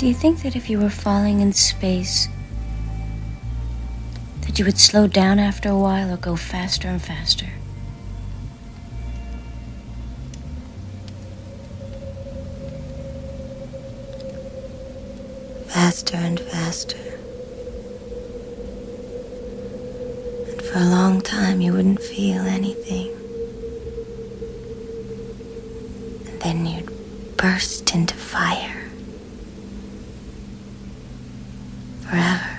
Do you think that if you were falling in space, that you would slow down after a while or go faster and faster? Faster and faster. And for a long time, you wouldn't feel anything. And then you'd burst into fire. Forever.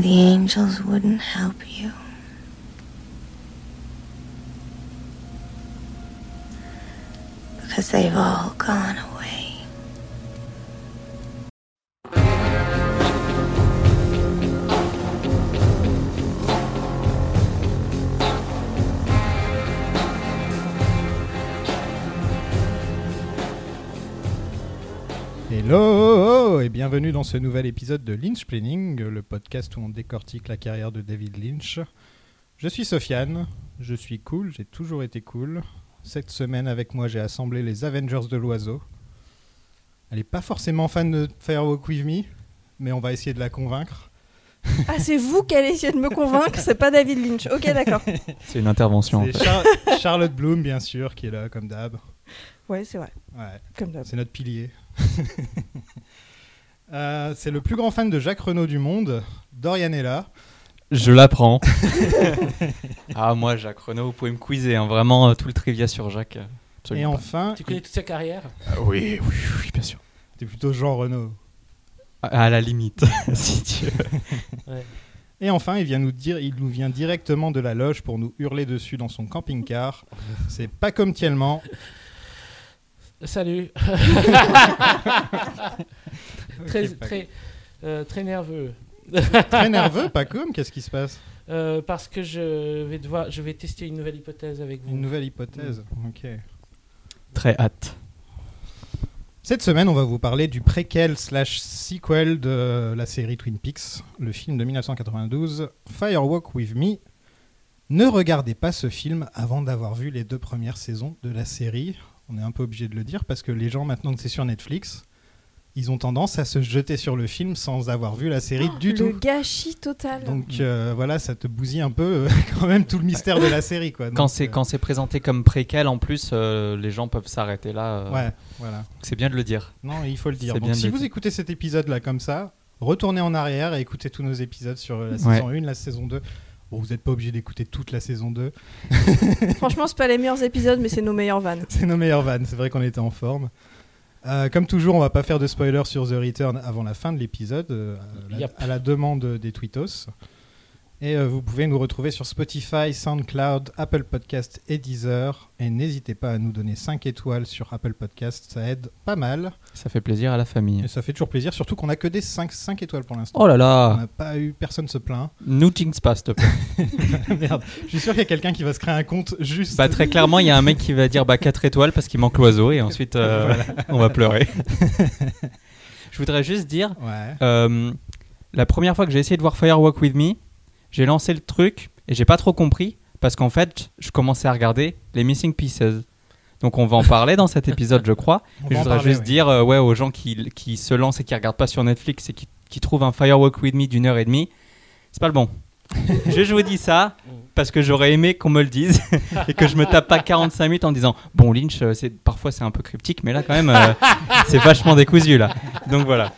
And the angels wouldn't help you. Because they've all bienvenue dans ce nouvel épisode de Lynch Planning, le podcast où on décortique la carrière de David Lynch. Je suis Sofiane, je suis cool, j'ai toujours été cool. Cette semaine avec moi j'ai assemblé les Avengers de l'oiseau. Elle n'est pas forcément fan de Firewalk With Me, mais on va essayer de la convaincre. Ah, c'est vous qui allez essayer de me convaincre, c'est pas David Lynch. Ok, d'accord. C'est une intervention. en C'est fait. Char- Charlotte Bloom bien sûr qui est là comme d'hab. Ouais, c'est vrai. Ouais. Comme d'hab. C'est notre pilier. Euh, c'est le plus grand fan de Jacques Renault du monde. Dorian est là. Je l'apprends. ah, moi, Jacques Renault, vous pouvez me quizer. hein, Vraiment, euh, tout le trivia sur Jacques. euh, Et pas. enfin, Tu connais toute sa carrière? Ah oui, oui, oui, bien sûr. t'es plutôt Jean Renault. À, à la limite, si tu veux. Et enfin, il, vient nous dire, il nous vient directement de la loge pour nous hurler dessus dans son camping-car. C'est pas comme Tielman. Salut. très, très, euh, très nerveux. Très nerveux, pas comme Qu'est-ce qui se passe Euh, parce que je vais devoir, je vais tester une nouvelle hypothèse avec vous. Une nouvelle hypothèse. Ok. Très hâte. Cette semaine, on va vous parler du préquel slash sequel de la série Twin Peaks, le film de 1992, Firewalk With Me. Ne regardez pas ce film avant d'avoir vu les deux premières saisons de la série. On est un peu obligé de le dire parce que les gens, maintenant que c'est sur Netflix, ils ont tendance à se jeter sur le film sans avoir vu la série du le tout. gâchis total. Donc euh, voilà, ça te bousille un peu euh, quand même tout le mystère de la série. Quoi. Quand Donc, c'est euh, quand c'est présenté comme préquel, en plus, euh, les gens peuvent s'arrêter là. euh, Ouais, voilà. C'est bien de le dire. Non, il faut le dire. Donc si le vous dire. écoutez cet épisode-là comme ça, retournez en arrière et écoutez tous nos épisodes sur la Ouais. saison 1, la saison 2. Bon, vous n'êtes pas obligé d'écouter toute la saison 2. Franchement, c'est pas les meilleurs épisodes, mais c'est nos meilleurs vannes. C'est nos meilleures vannes, c'est vrai qu'on était en forme. Euh, comme toujours, on va pas faire de spoilers sur The Return avant la fin de l'épisode, euh, à, la- Yep. à la demande des tweetos. Et euh, vous pouvez nous retrouver sur Spotify, SoundCloud, Apple Podcast et Deezer. Et n'hésitez pas à nous donner 5 étoiles sur Apple Podcast, ça aide pas mal. Ça fait plaisir à la famille. Et ça fait toujours plaisir, surtout qu'on a que des 5, 5 étoiles pour l'instant. Oh là On là n'a pas eu, personne se plaint. Jinx pas, s'il te plaît. Merde, je suis sûr qu'il y a quelqu'un qui va se créer un compte juste. Bah, très clairement, il y a un mec qui va dire bah, 4 étoiles parce qu'il manque l'oiseau et ensuite euh, on va pleurer. Je voudrais juste dire Ouais. Euh, la première fois que j'ai essayé de voir Firewalk With Me, j'ai lancé le truc et j'ai pas trop compris parce qu'en fait, je commençais à regarder les Missing Pieces. Donc on va en parler dans cet épisode, je crois. Mais je voudrais parler, juste ouais. dire euh, ouais, aux gens qui, qui se lancent et qui regardent pas sur Netflix et qui, qui trouvent un Firewalk With Me d'une heure et demie, c'est pas le bon. je, vous dis ça parce que j'aurais aimé qu'on me le dise et que je me tape pas 45 minutes en disant bon Lynch, euh, c'est parfois c'est un peu cryptique, mais là quand même euh, c'est vachement décousu là. Donc voilà.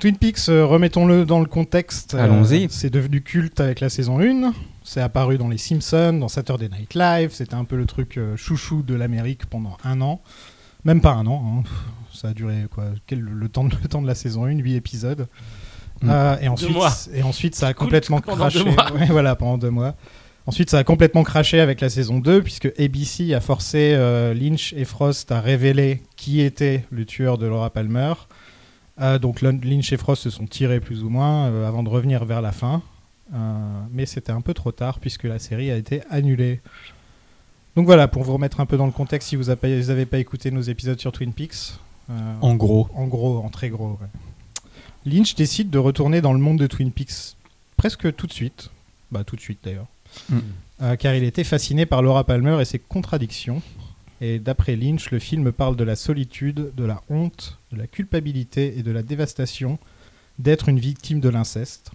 Twin Peaks, euh, remettons-le dans le contexte. Euh, Allons-y. c'est devenu culte avec la saison 1. C'est apparu dans Les Simpsons, dans Saturday Night Live. C'était un peu le truc euh, chouchou de l'Amérique pendant un an. Même pas un an. hein. Ça a duré quoi quel- le, temps de, le temps de la saison 1, 8 épisodes. Mm. Euh, et, ensuite, mois. et ensuite, ça a Cool, complètement pendant craché. deux mois. Ouais, voilà, pendant deux mois. Ensuite, ça a complètement craché avec la saison 2, puisque ABC a forcé euh, Lynch et Frost à révéler qui était le tueur de Laura Palmer. Euh, donc Lynch et Frost se sont tirés plus ou moins euh, avant de revenir vers la fin. Euh, mais c'était un peu trop tard, puisque la série a été annulée. Donc voilà, pour vous remettre un peu dans le contexte, si vous n'avez pas écouté nos épisodes sur Twin Peaks, En gros. en gros, en très gros. ouais. Lynch décide de retourner dans le monde de Twin Peaks presque tout de suite. Bah tout de suite d'ailleurs. Mm. Car il était fasciné par Laura Palmer et ses contradictions. Et d'après Lynch, le film parle de la solitude, de la honte, de la culpabilité et de la dévastation d'être une victime de l'inceste.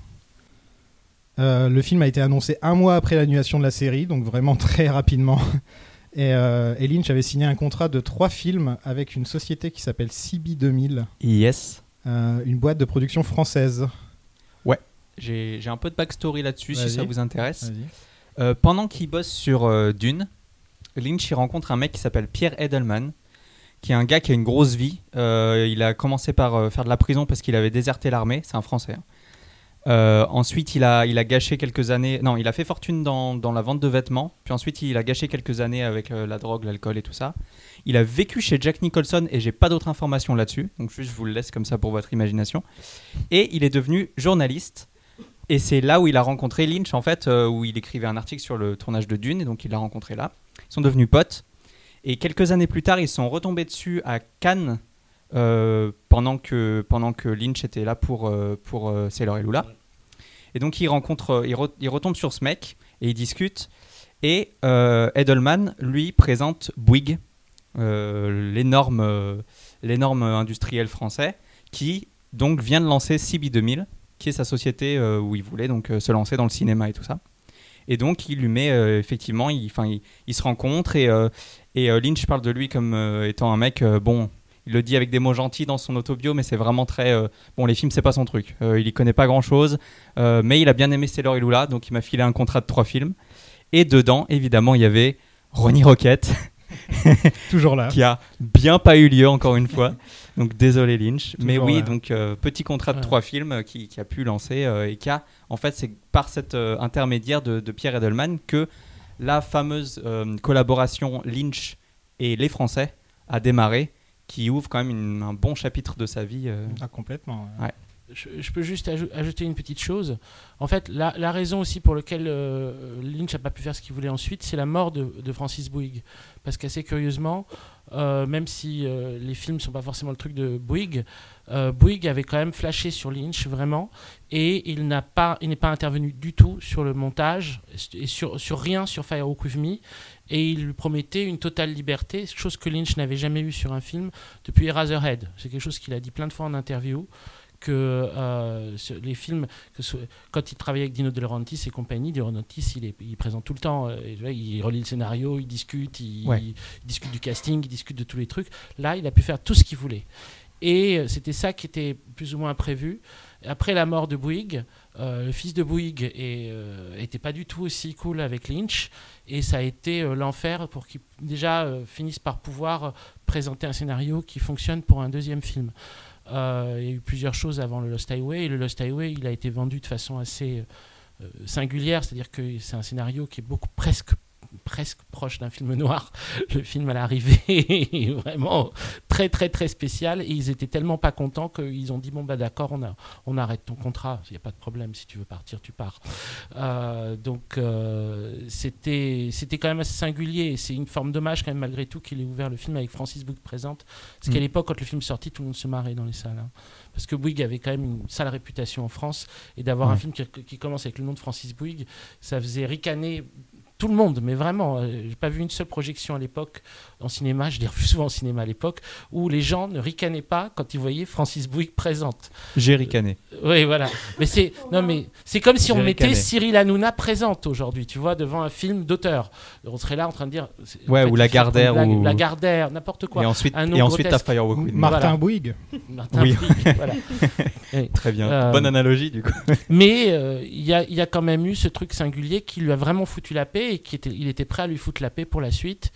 Euh, le film a été annoncé un mois après l'annulation de la série, donc vraiment très rapidement. Et, euh, et Lynch avait signé un contrat de trois films avec une société qui s'appelle CB 2000, Yes. euh, une boîte de production française. J'ai j'ai un peu de backstory là-dessus si ça vous intéresse. Pendant qu'il bosse sur Dune, Lynch il rencontre un mec qui s'appelle Pierre Edelman, qui est un gars qui a une grosse vie. Euh, il a commencé par euh, faire de la prison parce qu'il avait déserté l'armée, c'est un Français. hein. Euh, ensuite, il a, il a gâché quelques années. Non, il a fait fortune dans, dans la vente de vêtements. Puis ensuite, il a gâché quelques années avec la drogue, l'alcool et tout ça. Il a vécu chez Jack Nicholson et j'ai pas d'autres informations là-dessus. Donc, juste, je vous le laisse comme ça pour votre imagination. Et il est devenu journaliste. Et c'est là où il a rencontré Lynch, en fait, où il écrivait un article sur le tournage de Dune. Et donc, il l'a rencontré là. Ils sont devenus potes. Et quelques années plus tard, ils sont retombés dessus à Cannes euh, pendant, que, pendant que Lynch était là pour, euh, pour euh, Sailor et Lula. Et donc, il, rencontre, euh, il, re- il retombe sur ce mec et ils discutent. Et euh, Edelman, lui, présente Bouygues, euh, l'énorme euh, l'énorme industriel français, qui donc vient de lancer CB2000, qui est sa société où il voulait donc se lancer dans le cinéma et tout ça. Et donc, il lui met euh, effectivement, il, enfin, il, il se rencontre et, euh, et euh, Lynch parle de lui comme étant un mec, bon, il le dit avec des mots gentils dans son autobio, mais c'est vraiment très. euh, bon, les films, c'est pas son truc. Euh, il y connaît pas grand chose, mais il a bien aimé Sailor et Lula, donc il m'a filé un contrat de trois films. Et dedans, évidemment, il y avait Ronnie Rocket, Toujours là. qui a bien pas eu lieu, encore une fois. Donc désolé Lynch. mais oui, donc euh, petit contrat de Ouais. trois films euh, qui, qui a pu lancer euh, et qui a, en fait, c'est par cet intermédiaire de, de Pierre Edelman que la fameuse collaboration Lynch et les Français a démarré, qui ouvre quand même une- un bon chapitre de sa vie. Ah, complètement. Ouais. Je, peux juste ajou- ajouter une petite chose. En fait, la, raison aussi pour laquelle euh, Lynch n'a pas pu faire ce qu'il voulait ensuite, c'est la mort de, Francis Bouygues. Parce qu'assez curieusement, euh, même si euh, les films ne sont pas forcément le truc de Bouygues, euh, Bouygues avait quand même flashé sur Lynch vraiment, et il n'a pas, n'est pas intervenu du tout sur le montage et sur, sur rien sur Firewalk With Me, et il lui promettait une totale liberté, chose que Lynch n'avait jamais eue sur un film depuis Eraserhead. C'est quelque chose qu'il a dit plein de fois en interview que euh, les films, que ce- quand il travaillait avec Dino De Laurentiis et compagnie, De Laurentiis, il est, il est présent tout le temps, euh, il relit le scénario, il discute, il, Ouais. il discute du casting, il discute de tous les trucs. Là, il a pu faire tout ce qu'il voulait. Et euh, c'était ça qui était plus ou moins prévu. Après la mort de Bouygues, euh, le fils de Bouygues n'était pas du tout aussi cool avec Lynch, et ça a été l'enfer pour qu'il déjà finisse par pouvoir présenter un scénario qui fonctionne pour un deuxième film. Euh, il y a eu plusieurs choses avant le Lost Highway, le Lost Highway, il a été vendu de façon assez euh, singulière, c'est-à-dire que c'est un scénario qui est beaucoup presque presque proche d'un film noir. Le film à l'arrivée est vraiment très très très spécial et ils étaient tellement pas contents qu'ils ont dit bon bah d'accord on, a, on arrête ton contrat, il n'y a pas de problème, si tu veux partir tu pars. Euh, donc euh, c'était c'était quand même assez singulier et c'est une forme dommage quand même malgré tout qu'il ait ouvert le film avec Francis Bouygues présente parce qu'à Mm. l'époque quand le film sortit tout le monde se marrait dans les salles. hein. Parce que Bouygues avait quand même une sale réputation en France et d'avoir un film qui, qui commence avec le nom de Francis Bouygues, ça faisait ricaner tout le monde, mais vraiment, euh, j'ai pas vu une seule projection à l'époque en cinéma, je l'ai revu souvent en cinéma à l'époque, où les gens ne ricanaient pas quand ils voyaient Francis Bouygues présente. J'ai ricané. Oui, voilà. Mais c'est non, mais c'est comme si on mettait. Cyril Hanouna présente aujourd'hui, tu vois, devant un film d'auteur. On serait là en train de dire. en Ouais, ou Lagardère, comme ou- Lagardère, n'importe quoi. Et ensuite, Un et ensuite t'as grotesque. Firewalk With Me. Martin Voilà. Bouygues. Martin Oui. Bouygues, voilà. Très bien. Euh, Bonne analogie du coup. Mais euh, il y, a, il y a quand même eu ce truc singulier qui lui a vraiment foutu la paix et qui était, il était prêt à lui foutre la paix pour la suite.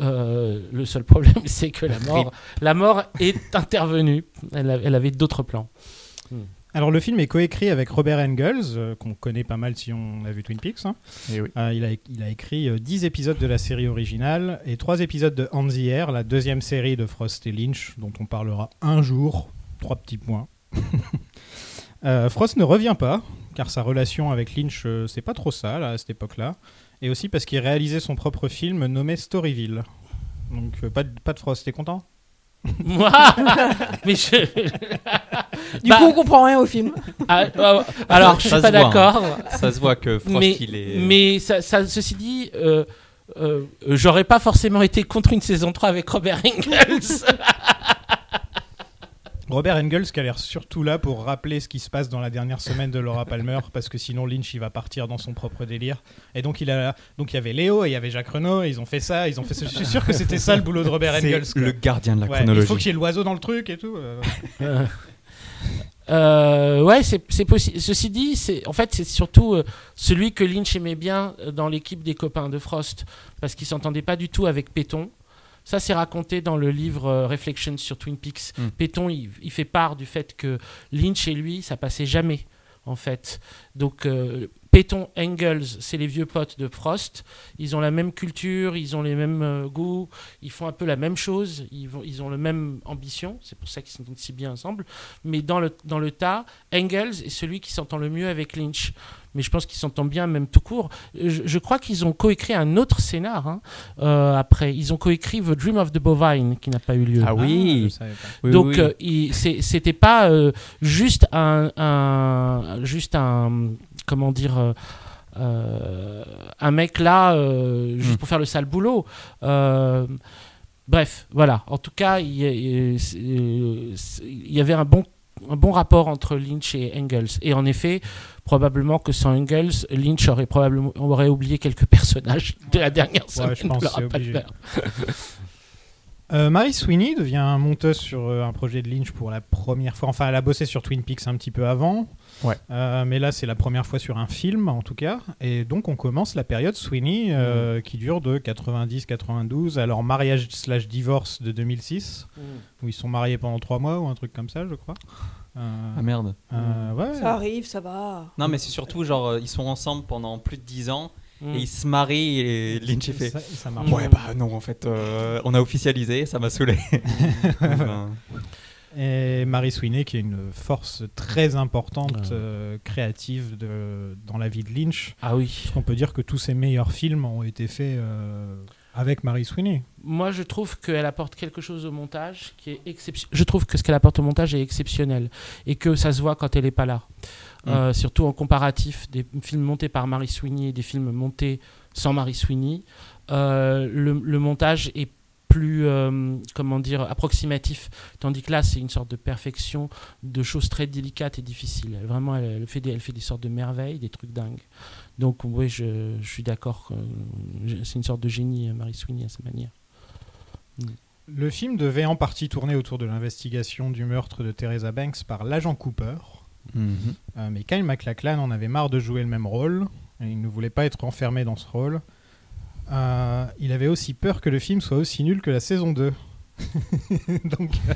Euh, le seul problème, c'est que la mort, la mort est intervenue. Elle, a- elle avait d'autres plans. Alors le film est coécrit avec Robert Engels, euh, qu'on connaît pas mal si on a vu Twin Peaks. hein. Et oui. Euh, il, a, il a écrit euh, 10 épisodes de la série originale et 3 épisodes de Hans Zimmer, la deuxième série de Frost et Lynch, dont on parlera un jour. Trois petits points. Euh, Frost ne revient pas, car sa relation avec Lynch, euh, c'est pas trop ça là, à cette époque-là. Et aussi parce qu'il réalisait son propre film nommé Storyville. Donc euh, pas, de, pas de Frost, t'es content? Moi? Mais je. Du Bah- coup, on comprend rien au film. Ah, ah, alors, je suis pas hein. d'accord. Ça se voit que Frost mais il est. mais ça, ça- ceci dit, euh, euh, j'aurais pas forcément été contre une saison 3 avec Robert Engels. Robert Engels qui a l'air surtout là pour rappeler ce qui se passe dans la dernière semaine de Laura Palmer parce que sinon Lynch il va partir dans son propre délire et donc il a donc il y avait Léo et il y avait Jacques Renault ils ont fait ça ils ont fait ça. je suis sûr que c'était ça le boulot de Robert Engels quoi. le gardien de la Ouais, chronologie. il faut qu'il y ait l'oiseau dans le truc et tout euh. Euh, ouais, c'est possible. Ceci dit, c'est en fait c'est surtout euh, celui que Lynch aimait bien dans l'équipe des copains de Frost parce qu'il s'entendait pas du tout avec Péton. Ça, c'est raconté dans le livre euh, Reflections sur Twin Peaks. Mm. Péton, il, il fait part du fait que Lynch et lui, ça passait jamais, en fait. Donc, euh, Péton, Engels, c'est les vieux potes de Frost. Ils ont la même culture, ils ont les mêmes euh, goûts, ils font un peu la même chose, ils, vont, ils ont la même ambition. C'est pour ça qu'ils s'entendent si bien ensemble. Mais dans le, dans le tas, Engels est celui qui s'entend le mieux avec Lynch. Mais je pense qu'ils s'entendent bien, même tout court. Je, je crois qu'ils ont coécrit un autre scénar hein, euh, après. Ils ont coécrit The Dream of the Bovine, qui n'a pas eu lieu. Ah oui. savais pas. Donc, oui. euh, c'était pas euh, juste un, un- juste un, comment dire, euh, un mec là juste Hmm. pour faire le sale boulot. Bref, voilà. En tout cas, y, il y avait un bon un bon rapport entre Lynch et Engels. Et en effet, probablement que sans Engels, Lynch aurait probablement aurait oublié quelques personnages de la dernière semaine. je pense de que c'est Laura obligé. Palmer. Euh, Mary Sweeney devient monteuse sur euh, un projet de Lynch pour la première fois. Enfin, elle a bossé sur Twin Peaks un petit peu avant. Ouais. Euh, mais là, c'est la première fois sur un film, en tout cas. Et donc, on commence la période Sweeney euh, qui dure de 90-92 à leur mariage slash divorce de 2006, où ils sont mariés pendant trois mois ou un truc comme ça, je crois. Euh, Ah merde. euh, ouais. Ça arrive, ça va. Non, mais c'est surtout genre euh, ils sont ensemble pendant plus de 10 ans Mm. et ils se marient et Lynch est fait. Ça, ça marche. Ouais, bah non, en fait, euh, on a officialisé, ça m'a saoulé. Enfin, Et Mary Sweeney, qui est une force très importante, Ouais. euh, créative de, dans la vie de Lynch. Ah oui. On peut dire que tous ses meilleurs films ont été faits euh, avec Mary Sweeney. Moi, je trouve qu'elle apporte quelque chose au montage qui est exceptionnel. Je trouve que ce qu'elle apporte au montage est exceptionnel et que ça se voit quand elle n'est pas là. Euh, surtout en comparatif des films montés par Mary Sweeney et des films montés sans Mary Sweeney. Euh, le, le montage est plus, euh, comment dire, approximatif. Tandis que là, c'est une sorte de perfection de choses très délicates et difficiles. Vraiment, elle, elle fait des, elle fait des sortes de merveilles, des trucs dingues. Donc, oui, je, je suis d'accord. C'est une sorte de génie, euh, Mary Sweeney, à sa manière. Le film devait en partie tourner autour de l'investigation du meurtre de Teresa Banks par l'agent Cooper. mhm. Euh, mais Kyle MacLachlan en avait marre de jouer le même rôle. Et il ne voulait pas être enfermé dans ce rôle. Euh, il avait aussi peur que le film soit aussi nul que la saison 2. Donc, euh,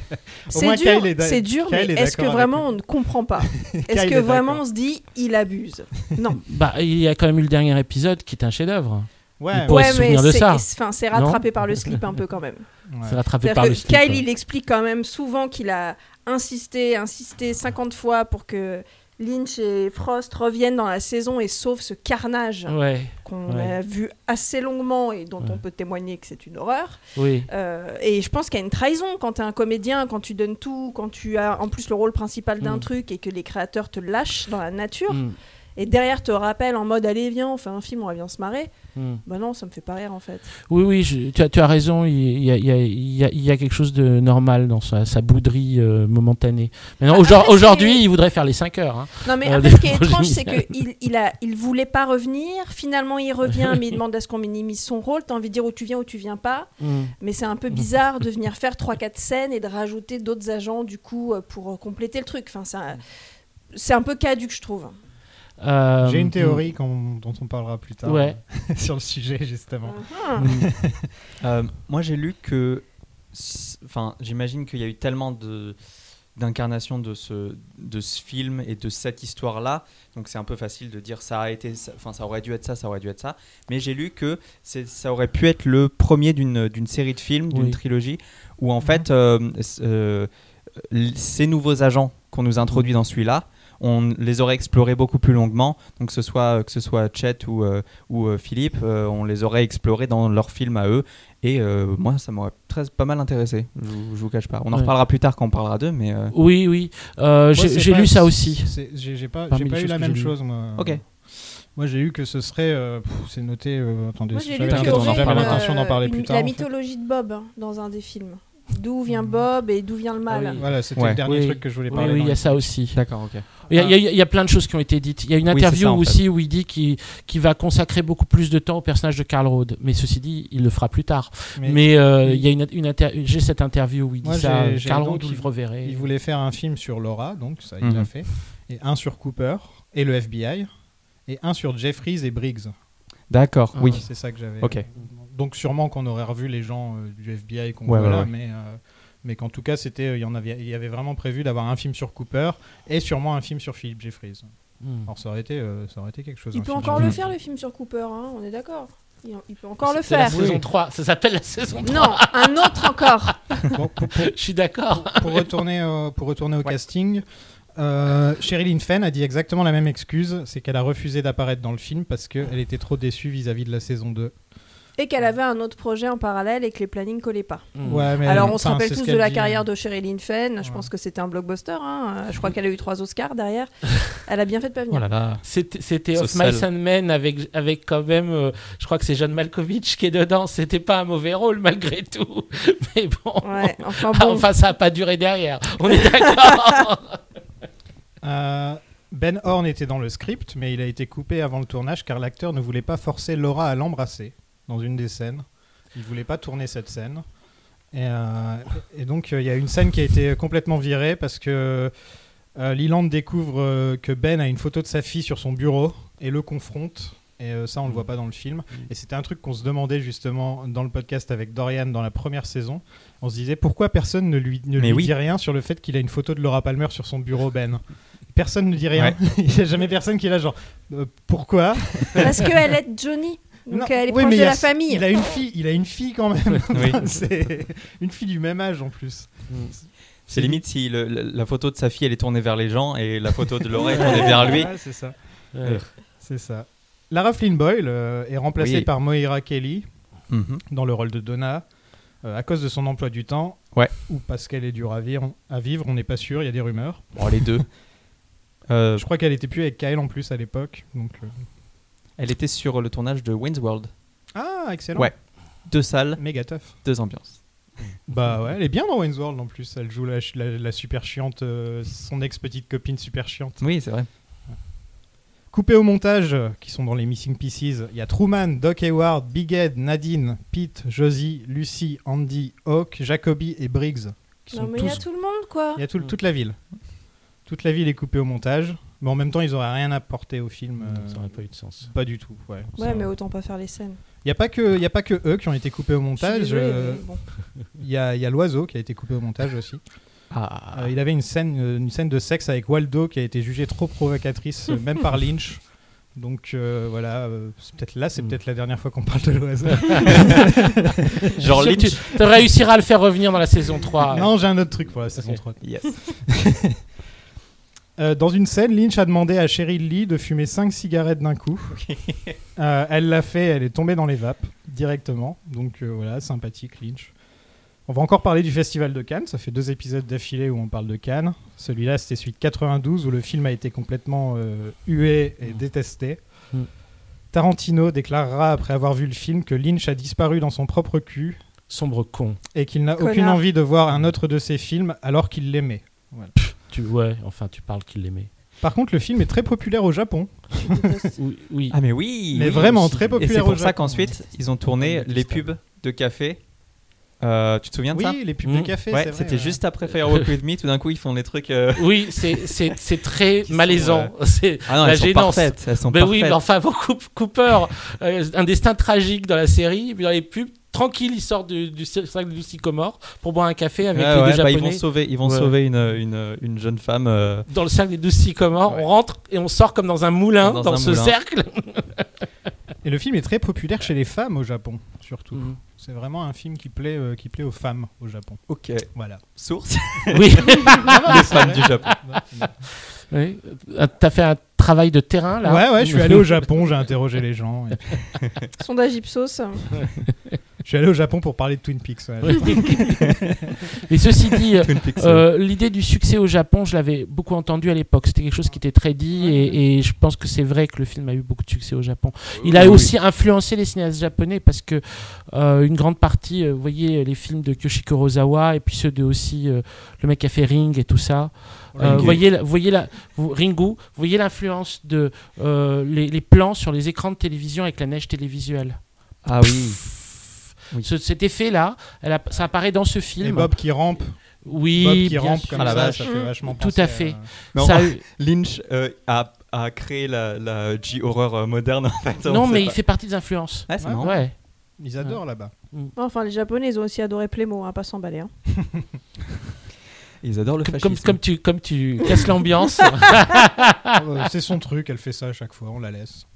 C'est dur, Kyle est d'a- c'est dur, mais est est-ce que vraiment on ne comprend pas. Est-ce que est vraiment on se dit il abuse Non. Bah, il y a quand même eu le dernier épisode qui est un chef-d'œuvre. Ouais, Il pourrait ouais, se mais souvenir de c'est ça. enfin, c'est rattrapé par le slip un peu quand même. ouais. C'est rattrapé par que le slip. Kyle, il explique quand même souvent qu'il a insisté, insisté 50 fois pour que Lynch et Frost reviennent dans la saison et sauvent ce carnage Ouais, qu'on ouais. a vu assez longuement et dont Ouais. on peut témoigner que c'est une horreur. oui. Euh, et je pense qu'il y a une trahison quand tu es un comédien, quand tu donnes tout, quand tu as en plus le rôle principal d'un Mm. truc et que les créateurs te lâchent dans la nature. Mm, Et derrière te rappellent en mode allez viens, on fait un film, on va bien se marrer. mm. Bah non, ça me fait pas rire en fait. Oui, oui, je- tu, as, tu as raison. Il y a, il y a- il y a- il y a quelque chose de normal dans sa, sa bouderie euh, momentanée. Maintenant, aujourd- après, Aujourd'hui, il voudrait faire les 5 heures. hein. Non mais Euh, après ce qui est étrange c'est qu'il il a il voulait pas revenir, finalement il revient mais il demande à ce qu'on minimise son rôle, t'as envie de dire où tu viens où tu viens pas, Mm. mais c'est un peu bizarre de venir faire 3-4 scènes et de rajouter d'autres agents du coup euh, pour euh, compléter le truc. Enfin c'est un peu caduque je trouve. Euh, J'ai une théorie qu'on- dont on parlera plus tard Ouais. euh, sur le sujet justement. Ah. mm. Euh, moi, j'ai lu que. Enfin, j'imagine qu'il y a eu tellement de d'incarnation de ce, de ce film et de cette histoire-là. Donc c'est un peu facile de dire ça a été, ça- enfin ça aurait dû être ça, ça aurait dû être ça. Mais j'ai lu que ça aurait pu être le premier d'une d'une série de films, d'une Oui. trilogie, où en fait euh, euh, l- ces nouveaux agents qu'on nous introduit dans celui-là, on les aurait explorés beaucoup plus longuement. Donc que ce soit que ce soit Chet ou euh, ou euh, Philippe, euh, on les aurait explorés dans leur film à eux. Et euh, moi, ça m'aurait très pas mal intéressé. Je, vous- je vous cache pas. On en Ouais. reparlera plus tard quand on parlera d'eux, mais euh, Oui, oui. Euh, Moi, j'ai lu ça aussi. J'ai pas, pas eu la que même chose moi. Ok. Moi, j'ai eu que ce serait. euh, pff, c'est noté. euh, attendez, j'avais l'intention- d'en parler euh, plus tard. la en fait. mythologie de Bob hein, dans un des films. D'où vient Bob et d'où vient le mal. Ah oui. Voilà, c'était Ouais. le dernier Oui. truc que je voulais parler. oui, il y a ça aussi. D'accord, ok. Il y, a, il y a- il y a plein de choses qui ont été dites. Il y a une interview ça, en fait. aussi où il dit qu'il va consacrer beaucoup plus de temps au personnage de Carl Rode. Mais ceci dit, il le fera plus tard. Mais Mais, euh, Oui. il y a une, j'ai cette interview où il dit Moi, ça. donc, Rode, vous il- le reverrez. Il voulait faire un film sur Laura, donc ça, il Mhm. l'a fait. Et un sur Cooper et le FBI. Et un sur Jeffries et Briggs. D'accord, Ah. oui. C'est ça que j'avais. Ok. Donc sûrement qu'on aurait revu les gens euh, du FBI qu'on Ouais, voit ouais, là, ouais. mais euh, mais qu'en tout cas c'était il y en avait il y avait vraiment prévu d'avoir un film sur Cooper et sûrement un film sur Philip Jeffries. Hmm. Alors ça aurait été euh, ça aurait été quelque chose. Il un peut encore le faire le film sur Cooper, hein, on est d'accord. Il, il peut encore le C'est la faire. saison Oui. 3. Ça s'appelle la saison 3. Non, un autre encore. Bon, pour, pour- Je suis d'accord. pour retourner au, pour retourner au casting, euh, Sherilyn Fenn a dit exactement la même excuse, c'est qu'elle a refusé d'apparaître dans le film parce qu'elle était trop déçue vis-à-vis de la saison 2. Et qu'elle avait un autre projet en parallèle et que les plannings collaient pas. Hmm. Ouais, mais Alors on se rappelle tous de la dit. carrière de Sherilyn Fenn. Je Ouais. pense que c'était un blockbuster. hein. Je crois qu'elle a eu trois Oscars derrière. Elle a bien fait de pas venir. Oh. C'était Of Mice and Men avec, avec quand même, euh, je crois que c'est John Malkovich qui est dedans. C'était pas un mauvais rôle malgré tout. Mais bon. Ouais, enfin Ah, bon. enfin, ça a pas duré derrière. On est d'accord. Euh, ben Horn était dans le script, mais il a été coupé avant le tournage car l'acteur ne voulait pas forcer Laura à l'embrasser dans une des scènes. Il voulait pas tourner cette scène. Et, euh, et donc euh, il y a une scène qui a été complètement virée parce que euh, Leland découvre euh, que Ben a une photo de sa fille sur son bureau et le confronte. Et euh, ça, on le voit pas dans le film. Et c'était un truc qu'on se demandait justement dans le podcast avec Dorian dans la première saison. On se disait pourquoi personne ne lui, ne lui oui. dit rien sur le fait qu'il a une photo de Laura Palmer sur son bureau, Ben? Personne ne dit rien. Il n'y a jamais personne qui est là, genre euh, pourquoi? Parce qu'elle est Johnny. Donc Non, elle est oui, proche de il y a- la famille. Il a une fille, il a une fille quand même. Oui. C'est une fille du même âge en plus. C'est limite si le- le- la photo de sa fille elle est tournée vers les gens et la photo de Laura est tournée vers lui. Ouais, c'est ça. Ouais. C'est ça. Lara Flynn Boyle euh, est remplacée Oui. par Moira Kelly Mhm. dans le rôle de Donna euh, à cause de son emploi du temps. Ouais. Ou parce qu'elle est dure à vivre, à vivre on n'est pas sûr, il y a des rumeurs. Bon, les deux. Euh, Je crois qu'elle était plus avec Kyle en plus à l'époque. Donc, euh, elle était sur le tournage de Wayne's World. Ah, excellent. Ouais. Deux salles, Méga tough. deux ambiances. Bah ouais, elle est bien dans Wayne's World en plus. Elle joue la, la- la super chiante, euh, son ex-petite copine super chiante. Oui, c'est vrai. Coupé au montage, euh, qui sont dans les Missing Pieces, il y a Truman, Doc Hayward, Big Ed, Nadine, Pete, Josie, Lucy, Andy, Hawk, Jacoby et Briggs. Qui Non sont mais il y a tout le monde quoi. il y a tout- toute la ville. Toute la ville est coupée au montage, mais en même temps, ils auraient rien apporté au film. euh, Ça aurait pas eu de sens. Pas du tout. Ouais, Ouais Ça- mais autant pas faire les scènes. Il n'y a, pas que- il y a pas que eux qui ont été coupés au montage. euh, bon. Il y a, il y a l'oiseau qui a été coupé au montage aussi. Ah, Euh, il avait une scène, euh, une scène de sexe avec Waldo qui a été jugée trop provocatrice, euh, même par Lynch. Donc euh, voilà, euh, c'est peut-être là, c'est Mm. peut-être la dernière fois qu'on parle de l'oiseau. Genre Tu- Lynch. Tu, tu réussiras à le faire revenir dans la saison 3. non, j'ai un autre truc pour la saison Ok. 3. Yes. Euh, dans une scène, Lynch a demandé à Cheryl Lee de fumer 5 cigarettes d'un coup. Euh, elle l'a fait, elle est tombée dans les vapes directement. Donc euh, voilà, sympathique Lynch. On va encore parler du Festival de Cannes. Ça fait deux épisodes d'affilée où on parle de Cannes. Celui-là, c'était celui de 92 où le film a été complètement euh, hué et détesté. Mm. Tarantino déclarera après avoir vu le film que Lynch a disparu dans son propre cul Sombre con. et qu'il n'a aucune envie de voir un autre de ses films alors qu'il l'aimait. Tu, ouais, enfin, tu parles qu'il l'aimait. Par contre, le film est très populaire au Japon. Oui, oui. Ah mais oui. Mais oui, vraiment aussi. très Et populaire c'est au pour ça qu'ensuite ils ont tourné les pubs de café. Euh, tu te souviens de ça Oui, les pubs de café, Ouais, c'est c'était ouais. juste après Firewalk with Me. Tout d'un coup, ils font des trucs. euh, Oui, c'est- c'est c'est très sont, malaisant. C'est Ah non, la elles sont gênance. parfaites. Elles sont Ben oui, mais enfin, Cooper, euh, un destin tragique dans la série, puis dans les pubs, tranquille, il sort du, du cercle du sycomore pour boire un café avec Ouais, les ouais, deux bah, ils japonais. vont sauver, ils vont Ouais. sauver une, une, une jeune femme. euh, Dans le cercle des douze sycomores, Ouais. on rentre et on sort comme dans un moulin Dans dans, un ce moulin. cercle. Et le film est très populaire chez les femmes au Japon, surtout. Mhm. C'est vraiment un film qui plaît, euh, qui plaît aux femmes au Japon. Ok. Voilà. Source. Oui, les femmes du Japon. oui. Euh, T'as fait un travail de terrain là? Ouais, ouais, je suis allé au Japon, j'ai interrogé les gens. et Sondage Ipsos. Je suis allé au Japon pour parler de Twin Peaks. ouais. Mais ceci dit, euh, euh, l'idée du succès au Japon, je l'avais beaucoup entendu à l'époque. C'était quelque chose qui était très dit et, et je pense que c'est vrai que le film a eu beaucoup de succès au Japon. Il a Oui, oui. aussi influencé les cinéastes japonais parce que euh, une grande partie, euh, vous voyez, les films de Kyoshi Kurosawa et puis ceux de aussi euh, le mec qui a fait Ring et tout ça. Euh, Ringu. voyez, la- voyez la, vous- Ringu, vous voyez l'influence de euh, les, les plans sur les écrans de télévision avec la neige télévisuelle. Ah oui. Oui. Ce- cet effet-là, elle ça apparaît dans ce Et film. Bob qui rampe, oui, Bob qui bien rampe sûr. comme Ah, la ça, vache. ça fait vachement Tout à fait. Ça Lynch euh, a, a créé la, la G-horror euh, moderne en fait. on Non, mais pas. il fait partie des influences. Ouais, c'est Ouais. marrant. Ouais. Ils adorent là-bas. Enfin, les Japonais, ils ont aussi adoré Playmo, hein, pas s'emballer. Hein. Ils adorent le Comme, fascisme. comme, comme tu, comme tu casses l'ambiance. Euh, c'est son truc, elle fait ça à chaque fois, on la laisse.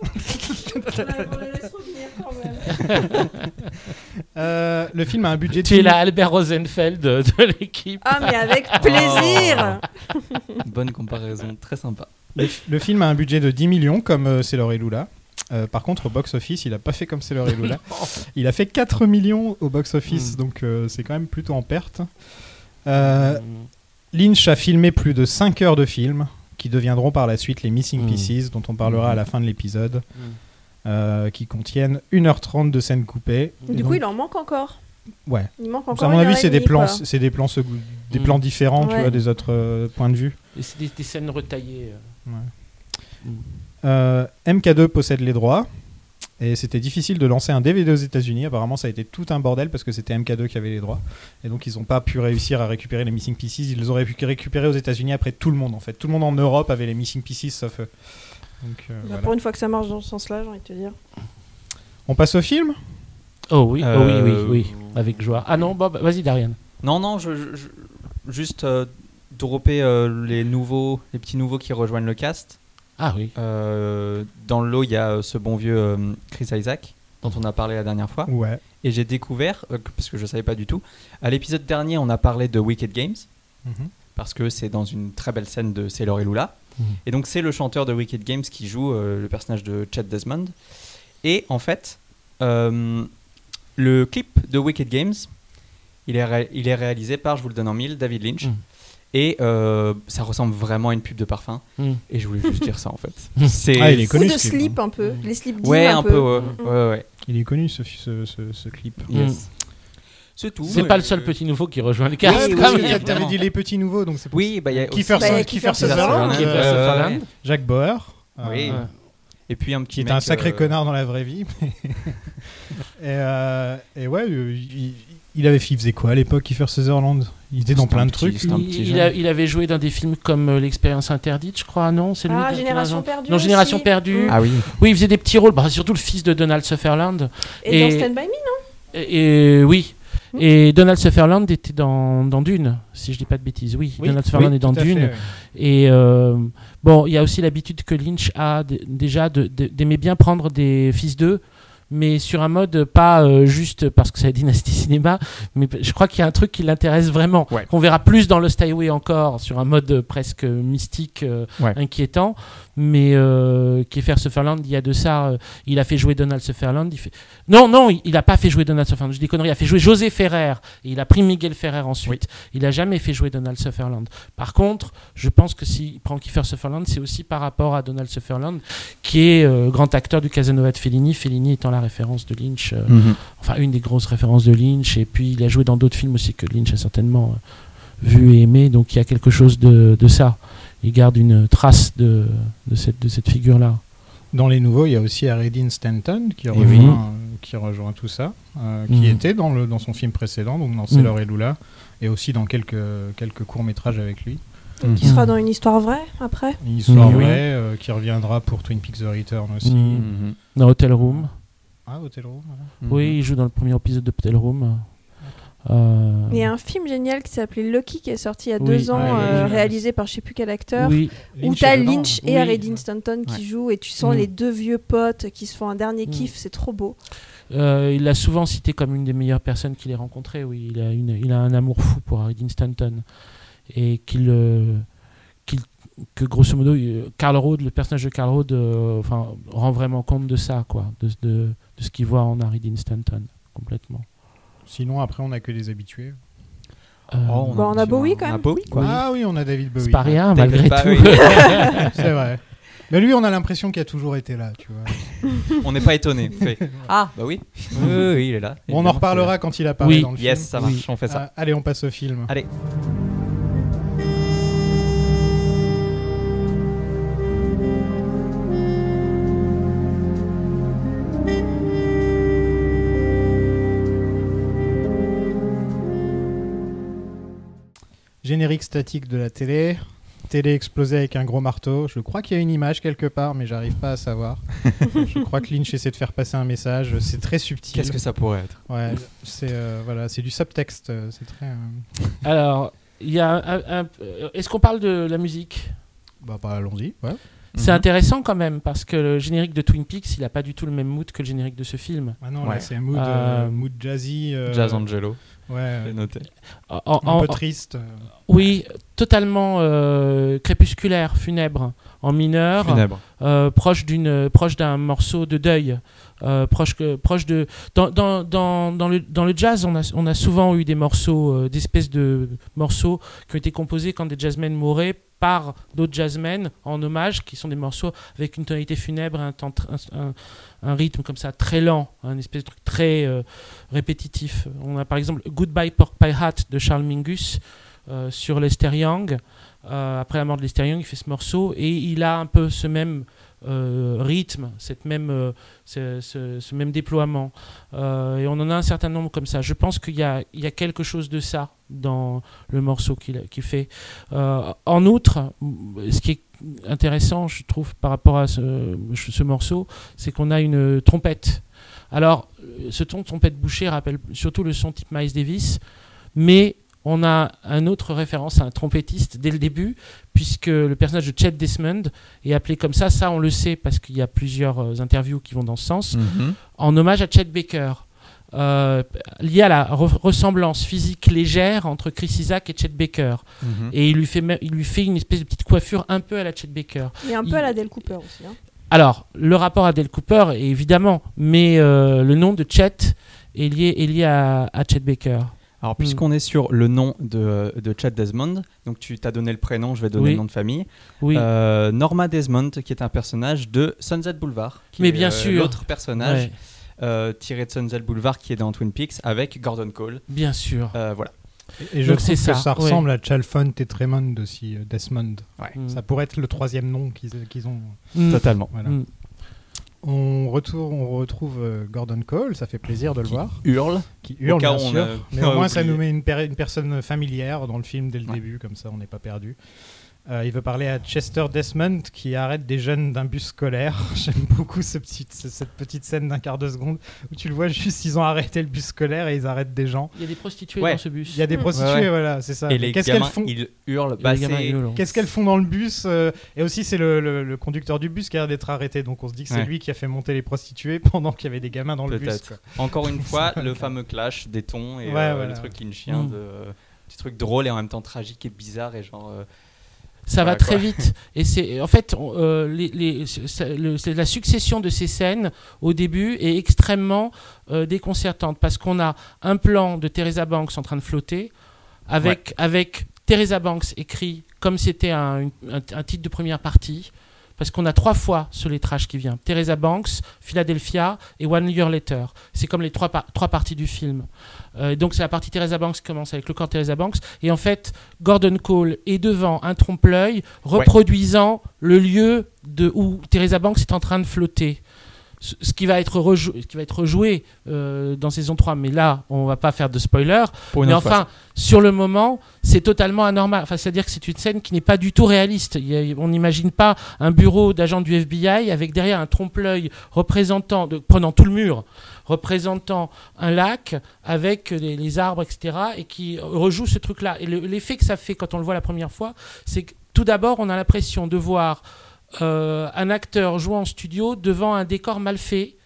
Euh, le film a un budget de tu es 10 la Albert Rosenfeld de, de l'équipe. Ah, mais avec plaisir Bonne comparaison, très sympa. Le, le film a un budget de 10 millions comme euh, et Lula. Euh, par contre, au box-office, il a pas fait comme Sailor et Lula. il a fait 4 millions au box-office, Mm. donc euh, c'est quand même plutôt en perte. Euh, Lynch a filmé plus de 5 heures de film, qui deviendront par la suite les Missing Mm. Pieces, dont on parlera à la fin de l'épisode. Euh, qui contiennent 1h30 de scènes coupées. Du coup, donc- il en manque encore. Ouais. Il manque à encore. mon une avis, c'est des plans, c'est des plans, secou- des Mm. plans différents, tu Ouais. vois, des autres euh, points de vue. Et c'est des, des scènes retaillées. euh. Euh, MK2 possède les droits. Et c'était difficile de lancer un DVD aux États-Unis. Apparemment, ça a été tout un bordel parce que c'était MK2 qui avait les droits. Et donc, ils n'ont pas pu réussir à récupérer les Missing Pieces. Ils les auraient pu récupérer aux États-Unis après tout le monde, en fait. Tout le monde en Europe avait les Missing Pieces sauf eux. Donc, euh, Bah, voilà. Pour une fois que ça marche dans ce sens-là, j'ai envie de te dire. On passe au film? Oh oui, oh oui, oui, Euh, oui, avec joie. Ah non, Bob, vas-y, Darian. Non, non, je, je- je- juste euh, dropper euh, les nouveaux, les petits nouveaux qui rejoignent le cast. Ah oui. Euh, dans le lot, il y a euh, ce bon vieux euh, Chris Isaac dont on a parlé la dernière fois. Ouais. Et j'ai découvert, euh, parce que je savais pas du tout, à l'épisode dernier, on a parlé de Wicked Games Mhm. parce que c'est dans une très belle scène de Sailor et Lula. Mhm. Et donc c'est le chanteur de Wicked Games qui joue euh, le personnage de Chad Desmond. Et en fait, euh, le clip de Wicked Games, il est, il est réalisé par, je vous le donne en mille, David Lynch. Mhm. Et euh, ça ressemble vraiment à une pub de parfum. Mm. Et je voulais juste dire ça en fait. Mhm. C'est Ah, il est Ou connu, de ce clip, slip hein. un peu. Mm. Les slips Ouais, un peu, ouais. Mm. ouais, ouais. Il est connu, ce, ce, ce- ce clip. Yes. C'est tout. C'est pas le seul petit nouveau qui rejoint le cast. T'avais dit les petits nouveaux, donc c'est Oui, bah il y a Kiefer, Bah, Sutherland, euh, Sutherland. Jacques Bauer, euh, Oui. Ouais. Et puis un petit qui est un sacré euh, connard dans la vraie vie. et, euh, ouais, euh, il, avait il faisait quoi à l'époque, Kiefer Sutherland? Il était dans plein de trucs. Il, avait joué dans des films comme euh, L'expérience interdite, je crois, non? C'est lui Ah, Génération perdue. Non, Génération aussi. perdue. Ah oui. Oui, il faisait des petits rôles. Bah, surtout le fils de Donald Sutherland. Et, Et- dans Stand By Me, Et, et- oui. Et Donald Sutherland était dans, dans Dune, si je dis pas de bêtises. Oui, Oui, Donald Sutherland oui, est dans fait, Dune. Et euh, bon, il y a aussi l'habitude que Lynch a déjà d'aimer bien prendre des fils d'eux, mais sur un mode pas euh, juste parce que c'est la dynastie cinéma, mais je crois qu'il y a un truc qui l'intéresse vraiment, Ouais. qu'on verra plus dans Lost Highway encore, sur un mode presque mystique, euh, Ouais. inquiétant. Mais euh, Kiefer Sutherland, il y a de ça, euh, il a fait jouer Donald Sutherland. Il fait... Non, non, il, il a pas fait jouer Donald Sutherland. Je dis conneries. Il a fait jouer José Ferrer et il a pris Miguel Ferrer ensuite. Il a jamais fait jouer Donald Sutherland. Par contre, je pense que s'il prend Kiefer Sutherland, c'est aussi par rapport à Donald Sutherland, qui est euh, grand acteur du Casanova de Fellini. Fellini étant la référence de Lynch, euh, Mhm. enfin une des grosses références de Lynch. Et puis il a joué dans d'autres films aussi que Lynch a certainement vu et aimé. Donc il y a quelque chose de, de ça. Il garde une trace de, de cette, de cette figure-là. Dans les nouveaux, il y a aussi Aredin Stanton qui rejoint, oui. euh, qui rejoint tout ça, euh, qui Mhm. était dans, le, dans son film précédent, donc dans Sailor et Lula, et aussi dans quelques, quelques courts-métrages avec lui. qui sera dans une histoire vraie après? Une histoire vraie euh, qui reviendra pour Twin Peaks The Return aussi. Mhm. Dans Hotel Room. Ah, Hotel Room voilà. Oui, il joue dans le premier épisode de Hotel Room. Euh, Il y a un film génial qui s'appelait Lucky qui est sorti il y a Oui. deux ans, Ouais, euh, oui. réalisé par je sais plus quel acteur. Oui, Où est dedans, Lynch et Oui. Aredin Stanton qui Ouais. jouent et tu sens Mm. les deux vieux potes qui se font un dernier Mm. kiff, c'est trop beau. Euh, il l'a souvent cité comme une des meilleures personnes qu'il ait rencontrées. Oui, il a, une, il a un amour fou pour Harry Dean Stanton. Et qu'il, euh, que grosso modo, Carl Rode, le personnage de Carl Rode, euh, enfin, rend vraiment compte de ça, quoi, de, de, de ce qu'il voit en Harry Dean Stanton, complètement. Sinon, après, on a que des habitués. Euh, Oh, Bah, on a Bowie, quand on a même. Bowie, quoi. Ah oui, on a David Bowie. c'est pas rien, David malgré Bowie. tout. C'est vrai. Mais lui, on a l'impression qu'il a toujours été là, tu vois. On n'est pas étonné. Ah, bah oui. Oui, il est là. Bon, on en reparlera quand il apparaît Oui. dans le c'est- Yes, film. ça marche, Oui. on fait ça. Ah, allez, on passe au film. Allez. Générique statique de la télé. Télé explosée avec un gros marteau. Je crois qu'il y a une image quelque part, mais j'arrive pas à savoir. je crois que Lynch essaie de faire passer un message. C'est très subtil. Qu'est-ce que ça pourrait être? Ouais, c'est euh, voilà, c'est du subtexte. euh, C'est très. euh, Alors, il y a un- un- Est-ce qu'on parle de la musique? Bah, bah, allons-y. Ouais. C'est Mhm. intéressant quand même parce que le générique de Twin Peaks, il a pas du tout le même mood que le générique de ce film. Ah non, Ouais. c'est un mood, Euh, euh, mood jazzy. euh, Jazz Angelo, Ouais. noté. En- en- Un peu triste. euh. oui, totalement euh, crépusculaire, funèbre, en mineur, Funèbre. euh, proche d'une, proche d'un morceau de deuil, euh, proche que, proche de. Dans, dans, dans, dans le dans le jazz, on a on a souvent eu des morceaux, euh, d'espèces de morceaux qui ont été composés quand des jazzmen mouraient par d'autres jazzmen en hommage, qui sont des morceaux avec une tonalité funèbre, un, rythme comme ça très lent, un espèce de truc très euh, répétitif. On a par exemple Goodbye Pork Pie Hat de Charles Mingus euh, sur Lester Young. Euh, après la mort de Lester Young, il fait ce morceau et il a un peu ce même euh, rythme, cette même, euh, ce, même déploiement. Euh, et on en a un certain nombre comme ça. Je pense qu'il y a, il y a quelque chose de ça dans le morceau qu'il fait. En outre, ce qui est intéressant, je trouve, par rapport à ce, ce morceau, c'est qu'on a une trompette. Alors, ce ton de trompette bouchée rappelle surtout le son type Miles Davis, mais on a une autre référence à un trompettiste dès le début, puisque le personnage de Chet Desmond est appelé comme ça. Ça, on le sait parce qu'il y a plusieurs euh, interviews qui vont dans ce sens, Mhm. en hommage à Chet Baker. Euh, lié à la re- ressemblance physique légère entre Chris Isaac et Chet Baker. Mhm. Et il lui, fait, même- il lui fait une espèce de petite coiffure un peu à la Chet Baker. Et un peu Il- à la Del Cooper aussi. hein. Alors, le rapport à Dale Cooper, évidemment, mais euh, le nom de Chet est lié, est lié à, à Chet Baker. Alors, puisqu'on est sur le nom de, de Chad Desmond, donc tu t'as donné le prénom, je vais donner Oui. le nom de famille. Oui, Euh, Norma Desmond, qui est un personnage de Sunset Boulevard. qui Mais est, bien euh, sûr. L'autre personnage Ouais, euh, tiré de Sunset Boulevard qui est dans Twin Peaks avec Gordon Cole. bien sûr. Euh, voilà. Et je Donc trouve que ça, ça, ressemble à Chalfont et Tremond aussi, Desmond. Mm. Ça pourrait être le troisième nom qu'ils qu'ils ont. Mm. Totalement. Voilà. Mm. On, retourne, on retrouve euh, Gordon Cole, ça fait plaisir de le Qui voir, Hurle. qui hurle bien sûr, a- mais au moins ça nous met une, per- une personne familière dans le film dès le Ouais. début, comme ça on n'est pas perdu. Euh, il veut parler à Chester Desmond qui arrête des jeunes d'un bus scolaire. J'aime beaucoup ce petit, ce- cette petite scène d'un quart de seconde où tu le vois juste, ils ont arrêté le bus scolaire et ils arrêtent des gens. Il y a des prostituées Ouais. dans ce bus. Il y a des Mm. prostituées, Ouais, ouais. voilà, c'est ça. Et Qu'est-ce qu'elles gamins, font ils hurlent. Bah. Qu'est-ce qu'elles font dans le bus euh, Et aussi, c'est le, le- le conducteur du bus qui a l'air d'être arrêté. Donc, on se dit que c'est Ouais. lui qui a fait monter les prostituées pendant qu'il y avait des gamins dans le bus. Quoi. Encore une fois, le fameux clash des tons et Ouais, euh, voilà. le truc lynchien Mm. de petit truc drôle et en même temps tragique et bizarre et genre euh, Ça va très vite. Et c'est en fait euh, les, les- c'est le- c'est la succession de ces scènes au début est extrêmement euh, déconcertante parce qu'on a un plan de Teresa Banks en train de flotter avec avec Teresa Banks écrit comme c'était un- un titre de première partie. Parce qu'on a trois fois ce lettrage qui vient. Teresa Banks, Philadelphia et One Year Later. C'est comme les trois, par- trois parties du film. Euh, donc c'est la partie Teresa Banks qui commence avec le corps de Teresa Banks. Et en fait, Gordon Cole est devant un trompe-l'œil reproduisant le lieu de, où Teresa Banks est en train de flotter. Ce qui va être, rejou- ce qui va être rejoué euh, dans saison 3, mais là, on va pas faire de spoiler. pour Mais fois, enfin, sur le moment, c'est totalement anormal. Enfin, c'est-à-dire que c'est une scène qui n'est pas du tout réaliste. A- on n'imagine pas un bureau d'agent du FBI avec derrière un trompe-l'œil représentant, de, prenant tout le mur, représentant un lac avec les, les arbres, etc., et qui rejoue ce truc-là. Et le- l'effet que ça fait quand on le voit la première fois, c'est que tout d'abord, on a l'impression de voir un acteur jouer en studio devant un décor mal fait.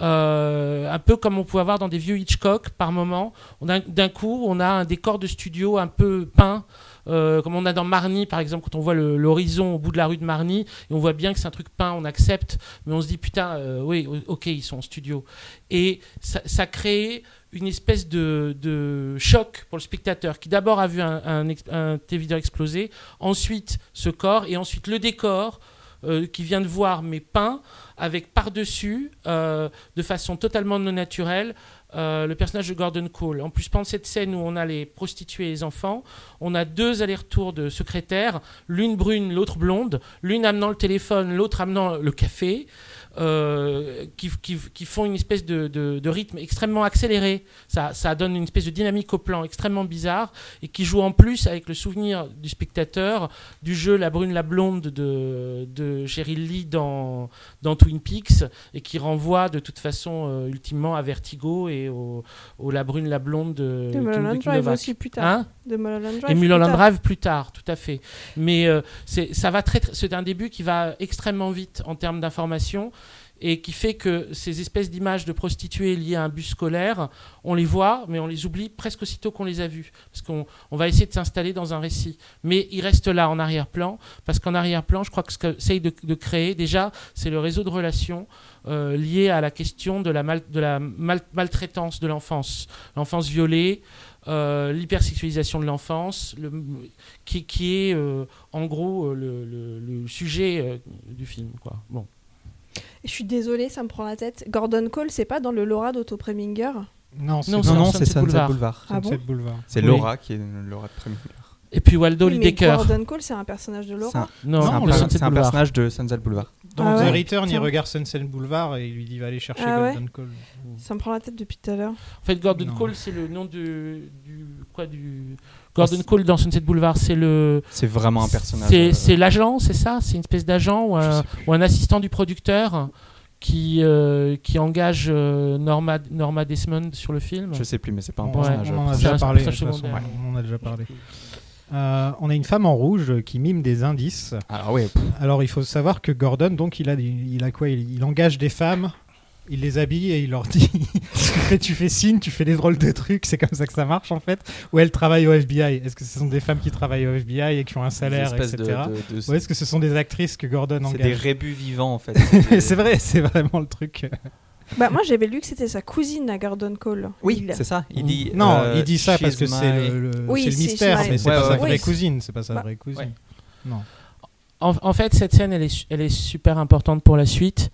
Euh, un peu comme on pouvait avoir dans des vieux Hitchcock par moment. D'un coup, on a un décor de studio un peu peint, euh, comme on a dans Marny par exemple, quand on voit l'horizon au bout de la rue de Marny, et on voit bien que c'est un truc peint, on accepte, mais on se dit putain, euh, oui, ok, ils sont en studio. Et ça, crée une espèce de, choc pour le spectateur qui d'abord a vu un, un, un exploser, ensuite ce corps et ensuite le décor euh, qui vient de voir mais peint avec par-dessus, euh, de façon totalement non naturelle, euh, le personnage de Gordon Cole. En plus, pendant cette scène où on a les prostituées et les enfants, on a deux allers-retours de secrétaires, l'une brune, l'autre blonde, l'une amenant le téléphone, l'autre amenant le café, euh, qui, qui- qui font une espèce de, de- de rythme extrêmement accéléré. Ça, ça donne une espèce de dynamique au plan extrêmement bizarre et qui joue en plus avec le souvenir du spectateur du jeu La Brune, la Blonde de, de Cheryl Lee dans, dans Twin Peaks et qui renvoie de toute façon euh, ultimement à Vertigo et au, au La Brune, la Blonde de, De Mulholland Drive aussi plus tard. Hein De Mulholland Drive. et Mulholland. Drive plus tard, tout à fait. Mais euh, c'est, ça va très- c'est un début qui va extrêmement vite en termes d'information et qui fait que ces espèces d'images de prostituées liées à un bus scolaire, on les voit, mais on les oublie presque aussitôt qu'on les a vues. Parce qu'on on va essayer de s'installer dans un récit. Mais il reste là en arrière-plan, parce qu'en arrière-plan, je crois que ce qu'essaye de, de créer, déjà, c'est le réseau de relations euh, lié à la question de la, maltraitance de l'enfance. L'enfance violée, euh, l'hypersexualisation de l'enfance, le- qui, est euh, en gros le, sujet du film. Bon. Je suis désolée, ça me prend la tête. Gordon Cole, c'est pas dans le Laura d'Otto Preminger Non, c'est Non, Non, c'est non, Sunset Boulevard. Boulevard. Ah bon Boulevard. C'est Oui. Laura qui est Laura de Preminger. Et puis Waldo Oui, Lidecker. Gordon Cole, c'est un personnage de Laura. un, Non, c'est un Sunset c'est un Boulevard. personnage de Sunset Boulevard. Dans Ah The ouais Return, il regarde Sunset Boulevard et il lui dit va aller chercher Ah ouais Golden Cole. Ça me prend la tête depuis tout à l'heure. En fait, Gordon Non. Cole, c'est le nom du, du quoi du Gordon Cole dans Sunset Boulevard, c'est le C'est vraiment un personnage. c'est euh, c'est l'agent, c'est ça, c'est une espèce d'agent ou un, ou assistant du producteur qui euh, qui engage euh, Norma Norma Desmond sur le film? Je sais plus, mais c'est pas un On, personnage. on en a déjà un parlé. On a déjà parlé. Euh, on a une femme en rouge qui mime des indices. Alors oui, Alors il faut savoir que Gordon, donc il a, il a quoi? Il, il engage des femmes, il les habille et il leur dit tu, fais, tu fais signe, tu fais des drôles de trucs, c'est comme ça que ça marche en fait. Ou elles travaillent au FBI. Est-ce que ce sont des femmes qui travaillent au FBI et qui ont un salaire, etc. de- de- de- Ou est-ce que ce sont des actrices que Gordon c'est des engage rébus vivants en fait. C'est vrai, c'est vraiment le truc. Bah, moi, j'avais lu que c'était sa cousine à Gordon Cole. Oui, Il- c'est ça. Il dit. non, euh, il dit ça parce que c'est my- le, le- Oui, c'est le c'est mystère, mais c'est Ouais, pas ouais, sa ouais. vraie Oui, cousine, c'est pas sa Bah, vraie cousine. ouais. Non. En, en fait, cette scène, elle est, su- elle est super importante pour la suite.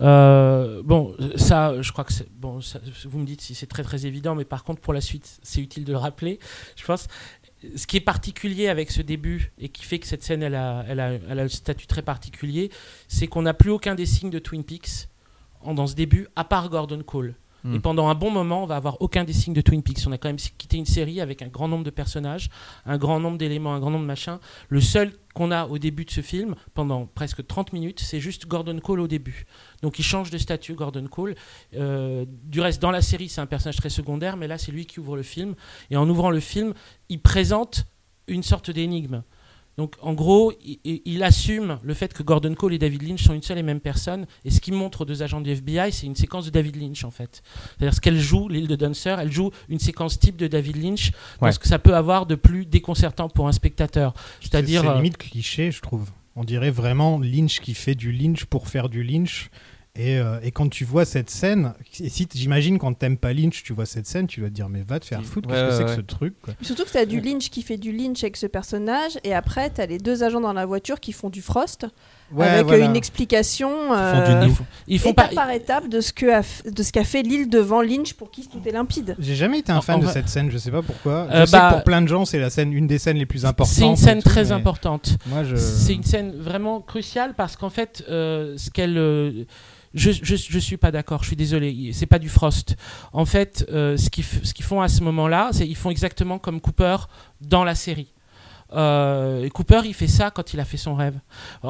Euh, bon, ça, je crois que bon. vous me dites si c'est très très évident, mais par contre, pour la suite, c'est utile de le rappeler. Je pense. Ce qui est particulier avec ce début et qui fait que cette scène, a, elle a, un statut très particulier, c'est qu'on n'a plus aucun des signes de Twin Peaks dans ce début, à part Gordon Cole. Hmm. Et pendant un bon moment, on va avoir aucun des signes de Twin Peaks. On a quand même quitté une série avec un grand nombre de personnages, un grand nombre d'éléments, un grand nombre de machins. Le seul qu'on a au début de ce film, pendant presque 30 minutes, c'est juste Gordon Cole au début. Donc il change de statut, Gordon Cole. Euh, du reste, dans la série, c'est un personnage très secondaire, mais là, c'est lui qui ouvre le film. Et en ouvrant le film, il présente une sorte d'énigme. Donc en gros, il, assume le fait que Gordon Cole et David Lynch sont une seule et même personne. Et ce qu'il montre aux deux agents du FBI, c'est une séquence de David Lynch en fait. C'est-à-dire ce qu'elle joue, l'île de Dunster, elle joue une séquence type de David Lynch, dans Ouais. que ça peut avoir de plus déconcertant pour un spectateur. C'est-à-dire, C'est euh, limite cliché, je trouve. On dirait vraiment Lynch qui fait du Lynch pour faire du Lynch. Et, euh, et quand tu vois cette scène, et si j'imagine quand t'aimes pas Lynch, tu vois cette scène, tu vas te dire mais va te faire foutre, Ouais, qu'est-ce que ouais, c'est que ce truc quoi. Surtout que t'as du Lynch qui fait du Lynch avec ce personnage, et après t'as les deux agents dans la voiture qui font du Frost, Ouais, avec euh, voilà. une explication euh, ils font, ils font étape pas. par étape de ce que a f- de ce qu'a fait l'île devant Lynch pour qui tout est limpide. J'ai jamais été un fan en de vrai- cette scène, je sais pas pourquoi. Euh, je sais bah- que pour plein de gens, c'est la scène, une des scènes les plus importantes. C'est une scène tout, très importante. Moi, je... C'est une scène vraiment cruciale parce qu'en fait, euh, ce qu'elle. euh, je, je, je suis pas d'accord, je suis désolé, c'est pas du Frost. En fait, euh, ce qu'ils f- ce qu'ils font à ce moment-là, c'est ils font exactement comme Cooper dans la série. Euh, Cooper, il fait ça quand il a fait son rêve.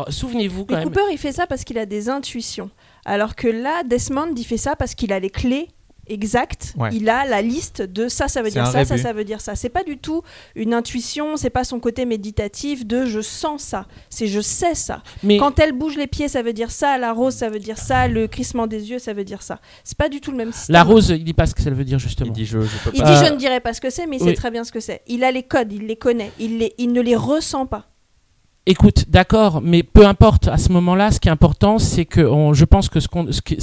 Souvenez-vous quand Mais même. Cooper il fait ça parce qu'il a des intuitions, alors que là Desmond il fait ça parce qu'il a les clés Ouais. Il a la liste de ça, ça veut dire ça, ça, ça veut dire ça. C'est pas du tout une intuition, c'est pas son côté méditatif de je sens ça, c'est je sais ça. Mais Quand elle bouge les pieds, ça veut dire ça, la rose, ça veut dire ça, le crissement des yeux, ça veut dire ça. C'est pas du tout le même système. la rose, il dit pas ce que ça veut dire justement. Il dit je, je peux Il pas. dit Euh, je ne dirai pas ce que c'est, mais il oui. sait très bien ce que c'est. Il a les codes, il les connaît, il, les, il ne les ressent pas. Écoute, d'accord, mais peu importe à ce moment-là, ce qui est important, c'est que je pense que ce,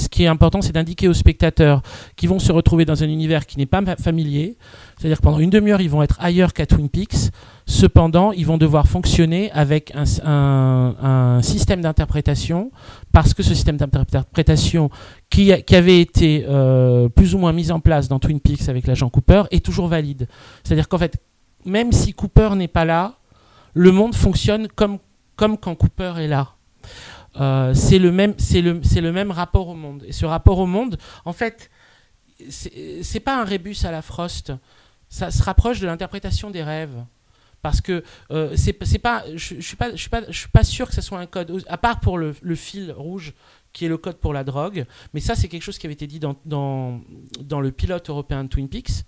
qui, est important, c'est d'indiquer aux spectateurs qui vont se retrouver dans un univers qui n'est pas fa- familier, c'est-à-dire que pendant une demi-heure, ils vont être ailleurs qu'à Twin Peaks. Cependant, ils vont devoir fonctionner avec un, système d'interprétation, parce que ce système d'interprétation qui avait été euh, plus ou moins mis en place dans Twin Peaks avec l'agent Cooper est toujours valide. C'est-à-dire qu'en fait, même si Cooper n'est pas là, le monde fonctionne comme, comme quand Cooper est là. Euh, c'est le même le le même rapport au monde. Et ce rapport au monde en fait c'est pas un rébus à la Frost. Ça se rapproche de l'interprétation des rêves. Parce que euh, je, je suis pas sûr que ce soit un code. À part pour le, le fil rouge qui est le code pour la drogue. Mais ça c'est quelque chose qui avait été dit dans dans, dans le pilote européen de Twin Peaks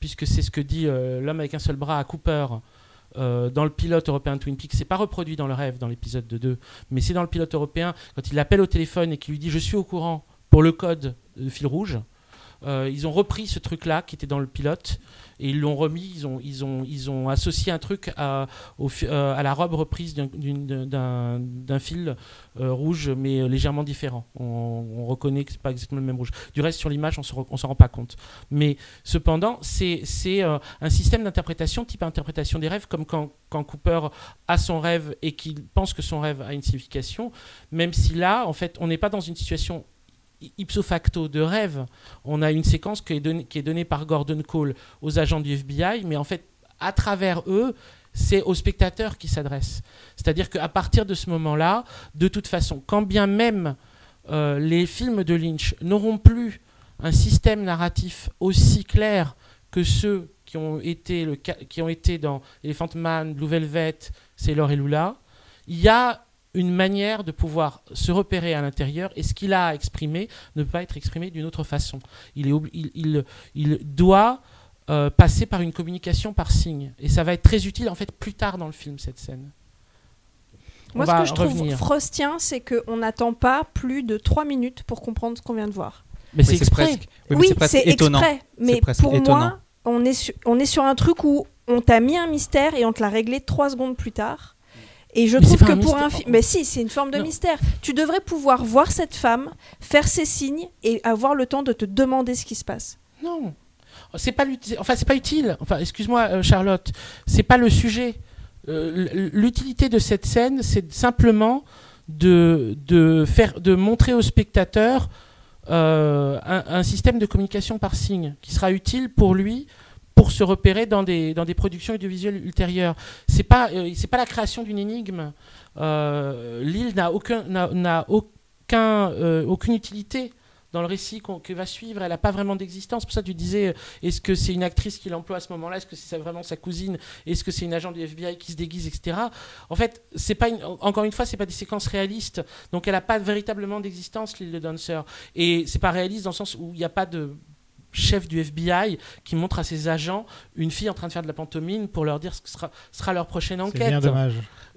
puisque c'est ce que dit euh, l'homme avec un seul bras à Cooper euh, dans le pilote européen de Twin Peaks. C'est pas reproduit dans le rêve dans l'épisode de 2, mais c'est dans le pilote européen quand il l'appelle au téléphone et qu'il lui dit je suis au courant pour le code de fil rouge. Euh, ils ont repris ce truc-là qui était dans le pilote et ils l'ont remis. Ils ont, associé un truc euh, à la robe reprise d'un- fil euh, rouge, mais légèrement différent. On, on reconnaît que c'est pas exactement le même rouge. Du reste, sur l'image, on on s'en rend pas compte. Mais cependant, c'est un système d'interprétation type interprétation des rêves, comme quand, quand Cooper a son rêve et qu'il pense que son rêve a une signification, même si là, en fait, on n'est pas dans une situation ipso facto de rêve. On a une séquence qui est donnée, par Gordon Cole aux agents du FBI, mais en fait, à travers eux, c'est aux spectateurs qui s'adressent. C'est-à-dire qu'à partir de ce moment-là, de toute façon, quand bien même euh, les films de Lynch n'auront plus un système narratif aussi clair que ceux qui ont été, qui ont été dans Elephant Man, Blue Velvet, Sailor et Lula, il y a une manière de pouvoir se repérer à l'intérieur et ce qu'il a à exprimer ne peut pas être exprimé d'une autre façon. Il, est il, il- il doit euh, passer par une communication par signe. Et ça va être très utile en fait plus tard dans le film, cette scène. On Moi, ce que je trouve frostien, c'est qu'on n'attend pas plus de 3 minutes pour comprendre ce qu'on vient de voir. Mais Oui, c'est exprès. presque, oui, c'est étonnant. exprès. Mais pour étonnant. moi, on est, on est sur un truc où on t'a mis un mystère et on te l'a réglé 3 secondes plus tard. Et je Mais trouve que un pour mystère. un film. Mais si, c'est une forme de Non. mystère. Tu devrais pouvoir voir cette femme, faire ses signes et avoir le temps de te demander ce qui se passe. Non. C'est pas enfin c'est pas utile. Enfin excuse-moi euh, Charlotte, c'est pas le sujet. Euh, L'utilité de cette scène, c'est simplement de, de faire de montrer au spectateur euh, un, un système de communication par signe qui sera utile pour lui pour se repérer dans des, dans des productions audiovisuelles ultérieures. C'est pas euh, pas la création d'une énigme. Euh, L'île n'a aucun aucun euh, aucune utilité dans le récit qu'on que va suivre, elle n'a pas vraiment d'existence. Pour ça, tu disais, euh, est-ce que c'est une actrice qui l'emploie à ce moment-là? Est-ce que c'est vraiment sa cousine? Est-ce que c'est une agent du FBI qui se déguise, etc. En fait, c'est pas une- encore une fois, c'est pas des séquences réalistes. Donc, elle n'a pas véritablement d'existence, l'île de Dancer. Et c'est pas réaliste dans le sens où il n'y a pas de chef du FBI qui montre à ses agents une fille en train de faire de la pantomime pour leur dire ce que sera, sera leur prochaine C'est enquête. bien dommage.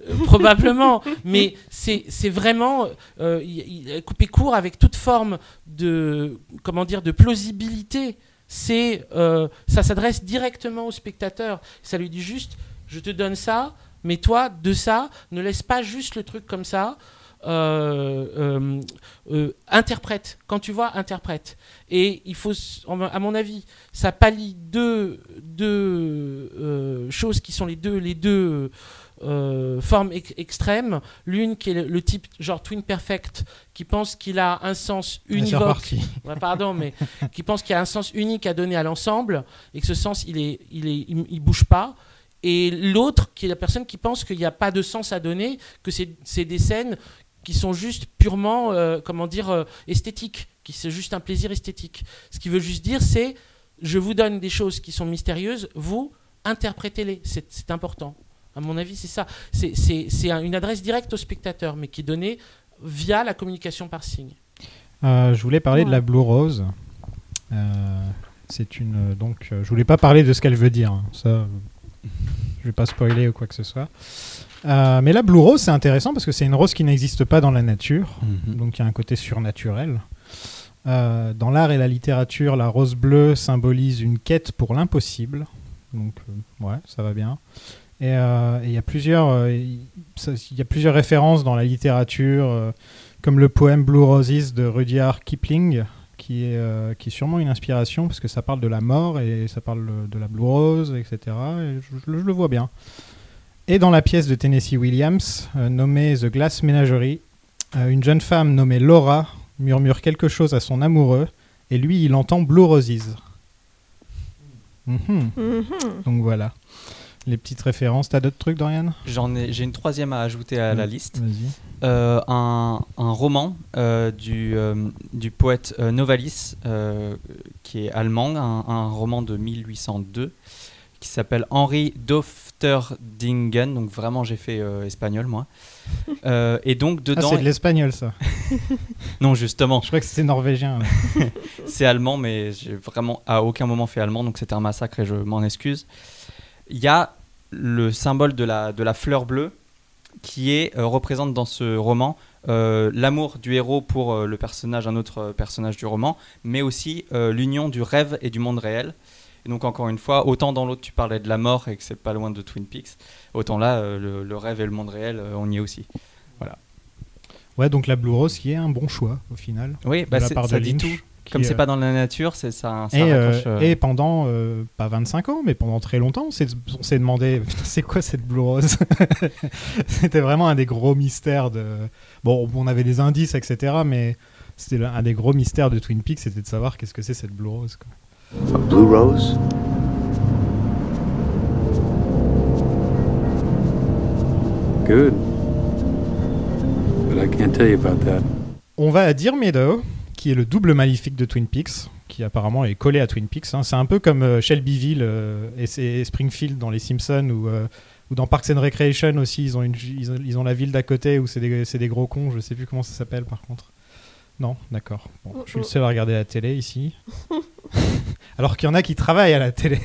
Euh, probablement, mais c'est vraiment euh, coupé court avec toute forme de comment dire de plausibilité. C'est euh, ça s'adresse directement au spectateur. Ça lui dit juste je te donne ça, mais toi de ça ne laisse pas juste le truc comme ça. Euh, euh, euh, interprète quand tu vois interprète et il faut à mon avis ça pallie deux, deux choses qui sont les deux les deux formes ex- extrêmes. L'une qui est le, le type genre Twin Perfect, qui pense qu'il a un sens univoque. Ouais, pardon, mais qui pense qu'il y a un sens unique à donner à l'ensemble et que ce sens il est, il est, il, il bouge pas. Et l'autre qui est la personne qui pense qu'il n'y a pas de sens à donner, que c'est des scènes qui sont juste purement, euh, comment dire, euh, esthétiques, qui c'est juste un plaisir esthétique. Ce qui veut juste dire, c'est je vous donne des choses qui sont mystérieuses, vous interprétez-les, c'est c'est important. À mon avis, c'est ça. C'est- C'est c'est un- une adresse directe au spectateur, mais qui est donnée via la communication par signe. Euh, je voulais parler de la Blue Rose. Euh, c'est une donc euh, je voulais pas parler de ce qu'elle veut dire. hein. Ça, je vais pas spoiler ou quoi que ce soit. Euh, mais la Blue Rose, c'est intéressant parce que c'est une rose qui n'existe pas dans la nature, Mhm. donc il y a un côté surnaturel. Euh, dans l'art et la littérature, la rose bleue symbolise une quête pour l'impossible. Donc, euh, ouais, ça va bien. Et il y a plusieurs, il ça- il y a plusieurs références dans la littérature, comme le poème Blue Roses de Rudyard Kipling, qui est, euh, qui est sûrement une inspiration parce que ça parle de la mort et ça parle de la Blue Rose, etc. Et je, je le vois bien. Et dans la pièce de Tennessee Williams, euh, nommée The Glass Menagerie, euh, une jeune femme nommée Laura murmure quelque chose à son amoureux et lui, il entend Blue Roses. Mhm. Mhm. Donc voilà. Les petites références. T'as d'autres trucs, Dorian? J'en ai, j'ai une troisième à ajouter à la liste. Vas-y. Euh, un, un roman euh, du, euh, du poète euh, Novalis, euh, qui est allemand, un, un roman de 1802, qui s'appelle Henri Dofterdingen. Donc vraiment, j'ai fait euh, espagnol, moi. Euh, et donc, Ah, dedans... c'est de l'espagnol, ça. non, justement, Je crois que c'était norvégien. c'est allemand, mais j'ai vraiment à aucun moment fait allemand, donc c'était un massacre et je m'en excuse. Il y a le symbole de la, de la fleur bleue qui est, euh, représente dans ce roman euh, l'amour du héros pour euh, le personnage, un autre personnage du roman, mais aussi euh, l'union du rêve et du monde réel. Et donc encore une fois, autant dans l'autre tu parlais de la mort et que c'est pas loin de Twin Peaks, autant là euh, le, le rêve et le monde réel, euh, on y est aussi. Ouais, donc la Blue Rose qui est un bon choix, au final. Oui, bah, la part ça de dit Lynch, tout. Comme c'est euh, pas dans la nature, c'est ça, ça et, raccroche, et pendant, pas 25 ans, mais pendant très longtemps, on s'est demandé, c'est quoi cette Blue Rose C'était vraiment un des gros mystères de... Bon, on avait des indices, etc., mais c'était un des gros mystères de Twin Peaks, c'était de savoir qu'est-ce que c'est cette Blue Rose. quoi. A blue rose? Good. But I can't tell you about that. On va à Deer Meadow, qui est le double maléfique de Twin Peaks, qui apparemment est collé à Twin Peaks. hein. C'est un peu comme euh, Shelbyville euh, et, Springfield dans Les Simpsons ou, euh, ou dans Parks and Recreation aussi. Ils ont, une, ils ont, ils ont la ville d'à côté où c'est des, c'est des gros cons. Je sais plus comment ça s'appelle par contre. Non, d'accord. Bon, je suis le seul à regarder la télé ici. Alors qu'il y en a qui travaillent à la télé.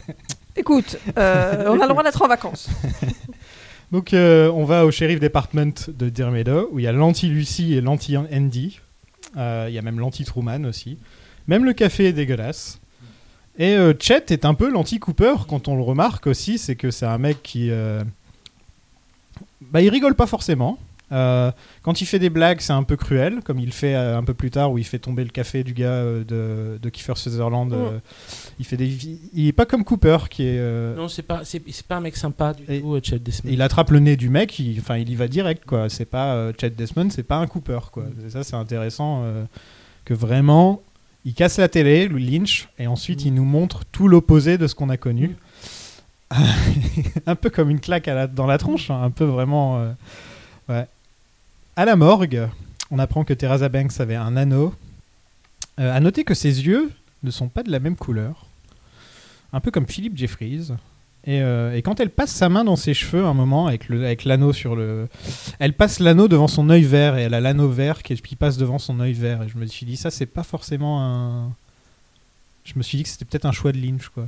Écoute, euh, on a le droit d'être en vacances. Donc euh, on va au sheriff department de Deer Meadow où il y a l'anti-Lucy et l'anti-Andy. Euh, Il y a même l'anti-Truman aussi. Même le café est dégueulasse. Et Chet est un peu l'anti-Cooper quand on le remarque aussi, c'est que c'est un mec qui... Bah il rigole pas forcément. Euh, quand il fait des blagues, c'est un peu cruel, comme il fait euh, un peu plus tard où il fait tomber le café du gars euh, de, de Kiefer Sutherland. euh, il fait des, il est pas comme Cooper qui est. Non, c'est pas, c'est, pas un mec sympa du Et- tout, Chet Desmond. il attrape le nez du mec, il, enfin, il y va direct, quoi. C'est pas Chet Desmond, c'est pas un Cooper, quoi. Et ça, c'est intéressant que vraiment, il casse la télé, le Lynch, et ensuite il nous montre tout l'opposé de ce qu'on a connu. un peu comme une claque à la- dans la tronche, hein, un peu vraiment. ouais. À la morgue, on apprend que Teresa Banks avait un anneau. Euh, à noter que ses yeux ne sont pas de la même couleur. Un peu comme Philippe Jeffries. Et, euh, quand elle passe sa main dans ses cheveux, un moment, avec l'anneau sur le. Elle passe l'anneau devant son œil vert, et elle a l'anneau vert qui, qui passe devant son œil vert. Et je me suis dit, ça, c'est pas forcément un. Je me suis dit que c'était peut-être un choix de Lynch, quoi.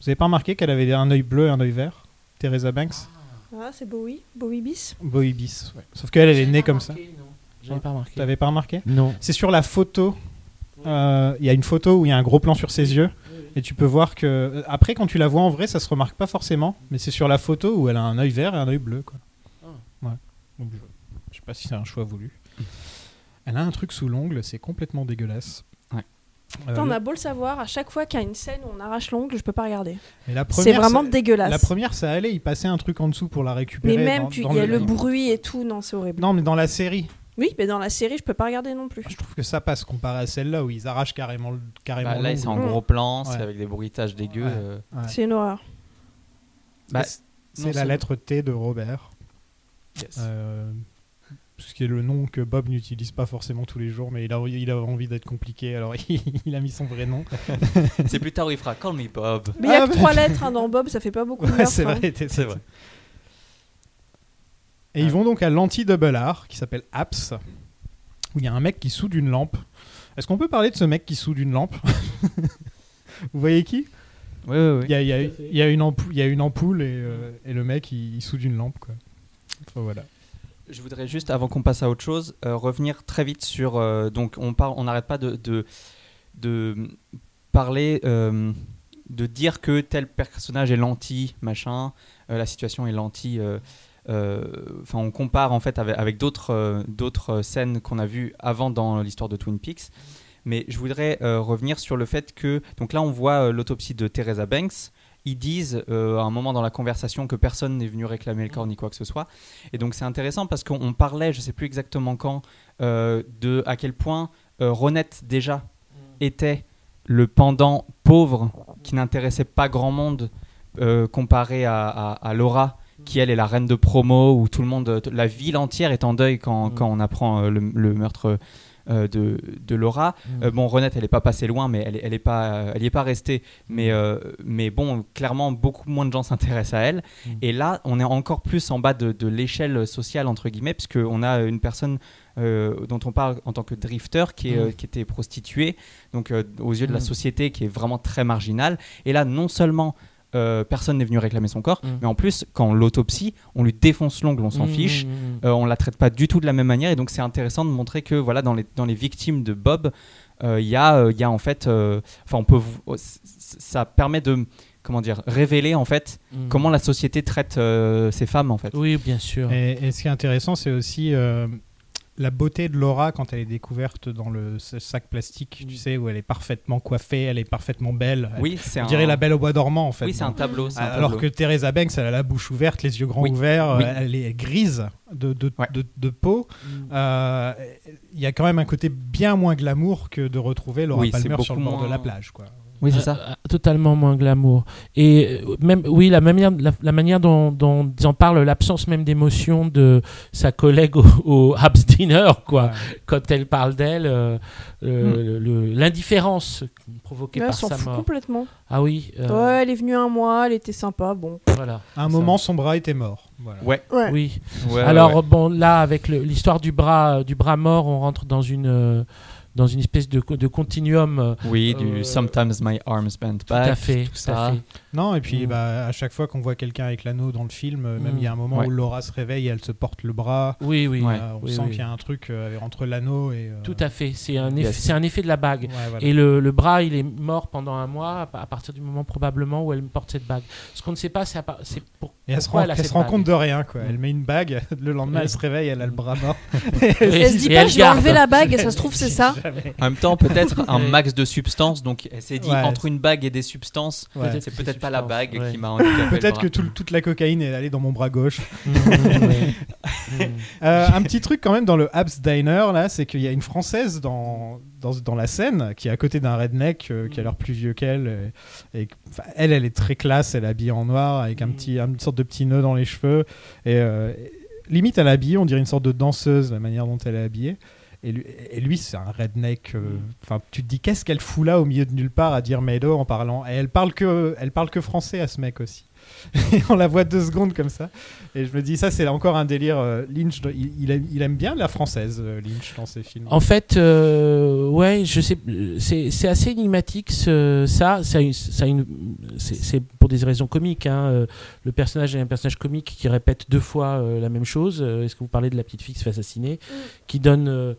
Vous avez pas remarqué qu'elle avait un œil bleu et un œil vert Teresa Banks? Ah, c'est Bowie, Bowie bis. Bowie bis, ouais. Sauf qu'elle, elle est née comme ça. J'avais pas remarqué. T'avais pas remarqué Non. C'est sur la photo. Euh, Il y a une photo où il y a un gros plan sur ses yeux. Et tu peux voir que. euh, Après, quand tu la vois en vrai, ça se remarque pas forcément. Mais c'est sur la photo où elle a un œil vert et un œil bleu. Quoi. Ah. Ouais. Donc, je... je sais pas si c'est un choix voulu. Elle a un truc sous l'ongle, c'est complètement dégueulasse. Ouais. Euh, on a beau le savoir, à chaque fois qu'il y a une scène où on arrache l'ongle, je peux pas regarder. C'est première, vraiment ça- dégueulasse. La première, ça allait, il passait un truc en dessous pour la récupérer. mais même, il y a le bruit et tout, non, c'est horrible. Non, mais dans la série, Oui, mais dans la série, je peux pas regarder non plus. je trouve que ça passe comparé à celle-là où ils arrachent carrément, carrément Bah, là, c'est en gros plan, c'est Ouais. avec des bruitages dégueux. Ouais. euh. Ouais. C'est une horreur. Bah, C'est la lettre T de Robert. Yes. Euh, ce qui est le nom que Bob n'utilise pas forcément tous les jours, mais il a, il a envie d'être compliqué, alors il a mis son vrai nom. C'est plus tard où il fera Call me Bob. Mais il y a Ah, que bah- trois lettres hein, dans Bob, ça fait pas beaucoup Ouais, c'est hein. vrai. t'es- C'est vrai. Et ils vont donc à l'anti-double R, qui s'appelle Apps, où il y a un mec qui soude une lampe. Est-ce qu'on peut parler de ce mec qui soude une lampe? Vous voyez qui? Oui, oui, il y, a, il y a- une ampoule, il y a une ampoule et, euh, et le mec il, il soude une lampe. Quoi. Enfin, voilà. Je voudrais juste, avant qu'on passe à autre chose, euh, revenir très vite sur. euh, donc, on parle, on n'arrête pas de, de, parler euh, de dire que tel personnage est l'anti machin, la situation est euh, Enfin, on compare en fait avec, avec d'autres d'autres scènes qu'on a vues avant dans l'histoire de Twin Peaks. Mais je voudrais revenir sur le fait que donc là on voit l'autopsie de Teresa Banks. Ils disent euh, à un moment dans la conversation que personne n'est venu réclamer le corps ni quoi que ce soit. Et donc c'est intéressant parce qu'on parlait, je sais plus exactement quand, euh, de à quel point euh, Ronette déjà était le pendant pauvre qui n'intéressait pas grand monde euh, comparé à, à- à Laura qui elle est la reine de promo où tout le monde, la ville entière est en deuil quand, Mm. quand on apprend le, le meurtre de, de Laura. Mm. Euh, bon, Renette, elle n'est pas passée loin, mais elle, elle est pas, euh, elle y est pas restée. Mais, euh, mais bon, clairement, beaucoup moins de gens s'intéressent à elle. Mm. Et là, on est encore plus en bas de, de l'échelle sociale entre guillemets, puisque on a une personne euh, dont on parle en tant que drifter qui, est, Mm. euh, qui était prostituée, donc euh, aux yeux de la Mm. société, qui est vraiment très marginale. Et là, non seulement euh, personne n'est venu réclamer son corps, Mm. mais en plus, quand l'autopsie, on lui défonce l'ongle, on s'en Mm, fiche. mm, mm. Euh, on la traite pas du tout de la même manière et donc c'est intéressant de montrer que voilà dans les, dans les victimes de Bob euh, il y, a, euh, il y a en fait euh, enfin on peut oh, ça permet de comment dire révéler en fait Mm. comment la société traite euh, ces femmes en fait Oui, bien sûr. Et, et ce qui est intéressant, c'est aussi euh, la beauté de Laura quand elle est découverte dans le sac plastique, tu Mm. sais, où elle est parfaitement coiffée, elle est parfaitement belle. oui c'est On un dirait la belle au bois dormant, en fait. oui c'est un tableau un Alors tableau. que Teresa Banks, elle a la bouche ouverte, les yeux grands Oui. ouverts, Oui. elle est grise de, de, Ouais. de, de peau. Mm. Euh, Il y a quand même un côté bien moins glamour que de retrouver Laura Oui, Palmer sur le bord de la plage. Quoi. Oui c'est Euh, ça euh, totalement moins glamour. Et euh, même, oui, la manière, la, la manière dont, dont ils en parlent, l'absence même d'émotion de sa collègue au, au Habs Dinner, quoi. Ouais. Quand elle parle d'elle, euh, le- l'indifférence provoquée Ouais, par elle s'en sa fout mort. complètement. Ah oui. euh, Ouais, elle est venue un mois, elle était sympa, bon. Voilà. À un Ça. moment, son bras était mort. Voilà. ouais, Ouais. Oui. ouais, Alors ouais. bon, là, avec l'histoire du bras, du bras mort, on rentre dans une euh, dans une espèce de, co- de continuum. euh, oui euh, du sometimes my arms bent tout à back fait, tout ça à fait. Non, et puis Mm. bah, à chaque fois qu'on voit quelqu'un avec l'anneau dans le film, euh, même Mm. il y a un moment Ouais. où Laura se réveille et elle se porte le bras. Oui, oui. Ouais. Euh, on Oui, sent oui. qu'il y a un truc euh, entre l'anneau et. euh, Tout à fait. C'est un, Yes. effet, c'est un effet de la bague. ouais, voilà. Et le, le bras, il est mort pendant un mois à partir du moment probablement où elle porte cette bague. Ce qu'on ne sait pas, c'est pour, Et elle se rend, elle a elle cette se rend bague. compte de rien, quoi. Mm. Elle met une bague, le lendemain elle se réveille, elle a le bras mort. Elle se dit pas, je vais enlever la bague, et ça se trouve, c'est ça. En même temps peut-être un max de substance donc elle s'est dit Ouais. entre une bague et des substances Ouais. Peut-être c'est peut-être pas la substance, bague ouais. qui m'a handicapé Peut-être que tout toute la cocaïne est allée dans mon bras gauche. Euh, un petit truc quand même dans le Abs Diner, là, c'est qu'il y a une Française dans, dans, dans la scène qui est à côté d'un redneck euh, qui a l'air plus vieux qu'elle. Et, elle, elle est très classe, elle est habillée en noir avec un Mm. petit, une sorte de petit nœud dans les cheveux. Et euh, limite, elle est habillée, on dirait une sorte de danseuse, la manière dont elle est habillée. Et lui, lui, c'est un redneck. euh, Enfin, tu te dis qu'est-ce qu'elle fout là au milieu de nulle part à dire Meadow en parlant. Et elle parle que, elle parle que français à ce mec aussi. Et on la voit deux secondes comme ça. Et je me dis ça, c'est encore un délire. euh, Lynch, il, il aime, bien la française, euh, Lynch dans ses films. En fait, euh, ouais, je sais, c'est c'est assez énigmatique ce- ça. c'est c'est pour des raisons comiques. hein, Le personnage est un personnage comique qui répète deux fois euh, la même chose. Est-ce que vous parlez de la petite fille qui se fait assassiner, qui donne euh,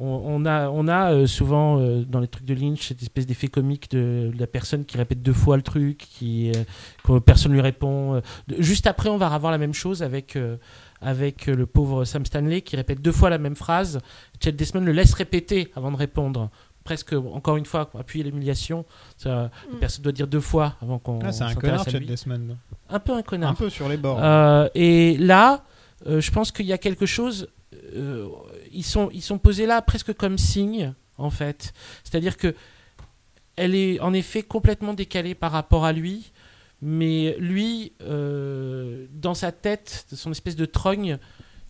on, on a, on a euh, souvent euh, dans les trucs de Lynch cette espèce d'effet comique de, de la personne qui répète deux fois le truc, qui euh, que personne lui répond. euh. Juste après, on va avoir la même chose avec euh, avec le pauvre Sam Stanley qui répète deux fois la même phrase. Chet Desmond le laisse répéter avant de répondre. Presque, encore une fois, pour appuyer l'humiliation. Ça, La Mm. personne doit dire deux fois avant qu'on Ah, c'est un s'intéresse connard, lui. Desmond. Un peu un connard. Un peu sur les bords. Euh, et là, euh, je pense qu'il y a quelque chose. euh, ils, sont, ils sont posés là presque comme signe, en fait. C'est-à-dire que elle est en effet complètement décalée par rapport à lui, mais lui, euh, dans sa tête, son espèce de trogne,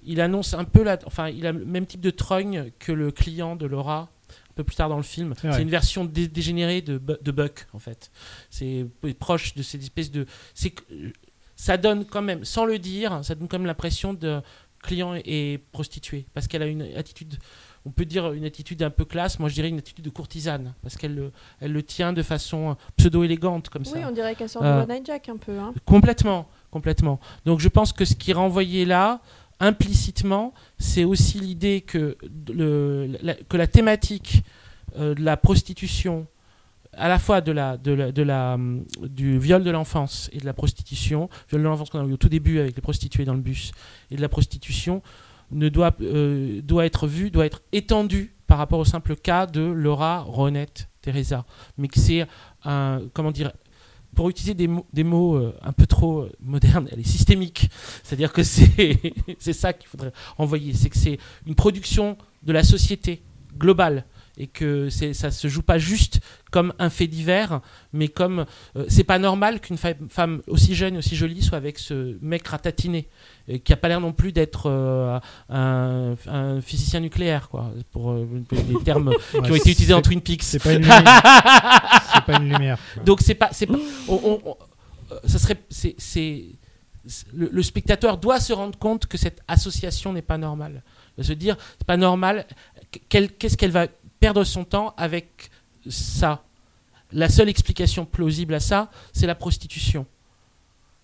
il annonce un peu la. Enfin, il a le même type de trogne que le client de Laura. Un peu plus tard dans le film, C'est une version dé- dégénérée de, Bu- de Buck en fait. C'est proche de cette espèce de. Ça donne quand même, sans le dire, ça donne quand même l'impression de client et prostituée. Parce qu'elle a une attitude, on peut dire une attitude un peu classe, moi je dirais une attitude de courtisane. Parce qu'elle le, elle le tient de façon pseudo-élégante comme Oui, ça. on dirait qu'elle sort Euh, de One Night Jack un peu. Hein. Complètement, complètement. Donc je pense que ce qui est renvoyé là, implicitement, c'est aussi l'idée que, le, la, que la thématique euh, de la prostitution à la fois hum, du viol de l'enfance et de la prostitution, viol de l'enfance qu'on a eu au tout début avec les prostituées dans le bus, et de la prostitution, ne doit, euh, doit être vu, doit être étendu par rapport au simple cas de Laura, Ronette, Teresa. Mais que c'est un, comment dire, pour utiliser des mots, des mots euh, un peu trop euh, modernes, elle est systémique. C'est-à-dire que c'est c'est ça qu'il faudrait envoyer. C'est que c'est une production de la société globale et que ça se joue pas juste comme un fait divers, mais comme euh, c'est pas normal qu'une femme aussi jeune, aussi jolie soit avec ce mec ratatiné et qui a pas l'air non plus d'être euh, un, un physicien nucléaire quoi, pour euh, des termes qui ont été utilisés dans Twin Peaks. C'est pas une lumière. pas une lumière. Donc c'est pas, c'est euh, ça serait, c'est, le, le spectateur doit se rendre compte que cette association n'est pas normale. Il va se dire, c'est pas normal. qu'est-ce qu'elle va perdre son temps avec ça La seule explication plausible à ça, c'est la prostitution.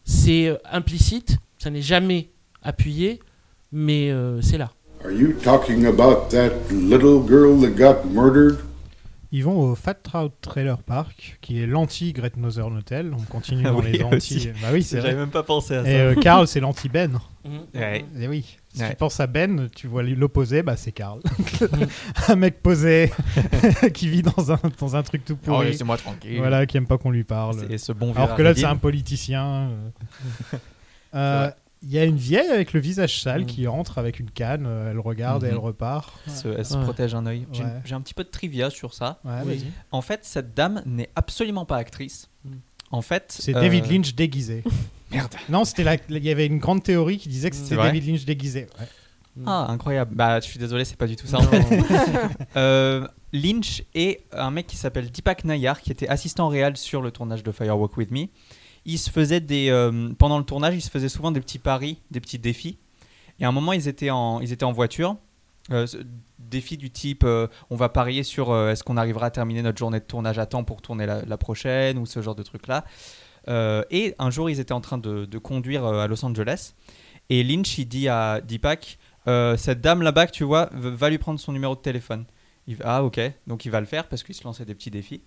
C'est euh, implicite, ça n'est jamais appuyé, mais euh, c'est là. Are you talking about that little girl that got murdered? Ils vont au Fat Trout Trailer Park, qui est l'anti-Great Northern Hotel. On continue Ah dans oui, les anti. aussi. Bah oui, c'est J'avais même pas pensé à ça. Et euh, Carl, c'est l'anti-Ben. Ouais. Et oui. Si Ouais. tu penses à Ben, tu vois l'opposé, bah c'est Carl. un mec posé, qui vit dans un, dans un truc tout pourri. moi tranquille. voilà, qui aime pas qu'on lui parle. C'est ce bon vieux Alors que là, c'est un politicien. euh. Euh, Il y a une vieille avec le visage sale Mm. qui rentre avec une canne, euh, elle regarde et elle repart. Se- elle se Ouais. protège un œil. J'ai Ouais. j'ai un petit peu de trivia sur ça. Ouais, Oui. vas-y. En fait, cette dame n'est absolument pas actrice. Mm. En fait, C'est euh, David Lynch déguisé. Merde. Non, c'était la- il y avait une grande théorie qui disait que c'était C'est vrai David Lynch déguisé. Ouais. Ah, incroyable. Bah, je suis désolé, c'est pas du tout ça en fait. Euh, Lynch et un mec qui s'appelle Deepak Nayar, qui était assistant réel sur le tournage de Firewalk With Me. Il se faisait des, euh, pendant le tournage, il se faisait souvent des petits paris, des petits défis. Et à un moment, ils étaient en, ils étaient en voiture. Euh, défis du type euh, on va parier sur euh, est-ce qu'on arrivera à terminer notre journée de tournage à temps pour tourner la, prochaine ou ce genre de truc là. et un jour, ils étaient en train de, conduire à Los Angeles. Et Lynch, il dit à Deepak cette dame là-bas que tu vois, va lui prendre son numéro de téléphone. Ah ok, donc il va le faire parce qu'il se lançait des petits défis.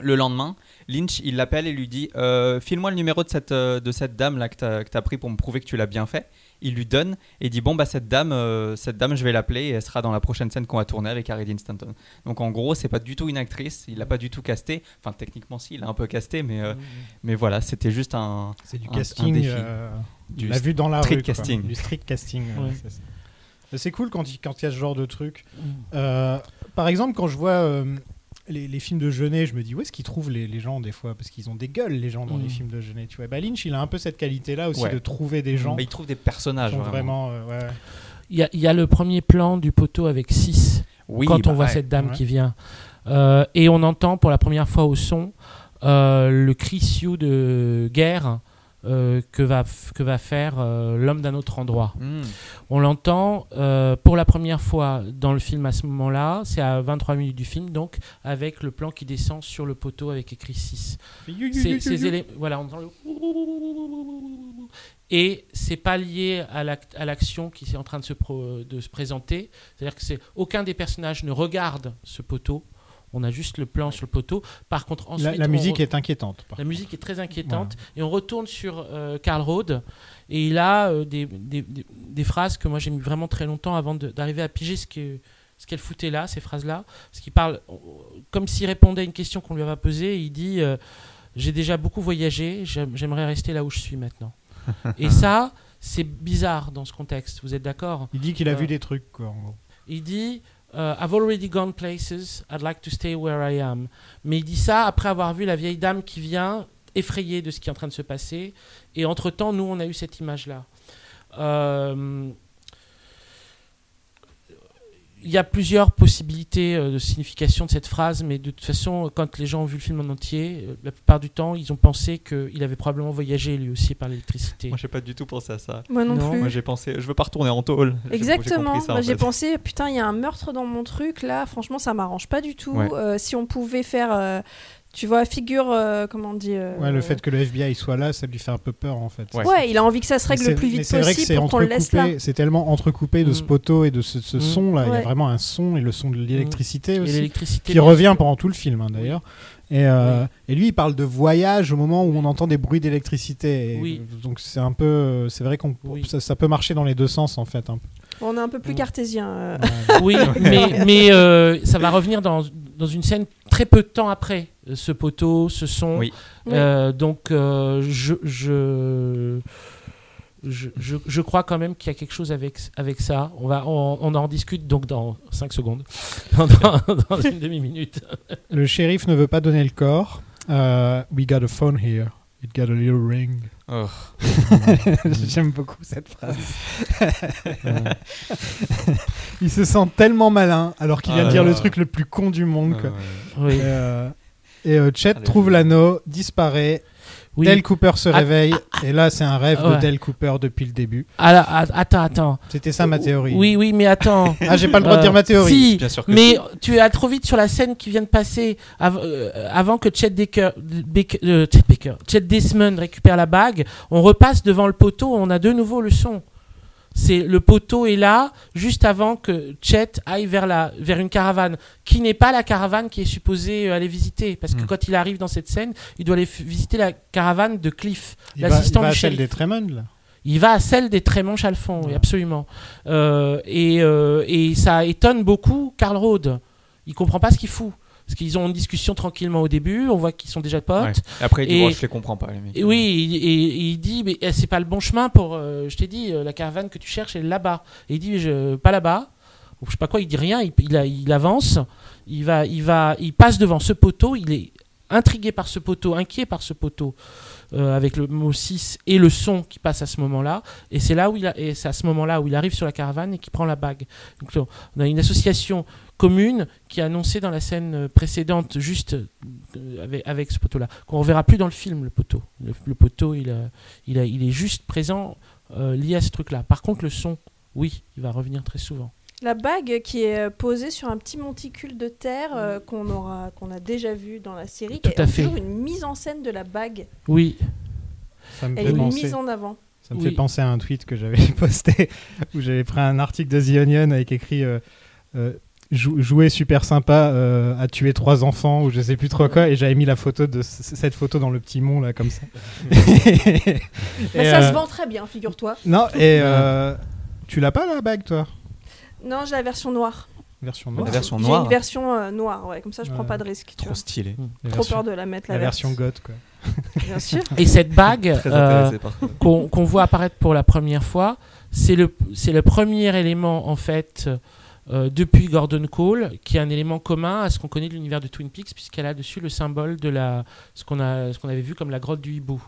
Le lendemain, Lynch, il l'appelle et lui dit euh, File-moi le numéro de cette, euh, de cette dame là que tu as, pris pour me prouver que tu l'as bien fait. Il lui donne et dit Bon, bah cette dame, euh, cette dame je vais l'appeler et elle sera dans la prochaine scène qu'on va tourner avec Harry Dean Stanton. Donc en gros, c'est pas du tout une actrice, il l'a pas du tout casté. Enfin, techniquement, si, il a un peu casté, mais, euh, mais voilà, c'était juste un. C'est du Un- un casting. défi. euh, Du on l'a vu dans la street rue. quoi. casting. Du street casting. ouais, Ouais. c'est cool quand il quand il y a ce genre de truc. Mm. Euh, par exemple, quand je vois euh, les, les films de Jeunet, je me dis où est-ce qu'ils trouvent les, les gens des fois? Parce qu'ils ont des gueules, les gens, dans Mm. les films de Jeunet. Tu vois, bah, Lynch, il a un peu cette qualité-là aussi Ouais. de trouver des gens Mais il trouve des personnages vraiment. vraiment. euh, ouais. Il y, a- il y a le premier plan du poteau avec 6 Oui, quand bah on voit ouais. cette dame Ouais. qui vient. Euh, et on entend pour la première fois au son euh, le cri sioux de guerre euh, que, va, que va faire euh, l'homme d'un autre endroit. Hmm. On l'entend euh, pour la première fois dans le film à ce moment-là, c'est à 23 minutes du film, donc avec le plan qui descend sur le poteau avec écrit 6. Ces, voilà, on entend le et c'est pas lié à l'ac- à l'action qui est en train de se, pro- de se présenter. C'est-à-dire que aucun des personnages ne regarde ce poteau. On a juste le plan sur le poteau. Par contre, ensuite, La, la on musique re- est inquiétante. la musique est très inquiétante et on retourne sur euh, Karl Rode et il a euh, des, des- des- des phrases que moi j'ai mis vraiment très longtemps avant d'arriver à piger ce que ce qu'elle foutait là, ces phrases-là, ce qui parle comme s'il répondait à une question qu'on lui avait posée. Il dit euh, j'ai déjà beaucoup voyagé, j'aime- j'aimerais rester là où je suis maintenant. et ça, c'est bizarre dans ce contexte. Vous êtes d'accord? Il dit qu'il a Euh, vu des trucs. Quoi, en gros. il dit euh, I've already gone places, I'd like to stay where I am. Mais il dit ça après avoir vu la vieille dame qui vient effrayée de ce qui est en train de se passer. Et entre-temps, nous, on a eu cette image-là. Euh, il y a plusieurs possibilités euh, de signification de cette phrase, mais de toute façon, quand les gens ont vu le film en entier, euh, la plupart du temps, ils ont pensé qu'il avait probablement voyagé lui aussi par l'électricité. Moi, j'ai pas du tout pensé à ça. Moi non, Non, plus. Moi, j'ai pensé, je veux pas retourner en tôle. J'ai Exactement. j'ai pensé, putain, il y a un meurtre dans mon truc là. Franchement, ça m'arrange pas du tout. Ouais. Euh, si on pouvait faire, euh, tu vois, figure, euh, comment on dit. euh, Ouais, le fait que le FBI soit là, ça lui fait un peu peur en fait. Ouais. Ouais, il a envie que ça se règle le plus vite c'est vrai que possible c'est pour qu'on le laisse là. c'est tellement entrecoupé de ce Mm. poteau et de ce, ce Mm. son là. Il y a vraiment un son et le son de l'électricité Et aussi. l'électricité qui revient sûr. pendant tout le film hein, d'ailleurs. Et, euh, et lui, il parle de voyage au moment où on entend des bruits d'électricité. Oui. Donc c'est un peu, c'est vrai qu'on Oui. ça, ça peut marcher dans les deux sens en fait. un peu. On est un peu plus Mm. cartésien. euh. Oui, mais, mais euh, ça va revenir dans, dans une scène très peu de temps après, euh, ce poteau, ce son. Oui. Euh, donc, euh, je, je, je, je, crois quand même qu'il y a quelque chose avec, avec ça. On, va, on, on en discute donc dans 5 secondes, dans, dans une demi-minute. Le shérif ne veut pas donner le corps. We got a phone here. It got a little ring. Oh. J'aime beaucoup cette phrase. il se sent tellement malin alors qu'il vient de Ah dire là le truc le plus con du monde. quoi. Oui, Et, euh, et euh, Chet Allez, trouve l'anneau, disparaît. Oui. Dale Cooper se Ah, réveille. et là, c'est un rêve ouais. de Dale Cooper depuis le début. Alors, a- attends, attends. C'était ça ma théorie. Oui, oui, mais attends. Ah, j'ai pas le droit de Euh, dire ma théorie. Si, Bien sûr que mais tu es trop vite sur la scène qui vient de passer av- euh, avant que Chet, Baker, Baker- euh, Chet Baker, Chet Desmond récupère la bague. On repasse devant le poteau, on a de nouveau le son. C'est le poteau est là juste avant que Chet aille vers la vers une caravane qui n'est pas la caravane qui est supposée euh, aller visiter parce que Hmm. quand il arrive dans cette scène, il doit aller visiter la caravane de Cliff, l'assistant va du à celle shérif. des Tremond, là. Il va à celle des Trémont Chalfont, oui, absolument. Euh, et, euh, et ça étonne beaucoup Karl Rode. Il comprend pas ce qu'il fout. Parce qu'ils ont une discussion tranquillement au début, on voit qu'ils sont déjà potes. Ouais. Après, il dit, Et- oh, je les comprends pas, les mecs. Et oui, et, il dit, mais eh, c'est pas le bon chemin pour. euh, je t'ai dit, euh, la caravane que tu cherches est là-bas. Et il dit, je, pas là-bas. Je sais pas quoi, il dit rien, il, il avance, il, va, il, va, il passe devant ce poteau, il est intrigué par ce poteau, inquiet par ce poteau, euh, avec le mot 6 et le son qui passe à ce moment-là. Et c'est là à ce moment-là où il arrive sur la caravane et qui prend la bague. Donc on a une association commune qui a annoncé dans la scène euh, précédente, juste euh, avec, ce poteau-là, qu'on reverra plus dans le film, le poteau. Le, poteau, il, a- il, est juste présent euh, lié à ce truc-là. Par contre, le son, oui, il va revenir très souvent. La bague qui est euh, posée sur un petit monticule de terre euh, qu'on aura, qu'on a déjà vu dans la série. Tout qui à est fait. toujours une mise en scène de la bague. Oui, Ça me Elle fait est penser. mise en avant. Ça me Oui. fait penser à un tweet que j'avais posté où j'avais pris un article de The Onion avec écrit euh, euh, Jou- jouer super sympa euh, à tuer trois enfants ou je sais plus trop quoi et j'avais mis la photo de c- cette photo dans le petit mont là comme ça. Et, Bah, ça euh, se vend très bien, figure-toi. Non et euh, tu l'as pas la bague toi? Non, j'ai la version noire. Version La noire. version J'ai noire. une version euh, noire, ouais, comme ça je prends Ouais. pas de risque. Trop stylé. La Trop version, peur de la mettre la, la version goth quoi. Bien sûr. et cette bague euh, qu'on voit apparaître pour la première fois, c'est le, c'est le premier élément, en fait, euh, depuis Gordon Cole, qui est un élément commun à ce qu'on connaît de l'univers de Twin Peaks, puisqu'elle a dessus le symbole de la, ce qu'on a, ce qu'on avait vu comme la grotte du hibou.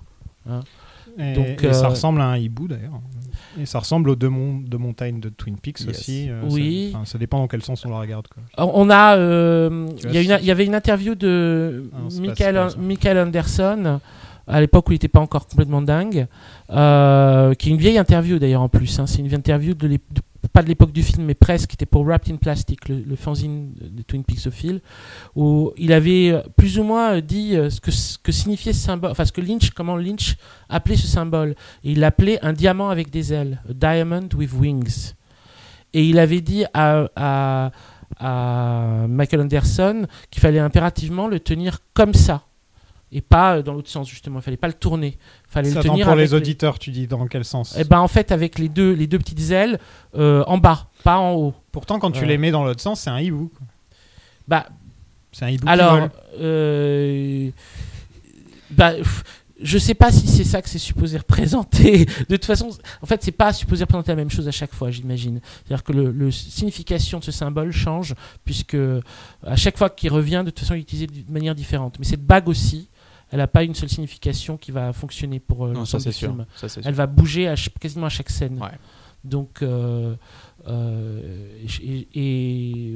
Et, Donc, et ça euh, ressemble à un hibou d'ailleurs. Et ça ressemble aux deux, mon- deux montagnes de Twin Peaks Yes. aussi. euh, Oui. Ça, enfin, ça dépend dans quel sens on la regarde quoi. On a, euh, il y, a vois, une- il y avait une interview de Ah non, Michael, pas. Michael Anderson à l'époque où il n'était pas encore complètement dingue, euh, qui est une vieille interview d'ailleurs en plus. hein. C'est une vieille interview de, de- pas de l'époque du film, mais presque, qui était pour Wrapped in Plastic, le, fanzine de Twin Peaks où il avait euh, plus ou moins euh, dit euh, ce que, que signifiait ce symbole, enfin ce que Lynch, comment Lynch appelait ce symbole. Il l'appelait un diamant avec des ailes, a diamond with wings. Et il avait dit à, à, à Michael Anderson qu'il fallait impérativement le tenir comme ça. Et pas euh, dans l'autre sens, justement. Il fallait pas le tourner. Fallait Ça, le tenir pour avec les auditeurs, tu dis dans quel sens Eh ben, en fait, avec les deux, les deux petites ailes euh, en bas, pas en haut. Pourtant, quand tu les mets dans l'autre sens, c'est un hibou. Bah, C'est un hibou qui alors, vole. euh, bah, pff, je sais pas si c'est ça que c'est supposé représenter. De toute façon, en fait, c'est pas supposé représenter la même chose à chaque fois, j'imagine. C'est-à-dire que le, le signification de ce symbole change, puisque à chaque fois qu'il revient, de toute façon, il est utilisé de manière différente. Mais cette bague aussi, elle n'a pas une seule signification qui va fonctionner pour euh, Non, ça du sûr. film. Ça, c'est sûr. Elle va bouger à ch- quasiment à chaque scène. Ouais. Donc, euh, euh, et,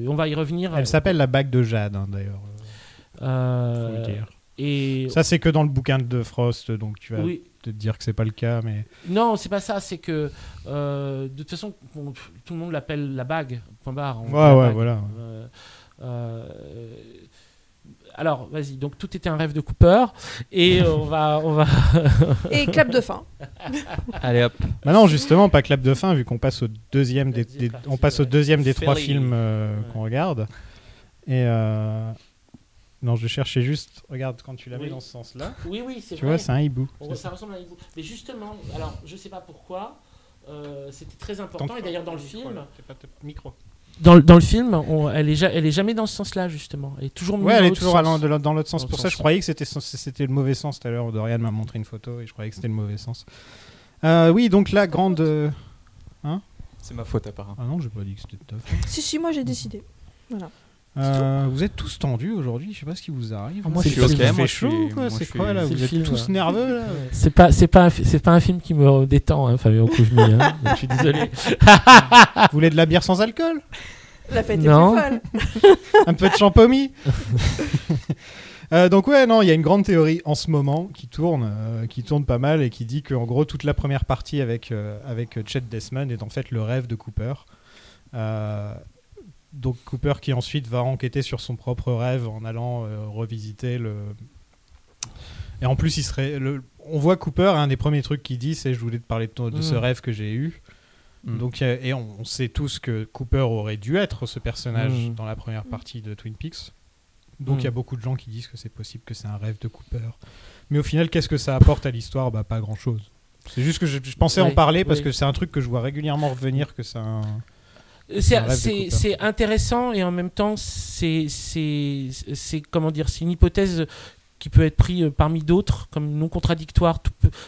et on va y revenir. Elle s'appelle la bague de Jade, hein, d'ailleurs. Euh, et Ça, c'est que dans le bouquin de Frost, donc tu vas oui, peut-être dire que c'est pas le cas, mais non, c'est pas ça. C'est que euh, de toute façon, on- tout le monde l'appelle la bague. Point barre. ouais, ouais, bague. voilà. Euh, euh, alors, vas-y. Donc tout était un rêve de Cooper, et on va, on va. Et clap de fin. Allez hop. Bah non, justement, pas clap de fin, vu qu'on passe au deuxième des, Deuxième des- partie, on passe au ouais. deuxième des trois films euh, Ouais. qu'on regarde. Et euh, Non, je cherchais juste. Regarde, quand tu la mets Oui. dans ce sens-là, Oui, oui, c'est tu vrai. vois, c'est un hibou. Ça. ça ressemble à un hibou. Mais justement, alors je sais pas pourquoi, euh, c'était très Tant important. Et d'ailleurs dans le micro, film, pas micro. Dans, le- dans le film, on- elle est ja- elle est jamais dans ce sens-là justement. Elle est toujours Ouais, elle dans est l'autre toujours sens. de dans l'autre sens. Dans Pour l'autre ça, je sens. croyais que c'était le mauvais sens tout à l'heure. Dorian m'a montré une photo et je croyais que c'était le mauvais sens. Euh, oui, donc la grande. euh, C'est ma faute apparemment. Ah non, j'ai pas dit que c'était tough. Si, si, moi j'ai décidé. Euh, vous êtes tous tendus aujourd'hui, je sais pas ce qui vous arrive. Ah, moi, C'est je suis chaud C'est quoi là Vous êtes film, tous ouais. nerveux là C'est pas c'est pas un fi- c'est pas un film qui me détend, hein, Fabien Couvmy. Hein. Je suis désolé. Vous voulez de la bière sans alcool? La fête Non. est plus folle. Un peu de champomis Euh, donc ouais, non, il y a une grande théorie en ce moment qui tourne, euh, qui tourne pas mal et qui dit qu'en gros toute la première partie avec euh, avec Chet Desmond est en fait le rêve de Cooper. Donc Cooper qui ensuite va enquêter sur son propre rêve en allant euh, revisiter le. Et en plus, il serait. Le... On voit Cooper, un des premiers trucs qu'il dit, c'est je voulais te parler de, ton- de ce Mm. rêve que j'ai eu. Mm. Donc, et on, on sait tous que Cooper aurait dû être ce personnage Mm. dans la première partie de Twin Peaks. Donc il y a beaucoup de gens qui disent que c'est possible que c'est un rêve de Cooper. Mais au final, qu'est-ce que ça apporte à l'histoire? Bah pas grand-chose. C'est juste que je, je pensais en parler parce oui. que c'est un truc que je vois régulièrement revenir que c'est un... C'est- de C'est intéressant et en même temps, c'est comment dire, c'est une hypothèse qui peut être prise parmi d'autres comme non contradictoire.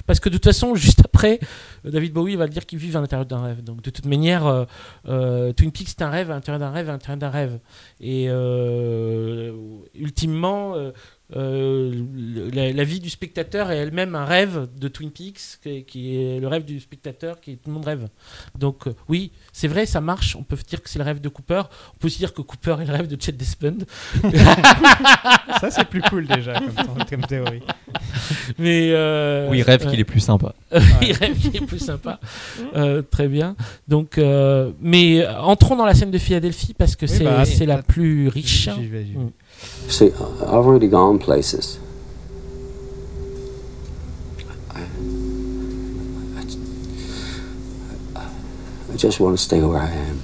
Parce que de toute façon, juste après, euh, David Bowie va le dire qu'il vit à l'intérieur d'un rêve. Donc de toute manière, euh, euh, Twin Peaks c'est un rêve à l'intérieur d'un rêve à l'intérieur d'un rêve. Et euh, ultimement, euh, euh, la, la vie du spectateur est elle-même un rêve de Twin Peaks, qui, qui est le rêve du spectateur, qui est tout le monde rêve. Donc euh, oui, c'est vrai, ça marche. On peut dire que c'est le rêve de Cooper. On peut aussi dire que Cooper est le rêve de Chet Desmond. Ça c'est plus cool déjà comme, comme théorie. Mais euh, Oui, rêve euh, qu'il est plus sympa. il rêve qu'il est plus sympa. Euh, très bien. Donc, euh, mais euh, entrons dans la scène de Philadelphie parce que Oui, c'est bah, c'est la plus riche. Vais, vais. Mm. See, I've already gone places. I, I, I just want to stay where I am.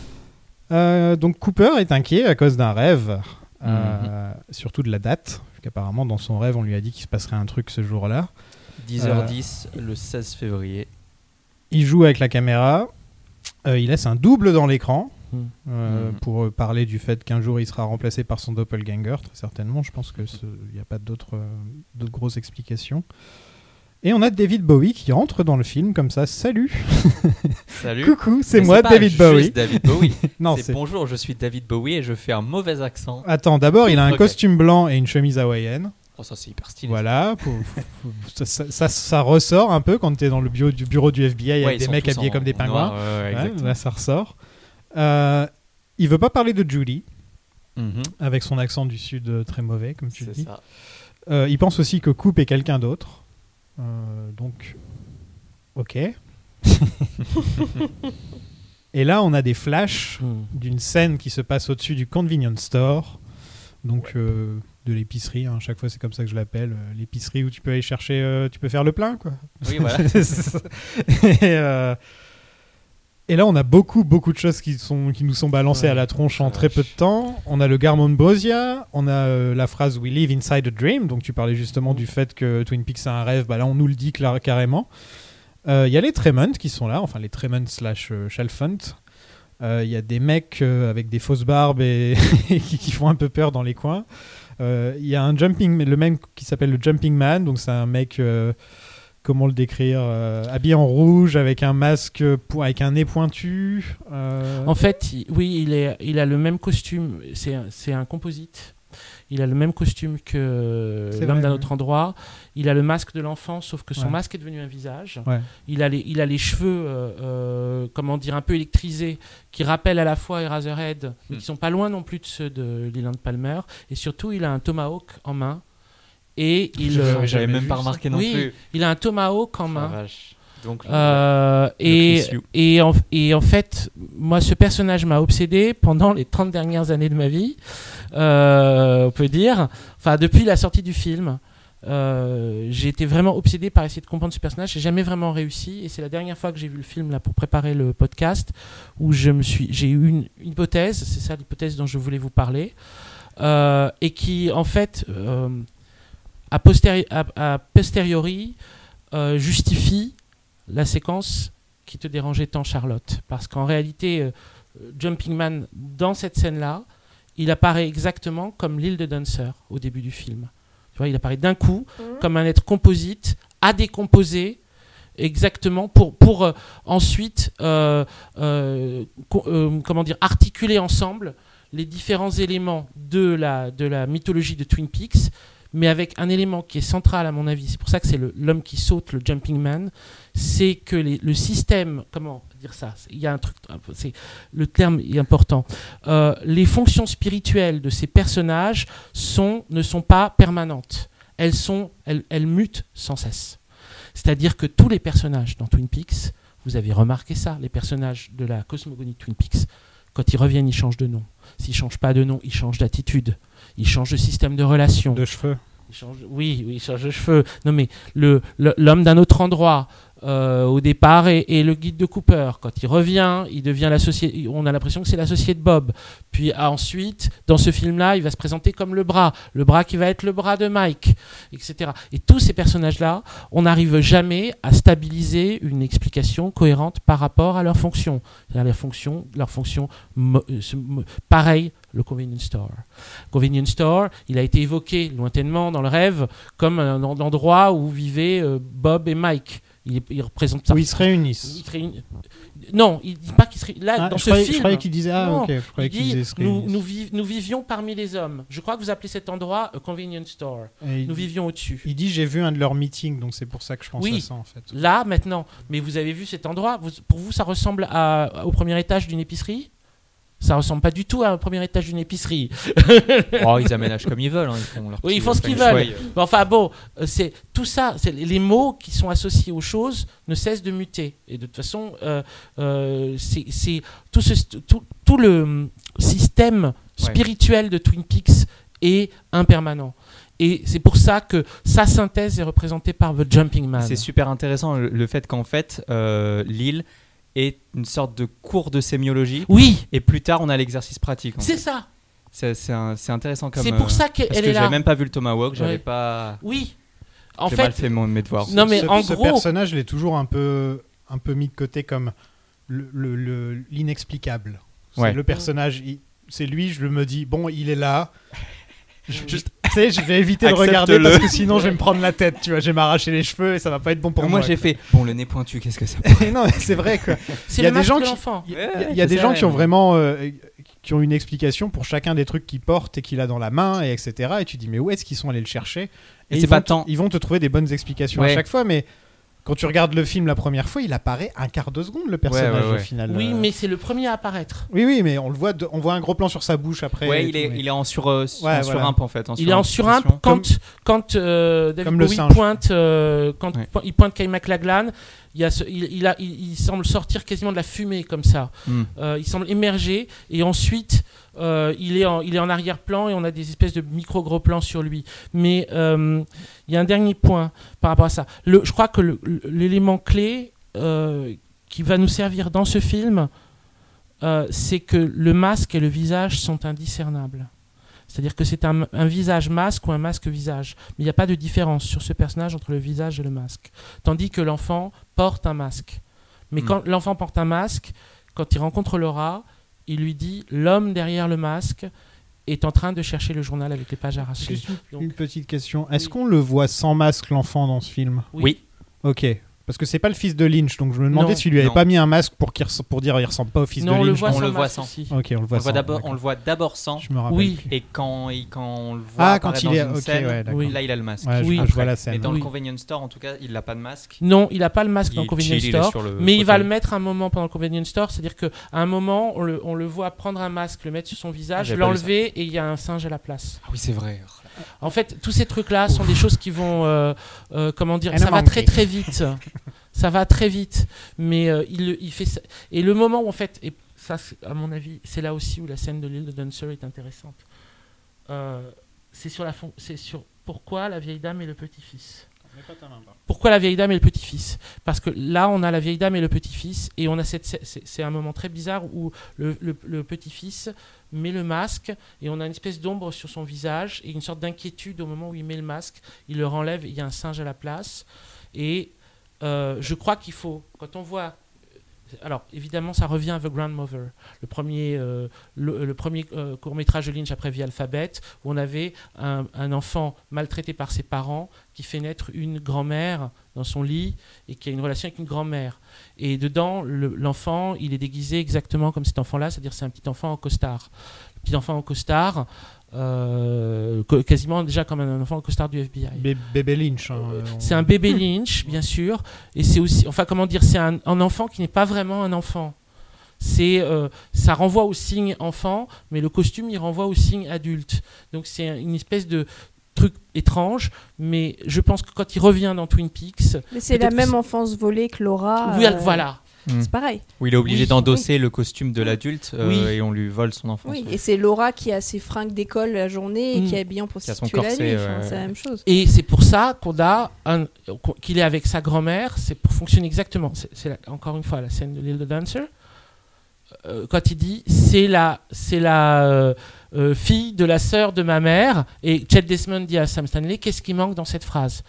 Euh, donc Cooper est inquiet à cause d'un rêve, euh, surtout de la date, qu'apparemment dans son rêve on lui a dit qu'il se passerait un truc ce jour-là. 10h10 le 16 février. Il joue avec la caméra, euh, il laisse un double dans l'écran Mm. Euh, Mm. pour euh, parler du fait qu'un jour il sera remplacé par son doppelganger, très certainement. Je pense qu'il n'y a pas d'autres euh, d'autres grosses explications. Et on a David Bowie qui entre dans le film comme ça. Salut, Salut. coucou, c'est moi David Bowie. David Bowie. Non, c'est bonjour, je suis David Bowie et je fais un mauvais accent. Attends, d'abord il a un costume blanc et une chemise hawaïenne. Oh, ça c'est hyper stylé. Voilà, pour- ça, ça- ça- ça ressort un peu quand tu es dans le bureau du, bureau du FBI Ouais, avec des mecs habillés comme des pingouins. noir, ouais, ouais, Ouais, exactement. là, ça ressort. Euh, il veut pas parler de Julie, Mhm, avec son accent du sud euh, très mauvais, comme tu le dis. ça. Euh, il pense aussi que Coupe est quelqu'un d'autre. Euh, donc, ok. Et là, on a des flashs Mm. d'une scène qui se passe au-dessus du convenience store, donc euh, de l'épicerie. hein. Chaque fois, c'est comme ça que je l'appelle, euh, l'épicerie où tu peux aller chercher, euh, tu peux faire le plein, quoi. Oui, voilà. et, et là, on a beaucoup, beaucoup de choses qui, sont, qui nous sont balancées Ouais. à la tronche en très peu de temps. On a le Garmon Bosia, on a euh, la phrase We live inside a dream. Donc, tu parlais justement Mm. du fait que Twin Peaks c'est un rêve. Bah là, on nous le dit clar- carrément. Euh, Il y a les Tremont qui sont là, enfin les Tremont slash euh. Euh, Il y a des mecs avec des fausses barbes et qui, font un peu peur dans les coins. Il y a un jumping, le même qui s'appelle le Jumping Man, donc c'est un mec, comment le décrire, euh, habillé en rouge avec un masque, avec un nez pointu. euh, En fait, oui, il, est, il a le même costume. C'est un, composite. Il a le même costume que l'homme d'un autre endroit. Il a le masque de l'enfant, sauf que son Ouais. masque est devenu un visage. Ouais. Il, a les, il a les cheveux, euh, euh, comment dire, un peu électrisés, qui rappellent à la fois Eraserhead, mais Hmm. qui sont pas loin non plus de ceux de Leland Palmer. Et surtout, il a un tomahawk en main. Et il, euh, j'avais même pas remarqué non Oui, plus. il a un tomahawk en main. vache. Donc, Euh, Le et, et, en, et en fait, moi, ce personnage m'a obsédé pendant les 30 dernières années de ma vie, euh, on peut dire. Enfin, depuis la sortie du film, euh, j'ai été vraiment obsédé par essayer de comprendre ce personnage. J'ai jamais vraiment réussi. Et c'est la dernière fois que j'ai vu le film là pour préparer le podcast où je me suis, j'ai eu une hypothèse. C'est ça l'hypothèse dont je voulais vous parler. euh, et qui en fait euh, a, postéri- a- a posteriori euh, justifie la séquence qui te dérangeait tant Charlotte parce qu'en réalité euh, Jumping Man dans cette scène là il apparaît exactement comme l'île de Dancer au début du film tu vois il apparaît d'un coup Mhm. comme un être composite à décomposer exactement pour, pour euh, ensuite euh, euh, co- euh, comment dire articuler ensemble les différents éléments de la, de la mythologie de Twin Peaks mais avec un élément qui est central à mon avis c'est pour ça que c'est l'homme qui saute le jumping man c'est que le système comment dire ça il y a un truc c'est le terme est important Euh, les fonctions spirituelles de ces personnages sont ne sont pas permanentes elles sont elles, mutent sans cesse c'est-à-dire que tous les personnages dans Twin Peaks, vous avez remarqué ça, les personnages de la cosmogonie Twin Peaks, quand ils reviennent, ils changent de nom. S'ils changent pas de nom, ils changent d'attitude. Ils changent de système de relation. De cheveux. Oui, oui, ils changent de cheveux. Non, mais l'homme d'un autre endroit, euh, au départ, est, est le guide de Cooper. Quand il revient, il devient. On a l'impression que c'est l'associé de Bob. Puis ensuite, dans ce film-là, il va se présenter comme le bras. Le bras qui va être le bras de Mike, etc. Et tous ces personnages-là, on n'arrive jamais à stabiliser une explication cohérente par rapport à leur fonction. C'est-à-dire leur fonction, leur fonction euh, pareil, le convenience store. Convenience store, il a été évoqué lointainement dans le rêve comme un en- endroit où vivaient euh, Bob et Mike. Il, il représente ça. Où ils se réunissent. Non, il dit pas qu'il se ré- Là, Ah, dans je, ce croyais, je film. croyais qu'il disait ah Non, ok je croyais il qu'il dit, disait nous, réunissent. nous, viv- nous vivions parmi les hommes. Je crois que vous appelez cet endroit a convenience store. Et il, Nous vivions au-dessus. il dit j'ai vu un de leurs meetings donc c'est pour ça que je pense Oui. à ça en fait. Là, maintenant. Mais vous avez vu cet endroit vous- Pour vous, ça ressemble à- au premier étage d'une épicerie? Ça ressemble pas du tout à un premier étage d'une épicerie. Oh, ils aménagent comme ils veulent. hein, Ils font, leur Oui, ils font ce qu'ils veulent. Mais enfin bon, euh, c'est tout ça, c'est les mots qui sont associés aux choses ne cessent de muter. Et de toute façon, euh, euh, c'est tout, ce- tout, tout le hum, système spirituel de Twin Peaks est impermanent. Et c'est pour ça que sa synthèse est représentée par The Jumping Man. C'est super intéressant le, le fait qu'en fait, euh, l'île est une sorte de cours de sémiologie. Oui, Et plus tard, on a l'exercice pratique. c'est ça. C'est intéressant comme. C'est pour euh, ça qu'elle que est là. j'avais même pas vu le Tomahawk, j'avais Ouais. pas. Oui. En J'ai fait, mal fait mon, mes devoirs. Non, mais ce, en ce gros- personnage il est toujours un peu un peu mis de côté comme le- le- le- l'inexplicable. C'est Ouais. le personnage c'est lui je me dis bon il est là. Je, je- tu sais, je vais éviter de regarder parce que sinon je vais me prendre la tête, tu vois, je vais m'arracher les cheveux et ça va pas être bon pour moi, moi. j'ai fait. Bon, le nez pointu, qu'est-ce que ça non, mais c'est vrai que c'est il y a des gens qui- il y a, des gens ont vraiment euh, qui ont une explication pour chacun des trucs qu'il porte et qu'il a dans la main et etc. Et tu dis mais où est-ce qu'ils sont allés le chercher? Et ils c'est vont pas te- tant- ils vont te trouver des bonnes explications à chaque fois, mais quand tu regardes le film la première fois, il apparaît un quart de seconde le personnage ouais, ouais. au final. Oui, Euh, mais c'est le premier à apparaître. oui, oui, mais on le voit, de- on voit un gros plan sur sa bouche après. Ouais, et il tout, est, mais- il est en, sur, euh, en Ouais, voilà. surimp en fait. en Il est en surimposition. surimp quand, quand euh, David Comme le Bowie singe. pointe, euh, quand Ouais. po- il pointe Kay McLachlan, il, y a ce- il, il a, il, il semble sortir quasiment de la fumée comme ça. Hmm. Euh, il semble émerger et ensuite euh, il, est en, il est en arrière-plan et on a des espèces de micro-gros plans sur lui. Mais euh, il y a un dernier point par rapport à ça. Le, je crois que l'élément clé qui va nous servir dans ce film, c'est que le masque et le visage sont indiscernables. C'est-à-dire que c'est un, un visage masque ou un masque visage. Mais il n'y a pas de différence sur ce personnage entre le visage et le masque. Tandis que l'enfant porte un masque. Mais Hmm. quand l'enfant porte un masque, quand il rencontre Laura, il lui dit l'homme derrière le masque est en train de chercher le journal avec les pages arrachées. Juste une, Donc- une petite question. Est-ce Oui. qu'on le voit sans masque l'enfant dans ce film? Oui. Ok. Parce que c'est pas le fils de Lynch, donc je me demandais Non. si lui avait Non. pas mis un masque pour, qu'il res- pour dire il ressemble pas au fils non, de on le Lynch. voit on le voit sans. Ok, on le voit le sans, d'abord, on le voit d'abord sans. Je me rappelle. Oui. plus. Et quand, il, quand on le voit Ah, quand il dans est- une scène, ouais. Oui. là il a le masque. Ouais, Oui. je vois la Mais scène. dans Oui. le convenience store, en tout cas, il n'a pas de masque. Non, il n'a pas le masque dans Il le Convenience chill, Store. le Mais il va le mettre un moment pendant le convenience store, c'est-à-dire qu'à un moment, on le, on le voit prendre un masque, le mettre sur son visage, l'enlever et il y a un singe à la place. Ah oui, c'est vrai. En fait, tous ces trucs-là sont des choses qui vont, euh, euh, comment dire, ça va très très vite. ça va très vite, mais euh, il, le- il fait ça. Et le moment où en fait, et ça, à mon avis, c'est là aussi où la scène de l'île de Dancer est intéressante. Euh, c'est sur la, fon- c'est sur pourquoi la vieille dame et le petit-fils. Pourquoi la vieille dame et le petit-fils? Parce que là, on a la vieille dame et le petit-fils, et on a cette, c'est- un moment très bizarre où le, le- le petit-fils met le masque, et on a une espèce d'ombre sur son visage, et une sorte d'inquiétude au moment où il met le masque. Il le renlève, il y a un singe à la place. Et euh, je crois qu'il faut, quand on voit alors, évidemment, ça revient à The Grandmother, le premier, euh, le, le premier euh, court-métrage de Lynch après Vie Alphabet, où on avait un, enfant maltraité par ses parents qui fait naître une grand-mère dans son lit et qui a une relation avec une grand-mère. Et dedans, le- l'enfant, il est déguisé exactement comme cet enfant-là, c'est-à-dire c'est un petit enfant en costard. Petit enfant en costard, euh, quasiment déjà comme un enfant en costard du FBI. Bé- Bébé Lynch. hein, euh, on- C'est un bébé Lynch, bien sûr, et c'est aussi, enfin comment dire, c'est un, un enfant qui n'est pas vraiment un enfant. C'est, euh, ça renvoie au signe enfant, mais le costume il renvoie au signe adulte. Donc c'est un- une espèce de truc étrange, mais je pense que quand il revient dans Twin Peaks, Mais c'est la même enfance volée que Laura. oui, euh, voilà, C'est pareil. Où il est obligé Oui. d'endosser le costume de l'adulte euh, Oui. et on lui vole son enfance. Oui, et c'est Laura qui a ses fringues d'école la journée et Mm. qui est habillée en Qui a son prostituée la corset, nuit. Enfin, ouais. C'est la même chose. Et c'est pour ça qu'on a un- qu'il est avec sa grand-mère, c'est pour fonctionner exactement. C'est, c'est la- encore une fois la scène de Little Dancer. Euh, quand il dit c'est la, c'est la euh, euh, fille de la sœur de ma mère, et Chet Desmond dit à Sam Stanley qu'est-ce qui manque dans cette phrase?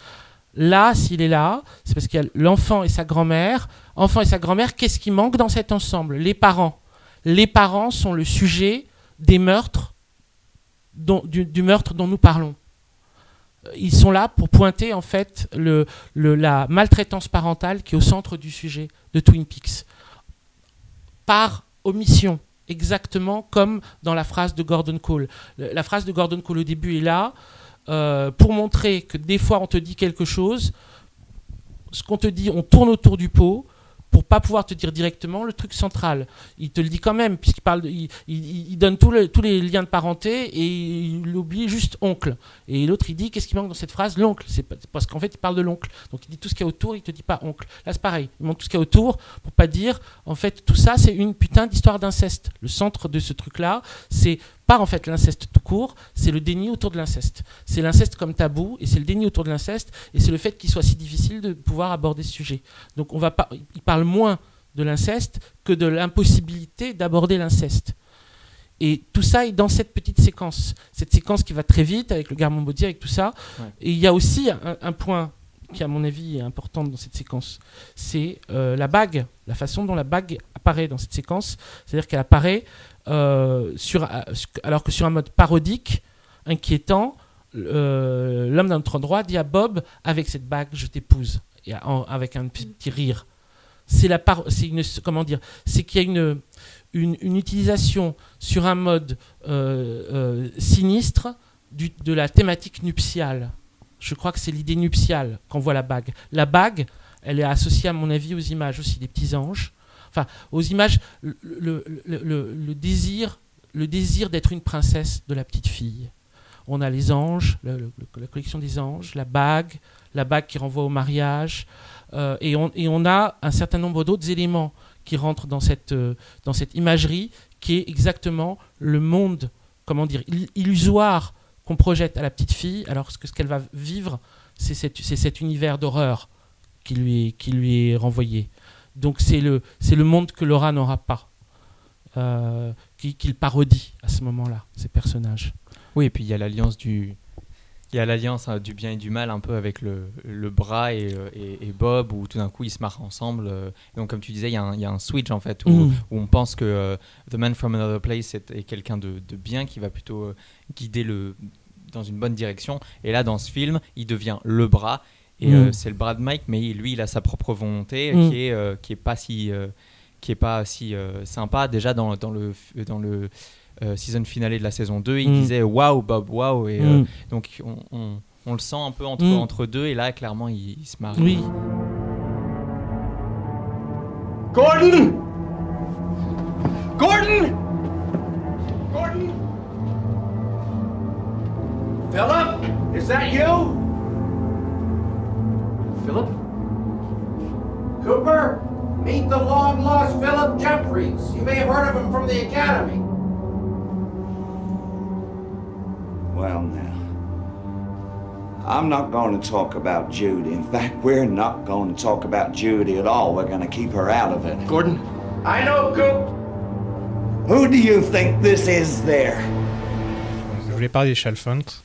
Là, s'il est là, c'est parce qu'il y a l'enfant et sa grand-mère. Enfant et sa grand-mère, qu'est-ce qui manque dans cet ensemble? Les parents. Les parents sont le sujet des meurtres, du- meurtre dont nous parlons ils sont là pour pointer en fait la maltraitance parentale qui est au centre du sujet de Twin Peaks. Par omission, exactement comme dans la phrase de Gordon Cole. Le- La phrase de Gordon Cole au début est là euh, pour montrer que des fois on te dit quelque chose, ce qu'on te dit, on tourne autour du pot pour pas pouvoir te dire directement le truc central. Il te le dit quand même, puisqu'il parle, il, il- donne tous les, liens de parenté et il oublie juste oncle. Et l'autre, il dit qu'est-ce qui manque dans cette phrase? L'oncle. C'est parce qu'en fait, il parle de l'oncle. Donc il dit tout ce qu'il y a autour, il te dit pas oncle. Là, c'est pareil. Il manque tout ce qu'il y a autour pour pas dire en fait tout ça, c'est une putain d'histoire d'inceste. Le centre de ce truc-là, c'est pas en fait l'inceste tout court, c'est le déni autour de l'inceste. C'est l'inceste comme tabou et c'est le déni autour de l'inceste et c'est le fait qu'il soit si difficile de pouvoir aborder ce sujet. Donc on va pas, il parle moins de l'inceste que de l'impossibilité d'aborder l'inceste. Et tout ça est dans cette petite séquence. Cette séquence qui va très vite avec le Garmon Body, avec tout ça. Ouais. Et il y a aussi un, un point qui, à mon avis, est important dans cette séquence. C'est euh, la bague, la façon dont la bague apparaît dans cette séquence. C'est-à-dire qu'elle apparaît sur, euh, alors que sur un mode parodique, inquiétant, euh, l'homme d'un autre endroit dit à Bob Avec cette bague, je t'épouse. Avec un petit rire. C'est la par- une comment dire c'est qu'il y a une, une utilisation sur un mode euh, euh, sinistre du- de la thématique nuptiale. Je crois que c'est l'idée nuptiale qu'on voit la bague. La bague, elle est associée à mon avis aux images aussi des petits anges. Enfin, aux images, le, désir, le désir d'être une princesse de la petite fille. On a les anges, la collection des anges, la bague, la bague qui renvoie au mariage, euh, et, on, a un certain nombre d'autres éléments qui rentrent dans cette, euh, imagerie qui est exactement le monde, comment dire, ill- illusoire qu'on projette à la petite fille, alors que ce qu'elle va vivre, c'est cet, univers d'horreur qui lui est renvoyé. Donc c'est le, c'est le monde que Laura n'aura pas, euh, qui- qu'il parodie à ce moment-là, ces personnages. Oui, et puis il y a l'alliance du. Il y a l'alliance hein, du bien et du mal un peu avec le, le bras et, euh, et- et Bob où tout d'un coup ils se marrent ensemble. euh. Et donc comme tu disais, il y, a un- il y a un switch en fait où, Mm. où on pense que euh, The Man from Another Place est, est quelqu'un de, de bien qui va plutôt euh, guider le dans une bonne direction. Et là dans ce film, il devient le bras et Mm. euh, c'est le bras de Mike, mais lui il a sa propre volonté Mm. qui est euh, qui est pas si euh, qui est pas si euh, sympa déjà dans, dans le dans le euh, season finale de la saison 2 il Mm. disait waouh Bob waouh et euh, donc on, on- on le sent un peu entre, entre deux et là clairement il, il se marie. Oui. Gordon! Gordon! Gordon? Philip? Is that you? Philip? Cooper? Meet the long lost Philip Jeffries. You may have heard of him from the Academy. Well, now. I'm not going to talk about Judy. In fact, we're not going to talk about Judy at all. We're going to keep her out of it. Gordon? I know, Coop. Who do you think this is there? Je voulais parler des Chalfont.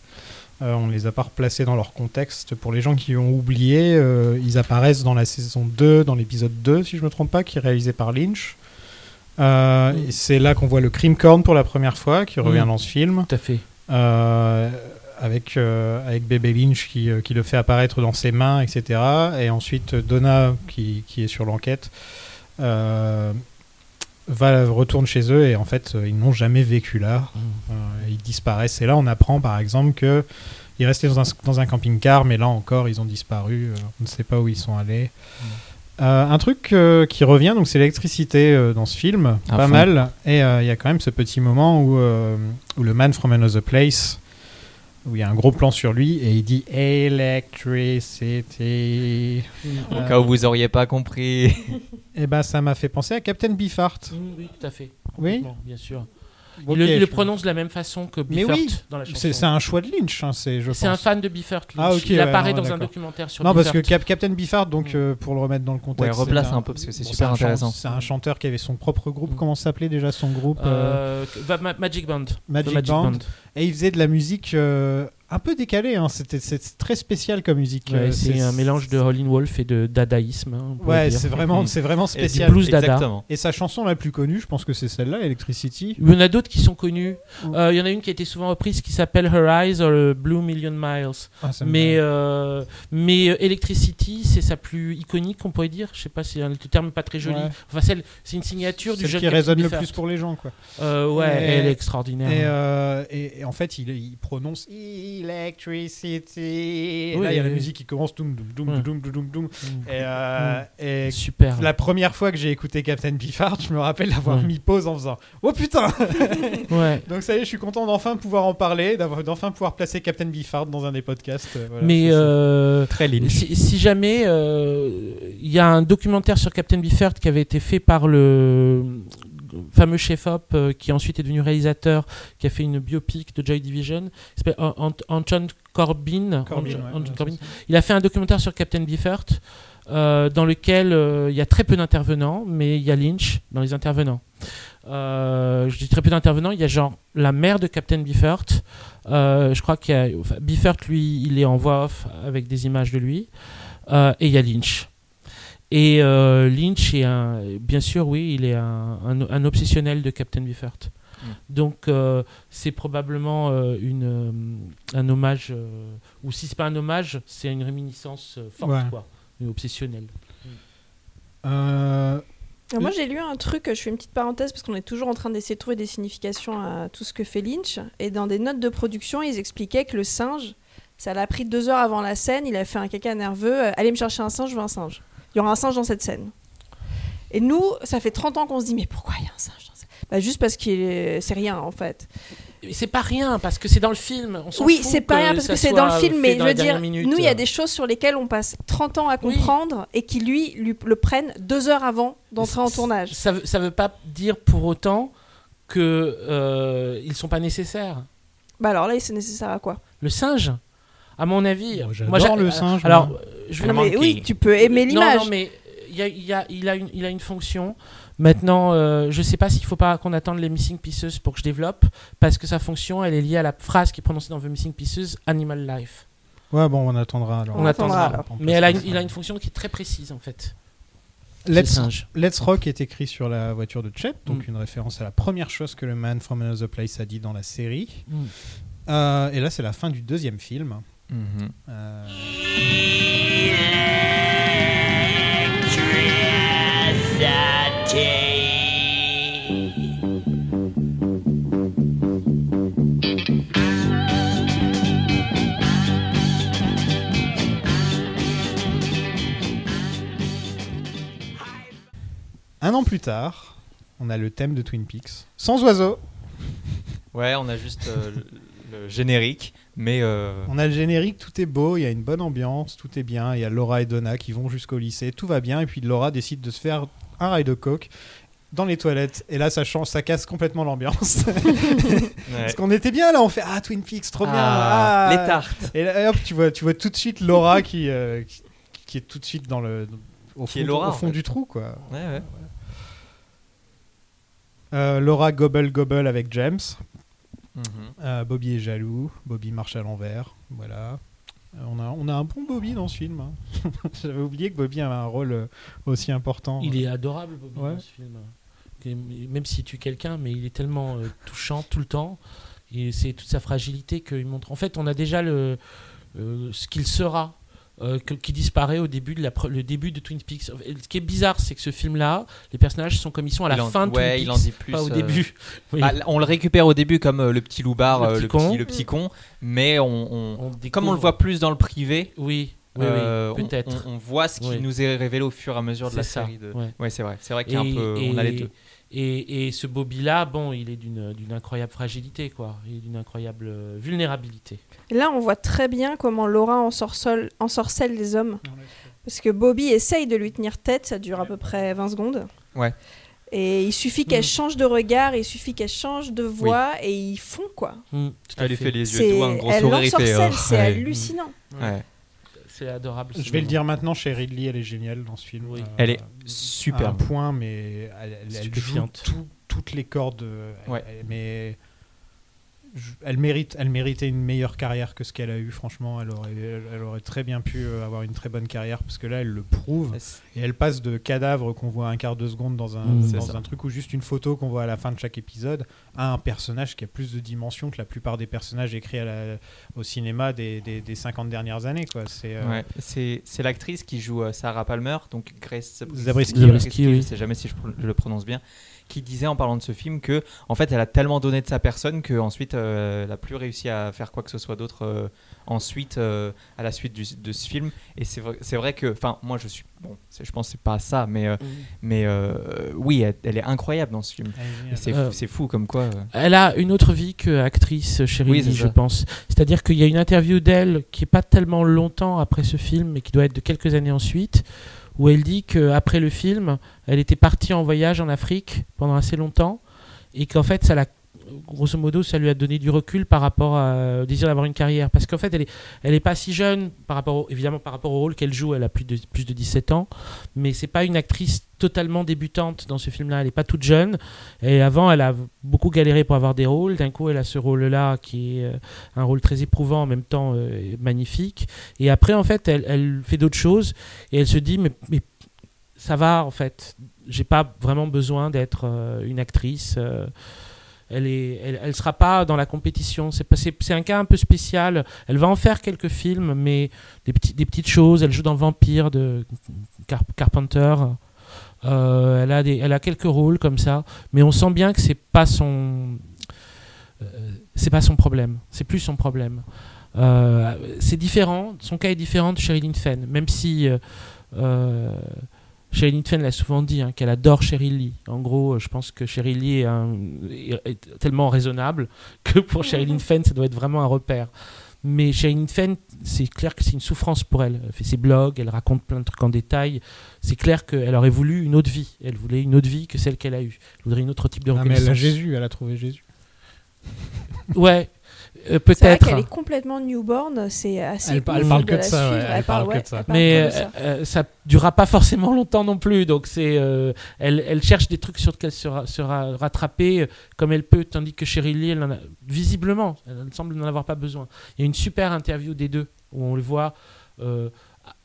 Euh, on les a pas replacés dans leur contexte. Pour les gens qui ont oublié, euh, ils apparaissent dans la saison 2, dans l'épisode 2, si je me trompe pas, qui est réalisé par Lynch. Euh, et C'est là qu'on voit le Cream Corn pour la première fois, qui revient Mm. dans ce film. Tout à fait. Avec, avec Bébé Lynch qui, qui le fait apparaître dans ses mains, etc. Et ensuite Donna, qui, qui est sur l'enquête, va retourne chez eux et en fait euh, ils n'ont jamais vécu là. Euh, ils disparaissent. Et là on apprend par exemple que ils restaient dans un, dans un camping-car, mais là encore ils ont disparu. Euh, on ne sait pas où ils sont allés. Euh, un truc euh, qui revient, donc c'est l'électricité euh, dans ce film, À pas fond. mal. Et il y a quand même ce petit moment où, où le man from another place, où il y a un gros plan sur lui et il dit Electricity. Au Euh, cas où vous auriez pas compris. Et ben ça m'a fait penser à Captain Beefheart. Mm, oui, tout à fait. Oui? Bien sûr. Il, le, il le je- prononce de la même façon que Mais Biffert oui, dans la chanson. c'est c'est un choix de Lynch, hein, c'est je C'est un fan de Biffert. Lynch. Ah, ok, il ouais, apparaît non, dans un documentaire sur Non, parce que Biffert. Cap- Captain Beefheart, donc euh, pour le remettre dans le contexte, Ouais, replace c'est un peu, parce que c'est bon, super un intéressant. C'est un chanteur qui avait son propre groupe. Comment s'appelait déjà son groupe euh, Euh, Ma- Magic Band. Magic, Band. Band. Et il faisait de la musique euh, un peu décalée. Hein. C'était c'est très spécial comme musique. Ouais, Euh, c'est un mélange de Howlin' Wolf et de dadaïsme. hein, Ouais, c'est vraiment, c'est vraiment Et spécial. blues dada. Exactement. Et sa chanson la plus connue, je pense que c'est celle-là, Electricity. Il y en a d'autres qui sont connues. Euh, Il y en a une qui a été souvent reprise qui s'appelle Her Eyes or Blue Million Miles. Ah, Mais, euh, mais Electricity, c'est sa plus iconique, on pourrait dire. Je sais pas, c'est un terme pas très joli. Ouais. Enfin, celle- c'est une signature du Celle jeune qui résonne le plus pour les gens, quoi. Euh, ouais, Et- elle est extraordinaire. Et, euh, et- et en fait, il, il prononce Electricity. Et là, il y a la musique qui commence. Doum, doum, doum, Ouais. doum, doum, doum, doum. Mm. Et, euh, et Super. la première fois que j'ai écouté Captain Beefheart, je me rappelle d'avoir Ouais. mis pause en faisant Oh putain Ouais. Donc ça y est, je suis content d'enfin pouvoir en parler, d'enfin pouvoir placer Captain Beefheart dans un des podcasts. euh, voilà, mais euh, Très Lynch. si, si jamais euh, il y a un documentaire sur Captain Beefheart qui avait été fait par le fameux chef op euh, qui ensuite est devenu réalisateur qui a fait une biopic de Joy Division. Ant- Anton Corbin, Corbin, ouais, ouais, Corbin. il a fait un documentaire sur Captain Beefheart euh, dans lequel euh, il y a très peu d'intervenants mais il y a Lynch dans les intervenants. Euh, je dis très peu d'intervenants il y a genre la mère de Captain euh, je crois qu'il y a enfin, Beefheart lui il est en voix off avec des images de lui. Et il y a Lynch. Et euh, Lynch est un, bien sûr, oui, il est un, un, un obsessionnel de Captain Beefheart. Donc euh, c'est probablement euh, une, euh, un hommage, euh, ou si c'est pas un hommage, c'est une réminiscence euh, forte, Ouais. quoi, une obsessionnelle. Euh, Alors moi j'ai lu un truc, je fais une petite parenthèse parce qu'on est toujours en train d'essayer de trouver des significations à tout ce que fait Lynch. Et dans des notes de production, ils expliquaient que le singe, ça l'a pris deux heures avant la scène, il a fait un caca nerveux, allez me chercher un singe, je veux un singe. Il y aura un singe dans cette scène. Et nous, ça fait 30 ans qu'on se dit, mais pourquoi il y a un singe dans cette bah, Juste parce que c'est rien en fait. C'est pas rien parce que c'est dans le film. On Oui, c'est pas rien parce que c'est dans le film, mais je veux dire, minute. nous, il y a des choses sur lesquelles on passe 30 ans à Oui. comprendre et qui, lui, lui le prennent deux heures avant d'entrer en tournage. Ça ça veut pas dire pour autant que euh, ils sont pas nécessaires. Bah alors là, c'est nécessaire à quoi? Le singe, à mon avis. Moi, j'adore moi, j'a- le singe, Alors, moi. euh, je Ah vais non, mais oui, tu peux aimer Non, l'image. Non, mais il y a, il y a- il a une, il a une fonction. Maintenant, euh, je sais pas s'il faut pas qu'on attende les Missing Pieces pour que je développe, parce que sa fonction, elle est liée à la phrase qui est prononcée dans The Missing Pieces, Animal Life. Ouais, bon, on attendra. alors. On, attendra. alors. Mais elle a, une, il a une fonction qui est très précise, en fait. Let's, singe. Let's Rock est écrit sur la voiture de Chet, donc Mm. une référence à la première chose que le Man from Another Place a dit dans la série. Mm. Euh, et là, c'est la fin du deuxième film. Euh, Un an plus tard, on a le thème de Twin Peaks. Sans oiseaux. Ouais, on a juste euh, le générique, mais euh, On a le générique, tout est beau, il y a une bonne ambiance, tout est bien. Il y a Laura et Donna qui vont jusqu'au lycée, tout va bien. Et puis Laura décide de se faire un rail de coke. dans les toilettes. Et là, ça change, ça casse complètement l'ambiance. Parce qu'on était bien là, on fait Ah, Twin Peaks, trop bien. Ah, Ah. les tartes. Et là, hop, tu vois, tu vois tout de suite Laura qui, euh, qui, qui est tout de suite dans le, au fond, est Laura, au en fond fait. du trou, quoi. Ouais, ouais. Euh, Laura gobble gobble avec James. Mhm. Euh, Bobby est jaloux. Bobby marche à l'envers. Voilà. Euh, on, a, on a un bon Bobby dans ce film. hein. J'avais oublié que Bobby avait un rôle euh, aussi important. Il est adorable, Bobby, Ouais. dans ce film. Même s'il tue quelqu'un, mais il est tellement euh, touchant tout le temps. Et c'est toute sa fragilité qu'il montre. En fait, on a déjà le, euh, ce qu'il sera. Euh, que- qui disparaît au début de la le début de Twin Peaks. Ce qui est bizarre, c'est que ce film-là, les personnages sont comme ils sont à la Il en- fin de ouais, Twin il Peaks, en dit plus, pas au euh, début. Oui. Bah, on le récupère au début comme euh, le petit loupard, Le petit le, con. petit, le petit con, mais on, on- On comme on le voit plus dans le privé, Oui, oui, euh, oui, on- peut-être. on, on voit ce qui Oui. nous est révélé au fur et à mesure de la ça, série. De... ouais. Ouais, c'est vrai. C'est vrai qu'il y a un Et- peu, on a les deux. Et, et ce Bobby-là, bon, il est d'une incroyable fragilité, quoi. Il est d'une incroyable vulnérabilité. Là, on voit très bien comment Laura ensorcelle, ensorcelle les hommes. Parce que Bobby essaye de lui tenir tête, ça dure à peu près 20 secondes. Ouais. Et il suffit qu'elle Mm. change de regard, il suffit qu'elle change de voix, et ils font quoi. Mm, à Elle lui fait. fait les yeux doux, un gros elle sourire. c'est ouais. hallucinant. Ouais. C'est adorable. ce Je vais le dire maintenant, chez Ridley, elle est géniale dans ce film. Oui. Euh, Elle est à un superbe. point, mais elle, elle- elle joue Stupéfiante. tout- toutes les cordes. Ouais. elle- mais je- elle mérite, elle méritait une meilleure carrière que ce qu'elle a eu. Franchement, elle aurait, elle, elle aurait très bien pu euh, avoir une très bonne carrière parce que là, elle le prouve. Et elle passe de cadavre qu'on voit un quart de seconde dans un, Mm. Dans un truc ou juste une photo qu'on voit à la fin de chaque épisode à un personnage qui a plus de dimensions que la plupart des personnages écrits à la- au cinéma des, des, des 50 dernières années. Quoi. C'est, euh, Ouais, c'est c'est l'actrice qui joue euh, Sarah Palmer, donc Grace Zabriskie, Zabriskie, Zabriskie, oui. je sais jamais si je le prononce bien, qui disait en parlant de ce film que en fait elle a tellement donné de sa personne que ensuite euh, elle a plus réussi à faire quoi que ce soit d'autre euh, ensuite euh, à la suite du- de ce film. Et c'est vrai, c'est vrai que enfin moi je suis bon je pense que c'est pas ça mais euh, mais euh, oui elle, elle est incroyable dans ce film. C'est fou- comme quoi euh, Elle a une autre vie qu'actrice, Cheryl Oui, je pense. C'est-à-dire qu'il y a une interview d'elle qui est pas tellement longtemps après ce film, mais qui doit être de quelques années ensuite, où elle dit qu'après le film, elle était partie en voyage en Afrique pendant assez longtemps, et qu'en fait, ça l'a grosso modo, ça lui a donné du recul par rapport à- au désir d'avoir une carrière. Parce qu'en fait, elle est, elle est pas si jeune, par rapport au- évidemment par rapport au rôle qu'elle joue, elle a plus de, plus de 17 ans, mais c'est pas une actrice totalement débutante dans ce film-là, elle est pas toute jeune. Et avant, elle a beaucoup galéré pour avoir des rôles. D'un coup, elle a ce rôle-là qui est euh, un rôle très éprouvant, en même temps euh, magnifique. Et après, en fait, elle, fait d'autres choses et elle se dit, mais, ça va, en fait. J'ai pas vraiment besoin d'être euh, une actrice. Elle elle sera pas dans la compétition. C'est un cas un peu spécial. Elle va en faire quelques films, mais des, petites choses. Elle joue dans Vampire de Car- Carpenter. Euh, elle a quelques rôles comme ça, mais on sent bien que c'est pas son, euh, pas son problème. C'est plus son problème. Euh, c'est différent. Son cas est différent de Sherilyn Fenn, même si Sherilyn Fenn l'a souvent dit hein, qu'elle adore Cheryl Lee. En gros, euh, je pense que Cheryl Lee est, un- tellement raisonnable que pour Sherilyn Fenn, ça doit être vraiment un repère. Mais Sherilyn Fenn, c'est clair que c'est une souffrance pour elle. Elle fait ses blogs, elle raconte plein de trucs en détail. C'est clair qu'elle aurait voulu une autre vie. Elle voulait une autre vie que celle qu'elle a eue. Elle voudrait une autre type de Ah, mais reconnaissance. elle a Jésus, elle a trouvé Jésus. Ouais, euh, C'est vrai peut-être. qu'elle est complètement newborn, c'est assez. Elle elle parle que de ça, ouais, suivre. elle parle que ouais, de ça. elle parle mais que de ça. euh, euh, ça durera pas forcément longtemps non plus. Donc c'est, euh, elle, elle cherche des trucs sur lesquels se, ra- se ra- rattraper euh, comme elle peut, tandis que Cheryl Lee, elle en a, visiblement, elle semble n'en avoir pas besoin. Il y a une super interview des deux où on le voit euh,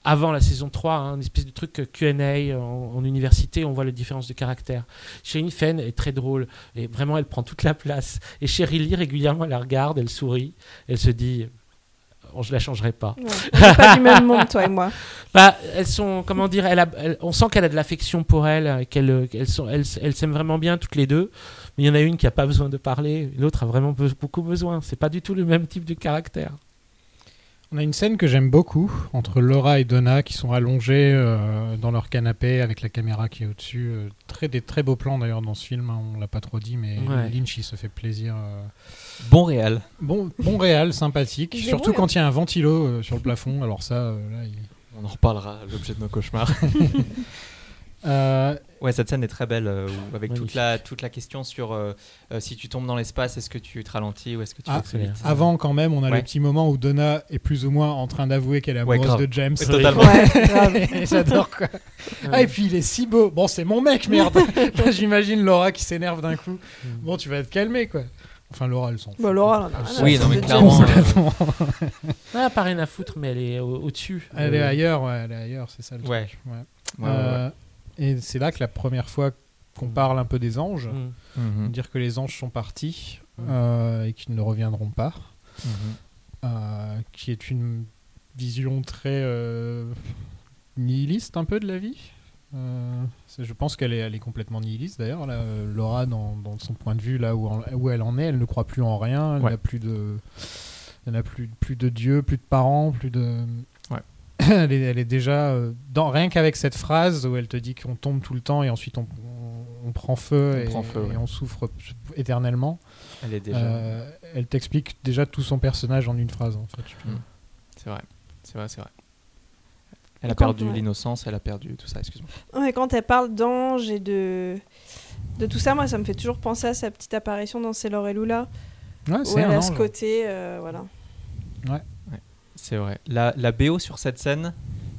avant la saison 3, hein, une espèce de truc Q&A en, en université, on voit les différences de caractère. Sherilyn Fenn est très drôle et vraiment elle prend toute la place. Et Cheryl Lee régulièrement elle la regarde, elle sourit, elle se dit, oh, je la changerai pas. Ouais. On pas du même monde, toi et moi. Bah, elles sont, comment dire, elle a, elle- on sent qu'elle a de l'affection pour elle, qu'elle, sont, elles, elles s'aiment vraiment bien toutes les deux. Mais il y en a une qui a pas besoin de parler, l'autre a vraiment be- beaucoup besoin. C'est pas du tout le même type de caractère. On a une scène que j'aime beaucoup entre Laura et Donna qui sont allongés euh, dans leur canapé avec la caméra qui est au-dessus. euh, très, des très beaux plans d'ailleurs dans ce film, hein, on l'a pas trop dit, mais Ouais. Lynch il se fait plaisir. euh. bon réel Bon, bon réel, sympathique, surtout bon, quand il y a un ventilo euh, sur le plafond. Alors ça, euh, là, il- on en reparlera l'objet de nos cauchemars Euh, Ouais, cette scène est très belle, euh, avec toute la, toute la question sur euh, euh, si tu tombes dans l'espace, est-ce que tu te ralentis ou est-ce que tu Ah, Avant, quand même, on a Ouais. le petit moment où Donna est plus ou moins en train d'avouer qu'elle est amoureuse de James. Ouais, totalement. J'adore quoi. Ah, et puis il est si beau. Bon, c'est mon mec, merde. J'imagine Laura qui s'énerve d'un coup. Bon, tu vas te calmer quoi. Enfin, Laura, elle s'en fout. Bah, Laura, elle en a rien à Oui, non, mais clairement, James. euh, Elle a pas rien à foutre, mais elle est au- au-dessus. Elle est ailleurs, ouais, elle est ailleurs, c'est ça le Ouais. truc. Ouais. Ouais, ouais, Et c'est là que la première fois qu'on parle un peu des anges, mm. Mhm. dire que les anges sont partis Mhm. euh, et qu'ils ne reviendront pas, Mhm. euh, qui est une vision très euh, nihiliste un peu de la vie. Euh, je pense qu'elle est, elle est complètement nihiliste d'ailleurs. Laura, dans, dans son point de vue, là où, en- où elle en est, elle ne croit plus en rien. Elle Ouais. n'a plus de, elle n'a plus, plus de Dieu, plus de parents, plus de. Ouais. elle, est, elle est déjà euh, dans rien qu'avec cette phrase où elle te dit qu'on tombe tout le temps et ensuite on, on- on prend feu, On et, prend feu, et ouais. on souffre éternellement. Elle est déjà. Euh, elle t'explique déjà tout son personnage en une phrase en fait. Mm. C'est vrai, c'est vrai, c'est vrai. Elle a perdu ouais. l'innocence, elle a perdu tout ça, excuse-moi. Ouais, quand elle parle d'ange et de... de tout ça, moi, ça me fait toujours penser à sa petite apparition dans Sailor et Lula, Ouais, où c'est elle un a ce côté, euh, voilà. C'est vrai. La, BO sur cette scène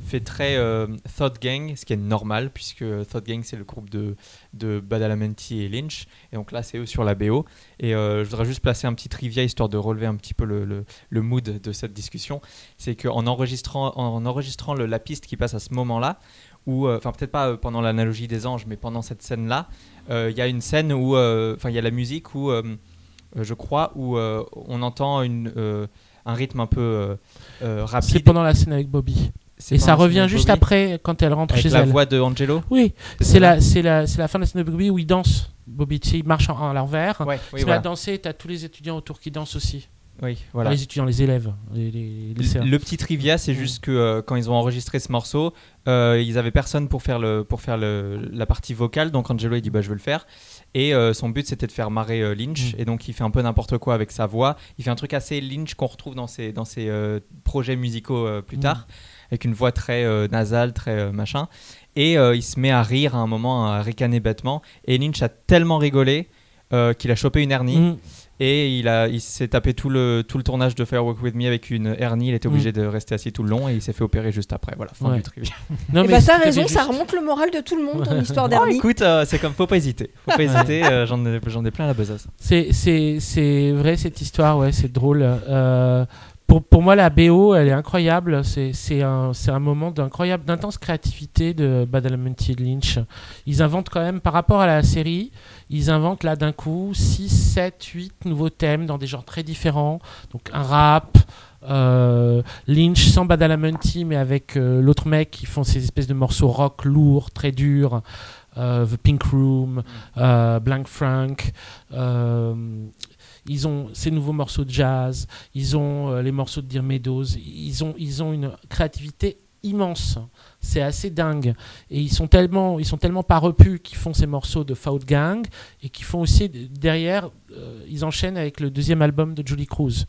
fait très euh, Thought Gang, ce qui est normal, puisque Thought Gang, c'est le groupe de, Badalamenti et Lynch. Et donc là, c'est eux sur la BO. Et euh, je voudrais juste placer un petit trivia, histoire de relever un petit peu le, mood de cette discussion. C'est qu'en enregistrant, en enregistrant la piste qui passe à ce moment-là, ou enfin peut-être pas euh, pendant l'analogie des anges, mais pendant cette scène-là, euh, il y a une scène où, euh, enfin il y a la musique où, euh, euh, je crois, où euh, on entend une, euh, un rythme un peu euh, euh, rapide. C'est pendant la scène avec Bobby. Et ça la revient juste Bobby, après quand elle rentre avec chez la elle. voix de Angelo. Oui, C'est la, la, la fin de la scène de Bobby où il danse. Bobby, tu sais, il marche en- à l'envers. Ouais, oui, voilà. danser, t'as tous les étudiants autour qui dansent aussi. Oui, voilà. les étudiants, les élèves, les. Le, le petit trivia, c'est juste que euh, quand ils ont enregistré ce morceau, euh, ils avaient personne pour faire le pour faire le, la partie vocale. Donc Angelo il dit bah je veux le faire. Et euh, son but c'était de faire marrer euh, Lynch. Mm. Et donc il fait un peu n'importe quoi avec sa voix. Il fait un truc assez Lynch qu'on retrouve dans ses dans ses euh, projets musicaux plus Mm. tard, avec une voix très nasale, très machin. Et il se met à rire à un moment, à ricaner bêtement. Et Lynch a tellement rigolé qu'il a chopé une hernie. Mm. Et il, a, il s'est tapé tout le, tout le tournage de Firework With Me avec une hernie. Il était obligé de rester assis tout le long et il s'est fait opérer juste après. Voilà, fin Mm. Ouais. du trivia. Non, et mais bah, c'était raison, juste- ça remonte le moral de tout le monde, ton histoire Oh, d'hernie. écoute, euh, c'est comme, faut pas hésiter. Faut pas hésiter, euh, j'en ai, j'en ai plein la besace. C'est, c'est, c'est vrai cette histoire, ouais, c'est drôle. Euh, pour, pour moi, la BO, elle est incroyable. C'est, un, un moment d'incroyable, d'intense créativité de Badalamenti et de Lynch. Ils inventent quand même, par rapport à la série, ils inventent là d'un coup 6, 7, 8 nouveaux thèmes dans des genres très différents. Donc un rap, euh, Lynch sans Badalamenti, mais avec euh, l'autre mec qui font ces espèces de morceaux rock lourds, très durs. euh, The Pink Room, euh, Blank Frank. Ils ont ces nouveaux morceaux de jazz, ils ont euh, les morceaux de Dear Meadows, ils ont, ils ont une créativité immense. C'est assez dingue. Et ils sont tellement, ils sont tellement pas repus qu'ils font ces morceaux de Fault Gang et qui font aussi derrière, euh, ils enchaînent avec le deuxième album de Julie Cruz,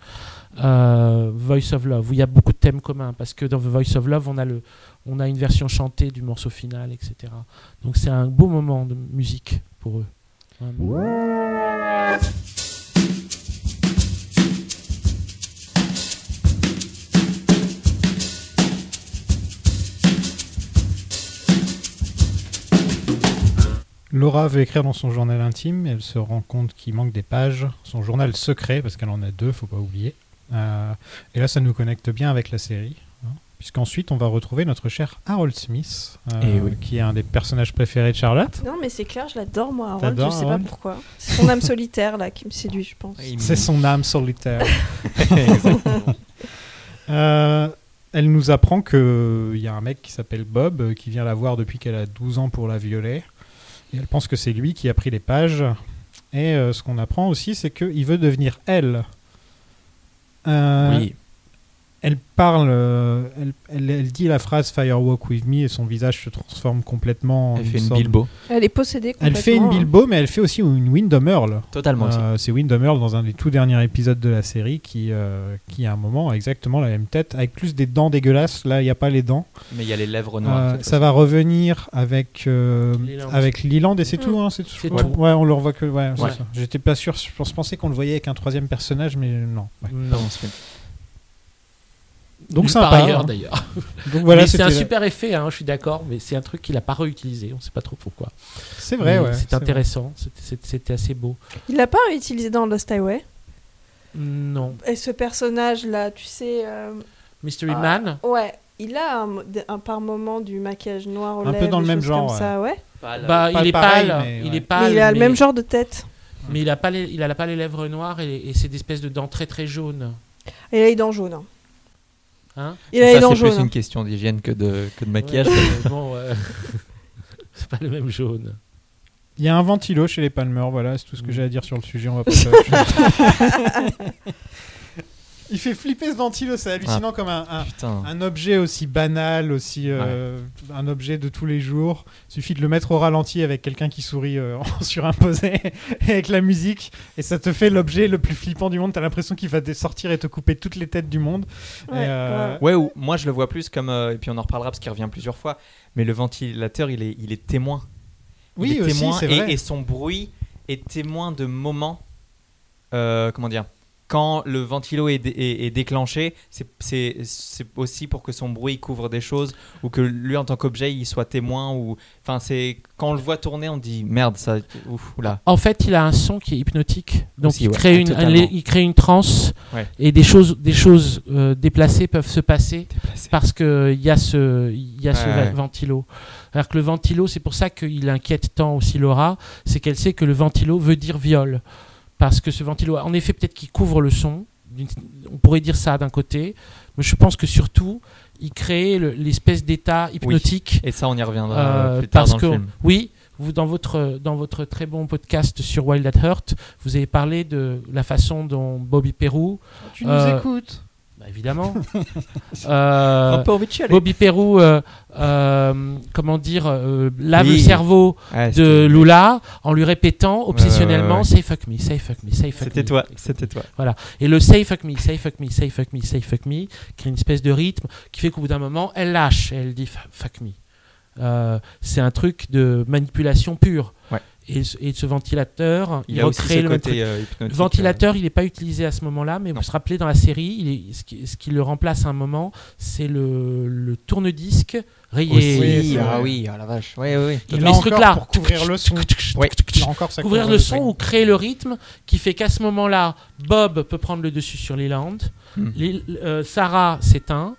euh, Voice of Love, où il y a beaucoup de thèmes communs parce que dans The Voice of Love, on a le, on a une version chantée du morceau final, etc. Donc c'est un beau moment de musique pour eux. Laura veut écrire dans son journal intime, mais elle se rend compte qu'il manque des pages. Son journal secret, parce qu'elle en a deux, faut pas oublier. Euh, et là, ça nous connecte bien avec la série. hein, Puisqu'ensuite, on va retrouver notre cher Harold Smith, euh, Eh oui. qui est un des personnages préférés de Charlotte. Non, mais c'est clair, je l'adore, moi, Harold. Je sais pas pourquoi. C'est son âme solitaire, là, qui me séduit, je pense. C'est son âme solitaire. Euh, elle nous apprend qu'il y a un mec qui s'appelle Bob qui vient la voir depuis qu'elle a 12 ans pour la violer. Elle pense que c'est lui qui a pris les pages. Et euh, ce qu'on apprend aussi, c'est qu'il veut devenir elle. Euh, Oui. Elle parle, euh, elle, elle- elle dit la phrase Firewalk with me et son visage se transforme complètement. en Elle fait une sorte- Bilbo. Elle est possédée Elle complètement. fait une. Bilbo, mais elle fait aussi une Windham Earl. Totalement aussi. Euh, c'est Windham Earl dans un des tout derniers épisodes de la série qui, euh, qui à un moment a exactement la même tête, avec plus des dents dégueulasses. Là, il n'y a pas les dents. Mais il y a les lèvres noires. Euh, ça va revenir avec euh, Leland. avec Leland et c'est Mm. tout. Hein, c'est tout. C'est ouais. tout. Ouais, on le revoit que. Ouais, c'est Ouais. J'étais pas sûr. Je pensais qu'on le voyait avec un troisième personnage, mais non. Ouais. Non. Dans ce film. Donc sympa. part ailleurs hein. d'ailleurs. Donc voilà, c'est un super effet, hein, je suis d'accord, mais c'est un truc qu'il a pas réutilisé, on sait pas trop pourquoi. C'est vrai, Mais ouais. C'est intéressant, c'était- assez beau. Il l'a pas réutilisé dans Lost Highway? Non. Et ce personnage-là, tu sais. euh, Mystery ah, Man? Ouais. Il a un, par moment du maquillage noir aux Un peu dans le des même genre, comme ça, ouais. Bah, il est pareil, pâle, mais il ouais. est pâle. mais il a le mais- même genre de tête. Mais il a pas les, il a pas les lèvres noires et, et c'est d'espèces de dents très très jaunes. Et il a les dents jaunes. hein. Hein Il a Ça, c'est plus une question d'hygiène que de, que de maquillage. Ouais, bon, ouais. c'est pas le même jaune. Il y a un ventilo chez les Palmer, voilà, c'est tout ce que Mm. j'ai à dire sur le sujet. On va passer à autre chose. Il fait flipper ce ventilo, c'est hallucinant comme un, un- Putain. un objet aussi banal, aussi euh, un objet de tous les jours. Il suffit de le mettre au ralenti avec quelqu'un qui sourit euh, en surimposé et avec la musique, et ça te fait l'objet le plus flippant du monde. T'as l'impression qu'il va sortir et te couper toutes les têtes du monde. Ouais, Et, euh, Ouais, ou moi je le vois plus comme, euh, et puis on en reparlera parce qu'il revient plusieurs fois, mais le ventilateur il est, il est témoin. Il Oui, est aussi, témoin c'est et, vrai. et son bruit est témoin de moments. euh, comment dire Quand le ventilo est, dé- est- est déclenché, c'est- aussi pour que son bruit couvre des choses ou que lui en tant qu'objet il soit témoin. ou Enfin, c'est quand on le voit tourner, on dit merde, ça. Ouf, oula. En fait, il a un son qui est hypnotique, donc Aussi, il, crée une, un- il crée une transe Ouais. et des choses, des choses euh, déplacées peuvent se passer Déplacé. parce que il y a ce, il y a ce Ouais, va- ouais. ventilo. Alors que le ventilo, c'est pour ça qu'il inquiète tant aussi Laura, c'est qu'elle sait que le ventilo veut dire viol, parce que ce ventilo, en effet, peut-être qu'il couvre le son. On pourrait dire ça d'un côté, mais je pense que surtout, il crée le- l'espèce d'état hypnotique. Et ça, on y reviendra Euh, plus tard parce dans que le film. oui, vous dans votre dans votre très bon podcast sur Wild at Heart, vous avez parlé de la façon dont Bobby Perrou, Tu nous Euh, écoutes. Bah, évidemment, euh, Un peu envie de chialer. Bobby Perrou, euh, euh, comment dire, euh, lave Oui. le cerveau Ouais, de Lula en lui répétant obsessionnellement ouais. say fuck me, say fuck me, say fuck me. C'était toi, c'était toi. Et le say fuck me, say fuck me, say fuck me, say fuck me, crée une espèce de rythme qui fait qu'au bout d'un moment, elle lâche et elle dit fuck me. Euh, c'est un truc de manipulation pure. Ouais. Et, ce- et ce ventilateur, il, Il a recrée le côté euh, Le hypnotique. ventilateur, il n'est pas utilisé à ce moment-là, mais Non. vous vous rappelez dans la série, il est- ce, qui, ce qui le remplace à un moment, c'est le, le tourne-disque euh, rayé. aussi. Oui, ah oui, ah la vache. Ouais, ouais. Il l'a ce encore truc-là. pour couvrir le son. A encore ça Couvrir le son ou créer le rythme qui fait qu'à ce moment-là, Bob peut prendre le dessus sur Leland, Hmm. Les- euh, Sarah s'éteint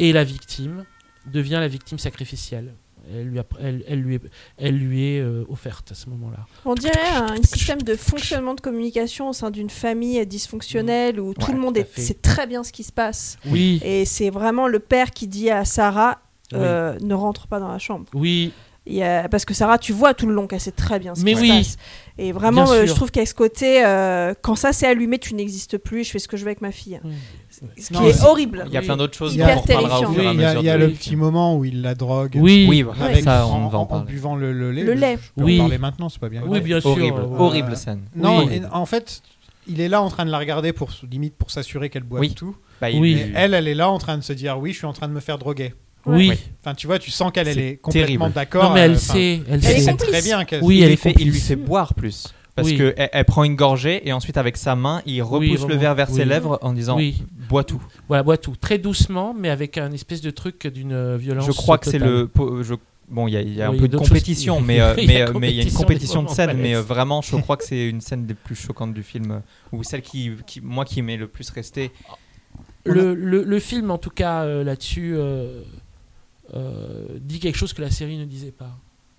et la victime devient la victime sacrificielle. Elle lui, a- elle, elle lui est, elle lui est euh, offerte à ce moment-là. On dirait un système de fonctionnement de communication au sein d'une famille dysfonctionnelle où tout Ouais, le monde tout est- sait très bien ce qui se passe. Oui, Et c'est vraiment le père qui dit à Sarah euh, ne rentre pas dans la chambre. oui, Y a- Parce que Sarah, tu vois tout le long qu'elle sait très bien ce Mais qui oui. se passe. Et vraiment, euh, je trouve qu'à ce côté, euh, quand ça s'est allumé, tu n'existes plus, je fais ce que je veux avec ma fille. Oui. Ce qui Non, est c'est- horrible. Il y a plein d'autres choses Hyper dont on reparlera au terrifiant. fur et à Oui, il y a, mesure. il y a de- le petit moment où il la drogue. oui, Oui, Avec, ça, en, on va en en parler. buvant le, le lait. Le lait. Je peux Oui. en parler maintenant, c'est pas bien. Oui, bien sûr. Horrible, euh, horrible scène. Non, en fait, il est là en train de la regarder pour limite pour s'assurer qu'elle boit Oui. tout. Bah, il- Oui. Et elle, elle est là en train de se dire oui, je suis en train de me faire droguer. Oui. Oui. Enfin, tu vois, tu sens qu'elle elle C'est est complètement terrible. d'accord. Non, mais elle euh, enfin, sait, elle Elle Elle est sait. très bien qu'elle. Oui, il, elle lui est fait, il lui fait boire plus. Parce Oui. que elle, elle prend une gorgée et ensuite avec sa main, il repousse le verre vers ses lèvres en disant Oui. bois tout. Voilà, bois tout. Très doucement, mais avec un espèce de truc d'une euh, violence. Je crois que c'est le. je- Bon, il y a, il y a Oui, un peu de d'autres compétition, choses- mais, euh, Il y a mais, euh, mais il y a une compétition, de scène, mais euh, vraiment, je crois que c'est une scène des plus choquantes du film, euh, ou celle qui, qui moi, qui m'est le plus restée. Le, le, le film, en tout cas, euh, là-dessus, euh, euh, dit quelque chose que la série ne disait pas.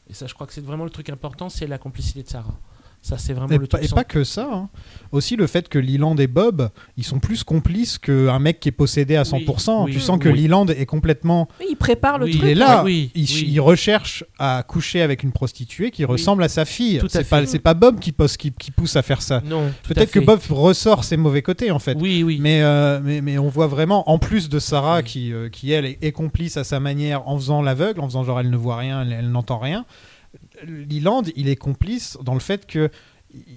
Et ça, je crois que c'est vraiment le truc important, c'est la complicité de Sarah. Ça, c'est vraiment Et, le pas, truc. et sans- pas que ça. hein. Aussi le fait que Leland et Bob, ils sont plus complices qu'un mec qui est possédé à 100%. oui, tu sens que oui. Leland est complètement... Oui, il prépare le Oui, truc. Il est là, Oui, il, oui. il recherche à coucher avec une prostituée qui ressemble à sa fille. Tout à C'est fait. pas, c'est pas Bob qui, pose, qui, qui pousse à faire ça. Peut-être que. Bob ressort ses mauvais côtés en fait. Oui, oui. Mais, euh, mais, mais on voit vraiment, en plus de Sarah Oui. qui, euh, qui elle est, est complice à sa manière en faisant l'aveugle, en faisant genre elle ne voit rien, elle, elle n'entend rien, Leland il est complice dans le fait que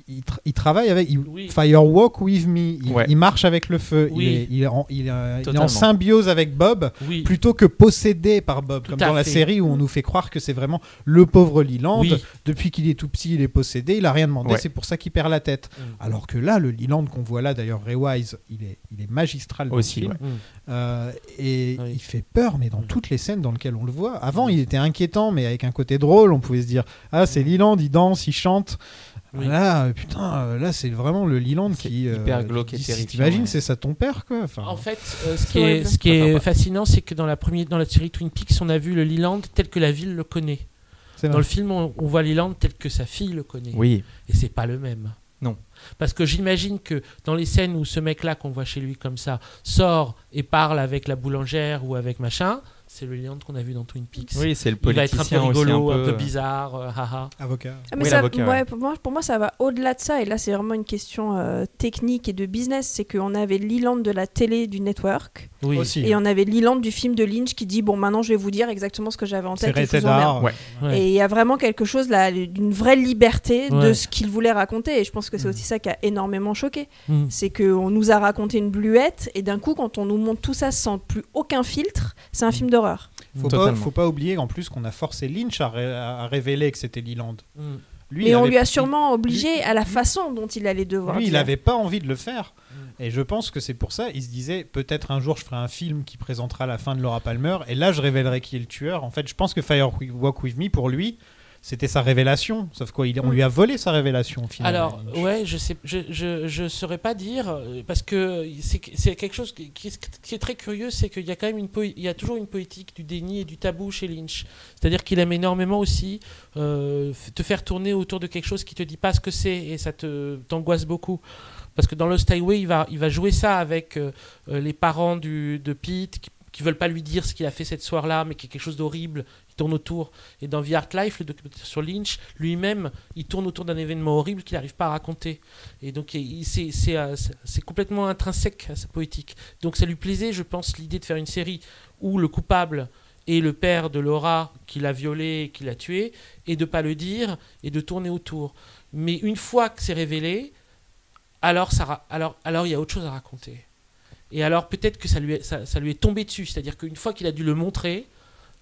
il, il tra- il travaille avec il- Oui. Firewalk with me, il, Ouais. il marche avec le feu, Oui. il, est, il, est en, il, est, euh, il est en Totalement. symbiose avec Bob Oui. plutôt que possédé par Bob, Tout comme dans la série où on nous fait croire que c'est vraiment le pauvre Leland. Oui. Depuis qu'il est tout petit, il est possédé, il a rien demandé, Ouais. c'est pour ça qu'il perd la tête. Mm. Alors que là, le Leland qu'on voit là, d'ailleurs, Ray Wise, il est, il est magistral dans Aussi, le film. Mm. Euh, et Oui. il fait peur, mais dans Mm. toutes les scènes dans lesquelles on le voit. Avant, il était inquiétant, mais avec un côté drôle, on pouvait se dire Ah, c'est Leland, il danse, il chante. Oui. Là, euh, putain, euh, là, c'est vraiment le Leland C'est qui. hyper glauque et terrifiant, T'imagines, ouais. c'est ça ton père, quoi. Enfin, En fait, euh, ce C'est qui est, ce qui fascinant, c'est que dans la, première, dans la série Twin Peaks, on a vu le Leland tel que la ville le connaît. Dans vrai. le film, on, on voit Leland tel que sa fille le connaît. Oui. Et c'est pas le même. Non. Parce que j'imagine que dans les scènes où ce mec-là qu'on voit chez lui comme ça sort et parle avec la boulangère ou avec machin, c'est le Leland qu'on a vu dans Twin Peaks. Oui, c'est le Il va être un peu politicien rigolo, un un peu, peu. bizarre, euh, haha. Avocat. Ah, mais Oui, ça- l'avocat, ouais, ouais. pour, moi, pour moi, ça va au-delà de ça. Et là, c'est vraiment une question euh, technique et de business. C'est qu'on avait l'Iland de la télé du network Oui. Aussi. et on avait l'Iland du film de Lynch qui dit Bon, maintenant, je vais vous dire exactement ce que j'avais en C'est tête. et. Ouais. Ouais. Et il y a vraiment quelque chose là, d'une vraie liberté de ce qu'il voulait raconter. Et je pense que c'est Mm. aussi ça qui a énormément choqué. Mm. C'est qu'on nous a raconté une bluette et d'un coup, quand on nous montre tout ça sans plus aucun filtre, c'est un film d'horreur. Faut pas, Totalement. faut pas oublier en plus qu'on a forcé Lynch à, ré- à révéler que c'était Leland. Mm. Lui, Mais il on lui a sûrement obligé à la façon dont il allait devoir. Lui, il n'avait pas envie de le faire. Et je pense que c'est pour ça, il se disait peut-être un jour je ferai un film qui présentera la fin de Laura Palmer, et là je révélerai qui est le tueur. En fait, je pense que Fire Walk With Me, pour lui, c'était sa révélation. Sauf quoi, on lui a volé sa révélation finalement. Alors, ouais, je sais, je, je, je saurais pas dire euh, parce que c'est quelque chose qui, qui est, qui est très curieux, c'est qu'il y a quand même une il y a toujours une politique du déni et du tabou chez Lynch. C'est-à-dire qu'il aime énormément aussi euh, te faire tourner autour de quelque chose qui te dit pas ce que c'est et ça te t'angoisse beaucoup. Parce que dans Lost Highway, il va, il va jouer ça avec euh, euh, les parents de Pete qui, qui veulent pas lui dire ce qu'il a fait cette soir-là, mais qui est quelque chose d'horrible. Il tourne autour. Et dans The Art Life, le documentaire sur Lynch, lui-même, il tourne autour d'un événement horrible qu'il n'arrive pas à raconter. Et donc, euh, c'est- complètement intrinsèque à sa poétique. Donc, ça lui plaisait, je pense, l'idée de faire une série où le coupable est le père de Laura qui l'a violée et qui l'a tuée, et de pas le dire, et de tourner autour. Mais une fois que c'est révélé, alors ça ra- alors alors il y a autre chose à raconter. Et alors peut-être que ça lui est, ça, ça lui est tombé dessus, c'est-à-dire qu'une fois qu'il a dû le montrer,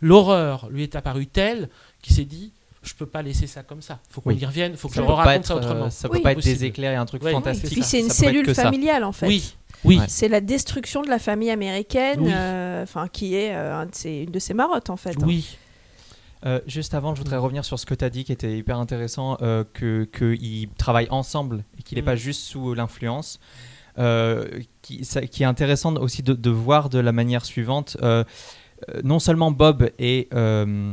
l'horreur lui est apparue telle qu'il s'est dit je peux pas laisser ça comme ça. Faut qu'on Oui. y revienne, faut que Ça je raconte ça être, euh, autrement. ça Oui. peut pas être des éclairs et un truc fantastique. Et puis c'est une Ça cellule ça. familiale en fait. Oui, oui. C'est la destruction de la famille américaine, Oui. euh, enfin qui est euh, un de ses- une de ses marottes en fait. hein. Euh, juste avant, je voudrais Mm. revenir sur ce que tu as dit qui était hyper intéressant, euh, que qu'ils travaillent ensemble et qu'il n'est Mm. pas juste sous l'influence. Euh, qui, ça- qui est intéressant aussi de, de voir de la manière suivante. euh, euh, non seulement Bob est, euh,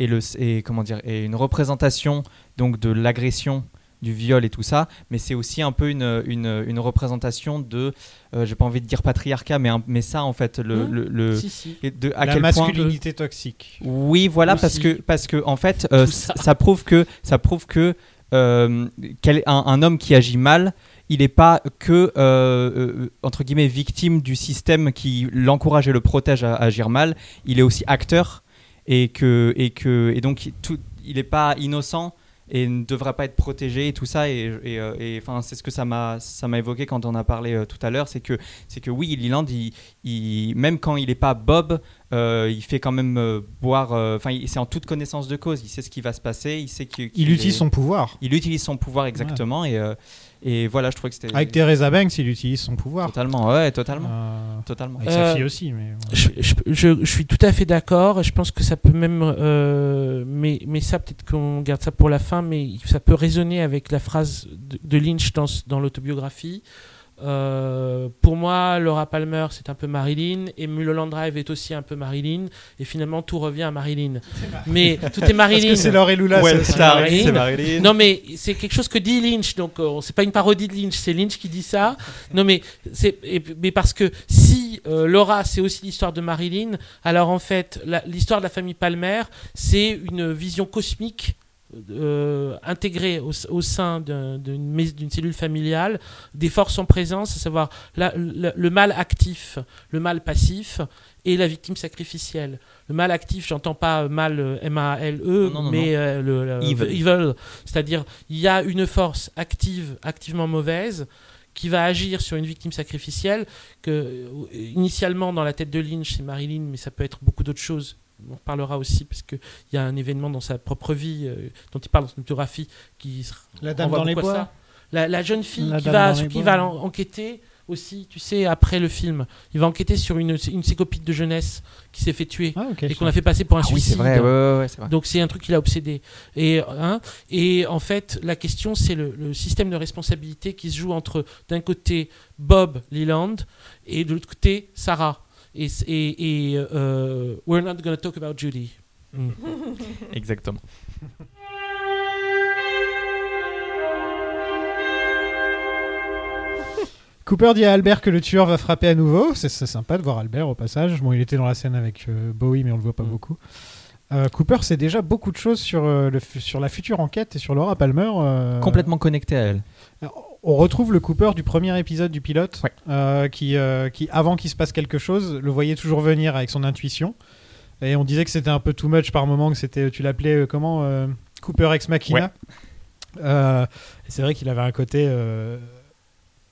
est le, comment dire, est une représentation donc de l'agression, du viol et tout ça, mais c'est aussi un peu une, une, une représentation de, euh, j'ai pas envie de dire patriarcat, mais, un- mais ça en fait, le, Mm. le, le- Si, si. de, à la quel point masculinité toxique. oui, voilà, Aussi. parce que parce que en fait, euh, ça. ça. prouve que ça prouve que euh, quel- un, un homme qui agit mal, il n'est pas que euh, euh, entre guillemets victime du système qui l'encourage et le protège à, agir mal. Il est aussi acteur et que et que et donc tout, il n'est pas innocent et ne devrait pas être protégé et tout ça. Et et, euh, et, enfin c'est ce que ça m'a ça m'a évoqué quand on a parlé euh, tout à l'heure c'est que c'est que oui Leland il, il- même quand il n'est pas Bob euh, il fait quand même euh, boire euh, enfin il- c'est en toute connaissance de cause. Il sait ce qui va se passer. Il sait qu'il Il qu'il utilise est- son pouvoir. il utilise son pouvoir exactement. Et euh, et voilà je trouvais que c'était Avec Teresa Banks, il utilise son pouvoir. totalement ouais totalement Euh, totalement avec sa Euh, fille aussi. Mais... Je, je- je- je suis tout à fait d'accord. Je pense que ça peut même, euh, mais, mais ça peut-être qu'on garde ça pour la fin, mais ça peut résonner avec la phrase de, de Lynch dans, dans l'autobiographie. Euh, pour moi, Laura Palmer, c'est un peu Marilyn, et Mulholland Drive est aussi un peu Marilyn, et finalement tout revient à Marilyn. Mais tout est Marilyn. Parce que c'est Laure et Lula, Ouais, c'est- Marilyn, c'est Marilyn. Non, mais c'est quelque chose que dit Lynch, donc euh, c'est pas une parodie de Lynch, c'est Lynch qui dit ça. Non, mais c'est et- mais parce que si euh, Laura c'est aussi l'histoire de Marilyn, alors en fait la- l'histoire de la famille Palmer c'est une vision cosmique. Euh, intégrée au, au sein d'un- d'une cellule familiale, des forces en présence, à savoir la- le, le mal actif, le mal passif et la victime sacrificielle. Le mal actif, j'entends pas mal M-A-L-E, non, mais non. euh, le, le- Evil. evil. C'est-à-dire, il y a une force active, activement mauvaise, qui va agir sur une victime sacrificielle, que euh, initialement dans la tête de Lynch, c'est Marilyn, mais ça peut être beaucoup d'autres choses. On en parlera aussi, parce qu'il y a un événement dans sa propre vie, euh, dont il parle dans son autographie, qui se La dame dans les bois. ça. La, la jeune fille La qui va, qui enquêter aussi, tu sais, après le film. Il va enquêter sur une, une de ses copines de jeunesse qui s'est fait tuer Ah, et qu'on a fait passer pour un Ah oui, c'est suicide. vrai, ouais, ouais, ouais, c'est vrai. Donc c'est un truc qui l'a obsédé. Et, hein, et en fait, la question, c'est le, le système de responsabilité qui se joue entre, d'un côté, Bob Leland et de l'autre côté, Sarah. Et, et, et euh, We're not gonna talk about Judy. Mm. Exactement. Cooper dit à Albert que le tueur va frapper à nouveau. C'est sympa de voir Albert au passage. Bon, il était dans la scène avec euh, Bowie, mais on le voit pas Mm. beaucoup. Euh, Cooper sait déjà beaucoup de choses sur, euh, le sur la future enquête et sur Laura Palmer. euh, Complètement connecté à elle. On retrouve le Cooper du premier épisode du pilote, Ouais. euh, qui, euh, qui, avant qu'il se passe quelque chose, le voyait toujours venir avec son intuition. Et on disait que c'était un peu too much par moment, que c'était, tu l'appelais euh, comment Cooper ex machina. Ouais. C'est vrai qu'il avait un côté,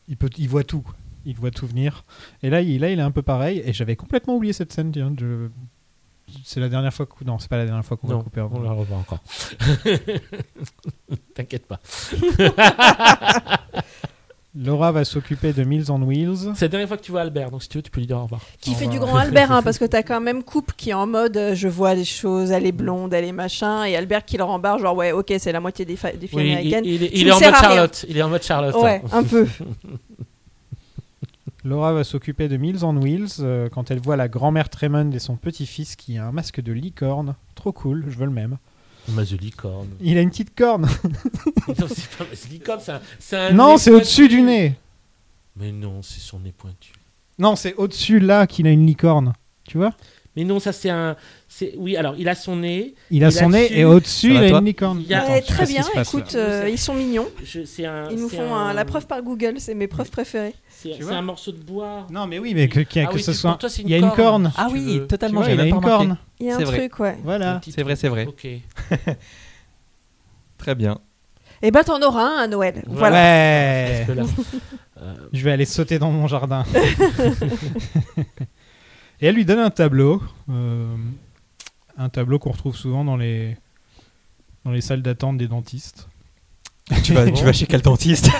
il peut, il voit tout, il voit tout venir. Et là, il, là, il est un peu pareil. Et j'avais complètement oublié cette scène. je- C'est la dernière fois que, non, c'est pas la dernière fois qu'on Non, Cooper. on la revoit encore. T'inquiète pas. Laura va s'occuper de Mills on Wheels. C'est la dernière fois que tu vois Albert, donc si tu veux, tu peux lui dire au revoir. Qui Au fait du grand Albert, hein, parce que t'as quand même Coupe qui est en mode euh, je vois des choses, elle est blonde, elle est machin, et Albert qui le rembarre, genre ouais, ok, c'est la moitié des, fa- des filles Oui, il, américaines. il- il Tu est me en sers mode à rien. Charlotte. Il est en mode Charlotte. Ouais, un peu. Laura va s'occuper de Mills on Wheels euh, quand elle voit la grand-mère Tremond et son petit-fils qui a un masque de licorne. Trop cool, je veux le même. Ma the licorne. Il a une petite corne. non, c'est pas c'est licorne, c'est un, c'est un non, nez c'est au-dessus pointu. du nez. Mais non, c'est son nez pointu. Non, c'est au-dessus là qu'il a une licorne. Tu vois? Mais non, ça c'est un. c'est- Oui, alors il a son nez. Il a son nez et au-dessus il a une licorne. Il y a- Attends, Ouais, je sais très bien, écoute, euh, ils sont mignons. je- c'est un. Ils nous c'est font un- un- la preuve par Google, c'est mes preuves préférées. C'est Tu c'est vois un morceau de bois. Non, mais oui, mais que, y a- Ah que oui, ce soit. pour toi, c'est il y a une corne. Ah oui, totalement. vois, il a même une remarqué. corne. Il y a un vrai. truc, ouais. Voilà. C'est vrai, c'est vrai. Ok. Très bien. Et bah t'en auras un à Noël. Voilà. Ouais. Que euh, Je vais aller sauter dans mon jardin. et elle lui donne un tableau. euh, un tableau qu'on retrouve souvent dans les, dans les salles d'attente des dentistes. Tu vas, tu vas chez quel dentiste?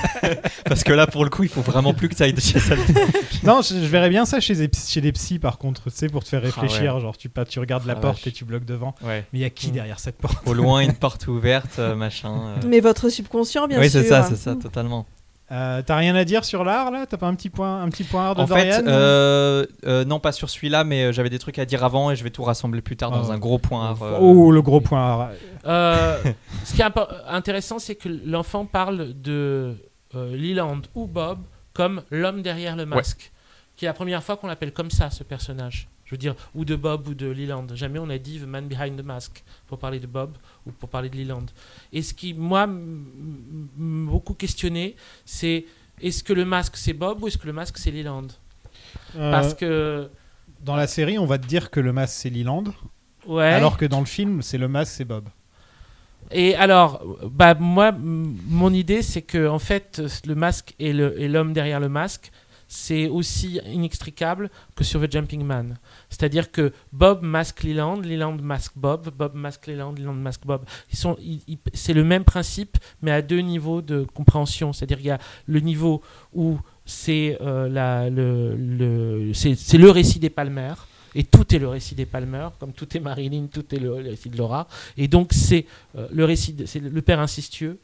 Parce que là, pour le coup, il faut vraiment plus que tu ailles chez ça. Non, je, je verrais bien ça chez des, chez des psys par contre, tu sais, pour te faire Ah réfléchir. Genre, tu, pas, tu regardes la Ah, porte vache. et tu bloques devant. Ouais. Mais il y a qui Mm. derrière cette porte? Au loin, une porte ouverte, euh, machin. euh. Mais votre subconscient, bien oui, sûr. c'est ça, c'est ça, totalement. Euh, T'as rien à dire sur l'art là? T'as pas un petit point, un petit point art de En Dorian fait, euh, euh, non pas sur celui-là, mais j'avais des trucs à dire avant et je vais tout rassembler plus tard dans Oh. un gros point. euh, Oh, le gros point art. euh, ce qui est impo- intéressant, c'est que l'enfant parle de euh, Leland ou Bob comme l'homme derrière le masque. Qui est la première fois qu'on l'appelle comme ça, ce personnage. Je veux dire, ou de Bob ou de Leland. Jamais on a dit The Man Behind the Mask pour parler de Bob ou pour parler de Leland. Et ce qui, moi, m'a beaucoup questionné, c'est est-ce que le masque c'est Bob ou est-ce que le masque c'est Leland? Euh, Parce que. Dans la série, on va te dire que le masque c'est Leland, Ouais. alors que dans le film, c'est le masque c'est Bob. Et alors, bah moi, mon idée, c'est que en fait, le masque et l'homme derrière le masque, c'est aussi inextricable que sur The Jumping Man. C'est-à-dire que Bob masque Leland, Leland masque Bob, Bob masque Leland, Leland masque Bob. Ils sont, c'est le même principe, mais à deux niveaux de compréhension. C'est-à-dire qu'il y a le niveau où c'est euh, la- le, le, c'est, le récit des Palmer. Et tout est le récit des Palmer, comme tout est Marilyn, tout est le, récit de Laura. Et donc c'est euh, le récit, c'est le père incestueux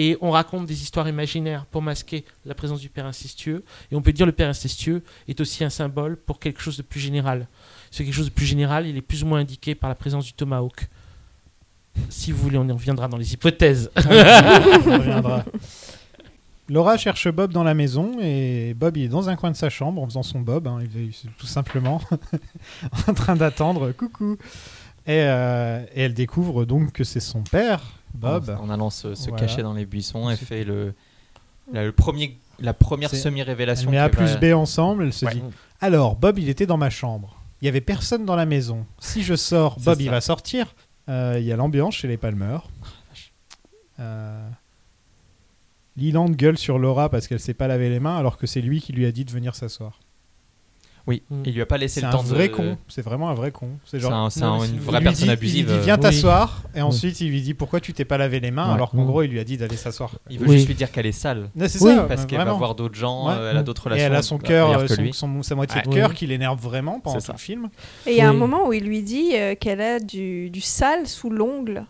Et on raconte des histoires imaginaires pour masquer la présence du père incestueux. Et on peut dire le père incestueux est aussi un symbole pour quelque chose de plus général. Ce quelque chose de plus général, il est plus ou moins indiqué par la présence du tomahawk. Si vous voulez, on y reviendra dans les hypothèses. Laura cherche Bob dans la maison et Bob il est dans un coin de sa chambre en faisant son Bob, hein, il est tout simplement en train d'attendre coucou. Euh, et elle découvre donc que c'est son père, Bob. En, en allant se, se Voilà. cacher dans les buissons, elle fait le, la, le premier, la première semi-révélation. Elle met A va- plus B ensemble, elle se Ouais. dit Alors, Bob il était dans ma chambre. Il y avait personne dans la maison. Si je sors, Bob il va sortir. Euh, Il y a l'ambiance chez les Palmer. Euh, Leland gueule sur Laura parce qu'elle s'est pas lavé les mains alors que c'est lui qui lui a dit de venir s'asseoir. Oui, Mm. il lui a pas laissé C'est le un temps vrai de. con. C'est vraiment un vrai con. C'est C'est genre. un- c'est Non, un- une c'est- vraie personne dit- abusive. Il lui dit euh, viens Oui. t'asseoir et Oui. ensuite il lui dit pourquoi tu t'es pas lavé les mains? Ouais. alors qu'en Mm. gros il lui a dit d'aller s'asseoir. Il veut Oui. juste lui dire qu'elle est sale. Non, C'est Oui. ça, Parce qu'elle va voir d'autres gens, Ouais. euh, elle a d'autres Et relations. elle a son cœur, sa moitié de cœur oui. qui l'énerve vraiment pendant C'est tout le film. Et il y a un moment où il lui dit euh, qu'elle a du, du sale sous l'ongle.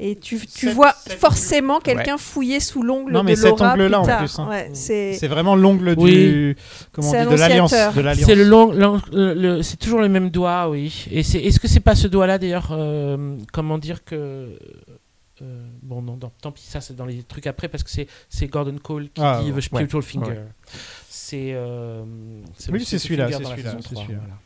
Et tu, vois forcément quelqu'un fouiller sous l'ongle Non, mais cet ongle-là, en plus hein. C'est... C'est vraiment l'ongle du comment on C'est dit de l'alliance C'est le toujours le même doigt, oui. Et c'est, est-ce que c'est pas ce doigt-là d'ailleurs, euh, comment dire que, euh, bon non, non, tant pis, ça c'est dans les trucs après parce que c'est, c'est Gordon Cole qui Ah, dit ouais. The Spiritual Finger. Ouais. C'est, euh, c'est Oui, c'est celui-là, Finger c'est celui-là, saison c'est 3, celui-là. voilà.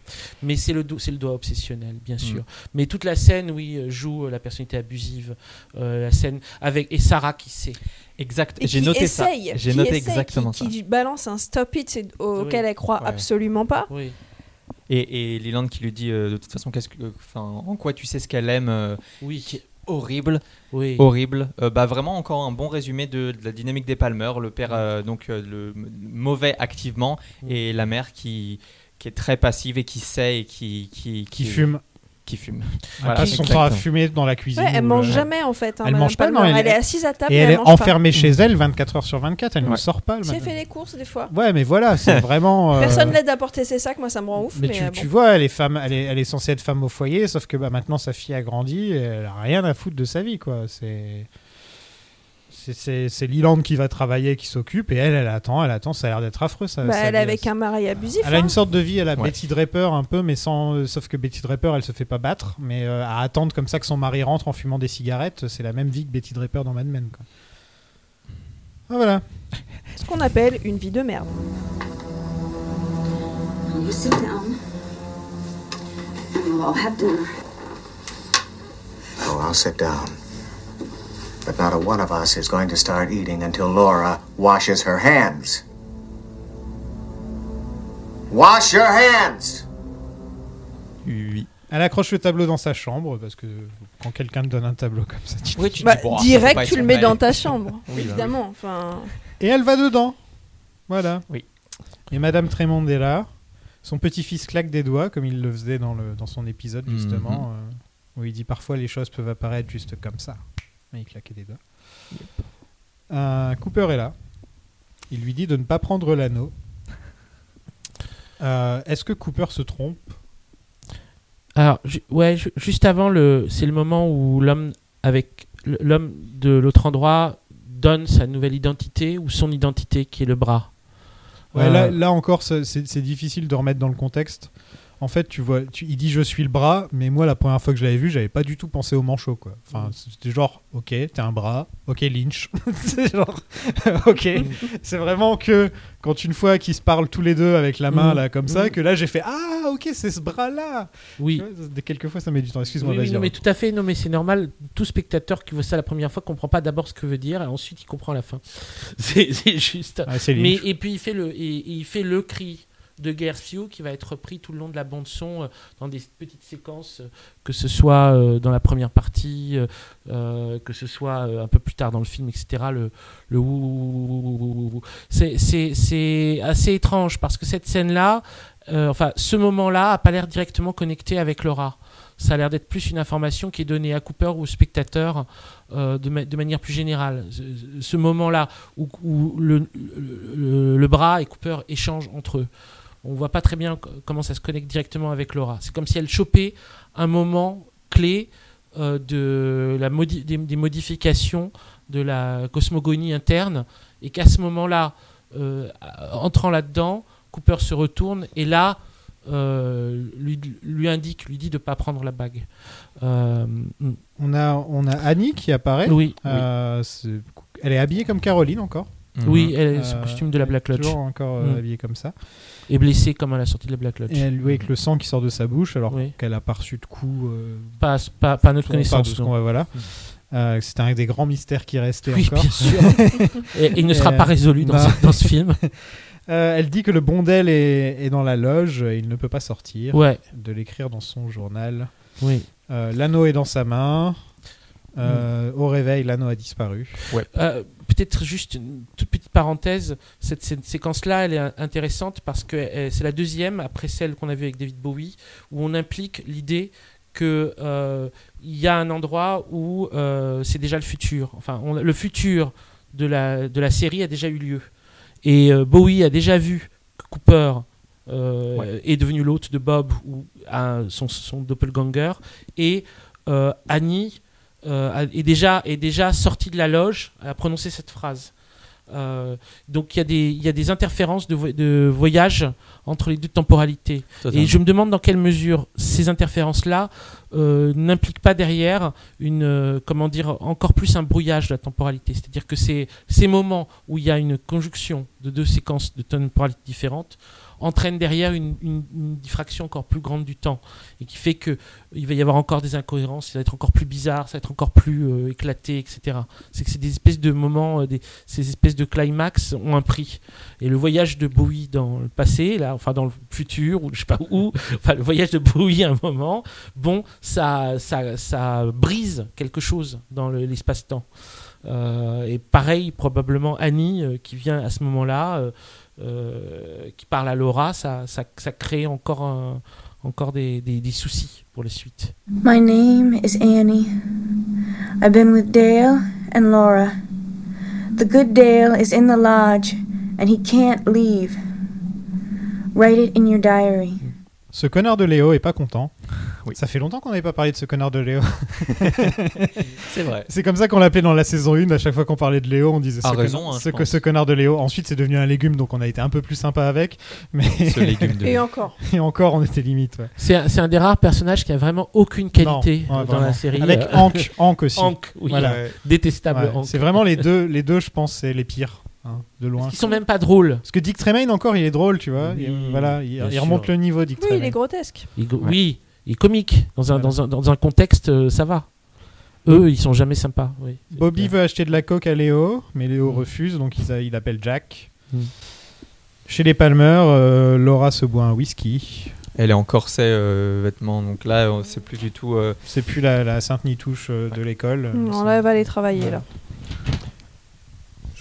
Mais c'est le, do- c'est le doigt obsessionnel, bien Mm. sûr. Mais toute la scène, oui, euh, joue la personnalité abusive, euh, la scène avec et Sarah qui sait. Exact. Et J'ai qui noté essaye, ça. J'ai qui noté essaye, exactement qui, ça. qui balance un stop it auquel Oui. elle croit Ouais. absolument pas. Oui. Et, et Leland qui lui dit euh, de toute façon, qu'est-ce que, enfin, en quoi tu sais ce qu'elle aime euh, Oui. qui est horrible, Oui. horrible. Euh, bah vraiment encore un bon résumé de, de la dynamique des Palmer. Le père euh, donc euh, le mauvais activement et la mère qui qui est très passive et qui sait et qui qui, qui fume. Qui fume. Elle Voilà, passe son temps à fumer dans la cuisine. Ouais, elle mange le- jamais en fait. hein, Elle Madame mange pas, non, elle, elle- est assise à table Et et elle est pas. enfermée chez elle 24 heures sur 24. Elle ne sort pas. matin. fait les courses des fois. Ouais, mais voilà, c'est vraiment. euh, Personne l'aide à porter ses sacs, moi ça me rend ouf. Mais, Mais, tu, euh, tu vois, elle est, femme, elle, est, elle est censée être femme au foyer, sauf que bah, maintenant sa fille a grandi et elle a rien à foutre de sa vie. quoi. C'est. C'est- Leland qui va travailler, qui s'occupe, et elle, elle attend, elle attend, ça a l'air d'être affreux. Ça, Bah, elle est avec un mari abusif. Elle a hein. une sorte de vie, elle a Ouais. Betty Draper un peu, mais sans, euh, sauf que Betty Draper, elle se fait pas battre, mais euh, à attendre comme ça que son mari rentre en fumant des cigarettes, c'est la même vie que Betty Draper dans Mad Men. Quoi. Ah, voilà. Ce qu'on appelle une vie de merde. You sit down, and we'll all have dinner. Oh, I'll sit down. But not a one of us is going to start eating until Laura washes her hands. Wash your hands! Oui. Elle accroche le tableau dans sa chambre, parce que quand quelqu'un te donne un tableau comme ça, tu Oui, tu Bah, dis, bon, direct, tu le mets dans ta chambre, Oui, bah oui. évidemment. Enfin, Et elle va dedans. Voilà. Oui. Et Madame Tremond est là. Son petit-fils claque des doigts, comme il le faisait dans, le, dans son épisode, Mhm. justement, euh, où il dit parfois les choses peuvent apparaître juste comme ça. Il claquait des doigts. Euh, Cooper est là. Il lui dit de ne pas prendre l'anneau. Euh, Est-ce que Cooper se trompe? Alors, ju- ouais, ju- juste avant, le, c'est le moment où l'homme avec l'homme de l'autre endroit donne sa nouvelle identité ou son identité qui est le bras. Ouais, Euh, là, là encore, c'est difficile de remettre dans le contexte. En fait, tu vois, tu- il dit je suis le bras, mais moi, la première fois que je l'avais vu, j'avais pas du tout pensé au manchot, quoi. Enfin, c'était genre, ok, t'es un bras, ok, Lynch. c'est genre, ok. C'est vraiment que quand une fois qu'ils se parlent tous les deux avec la main, Mm. là, comme ça, Mm. que là, j'ai fait, ah, ok, c'est ce bras-là. Oui. Quelquefois, ça met du temps. Excuse-moi, Oui, oui, vas-y. non, mais tout à fait, non, mais c'est normal. Tout spectateur qui voit ça la première fois comprend pas d'abord ce que veut dire et ensuite il comprend la fin. C'est juste. Ah, c'est mais et puis il fait le, et- et il fait le cri de Gerfew qui va être repris tout le long de la bande son euh, dans des petites séquences, euh, que ce soit euh, dans la première partie, que ce soit un peu plus tard dans le film, etc. Le, le c'est assez étrange parce que cette scène là, enfin ce moment là a pas l'air directement connecté avec Laura ça a l'air d'être plus une information qui est donnée à Cooper ou au spectateur de, de manière plus générale. Ce, moment-là où, où le- le- le bras et Cooper échangent entre eux, on voit pas très bien co- comment ça se connecte directement avec Laura. C'est comme si elle chopait un moment clé euh, de la modi- des, des modifications de la cosmogonie interne et qu'à ce moment-là, euh, entrant là-dedans, Cooper se retourne et là euh, lui, lui indique, lui dit de pas prendre la bague. Euh. On a, on a Annie qui apparaît. Oui, Elle est habillée comme Caroline encore. Oui, elle est sous Euh, costume de la Black Lodge. Toujours encore euh, Mm. habillée comme ça. Et blessée comme à la sortie de la Black Lodge. Et elle, oui, avec le sang qui sort de sa bouche, alors Oui. qu'elle a pas reçu de coups. euh, Pas, pas, pas notre Pas connaissance. ce va- voilà. Euh, C'était un des grands mystères qui restait Oui, encore. bien sûr. Et- et il ne sera pas résolu dans ce- dans ce film. Euh, elle dit que le bondel est, est dans la loge, et il ne peut pas sortir. Ouais. De l'écrire dans son journal. Oui. Euh, l'anneau est dans sa main. Euh, Au réveil, l'anneau a disparu. Euh, Peut-être juste une toute petite parenthèse, cette, cette séquence-là, elle est in- intéressante parce que euh, c'est la deuxième, après celle qu'on a vue avec David Bowie, où on implique l'idée que euh, il y a un endroit où euh, c'est déjà le futur. Enfin, on- le futur de la, de la série a déjà eu lieu. Et euh, Bowie a déjà vu que Cooper euh, est devenu l'hôte de Bob ou son, son doppelganger. Et euh, Annie euh, est, déjà, est déjà sortie de la loge à prononcer cette phrase. Euh, donc il y, a des- il y a des interférences de, vo- de voyage entre les deux temporalités. Totalement. Et je me demande dans quelle mesure ces interférences-là euh, n'impliquent pas derrière une, euh, comment dire, encore plus un brouillage de la temporalité. C'est-à-dire que ces, ces moments où il y a une conjonction de deux séquences de temporalité différentes entraînent derrière une, diffraction encore plus grande du temps et qui fait que il va y avoir encore des incohérences, ça va être encore plus bizarre, ça va être encore plus euh, éclaté, etc. C'est que c'est espèces de moments, euh, ces espèces de climax ont un prix. Et le voyage de Bowie dans le passé, là, enfin dans le futur, ou je sais pas où, enfin le voyage de Bowie à un moment, bon, ça, ça, ça brise quelque chose dans le- l'espace-temps. Euh, et pareil, probablement Annie qui vient à ce moment-là, qui parle à Laura, ça, ça, ça crée encore, un- encore des, des- des soucis pour la suite. My name is Annie. I've been with Dale and Laura. The good Dale is in the lodge, and he can't leave. Write it in your diary. Ce connard de Léo est pas content. Ça fait longtemps qu'on n'avait pas parlé de ce connard de Léo. C'est vrai. C'est comme ça qu'on l'appelait dans la saison 1. À chaque fois qu'on parlait de Léo, on disait A ce, raison, connard, hein, ce, connard de Léo. Ensuite, c'est devenu un légume, donc on a été un peu plus sympa avec. Mais... Ce légume de Et encore. Et encore, on était limite. ouais. C'est un, c'est un des rares personnages qui a vraiment aucune qualité Non, ouais, dans vraiment. la série. Avec Euh, Hank, Hank aussi. Hank, oui. Voilà. Ouais. Détestable. C'est vraiment les deux, les deux, je pense, c'est les pires. hein, de loin. Ils sont même pas drôles. Parce que Dick Tremaine encore, il est drôle, tu vois. Oui, Et, voilà, il, il remonte le niveau, Dick Oui, il est grotesque. Il go- Oui, il est comique. Dans un, dans un, dans un contexte, euh, ça va. Eux, ils sont jamais sympas. Oui. Bobby veut acheter de la coke à Léo, mais Léo refuse, donc il, a- il appelle Jack. Mm. Chez les Palmer, euh, Laura se boit un whisky. Elle est en corset euh, vêtements, donc là, euh, c'est plus du tout. euh, C'est plus la, la sainte nitouche euh, de l'école. Non, là, elle va aller travailler, là.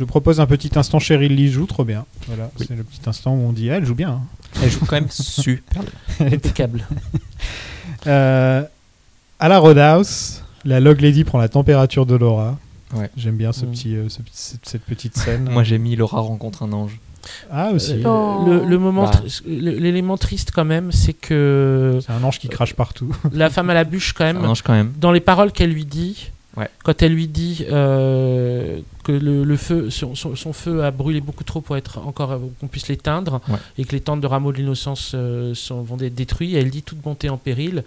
Je propose un petit instant Cheryl Lee joue trop bien. Voilà, c'est le petit instant où on dit ah, elle joue bien. hein. Elle joue quand même super. Elle est- Impeccable. Euh, à la Roadhouse, la Log Lady prend la température de Laura. Ouais. J'aime bien ce Mm. petit, euh, ce cette, cette petite scène. Moi, j'ai mis Laura rencontre un ange. Ah aussi. Euh, le, le moment, Bah. l'élément triste quand même, c'est que C'est un ange qui crache partout. la femme à la bûche quand même, Un ange quand même. dans les paroles qu'elle lui dit, Ouais. quand elle lui dit euh, que le, le feu, son, feu a brûlé beaucoup trop pour être encore euh, qu'on puisse l'éteindre, Ouais. et que les tentes de rameaux de l'innocence euh, vont être détruits, elle dit toute bonté en péril,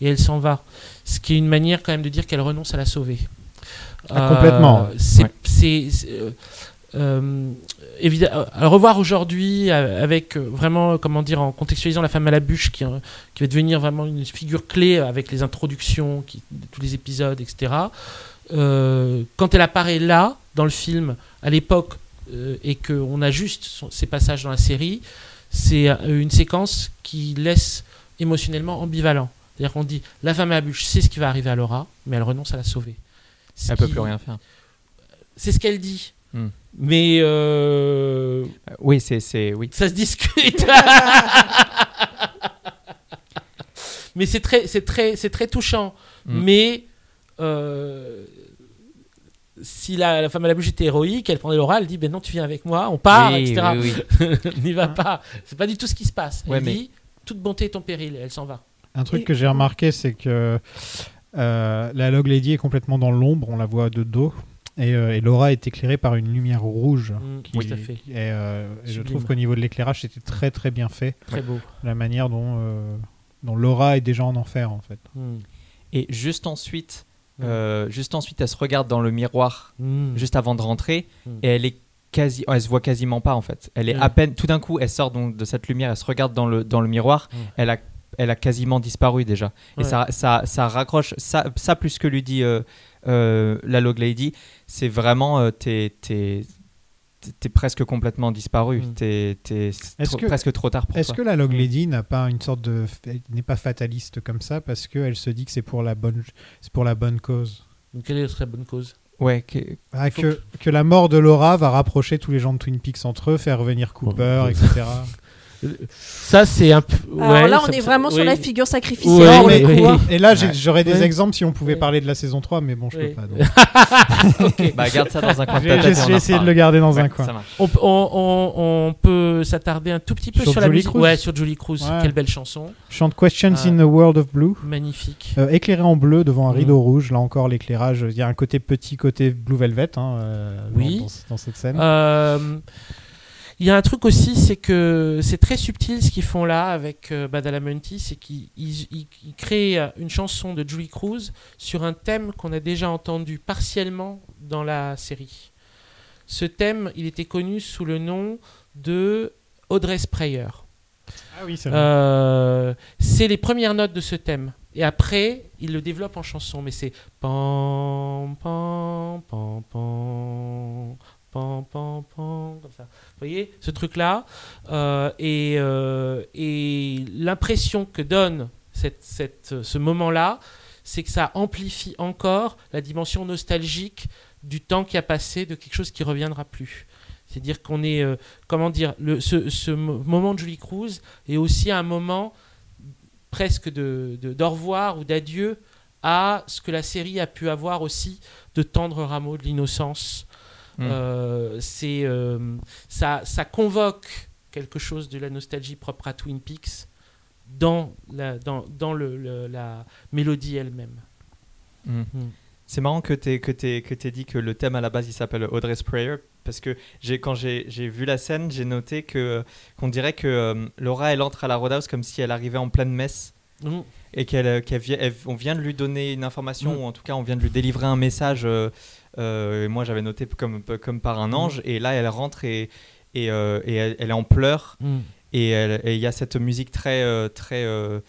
et elle s'en va. Ce qui est une manière quand même de dire qu'elle renonce à la sauver. Ah, complètement. C'est, Ouais. Euh, euh, à revoir aujourd'hui euh, avec euh, vraiment, comment dire, en contextualisant la femme à la bûche qui, qui va devenir vraiment une figure clé avec les introductions, qui, de tous les épisodes, etc. Euh, quand elle apparaît là, dans le film, à l'époque, euh, et qu'on a juste son- ces passages dans la série, c'est une séquence qui laisse émotionnellement ambivalent. C'est-à-dire qu'on dit, la femme à la bûche sait ce qui va arriver à Laura, mais elle renonce à la sauver. Ce Elle peut qui- plus rien faire. C'est ce qu'elle dit. Hmm. Mais euh, Oui, c'est, c'est, oui. ça se discute. mais c'est très, c'est très, c'est très touchant. Mm. Mais euh, si la, la femme à la bouche était héroïque, elle prenait Laura, elle dit ben non, tu viens avec moi, on part, Oui, etc. oui, N'y va pas. C'est pas du tout ce qui se passe. Elle mais- dit toute bonté est ton péril, et elle s'en va. Un truc Et- que j'ai remarqué, c'est que Euh, la Log Lady est complètement dans l'ombre, on la voit de dos. Et, euh, et Laura est éclairée par une lumière rouge. Mm, qui- tout à fait. Et, euh, et je trouve qu'au niveau de l'éclairage, c'était très très bien fait. Très beau. La manière dont, euh, dont Laura est déjà en enfer, en fait. Mm. Et juste ensuite, euh, juste ensuite, elle se regarde dans le miroir, Mm. juste avant de rentrer, Mm. et elle est quasi, elle se voit quasiment pas en fait. Elle est Mm. à peine, tout d'un coup, elle sort donc de cette lumière, elle se regarde dans le dans le miroir, Mm. elle a elle a quasiment disparu déjà. Et ça, ça, ça raccroche, ça, ça plus que lui dit euh, la Log Lady, c'est vraiment, euh, t'es, t'es, presque complètement disparu. Mm. T'es, presque trop tard pour Est-ce toi. que la Log Lady n'a pas une sorte de n'est pas fataliste comme ça parce qu'elle se dit que c'est pour la bonne c'est pour la bonne cause? Donc, quelle est la très bonne cause? Ouais, que- Ah, que, que la mort de Laura va rapprocher tous les gens de Twin Peaks entre eux, faire revenir Cooper, Ouais. etc. Ça, c'est un peu. Alors là, on est vraiment sur oui. la figure sacrificielle. Oui. Et là, j'aurais des exemples si on pouvait parler de la saison 3, mais bon, je Oui. peux pas. donc. Ok. Bah, garde ça dans un coin de J'ai- essayé de le garder dans un coin. On, on- on- on peut s'attarder un tout petit peu Sur sur, la Julie musique. Cruz. Ouais, sur Julie Cruz. Ouais. Quelle belle chanson. Chante Questions in the World of Blue. Magnifique. Euh, éclairé en bleu devant un Mm. rideau rouge. Là encore, l'éclairage, il y a un côté petit, côté Blue Velvet hein, euh, dans- Oui. dans, dans cette scène. Il y a un truc aussi, c'est que c'est très subtil ce qu'ils font là avec euh, Badalamenti, c'est qu'ils ils- ils- ils créent une chanson de Julie Cruz sur un thème qu'on a déjà entendu partiellement dans la série. Ce thème, il était connu sous le nom de Audrey Sprayer. Ah oui, c'est vrai. Euh, c'est les premières notes de ce thème. Et après, il le développe en chanson, mais c'est pam pam pam pam pam pam pam comme ça. Vous voyez ce truc-là Euh, et, euh, et l'impression que donne ce moment-là, c'est que ça amplifie encore la dimension nostalgique du temps qui a passé, de quelque chose qui reviendra plus. C'est-à-dire qu'on est, euh, comment dire, ce, ce mo- moment de Julie Cruz est aussi un moment presque de- d'au revoir ou d'adieu à ce que la série a pu avoir aussi de tendre rameaux de l'innocence. Mm. Euh, c'est, euh, ça, ça convoque quelque chose de la nostalgie propre à Twin Peaks dans la, dans, dans le, le- la mélodie elle-même. Mm. Mm. C'est marrant que tu que t'aies- que t'aies dit que le thème à la base il s'appelle Audrey's Prayer parce que quand j'ai vu la scène j'ai noté que qu'on dirait que euh, Laura elle entre à la Roadhouse comme si elle arrivait en pleine messe et qu'elle euh, qu'elle vi- elle- on vient de lui donner une information ou en tout cas on vient de lui délivrer un message euh, et moi j'avais noté comme comme par un ange et là elle rentre et et, euh, et elle, elle est en pleurs Mm. et il y a cette musique très euh, très euh,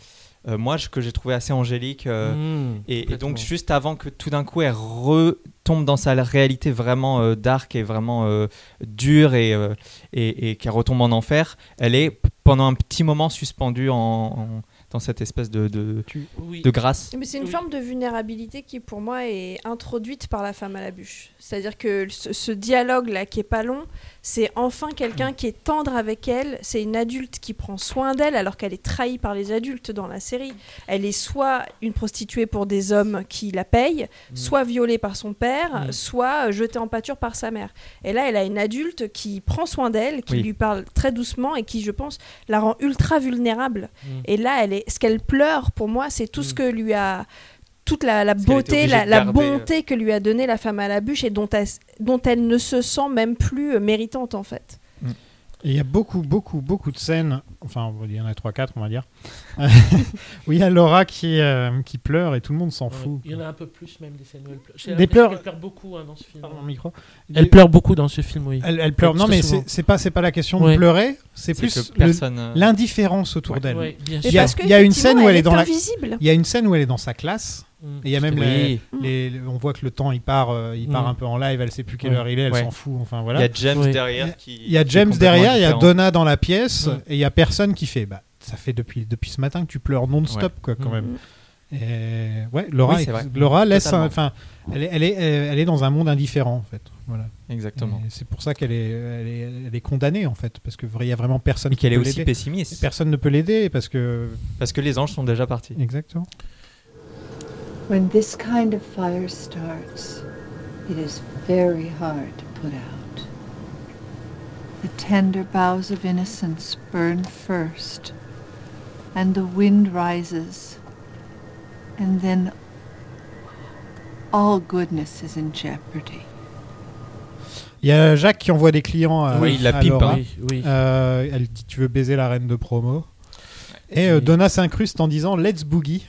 euh, moi je- que j'ai trouvé assez angélique euh, Mm. et, donc juste avant que tout d'un coup elle retombe dans sa réalité vraiment euh, dark et vraiment euh, dure et, euh, et, et qu'elle retombe en enfer, elle est pendant un petit moment suspendue en, en- dans cette espèce de, de, Oui. de grâce. Mais c'est une Oui. forme de vulnérabilité qui, pour moi, est introduite par la femme à la bûche. C'est-à-dire que ce, ce dialogue-là, qui est pas long, c'est enfin quelqu'un qui est tendre avec elle. C'est une adulte qui prend soin d'elle alors qu'elle est trahie par les adultes dans la série. Elle est soit une prostituée pour des hommes qui la payent, soit violée par son père, Mm. soit jetée en pâture par sa mère. Et là, elle a une adulte qui prend soin d'elle, qui Oui. lui parle très doucement et qui, je pense, la rend ultra vulnérable. Mm. Et là, elle est, ce qu'elle pleure, pour moi, c'est tout ce Mm. que lui a, toute la, beauté, la, garder, bonté que lui a donné la femme à la bûche et dont elle, dont elle ne se sent même plus euh, méritante en fait. Et Il y a beaucoup, beaucoup, beaucoup de scènes, enfin il y en a 3-4 on va dire, où il y a Laura qui, euh, qui pleure et tout le monde s'en Ouais. fout. Il y en a un peu plus même des scènes où elle pleure. Des pleurs- qu'elle pleure beaucoup hein, dans ce film. Pardon, micro. Elle pleure beaucoup dans ce film, oui. Elle, elle pleure. Non, mais souvent. c'est pas, la question de pleurer, c'est plus personne, euh, l'indifférence autour Ouais. d'elle. Il y sûr. a, parce que, il y a une scène effectivement, où elle est elle dans est la. invisible. Il y a une scène où elle est dans sa classe. Mm. Et il y a même Oui. les- les- on voit que le temps il part, euh, il part Mm. un peu en live. Elle sait plus quelle Ouais. heure il est, elle Ouais. s'en fout. Enfin Il voilà. y a James Oui. derrière qui. Il y a est James derrière, il y a. Donna dans la pièce Mm. et il y a personne qui fait. Bah, ça fait depuis depuis ce matin que tu pleures non-stop quoi quand Mm. même. Et ouais, Laura, Oui, vrai. Laura laisse, enfin, elle est, elle est, elle est dans un monde indifférent en fait. Voilà. Exactement. C'est pour ça qu'elle est, elle est, elle est condamnée en fait, parce que il y a vraiment personne Et qui qu'elle est peut aussi l'aider. pessimiste. Personne ne peut l'aider parce que Parce que les anges sont déjà partis. exactement. When this kind of fire starts, it is very hard to put out. The tender boughs of innocence burn first, and the wind rises, and then all goodness is in jeopardy. Il y a Jacques qui envoie des clients à, Oui, il la à pipe, Laura. hein. Oui, oui. Euh, elle dit Tu veux baiser la reine de promo Et euh, Donna s'incruste en disant Let's boogie.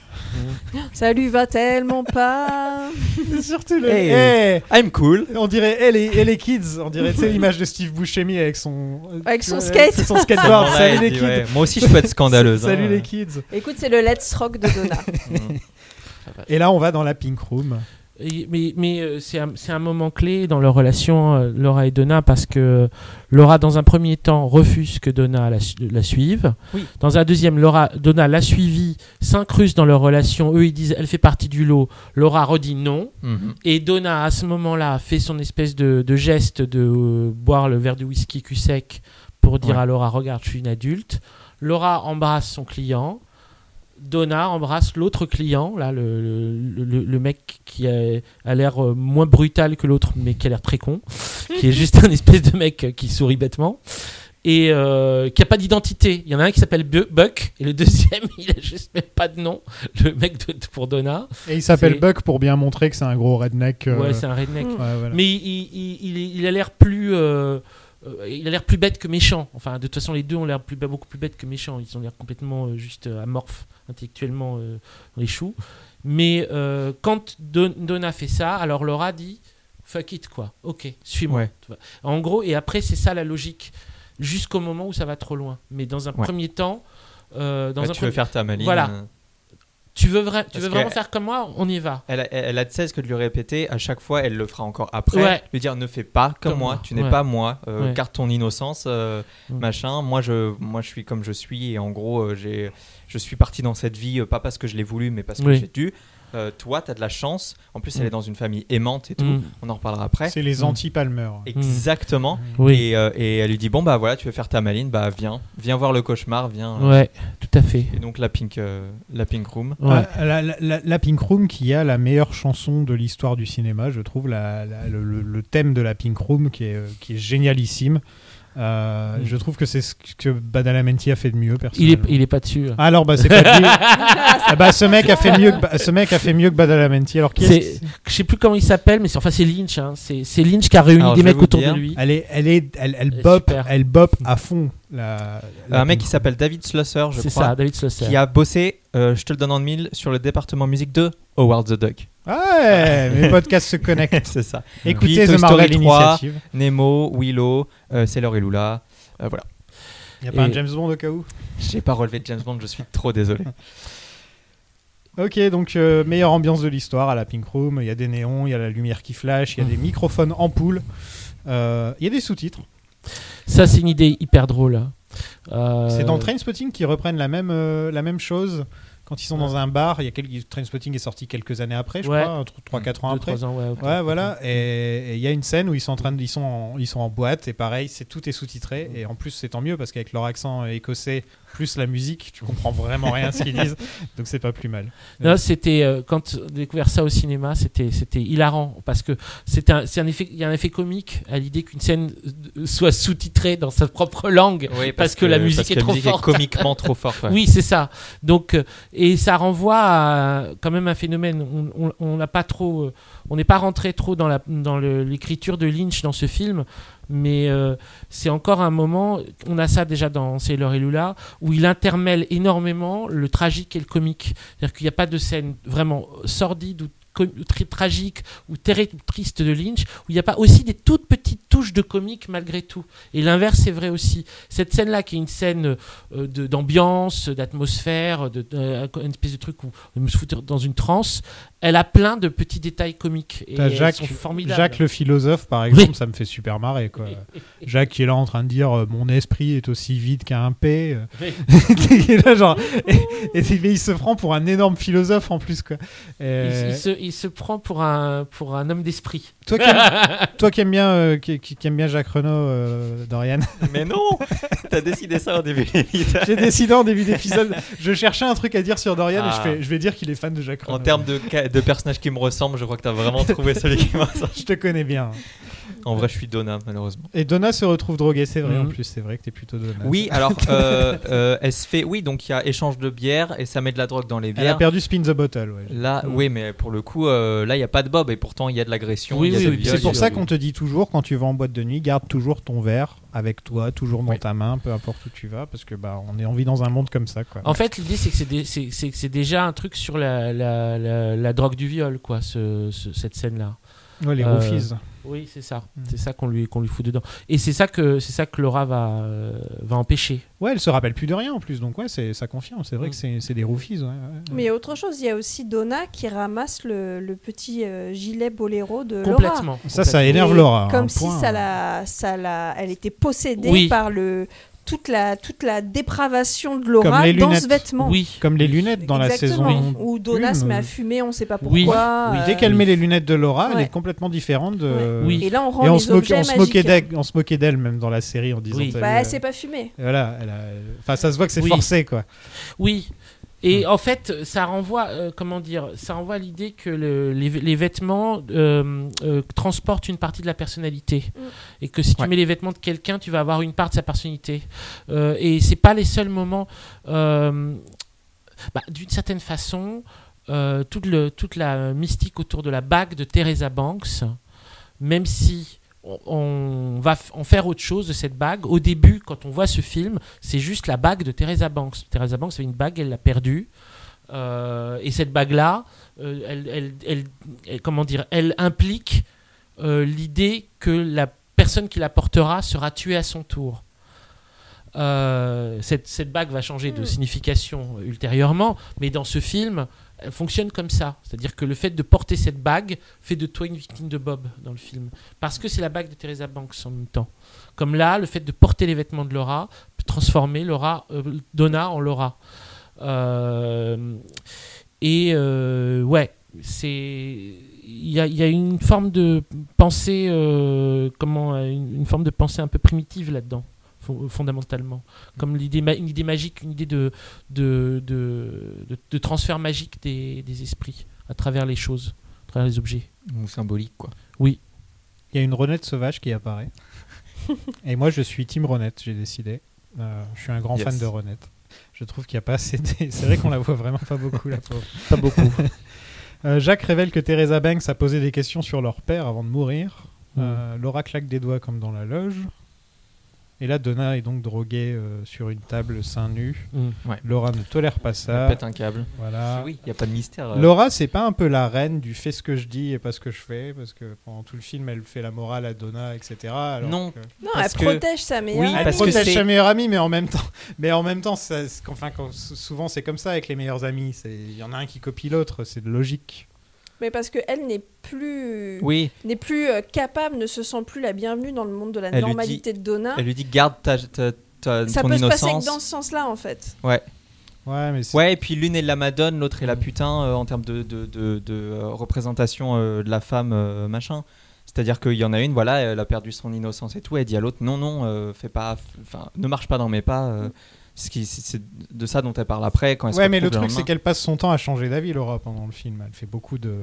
Ça lui va tellement pas. Surtout le. Hey, Eh, I'm cool. on dirait elle et, et les kids. On dirait tu sais, l'image de Steve Buscemi avec son. Avec son skate. c'est Son skateboard. Là, Salut les kids. ouais, Moi aussi, je peux être scandaleuse. Salut hein. les kids. Écoute, c'est le Let's Rock de Donna. Et là, on va dans la Pink Room. Et- mais mais euh, c'est un, moment clé dans leur relation, euh, Laura et Donna, parce que Laura, dans un premier temps, refuse que Donna la, su- la suive. Oui. Dans un deuxième, Laura, Donna l'a suivie, s'incruste dans leur relation. Eux, ils disent elle fait partie du lot. Laura redit non. Mhm. Et Donna, à ce moment-là, fait son espèce de, de geste de euh, boire le verre de whisky cul sec pour dire Ouais. à Laura Regarde, je suis une adulte. Laura embrasse son client. Donna embrasse l'autre client, là, le, le, le- le mec qui a, a l'air euh, moins brutal que l'autre, mais qui a l'air très con, qui est juste un espèce de mec euh, qui sourit bêtement. Et euh, qui a pas d'identité. Il y en a un qui s'appelle Bu- Buck, et le deuxième, il a juste même pas de nom, le mec de, pour Donna. Et il s'appelle Buck pour bien montrer que c'est un gros redneck. euh, Ouais, c'est un redneck. ouais, voilà. Mais il, il- il- il- il a l'air plus, euh, il a l'air plus bête que méchant. Enfin, de toute façon, les deux ont l'air plus, beaucoup plus bêtes que méchants. Ils ont l'air complètement juste amorphes intellectuellement euh, choux. Mais euh, quand Don- Donna fait ça, alors Laura dit fuck it quoi. Ok, suis-moi. Ouais. En gros, et après c'est ça la logique. Jusqu'au moment où ça va trop loin. Mais dans un Ouais. premier temps, euh, dans un tu veux premier- faire ta maline. Voilà. euh, Tu veux, vra- tu Parce veux vraiment faire comme moi On y va. Elle a, elle a de cesse que de lui répéter, à chaque fois elle le fera encore après, Ouais. lui dire ne fais pas comme, Comme moi, moi. tu n'es pas moi, euh, garde ton innocence, machin, moi je, moi je suis comme je suis et en gros j'ai, je suis parti dans cette vie euh, pas parce que je l'ai voulu mais parce que Oui. j'ai dû. Euh, toi tu as de la chance, en plus elle Mm. est dans une famille aimante et tout, Mm. on en reparlera après. C'est les Mm. anti-Palmer. Exactement. Oui. Et, euh, et elle lui dit bon bah voilà tu veux faire ta maline, bah viens, viens voir le cauchemar, viens. euh. Ouais, tout à fait. Et donc la pink, euh, la pink room. Ouais. Ah, la, la- la- la Pink Room qui a la meilleure chanson de l'histoire du cinéma, je trouve, la- la- le, thème de la Pink Room qui est, qui est génialissime. Euh, Mm. Je trouve que c'est ce que Badalamenti a fait de mieux, Il est, il est pas dessus. Alors bah c'est pas lui. Ah, bah, ce mec a fait mieux que ce mec a fait mieux que Badalamenti. Alors qui est-ce C'est, je sais plus comment il s'appelle, mais c'est, enfin c'est Lynch. hein. C'est, c'est Lynch qui a réuni Alors, des mecs autour dire. de lui. Elle est, elle est, elle, elle Elle est bop, elle bop à fond. La, la un mec qui s'appelle David Slusser, je C'est crois. ça, David Slosser. qui a bossé, euh, je te le donne en mille, sur le département musique de Howard the Duck. Ouais, mes podcasts se connectent. c'est ça. Écoutez Puis The Toy Marvel Story 3, Initiative. Nemo, Willow, euh, Sailor et Lula. Euh, voilà. Il y a pas un James Bond au cas où? J'ai pas relevé James Bond, je suis trop désolé. Ok, donc euh, meilleure ambiance de l'histoire à la Pink Room. Il y a des néons, il y a la lumière qui flash, il y a des microphones ampoules, euh, il y a des sous-titres. Ça, c'est une idée hyper drôle. hein. C'est dans Trainspotting qu'ils reprennent la même, euh, la même chose quand ils sont dans un bar. Il y a quelques... Trainspotting est sorti quelques années après, je Ouais. crois, 3-4 ans deux, après. trois ans, ouais, ok. Ouais, voilà. Et il y a une scène où ils sont en train de, ils sont en, ils sont en boîte et pareil, c'est tout est sous-titré et en plus c'est tant mieux parce qu'avec leur accent écossais plus la musique, tu comprends vraiment rien ce qu'ils disent, donc c'est pas plus mal. Non, c'était euh, quand j'ai découvert ça au cinéma, c'était c'était hilarant parce que c'est un c'est un effet il y a un effet comique à l'idée qu'une scène euh, soit sous-titrée dans sa propre langue Oui, parce, que, la musique parce est que la trop musique est forte. comiquement trop forte, ouais. Oui, c'est ça. Donc euh, et ça renvoie à quand même un phénomène on n'a pas trop euh, on n'est pas rentré trop dans dans l'écriture de Lynch dans ce film mais euh, c'est encore un moment, on a ça déjà dans Sailor et Lula, où il intermêle énormément le tragique et le comique. C'est-à-dire qu'il n'y a pas de scène vraiment sordide ou tragique ou très triste de Lynch, où il n'y a pas aussi des toutes petites touches de comique malgré tout. Et l'inverse est vrai aussi. Cette scène-là, qui est une scène euh, d'ambiance, d'atmosphère, de- une espèce de truc où on me fout dans une transe, elle a plein de petits détails comiques. Et elles Jacques, sont formidables. Jacques le philosophe, par exemple, ça me fait super marrer. Quoi. Jacques qui est là en train de dire euh, Mon esprit est aussi vide qu'un P. Oui. Il est là, genre, et, et mais il se prend pour un énorme philosophe en plus. Quoi. Il, Euh, il se, il se prend pour un, pour un homme d'esprit. toi, qui aimes, toi qui aimes bien, euh, qui, qui- bien Jacques Renault, euh, Dorian. Mais non T'as décidé ça au début. J'ai décidé en début d'épisode, je cherchais un truc à dire sur Dorian et je, Ah. fais, je vais dire qu'il est fan de Jacques Renault. En termes de, ca- de personnages qui me ressemblent, je crois que t'as vraiment trouvé celui qui me ressemble. je te connais bien. En vrai, je suis Donna, malheureusement. Et Donna se retrouve droguée, c'est vrai en Mhm. plus, c'est vrai que t'es plutôt Donna. Oui, alors, euh, euh, elle se fait. Oui, donc il y a échange de bière et ça met de la drogue dans les Elle a bières. perdu Spin the Bottle, ouais. Là, Mm. oui, mais pour le coup, euh, là, il n'y a pas de Bob et pourtant, il y a de l'agression. Oui, oui, C'est pour ça qu'on te dit toujours, quand tu vas en boîte de nuit, garde toujours ton verre avec toi, toujours dans Oui. ta main, peu importe où tu vas, parce que bah on est envie dans un monde comme ça, quoi. En fait, l'idée, c'est que c'est dé- c'est- déjà un truc sur la, la, la, la drogue du viol, quoi, ce, ce- cette scène-là. Ouais, les Euh. Oui, c'est ça. Mm. C'est ça qu'on lui, qu'on lui fout dedans. Et c'est ça que, c'est ça que Laura va, euh, va empêcher. Ouais, elle se rappelle plus de rien en plus, donc ouais, c'est ça confirme. C'est vrai Mm. que c'est c'est des roofies. Ouais, ouais. Mais il y a autre chose, il y a aussi Donna qui ramasse le, le petit euh, gilet boléro de Laura. Complètement. Ça, ça énerve Laura. hein, Comme un si point. ça la, ça la, elle était possédée Oui. par le toute la toute la dépravation de Laura les dans ce vêtement. Oui. Comme les lunettes dans la saison. Où Donna se met à fumer, on sait pas pourquoi. Oui, euh, dès qu'elle met les lunettes de Laura, elle est complètement différente de. Oui. Et là, on rend Et on les se, objets on, se moquait d'elle, on se moquait d'elle même dans la série en disant. Oui. Bah, elle euh, s'est pas fumée. Voilà, elle a- enfin ça se voit que c'est forcé quoi. Oui. Et en fait, ça renvoie, euh, comment dire, ça renvoie à l'idée que le- les, les vêtements euh, euh, transportent une partie de la personnalité, Mm. et que si tu mets les vêtements de quelqu'un, tu vas avoir une part de sa personnalité. Euh, et c'est pas les seuls moments. euh, bah, D'une certaine façon, euh, toute, le, toute la mystique autour de la bague de Teresa Banks, même si on, va en faire autre chose de cette bague, au début, quand on voit ce film, c'est juste la bague de Teresa Banks. Teresa Banks avait une bague, elle l'a perdue. Euh, et cette bague-là, euh, elle, elle- elle- elle- comment dire, elle implique euh, l'idée que la personne qui la portera sera tuée à son tour. Cette, cette bague va changer de Hmm. signification ultérieurement, mais dans ce film, fonctionne comme ça. C'est-à-dire que le fait de porter cette bague fait de toi une victime de Bob dans le film. Parce que c'est la bague de Teresa Banks en même temps. Comme là, le fait de porter les vêtements de Laura peut transformer Laura, euh, Donna en Laura. Euh, et euh, ouais, c'est il y a, une forme de pensée, euh, comment, euh, une, forme de pensée un peu primitive là-dedans, fondamentalement, comme l'idée, ma- une idée magique, une idée de de, de, de- de transfert magique des, des esprits à travers les choses, à travers les objets. Ou symbolique, quoi. Oui. Il y a une renette sauvage qui apparaît. Et moi je suis Team Renette, j'ai décidé. Euh, je suis un grand Yes. fan de Renette. Je trouve qu'il n'y a pas assez. de- C'est vrai qu'on la voit vraiment pas beaucoup la pauvre. Pas beaucoup. Euh, Jacques révèle que Teresa Banks a posé des questions sur leur père avant de mourir. Mm. Euh, Laura claque des doigts comme dans la loge. Et là, Donna est donc droguée euh, sur une table seins nus. Mm. Ouais. Laura ne tolère pas ça. Elle pète un câble. Voilà. Oui, il n'y a pas de mystère. euh. Laura, c'est pas un peu la reine du fais ce que je dis et pas ce que je fais Parce que pendant tout le film, elle fait la morale à Donna, etc. alors Non. que- Non, Parce elle que- protège sa meilleure Oui, amie. Elle protège sa meilleure amie, mais en même temps, mais en même temps, ça- c'est- enfin, quand- souvent c'est comme ça avec les meilleurs amis. Il y en a un qui copie l'autre, c'est de logique. Mais parce qu'elle n'est plus, Oui, n'est plus euh, capable, ne se sent plus la bienvenue dans le monde de la Elle normalité de Donna. elle lui dit garde ta, ta- ta- Ça ton peut se passer que innocence. dans ce sens-là, en fait. Ouais. Ouais, mais c'est- Ouais, et puis l'une est la madone, l'autre est la putain euh, en termes de, de, de- de, euh, représentation euh, de la femme, euh, machin. C'est-à-dire qu'il y en a une, voilà, elle a perdu son innocence et tout, elle dit à l'autre, non, non, euh, fais pas, enfin, ne marche pas dans mes pas. Euh, ce qui, c'est de ça dont elle parle après quand elle se ouais, mais le truc, c'est qu'elle passe son temps à changer d'avis, Laura, pendant le film. Elle fait beaucoup de.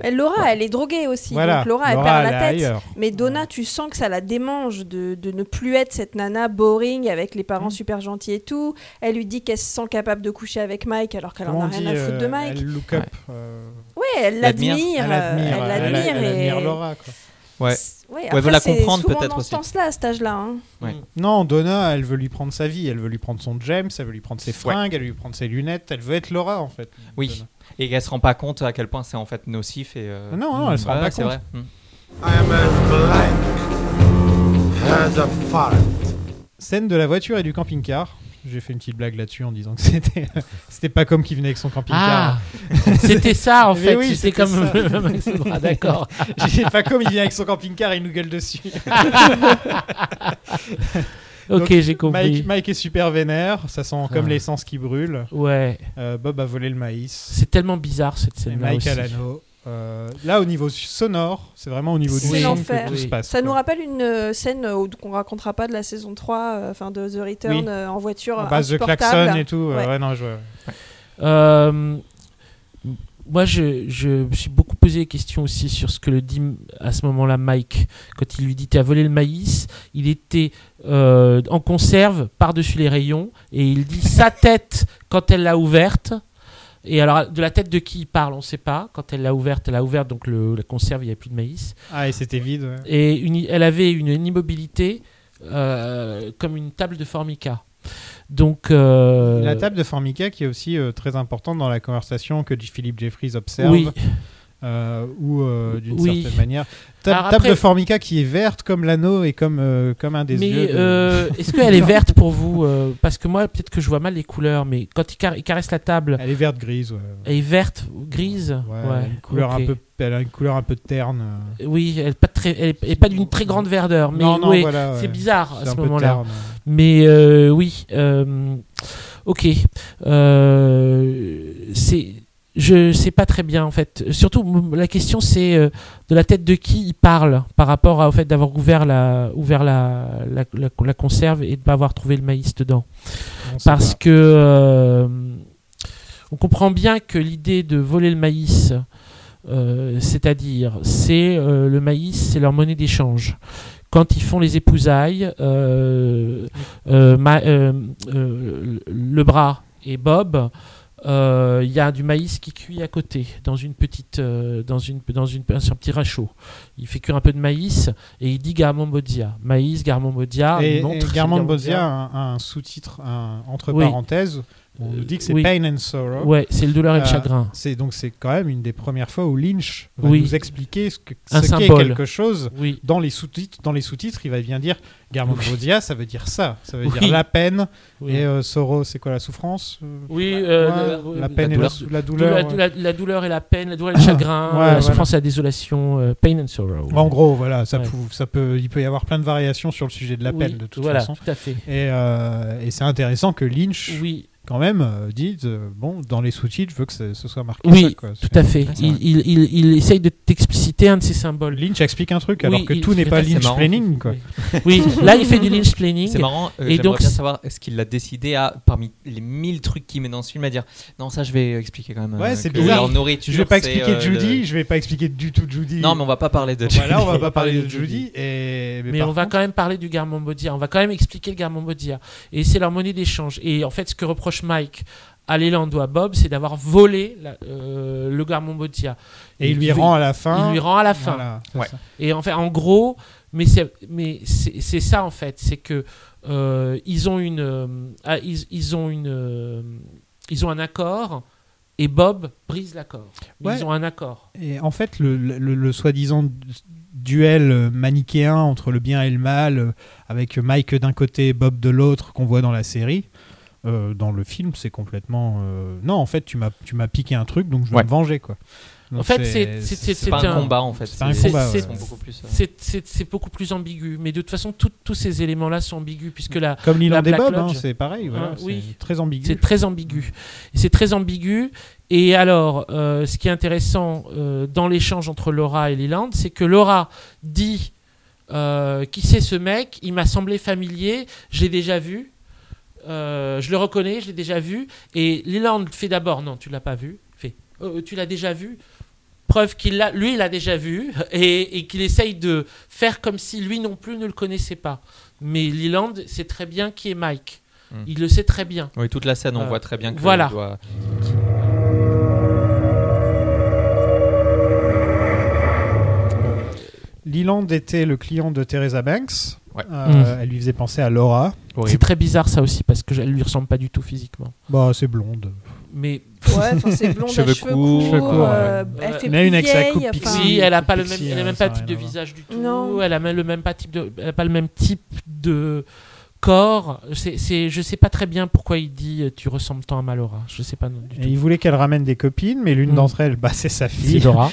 elle- Laura, elle est droguée aussi. Voilà. Donc Laura, elle perd elle la tête. ailleurs. Mais Donna, tu sens que ça la démange de, de ne plus être cette nana boring avec les Mm. parents super gentils et tout. Elle lui dit qu'elle se sent capable de coucher avec Mike alors qu'elle en a rien dit, à foutre de euh, Mike. Elle look up. euh, Ouais, elle L'admire. l'admire. Elle euh, admire, Elle elle- l'admire. elle et- admire Laura, quoi. Ouais. Ouais, elle après, veut la comprendre souvent peut-être dans ce aussi. sens-là, à cet âge-là. hein. Ouais. Non, Donna, elle veut lui prendre sa vie, elle veut lui prendre son James, elle veut lui prendre ses fringues, elle veut lui prendre ses lunettes, elle veut être Laura en fait. Oui, Donna. et qu'elle se rend pas compte à quel point c'est en fait nocif. Et, euh, Non, non, elle se rend ouais, pas c'est compte. vrai. Fart. Scène de la voiture et du camping-car. J'ai fait une petite blague là-dessus en disant que c'était c'était pas comme qui venait avec son camping-car. Ah, c'était ça en fait. oui, c'était comme d'accord. J'ai pas comme il vient avec son camping-car et il nous gueule dessus. Ok, j'ai compris. Mike, Mike est super vénère, ça sent comme Ah. l'essence qui brûle. Ouais. Euh, Bob a volé le maïs. C'est tellement bizarre cette Et scène-là Mike aussi. à l'anneau. Euh, là, au niveau sonore, c'est vraiment au niveau du son que tout se passe. Ça nous rappelle une euh, scène euh, où- qu'on racontera pas de la saison 3, euh, enfin de The Return Oui. euh, en voiture. En euh, base de klaxon et tout. Ouais. ouais, non, je... Euh, moi, je, je suis beaucoup posé des questions aussi sur ce que le dit à ce moment-là Mike. Quand il lui dit Tu as volé le maïs, il était euh, en conserve par-dessus les rayons et il dit sa tête quand elle l'a ouverte. Et alors, de la tête de qui il parle, on ne sait pas. Quand elle l'a ouverte, elle a ouvert donc le, la conserve, il n'y a plus de maïs. Ah, et c'était vide. ouais. Et une- elle avait une, une immobilité euh, comme une table de formica. Donc, euh, La table de Formica qui est aussi euh, très importante dans la conversation que Philippe Jeffries observe. Oui. Euh, ou euh, d'une Oui. certaine manière. Table après- de Formica qui est verte comme l'anneau et comme, euh, comme un des mais yeux. de- euh, est-ce qu'elle est verte pour vous Parce que moi, peut-être que je vois mal les couleurs, mais quand il, car- il caresse la table, Elle est verte grise. Ouais. elle est verte grise? Ouais, Ouais, elle a une couleur un peu, elle a une couleur un peu terne. Oui, elle n'est pas, très, elle est- pas d'une très grande verdeur, mais Non, non, oui, voilà, c'est bizarre à ce moment-là. Mais oui, ok. C'est, je sais pas très bien en fait. Surtout, la question c'est euh, de la tête de qui il parle par rapport à- au fait d'avoir ouvert la, ouvert la, la, la- la conserve et de pas avoir trouvé le maïs dedans. On Parce que euh, on comprend bien que l'idée de voler le maïs, euh, c'est-à-dire, c'est le maïs, c'est leur monnaie d'échange. Quand ils font les épousailles, euh, euh, ma- euh, euh, le bras et Bob, il y a du maïs qui cuit à côté dans une petite, euh, dans une, dans une, sur un petit rachot. Il fait cuire un peu de maïs et il dit Garmambodia. Maïs, Garmambodia. Et, montre et Bozia a un, un sous-titre, entre Oui. parenthèses. On nous dit que c'est oui. Pain and Sorrow. Ouais, c'est le douleur et le Euh, chagrin. C'est donc c'est quand même une des premières fois où Lynch va Oui. nous expliquer ce que ce qu'est quelque chose Oui. dans les sous-titres. Dans les sous-titres, il va bien dire Garmambodia, ça veut dire ça, ça veut Oui. dire la peine Oui. et euh, sorrow, c'est quoi la souffrance? Euh, Oui, euh, ouais, la le- peine la et la, douleur. la Dou- douleur. la, ouais. la- la douleur et la peine, la douleur et le chagrin, Ouais, la voilà. souffrance et la désolation, euh, pain and sorrow. En gros, voilà, ça, Ouais. pou- ça peut, il peut y avoir plein de variations sur le sujet de la Oui, peine de toute voilà, façon. tout à fait. Et, euh, et c'est intéressant que Lynch, Oui, quand même, euh, dise euh, bon, dans les sous-titres, je veux que ce, ce soit marqué. oui, ça, quoi. tout à fait. Il, il, il, il essaye de t'expliciter un de ses symboles. Lynch explique un truc Oui, alors que il- tout n'est pas Lynch planning, quoi. Oui, là il fait du lynch planning. C'est marrant, euh, Et j'aimerais donc, bien savoir est-ce qu'il a décidé à, parmi les 1000 trucs qu'il met dans ce film, à dire non, ça je vais expliquer quand même. Ouais, euh, c'est bizarre. nourriture, Je vais pas expliquer euh, Judy, le- je vais pas expliquer du tout Judy. Non, mais on va pas parler de Voilà, on va Judy. pas parler de Judy. Et... Mais on va quand même parler du Garmambodia. On va quand même expliquer le Garmambodia. Et c'est leur monnaie d'échange. Et en fait, ce que reproche Mike à Leland ou à Bob, c'est d'avoir volé la- euh, le Garmambodia. Et il lui veut- rend à la fin. Il lui rend à la fin. Voilà, Ouais. Et en fait, en gros, mais c'est mais c'est c'est ça en fait, c'est que euh, ils ont une euh, ah, ils, ils ont une euh, ils ont un accord et Bob brise l'accord. Ouais. Ils ont un accord. Et en fait, le, le- le- le soi-disant duel manichéen entre le bien et le mal, avec Mike d'un côté et Bob de l'autre, qu'on voit dans la série, euh, dans le film, c'est complètement. euh, Non, en fait, tu m'as tu m'as piqué un truc, donc je vais Ouais. me venger, quoi. Donc En fait, c'est- c'est- c'est- C'est pas c'est un un- combat en fait. c'est C'est- c'est- ouais. Beaucoup plus. C'est- C'est c'est beaucoup plus ambigu. Mais de toute façon, tout- tous ces éléments-là sont ambigus puisque la Comme et Black Bob, hein, c'est pareil, voilà, Ah, c'est oui. très ambigu. C'est très ambigu. Et C'est très ambigu. Et alors, euh, ce qui est intéressant euh, dans l'échange entre Laura et Leland, c'est que Laura dit euh, Qui c'est ce mec? Il m'a semblé familier, je l'ai déjà vu. Euh, je le reconnais, je l'ai déjà vu. Et Leland fait d'abord Non, tu l'as pas vu. Fait Euh, Tu l'as déjà vu Preuve qu'il l'a, lui, il l'a déjà vu et, et qu'il essaye de faire comme si lui non plus ne le connaissait pas. Mais Leland sait très bien qui est Mike. Hmm. Il le sait très bien. Oui, toute la scène, on Euh, voit très bien que voilà. il doit- Leland était le client de Teresa Banks. Ouais. Euh, Elle lui faisait penser à Laura. C'est très bizarre ça aussi parce que elle lui ressemble pas du tout physiquement. Bah, c'est blonde. Mais Ouais, c'est blonde Cheveux cheveux courts, courts. cheveux courts, euh, ouais. Elle fait Mais plus une avec sa vieille, coupe enfin- pixie. elle a pas le même, elle a même pas type de visage du tout. Non. Elle a même le même pas type de, elle a pas le même type de corps. C'est, c'est, je sais pas très bien pourquoi il dit euh, tu ressembles tant à Malora. Je sais pas non, du Et tout. il voulait qu'elle ramène des copines, mais l'une Mm. d'entre elles, bah, c'est sa fille. C'est Laura.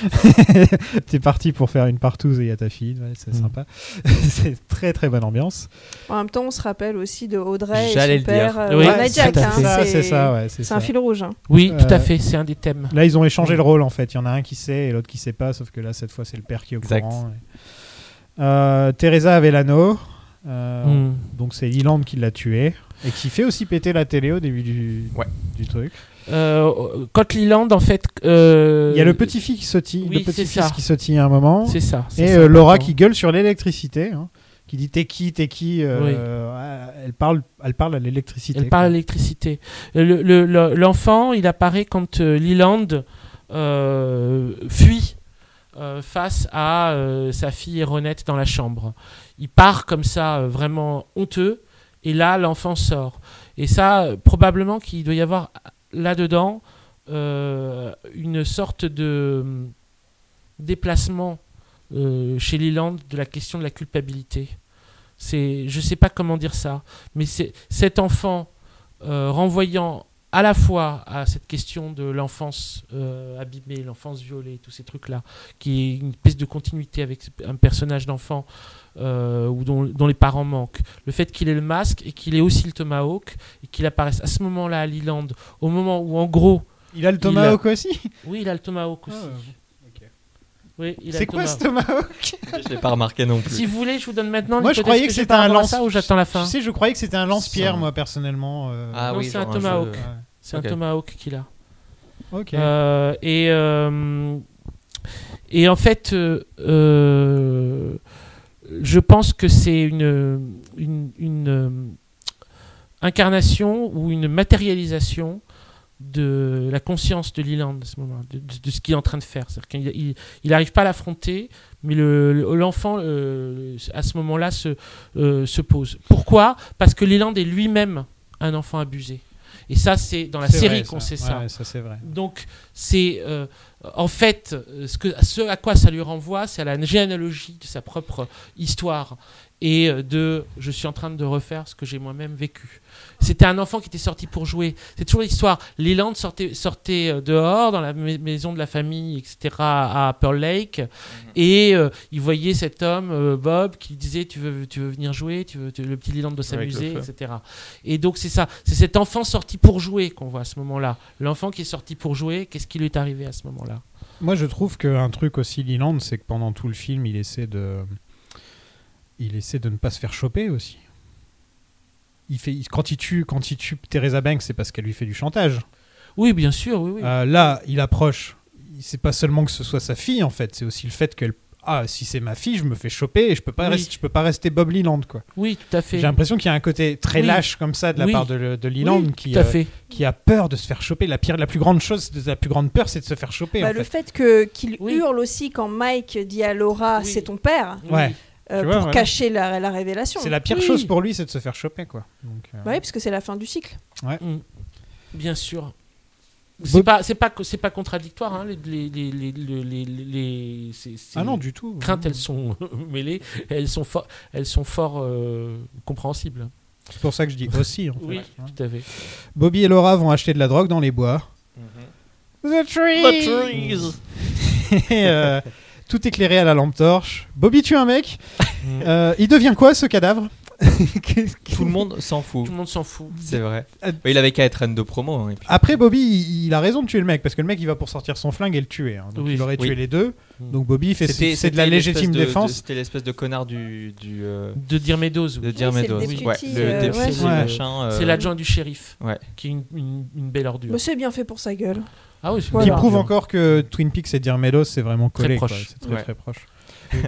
T'es parti pour faire une partouze et il y a ta fille, ouais, c'est Mm. sympa. c'est très très bonne ambiance. En même temps, on se rappelle aussi de Audrey J'allais et le son père, euh, Oui, Jack, hein, fait. Ça, c'est ça, ouais, c'est C'est un fil rouge. hein. Oui, tout à fait. C'est un des thèmes. Là, ils ont échangé le rôle en fait. Il y en a un qui sait et l'autre qui sait pas, sauf que là, cette fois, c'est le père qui est au Exact. courant. Euh, Teresa avait l'anneau. Euh, Mm. Donc c'est Leland qui l'a tué et qui fait aussi péter la télé au début du, du truc. Euh, quand Leland, en fait. euh, Il y a le petit-fils qui sautille, oui, le c'est petit-fils ça. qui sautille à un moment. C'est ça, Et ça, euh, Laura qui gueule sur l'électricité, hein, qui dit t'es qui, t'es qui. Oui. elle parle, elle parle à l'électricité. Elle parle à l'électricité. Le- le- le- L'enfant, il apparaît quand euh, Leland euh, fuit euh, face à euh, sa fille Ronette dans la chambre. Il part comme ça, euh, vraiment honteux, et là, l'enfant sort. Et ça, euh, probablement qu'il doit y avoir là-dedans euh, une sorte de hum, déplacement euh, chez Leland de la question de la culpabilité. C'est, je sais pas comment dire ça, mais c'est cet enfant euh, renvoyant à la fois à cette question de l'enfance euh, abîmée, l'enfance violée, tous ces trucs-là, qui est une espèce de continuité avec un personnage d'enfant euh, ou dont, dont les parents manquent. Le fait qu'il ait le masque et qu'il ait aussi le tomahawk et qu'il apparaisse à ce moment-là à Leland, au moment où en gros... Il a le tomahawk aussi? Oui, il a le tomahawk aussi. Oui, il a C'est quoi ce tomahawk Je l'ai pas remarqué non plus. Si vous voulez, je vous donne maintenant Moi, je croyais que c'était un lance. ça ou j'attends la fin. Tu sais, je croyais que c'était un lance-pierre, moi, personnellement. euh. Ah non, oui, c'est un tomahawk. jeu. C'est un tomahawk qu'il a. Ok. Euh, et, euh, et en fait, euh, je pense que c'est une, une, une, euh, incarnation ou une matérialisation de la conscience de Leland à ce moment, de, de- ce qu'il est en train de faire. C'est-à-dire qu'il il- il n'arrive pas à l'affronter, mais le- le- l'enfant, euh, à ce moment-là, se, euh, se pose. Pourquoi? Parce que Leland est lui-même un enfant abusé. Et ça, c'est dans la C'est série qu'on sait ça. Ouais, ça, c'est vrai. Donc, c'est euh, en fait euh, ce, à quoi ça lui renvoie, c'est à la généalogie de sa propre histoire et euh, de je suis en train de refaire ce que j'ai moi-même vécu. C'était un enfant qui était sorti pour jouer. C'est toujours l'histoire. Leland sortait, sortait euh, dehors dans la mai- maison de la famille, etc., à Pearl Lake, et euh, il voyait cet homme, euh, Bob, qui disait tu veux, tu veux venir jouer, tu veux, tu- le petit Leland doit s'amuser, etc. Et donc c'est ça, c'est cet enfant sorti pour jouer qu'on voit à ce moment-là. L'enfant qui est sorti pour jouer, qu'est-ce qui lui est arrivé à ce moment-là? Moi, je trouve qu'un truc aussi Leland, c'est que pendant tout le film, il essaie de, il essaie de ne pas se faire choper aussi. Il fait, quand il tue, quand il tue Teresa Banks, c'est parce qu'elle lui fait du chantage. Oui, bien sûr, oui, oui. Euh, là, il approche. C'est pas seulement que ce soit sa fille, en fait. C'est aussi le fait qu'elle. Ah, si c'est ma fille, je me fais choper et je peux pas, Oui. rester, je peux pas rester Bob Leland, quoi. Oui, tout à fait. J'ai l'impression qu'il y a un côté très Oui. lâche comme ça de la Oui. part de, de Leland Oui, qui, tout à euh, fait. qui a peur de se faire choper. La pire, la plus grande chose, la plus grande peur, c'est de se faire choper. Bah, en le fait. fait que qu'il hurle aussi quand Mike dit à Laura c'est ton père Ouais. Euh, vois, pour cacher la, la révélation. C'est la pire Oui. chose pour lui, c'est de se faire choper, quoi. Donc, euh, Bah oui, parce que c'est la fin du cycle. Ouais. Mm. Bien sûr. C'est pas, c'est pas, c'est pas contradictoire. Hein, les, les, les, les, les, les- les- ces- ces Ah non, du tout. Craintes, elles sont mêlées, elles sont, fort, elles sont fort euh, compréhensibles. C'est pour ça que je dis aussi. En fait. Oui, tout à fait. Bobby et Laura vont acheter de la drogue dans les bois. The trees. Et, euh, tout éclairé à la lampe torche. Bobby tue un mec. Euh, il devient quoi ce cadavre Tout le monde s'en fout. Tout le monde s'en fout. C'est vrai. Euh, Il avait qu'à être reine de promo. hein, et puis- Après, Bobby, il, il a raison de tuer le mec parce que le mec il va pour sortir son flingue et le tuer. hein. Donc Oui. il aurait tué Oui. les deux. Mm. Donc Bobby fait C'était- c'est de la c'était l'espèce légitime de- de- défense. C'était l'espèce de connard du. du euh, De dire Meadows. De dire Oui, c'est Meadows. le Ouais, deputy, le euh, deputy, ouais. C'est Ouais. machin. euh, C'est l'adjoint du shérif, Ouais. qui est une, une, une belle ordure. Mais c'est bien fait pour sa gueule. Ah oui. Qui prouve encore que Twin Peaks et Dear Meadows c'est vraiment Très collé. proche. quoi. C'est très Ouais. très proche.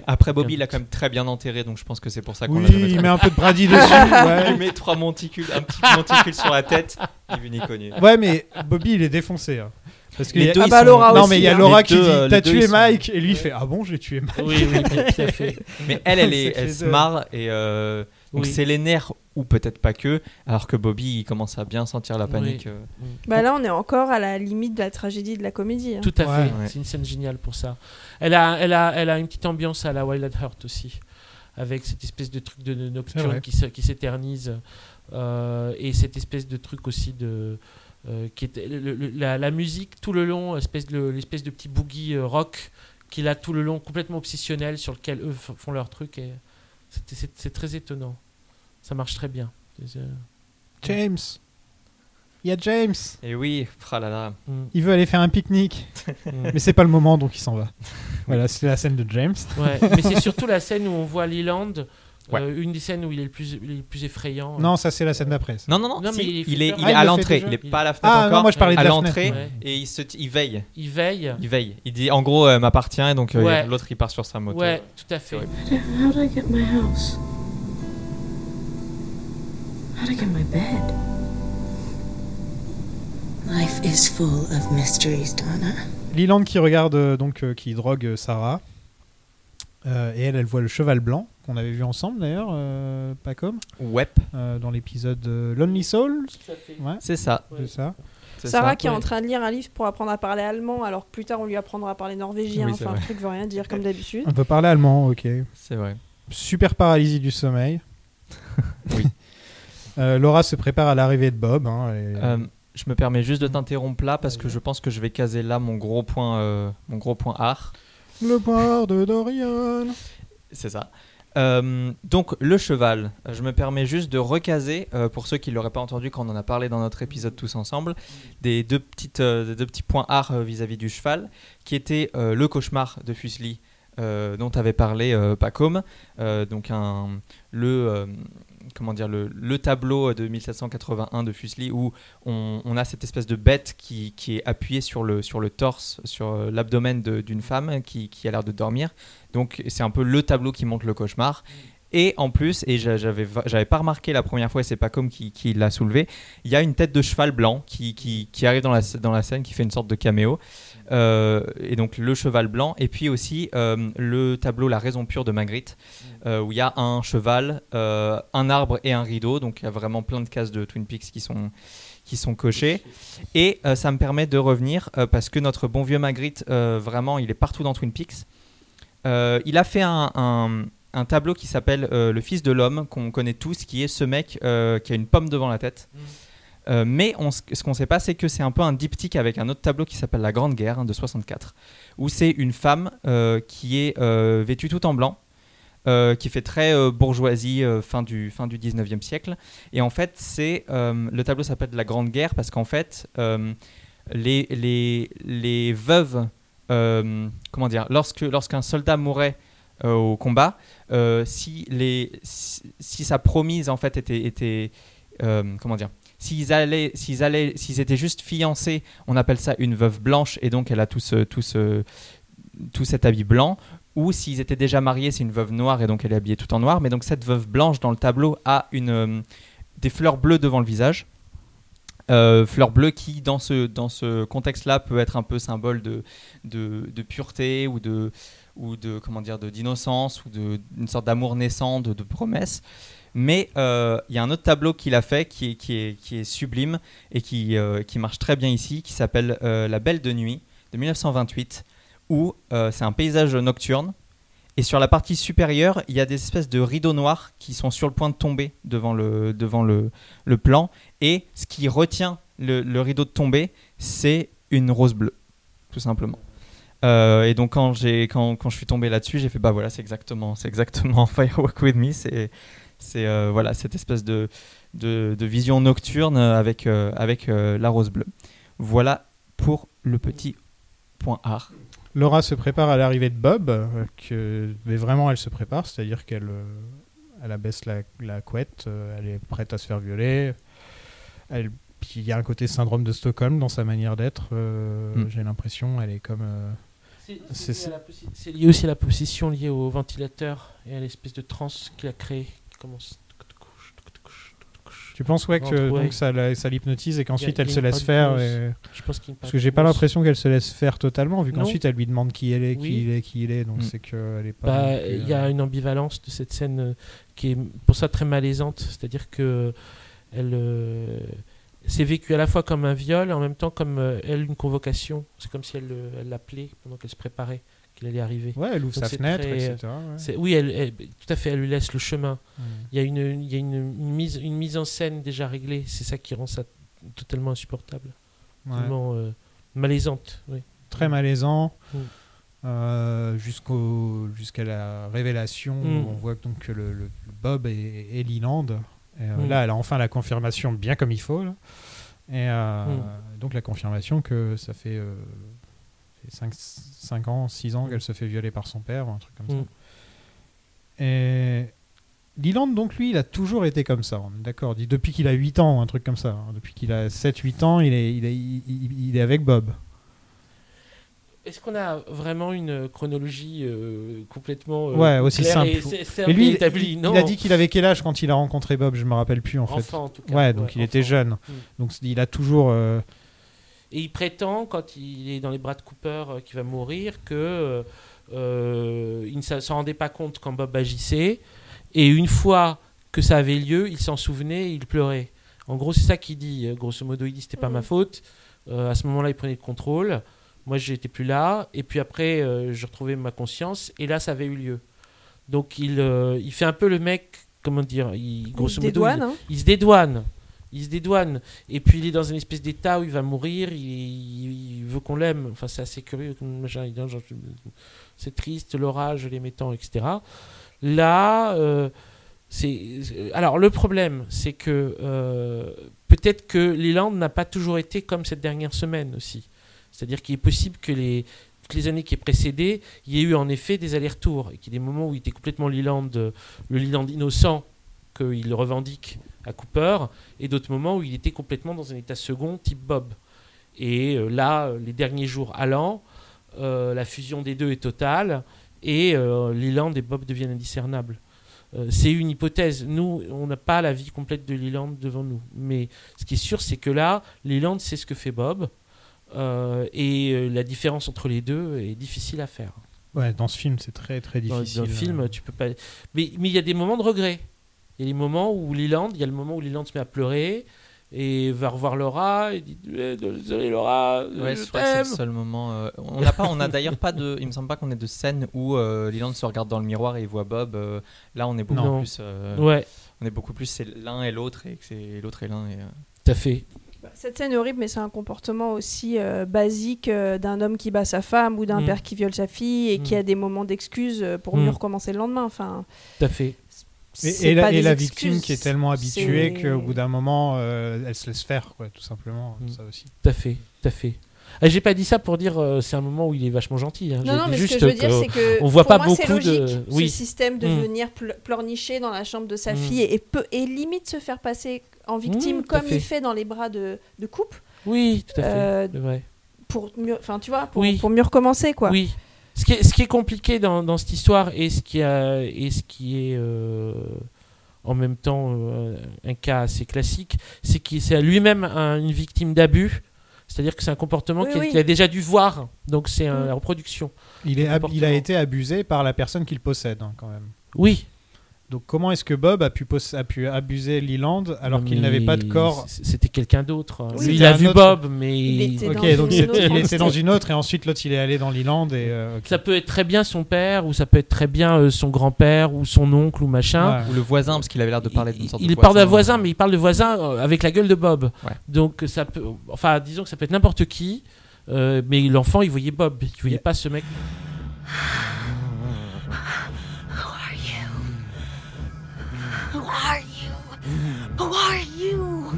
Après, Bobby, il a quand même très bien enterré, donc je pense que c'est pour ça qu'on Oui, l'a il très- met un peu de brindis dessus. Il Ouais. lui met trois monticules, un petit monticule sur la tête, ni vu ni connu. Ouais, mais Bobby il est défoncé. hein. Parce que Les il y a- deux, Ah bah, sont- Laura non aussi, mais il y a hein. Laura Les qui deux, dit euh, t'as deux, tué sont- Mike et lui il fait ah bon j'ai tué Mike. Oui, oui, tout à fait. Mais elle, elle, est, elle se marre et euh, donc Oui. c'est les nerfs ou peut-être pas que, alors que Bobby il commence à bien sentir la panique. Oui. euh. Bah là, on est encore à la limite de la tragédie de la comédie. hein. Tout à Ouais. fait. Ouais. C'est une scène géniale pour ça. Elle a, elle a, elle a une petite ambiance à la Wild at Heart aussi, avec cette espèce de truc de, nocturne qui, se- qui s'éternise euh, et cette espèce de truc aussi de euh, qui est le- le- la, la musique tout le long, espèce de l'espèce de petit boogie euh, rock qu'il a tout le long complètement obsessionnel sur lequel eux f- font leur truc et c'est- c'est c'est très étonnant. Ça marche très bien. Euh, James. Il y a James. Et oui, ah là là. mm. Il veut aller faire un pique-nique. Mm. mais c'est pas le moment donc il s'en va. Voilà, c'est la scène de James. Ouais, mais c'est surtout la scène où on voit Leland Ouais. Euh, une des scènes où il est le plus, il est le plus effrayant. Non, ça c'est la scène d'après. ça. Non, non, non, si, mais il, est, fait il est. Ah, il à le l'entrée, il est pas à la fenêtre Ah, non, moi, je parlais de à l'entrée ouais. et il, se, il veille. Il veille. Il veille. Il dit en gros, euh, m'appartient et donc euh, Ouais. l'autre il part sur sa moto. Ouais, tout à fait. Ouais. How do I get my house? How do I get my bed? Life is full of mysteries, Donna. Leland qui regarde, euh, donc euh, qui drogue euh, Sarah. Euh, et elle, elle voit le cheval blanc qu'on avait vu ensemble d'ailleurs, euh, pas comme Ouais. euh, dans l'épisode Lonely Soul. Ouais, C'est ça. c'est ça. Sarah ça. qui est en train de lire un livre pour apprendre à parler allemand, alors que plus tard on lui apprendra à parler norvégien. Oui, enfin, vrai. le truc veut rien dire comme d'habitude. On peut parler allemand, ok. C'est vrai. Super paralysie du sommeil. Oui. Euh, Laura se prépare à l'arrivée de Bob. hein, et- Euh, je me permets juste de t'interrompre là parce que je pense que je vais caser là mon gros point, euh, mon gros point art. Le poire de Dorian. C'est ça. Euh, donc le cheval, je me permets juste de recaser, euh, pour ceux qui ne l'auraient pas entendu quand on en a parlé dans notre épisode tous ensemble, des deux, petites, euh, des deux petits points art euh, vis-à-vis du cheval, qui était euh, le cauchemar de Fuseli, euh, dont avait parlé euh, Pacôme, Euh, donc un, le, euh, comment dire, le, le tableau de 1781 de Fuseli où on, a cette espèce de bête qui, qui est appuyée sur le, sur le torse, sur euh, l'abdomen d'une femme qui, qui a l'air de dormir. Donc c'est un peu le tableau qui montre le cauchemar. Et en plus, et j'a- j'avais va- j'avais pas remarqué la première fois, et c'est pas comme qui, qui l'a soulevé, il y a une tête de cheval blanc qui, qui, qui arrive dans la, dans la scène, qui fait une sorte de caméo. Euh, et donc le cheval blanc, et puis aussi euh, le tableau La raison pure de Magritte, euh, où il y a un cheval, un arbre et un rideau. Donc il y a vraiment plein de cases de Twin Peaks qui sont, qui sont cochées. Et euh, ça me permet de revenir, euh, parce que notre bon vieux Magritte, euh, vraiment, il est partout dans Twin Peaks. Il a fait un, un- un tableau qui s'appelle Le Fils de l'homme, qu'on connaît tous, qui est ce mec qui a une pomme devant la tête. Euh, mais ce qu'on ne sait pas, c'est que c'est un peu un diptyque avec un autre tableau qui s'appelle La Grande Guerre hein, de 64, où c'est une femme euh, qui est euh, vêtue tout en blanc, qui fait très bourgeoisie fin, du, fin du 19e siècle. Et en fait, c'est le tableau s'appelle La Grande Guerre parce qu'en fait, les, les, les veuves, comment dire, lorsque, lorsqu'un soldat mourait au combat, si, les, si, sa promise en fait était, comment dire, s'ils étaient juste fiancés, on appelle ça une veuve blanche et donc elle a tout ce, tout ce, tout cet habit blanc. Ou s'ils étaient déjà mariés, c'est une veuve noire et donc elle est habillée tout en noir. Mais donc cette veuve blanche dans le tableau a une, euh, des fleurs bleues devant le visage. Euh, fleurs bleues qui, dans ce, dans ce contexte-là, peut être un peu symbole de, de, pureté ou de, ou de comment dire, de d'innocence ou d'une sorte d'amour naissant, de, de promesse. Mais euh, il y a un autre tableau qu'il a fait qui est, sublime et qui, euh, qui marche très bien ici, qui s'appelle euh, La Belle de Nuit de 1928, où c'est un paysage nocturne. Et sur la partie supérieure, il y a des espèces de rideaux noirs qui sont sur le point de tomber devant le, devant le, plan. Et ce qui retient le, rideau de tomber, c'est une rose bleue, tout simplement. Et donc quand, quand, quand je suis tombé là-dessus, j'ai fait bah voilà, c'est exactement, c'est exactement Firewalk with Me. C'est euh, voilà cette espèce de, de, de vision nocturne avec, euh, avec euh, la rose bleue. Voilà pour le petit point art. Laura se prépare à l'arrivée de Bob, que, mais vraiment elle se prépare, c'est-à-dire qu'elle elle abaisse la, la couette, elle est prête à se faire violer. Elle, puis il y a un côté syndrome de Stockholm dans sa manière d'être, euh, Mm. j'ai l'impression, elle est comme... euh, C'est- lié, à la possi- c'est lié aussi à la possession liée au ventilateur et à l'espèce de transe qu'il a créé. Tu penses ouais, que ouais. donc, ça, la- ça l'hypnotise et qu'ensuite elle se laisse faire et- Je pense qu'il Parce que j'ai pas l'impression qu'elle se laisse faire totalement, vu Non. qu'ensuite elle lui demande qui elle est, qui Oui. il est, qui il est, donc Mm. c'est qu'elle est pas... Bah, il y a euh, une ambivalence de cette scène euh, qui est pour ça très malaisante, c'est-à-dire que elle euh, c'est vécu à la fois comme un viol et en même temps comme euh, elle une convocation. C'est comme si elle euh, elle l'appelait pendant qu'elle se préparait qu'il allait arriver. Ouais, elle ouvre Donc sa fenêtre, très, etc., ouais. Oui, elle, elle- tout à fait, elle lui laisse le chemin. Mm. Il y a, une, il y a une, une mise, une mise en scène déjà réglée, c'est ça qui rend ça totalement insupportable. Ouais. Tellement euh, malaisante, oui. très malaisant Mm. euh, jusqu'au jusqu'à la révélation où Mm. on voit donc que le, le- Bob est, est Leland. Et, euh, Mm. Là, elle a enfin la confirmation bien comme il faut. là. Et Mm. donc la confirmation que ça fait 5, ans, 6 ans qu'elle se fait violer par son père, ou un truc comme Mm. ça. Et Leland, donc, lui, il a toujours été comme ça. on est D'accord. Depuis qu'il a 8 ans, un truc comme ça. hein. Depuis qu'il a 7-8 ans, il est, il, est, il, est avec Bob. Est-ce qu'on a vraiment une chronologie euh, complètement euh, Ouais, aussi simple. et lui, il- a dit qu'il avait quel âge quand il a rencontré Bob Je me rappelle plus en fait. Enfant, en tout cas. Ouais, donc Ouais, il était jeune. Mm. Donc il a toujours. euh, Et il prétend, quand il est dans les bras de Cooper, euh, qu'il va mourir, que euh, il ne s'en rendait pas compte quand Bob agissait. Et une fois que ça avait lieu, il s'en souvenait et il pleurait. En gros, c'est ça qu'il dit. Grosso modo, il dit c'était pas ma faute. Euh, à ce moment-là, il prenait le contrôle. Moi, j'étais plus là. Et puis après, euh, je retrouvais ma conscience. Et là, ça avait eu lieu. Donc, il, il fait un peu le mec, comment dire, il, grosso modo, dédouane, il- hein. il se dédouane. Il se dédouane. Et puis il est dans une espèce d'état où il va mourir. Il, il- veut qu'on l'aime. Enfin, c'est assez curieux. c'est triste, l'orage, les métants, etc. Là, euh, c'est. Alors, le problème, c'est que euh, peut-être que Leland n'a pas toujours été comme cette dernière semaine aussi. C'est-à-dire qu'il est possible que les, les années qui est précédées, il y ait eu en effet des allers-retours et qu'il y ait des moments où il était complètement Leland, euh, le Leland innocent qu'il revendique à Cooper, et d'autres moments où il était complètement dans un état second type Bob. Et euh, là, les derniers jours allant, euh, la fusion des deux est totale, et euh, Leland et Bob deviennent indiscernables. Euh, c'est une hypothèse. Nous, on n'a pas la vie complète de Leland devant nous. Mais ce qui est sûr, c'est que là, Leland sait ce que fait Bob. et la différence entre les deux est difficile à faire. Ouais, dans ce film, c'est très très Dans- difficile. Dans, le film, tu peux pas. Mais mais il y a des moments de regret. Il y a des moments où Leland, il y a le moment où Leland se met à pleurer et va revoir Laura et dit Eh, désolé Laura, Ouais, je c'est le t'aime. seul moment. euh, on n'a pas, on a d'ailleurs pas de. Il me semble pas qu'on ait de scène où euh, Leland se regarde dans le miroir et il voit Bob. euh, là, on est beaucoup Non. plus. euh, Ouais. On est beaucoup plus c'est l'un et l'autre et que c'est l'autre et l'un et. euh, Tout à fait. Cette scène est horrible, mais c'est un comportement aussi euh, basique euh, d'un homme qui bat sa femme ou d'un Mm. père qui viole sa fille et qui Mm. a des moments d'excuses pour Mm. mieux recommencer le lendemain. Enfin, Tout à fait. Et, la, et victime qui est tellement habituée qu'au bout d'un moment, euh, elle se laisse faire, quoi, tout simplement. Mm. Ça aussi. Tout à fait, tout à fait. Ah, J'ai pas dit ça pour dire euh, c'est un moment où il est vachement gentil. hein. Non, non, mais ce que je veux dire, c'est que on voit pour pas moi, beaucoup de. Oui. ce système de Mm. venir ple- pleurnicher dans la chambre de sa Mm. fille et, limite se faire passer en victime Mm, comme fait. il fait dans les bras de, de coupe. Oui, tout à fait. Euh. Pour mieux, enfin, tu vois, pour, Oui. pour mieux recommencer, quoi. Oui. Ce qui est, ce qui est compliqué dans, dans cette histoire et ce qui, a, et ce qui est euh, en même temps euh, un cas assez classique, c'est qu'il c'est lui-même un- une victime d'abus. C'est-à-dire que c'est un comportement Oui, qu'il oui. qu'il a déjà dû voir. Donc c'est un- la reproduction. Il, est du ab- il a été abusé par la personne qu'il possède, hein, quand même. Oui. Donc comment est-ce que Bob a pu, poss- a pu abuser Leland alors qu'il n'avait pas de corps? C'était quelqu'un d'autre. Oui, Lui, il a vu autre. Bob, mais. Il était Ok, dans donc une il était dans une autre et ensuite l'autre il est allé dans Leland et euh. Ça peut être très bien son père, ou ça peut être très bien euh, son grand-père, ou son oncle, ou machin. Ouais. Ou le voisin, parce qu'il avait l'air de parler d'une sorte Il de parle d'un voisin. mais il parle de voisin euh, avec la gueule de Bob. Ouais. Donc ça peut, enfin, disons que ça peut être n'importe qui, euh, mais l'enfant, il voyait Bob, il voyait Yeah. pas ce mec. Are you? Who are you?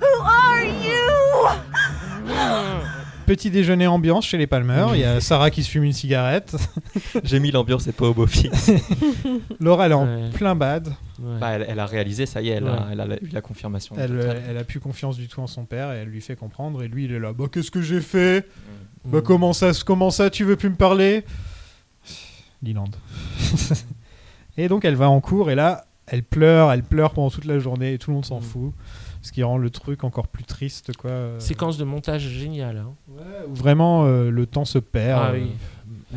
Who are you? Petit déjeuner ambiance chez les Palmer. Il y a Sarah qui se fume une cigarette. J'ai mis l'ambiance et pas au beau fixe. Laura elle est en Ouais. plein bad. Ouais. Bah, elle, elle a réalisé, ça y est, elle, a, Ouais. elle a eu la confirmation. Elle, euh, elle a plus confiance du tout en son père et elle lui fait comprendre. Et lui il est là. Bah qu'est-ce que j'ai fait? Bah Mm. comment ça, comment ça tu veux plus me parler? Leland. et donc elle va en cours et là elle pleure, elle pleure pendant toute la journée et tout le monde s'en Mm. fout. Ce qui rend le truc encore plus triste quoi. Séquence de montage géniale. hein. où Vraiment euh, le temps se perd. Ah euh, oui.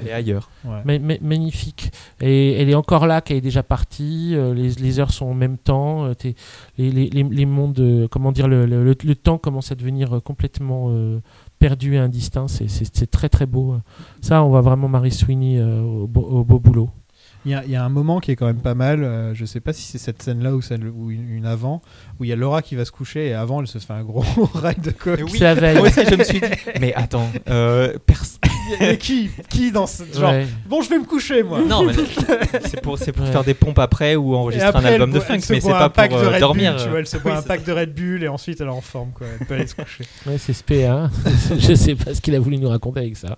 Elle est ailleurs. ouais. Ma- ma- magnifique. Et elle est encore là, qu'elle est déjà partie. euh, les, les heures sont en même temps. euh, t'es- les, les, les, les mondes, euh, comment dire, le, le, le- le temps commence à devenir complètement euh, perdu et indistinct. C'est- très très beau. Ça, on voit vraiment Marie Sweeney euh, au, beau- au beau boulot. Il y, a, il y a un moment qui est quand même pas mal. euh, je sais pas si c'est cette scène-là ou, celle, ou une, une avant, où il y a Laura qui va se coucher et avant elle se fait un gros rail de coke. Oui, C'est la veille. moi aussi je me suis dit. Mais attends, euh, pers- Mais qui, qui dans ce genre Ouais. Bon, je vais me coucher moi. Non, mais c'est pour, c'est pour Ouais. faire des pompes après ou enregistrer après, un album de funk, mais c'est pas un pack pour de euh, Red dormir. Bull, tu vois, elle se boit Oui, un pack de Red Bull et ensuite elle est en forme quoi. Elle peut aller se coucher. Ouais, c'est spé, hein. Je sais pas ce qu'il a voulu nous raconter avec ça.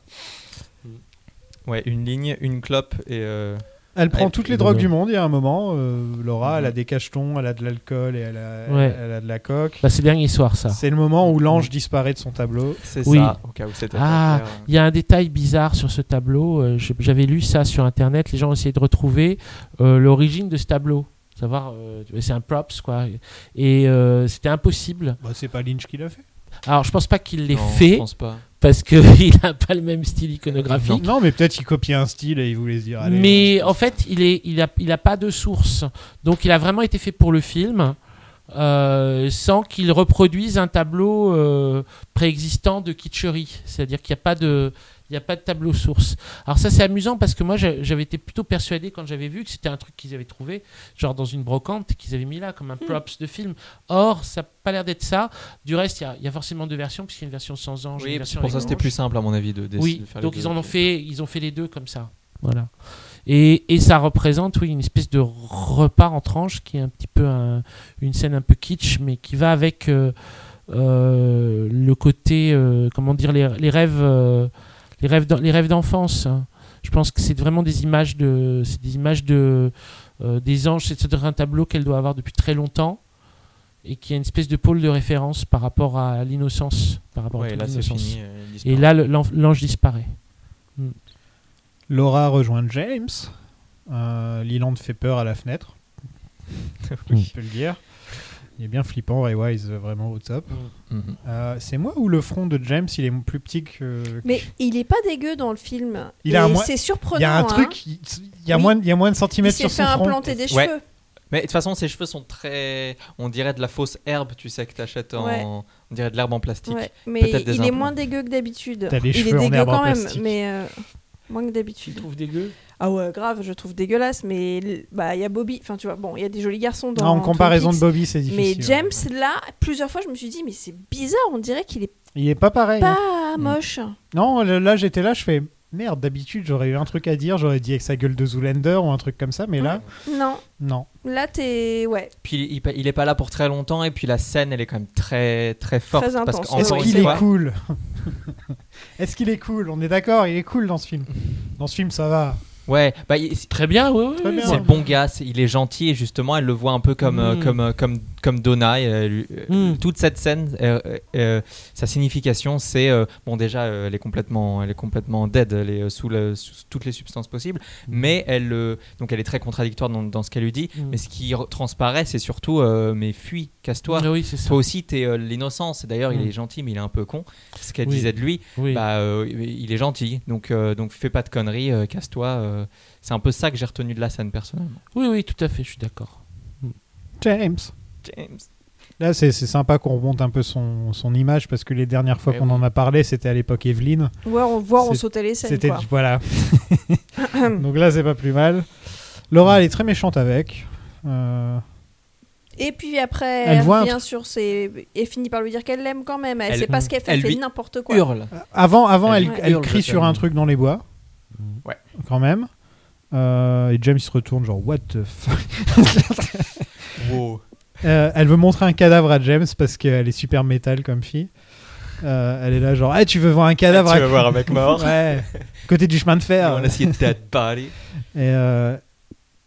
Ouais, une ligne, une clope et. euh, Elle prend toutes les drogues du monde. Il y a un moment, euh, Laura, elle a des cachetons, elle a de l'alcool et elle a, Ouais. elle a de la coque. Bah, c'est le dernier soir, ça. C'est le moment où l'ange disparaît de son tableau. C'est Oui. ça, au cas où c'était Ah, pas clair. il y a un détail bizarre sur ce tableau. euh, je- J'avais lu ça sur internet. Les gens ont essayé de retrouver euh, l'origine de ce tableau. Savoir, euh, c'est un props quoi. Et euh, c'était impossible. Bah, c'est pas Lynch qui l'a fait. Alors je pense pas qu'il l'ait Non, fait je pense pas. parce que il a pas le même style iconographique. Non, mais peut-être il copiait un style et il voulait se dire. Allez, Mais en fait, il est, il a, il a pas de source. Donc, il a vraiment été fait pour le film, euh, sans qu'il reproduise un tableau euh, préexistant de kitscherie. C'est-à-dire qu'il n'y a pas de, il n'y a pas de tableau source. Alors ça, c'est amusant parce que moi, j'a- j'avais été plutôt persuadé quand j'avais vu que c'était un truc qu'ils avaient trouvé, genre dans une brocante, qu'ils avaient mis là comme un props de film. Or, ça n'a pas l'air d'être ça. Du reste, il y a- il y, a forcément deux versions, puisqu'il y a une version sans ange. Oui, une version pour ça c'était plus simple à mon avis de, de- Oui, de faire les donc deux. ils en ont fait, ils ont fait les deux comme ça. Voilà. Et, et ça représente oui, une espèce de repas en tranche qui est un petit peu un- une scène un peu kitsch, mais qui va avec euh, euh, le côté, euh, comment dire, les, les rêves, euh, les rêves, les rêves d'enfance. hein. Je pense que c'est vraiment des images de, c'est des images de euh, des anges. C'est un tableau qu'elle doit avoir depuis très longtemps et qui a une espèce de pôle de référence par rapport à l'innocence, par rapport Ouais, à l'innocence. euh, et là, l'ange l'ange disparaît. Mm. Laura rejoint James. Euh, Leland fait peur à la fenêtre. Oui. Je peux le dire. Il est bien flippant, Ray Wise, vraiment au top. Mhm. Euh, c'est moi ou le front de James, il est plus petit que. Mais il est pas dégueu dans le film. Il a moins- C'est surprenant. Il y a un hein. truc, il il y a, Oui. moins, de- il y a moins de Il centimètres s'est sur fait son front. implanter des Ouais. cheveux. Mais de toute façon, ses cheveux sont très. On dirait de la fausse herbe, tu sais, que t'achètes en. Ouais. On dirait de l'herbe en plastique. Ouais, mais il est moins dégueu que d'habitude. Il est dégueu quand même, plastique. mais euh, moins que d'habitude. Tu trouves dégueu? Ah ouais, grave, je trouve dégueulasse, mais bah il y a Bobby, enfin tu vois, bon, il y a des jolis garçons dans Ah, en Twin comparaison de Bobby, c'est Mais difficile. James là, plusieurs fois je me suis dit mais c'est bizarre, on dirait qu'il est Il est pas pareil. hein. pas moche. Non, là j'étais là, je fais merde. D'habitude, j'aurais eu un truc à dire, j'aurais dit avec sa gueule de Zoolander ou un truc comme ça, mais là, Non, non. là t'es ouais. Puis il, il est pas là pour très longtemps, et puis la scène, elle est quand même très, très forte. Très parce intense. qu'encore Est-ce qu'il est fois- cool? Est-ce qu'il est cool? On est d'accord, il est cool dans ce film. Dans ce film, ça va. Ouais, bah, il- Très bien. Très bien. c'est le bon gars, c'est- il est gentil et justement elle le voit un peu comme euh, Mm. comme euh, comme comme Donna. et, euh, lui- euh, Mm. Toute cette scène, euh, sa signification, c'est euh, bon déjà euh, elle est complètement elle est complètement dead, elle est euh, sous, toutes les substances possibles, mais elle euh, donc elle est très contradictoire dans, dans ce qu'elle lui dit. Mm. Mais ce qui transparaît, c'est surtout euh, mais fuis, casse-toi. Oui, c'est ça. Toi aussi, t'es euh, l'innocence. D'ailleurs, il est gentil, mais il est un peu con. C'est ce qu'elle Oui. disait de lui. Oui. Bah, euh, il est gentil. Donc, euh, donc fais pas de conneries, euh, casse-toi. euh. c'est un peu ça que j'ai retenu de la scène personnellement. Oui, oui, tout à fait, je suis d'accord. James. James. Là, c'est sympa qu'on remonte un peu son, son image parce que les dernières fois Eh qu'on oui. en a parlé, c'était à l'époque Evelyne. Voir on voir on sautait les scènes C'était quoi. voilà. Donc là, c'est pas plus mal. Laura, elle est très méchante avec. Euh, Et puis après, Elle elle, un revient sur ses et finit par lui dire qu'elle l'aime quand même. Elle, Elle- sait pas ce qu'elle fait, elle fait n'importe quoi. Hurle. Avant, avant, elle, Elle elle hurle crie sur un truc dans les bois. Ouais. Quand même. Euh, et James se retourne genre what the fuck? Wow. Euh, elle veut montrer un cadavre à James parce qu'elle est super métal comme fille. Euh, elle est là genre, hey, tu veux voir un cadavre tu à- veux voir un mec mort Ouais. Côté du chemin de fer. On a essayé de dead body. Et euh,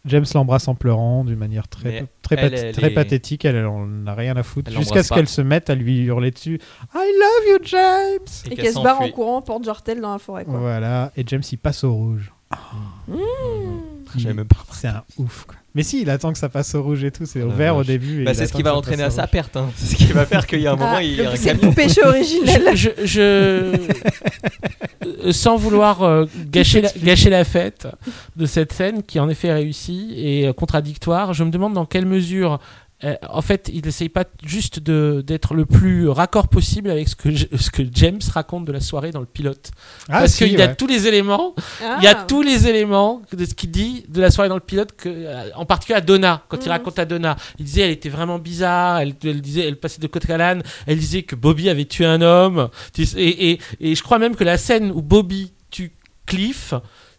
James l'embrasse en pleurant d'une manière très, très, elle, pat- elle très est- pathétique. Elle, elle en a rien à foutre. Jusqu'à ce qu'elle se mette à lui hurler dessus. I love you, James! Et qu'elle qu'elle se barre en courant, porte jartel dans la forêt quoi. Voilà. Et James, il passe au rouge. Mmh. C'est un ouf, quoi. Mais si, il attend que ça passe au rouge et tout. C'est Oh au vert au début. Bah, c'est ce qui va entraîner à sa perte. hein. C'est ce qui va faire qu'il y a un moment, Ah, il y a un c'est le péché originel. Je, je- euh, sans vouloir euh, gâcher, la, gâcher la fête de cette scène qui en effet réussit et euh, contradictoire, je me demande dans quelle mesure, euh, en fait, il n'essaye pas juste de- d'être le plus raccord possible avec ce que, je- ce que James raconte de la soirée dans le pilote. Ah, Parce si, qu'il y a tous les éléments, Ah. il y a tous les éléments de ce qu'il dit de la soirée dans le pilote, que, euh, en particulier à Donna, quand il Mhm. raconte à Donna. Il disait elle était vraiment bizarre, elle, elle disait elle passait de côté à l'âne, elle disait que Bobby avait tué un homme. Et, et, et je crois même que la scène où Bobby tue Cliff,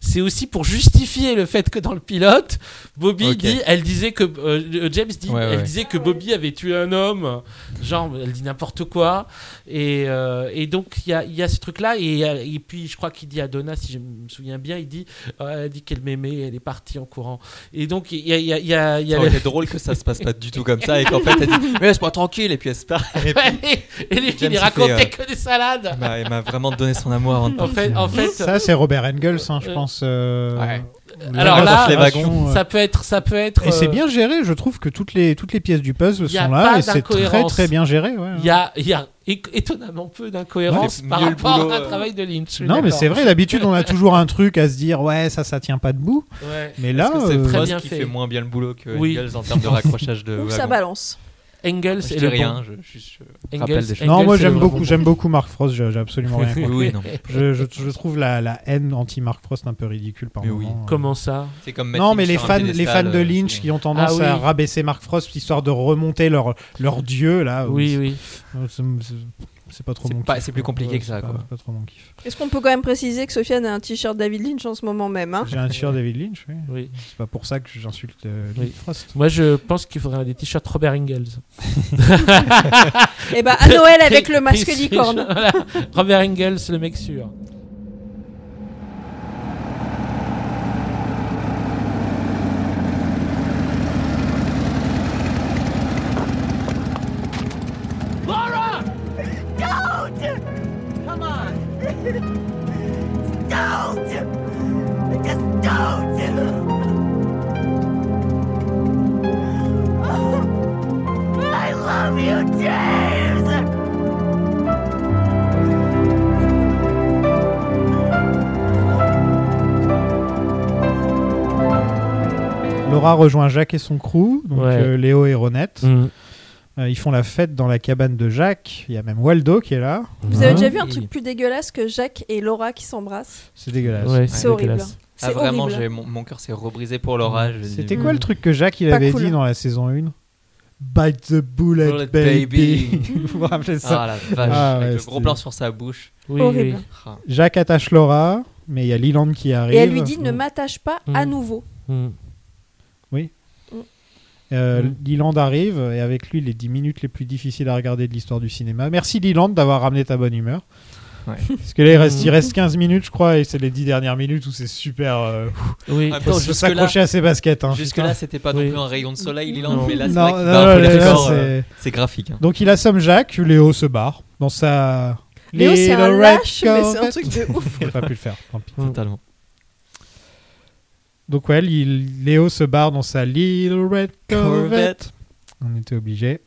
c'est aussi pour justifier le fait que dans le pilote, Bobby dit, elle disait que euh, James dit, Ouais, elle ouais. disait que Bobby avait tué un homme, genre elle dit n'importe quoi, et, euh, et donc il y a, il y a ce truc-là, et, et puis je crois qu'il dit à Donna, si je me souviens bien, il dit, euh, elle dit qu'elle m'aimait, elle est partie en courant, et donc il y a, il y a, il y a, y a aurait le- drôle que ça se passe pas du tout comme ça. Et qu'en fait elle dit mais laisse-moi tranquille. Et puis elle se part. Et puis, et lui, il racontait fait, que des salades. il m'a- vraiment donné son amour avant de En fait, partir. en fait, Ça, c'est Robert Engels, hein, je Euh, euh, Ouais. alors là, les narration, euh, ça peut être, ça peut être. Et c'est euh, bien géré, je trouve que toutes les, toutes les pièces du puzzle sont là et c'est très d'incohérence. très bien géré. ouais. Il y a, y étonnamment peu d'incohérences Ouais, par rapport boulot, à un euh. travail de Lynch. Non, mais c'est vrai, d'habitude on a toujours un truc à se dire, ouais, ça, ça tient pas debout. Ouais. Mais là, c'est euh, très bien qui fait. fait moins bien le boulot que Oui. En termes de raccrochage de Ou ça balance. Engels Je dis le rien, bon. je, je- je Engels- des choses. non, moi j'aime beaucoup, bon. j'aime beaucoup Mark Frost, j'ai absolument rien contre. Oui, non. Je, je, je trouve la, la haine anti-Mark Frost un peu ridicule par Mais oui. moment. Comment ça C'est comme Non, mais les fans, les fans de euh, Lynch qui ont tendance Ah oui. à rabaisser Mark Frost histoire de remonter leur, leur dieu là. Oui, oui. C'est- pas trop C'est mon kiff, c'est plus quoi. compliqué Ouais, que ça, c'est pas- quoi. pas trop mon kiff. Est-ce qu'on peut quand même préciser que Sofiane a un t-shirt David Lynch en ce moment même hein J'ai un t-shirt David Lynch, oui. Oui. C'est pas pour ça que j'insulte euh, Oui. Frost. Moi, je pense qu'il faudrait des t-shirts Robert Engels. Eh ben à Noël avec le masque licorne. Voilà. Robert Engels, le mec sûr. You! Laura rejoint Jacques et son crew, donc Ouais. euh, Léo et Ronette. Mm. Euh, ils font la fête dans la cabane de Jacques. Il y a même Waldo qui est là. Vous avez Hein déjà vu un truc plus dégueulasse que Jacques et Laura qui s'embrassent C'est dégueulasse. Ouais, C'est horrible. dégueulasse. Ah, C'est vraiment, horrible. mon, mon cœur s'est rebrisé pour l'orage. C'était quoi le truc que Jacques il Pas avait cool. dit dans la saison 1 Bite the bullet, Bullet baby. baby. vous vous rappelez ça Ah la vache, Ah, avec ouais, le gros plan sur sa bouche. Oui, Horrible. oui. Ah. Jacques attache Laura, mais il y a Leland qui arrive. Et elle lui dit ne m'attache pas à Mm. nouveau. Mm. Euh, Mm. Leland arrive et avec lui les 10 minutes les plus difficiles à regarder de l'histoire du cinéma. Merci Leland d'avoir ramené ta bonne humeur. Ouais. Parce que là il reste, il reste 15 minutes je crois et c'est les 10 dernières minutes où c'est super... Euh, Oui. Même faut se s'accrocher à ses baskets. Hein, Jusque-là, c'était pas Oui. non plus un rayon de soleil, Liland, Non. mais là, c'est vrai euh, graphique. hein. Donc il assomme Jacques, Léo se barre dans sa... Léo, c'est un Little lâche, Red mais c'est un Corvette. truc de ouf. Il a pas pu le faire, tant pis. Totalement. Donc ouais, il- Léo se barre dans sa Little Red Corvette. On était obligé.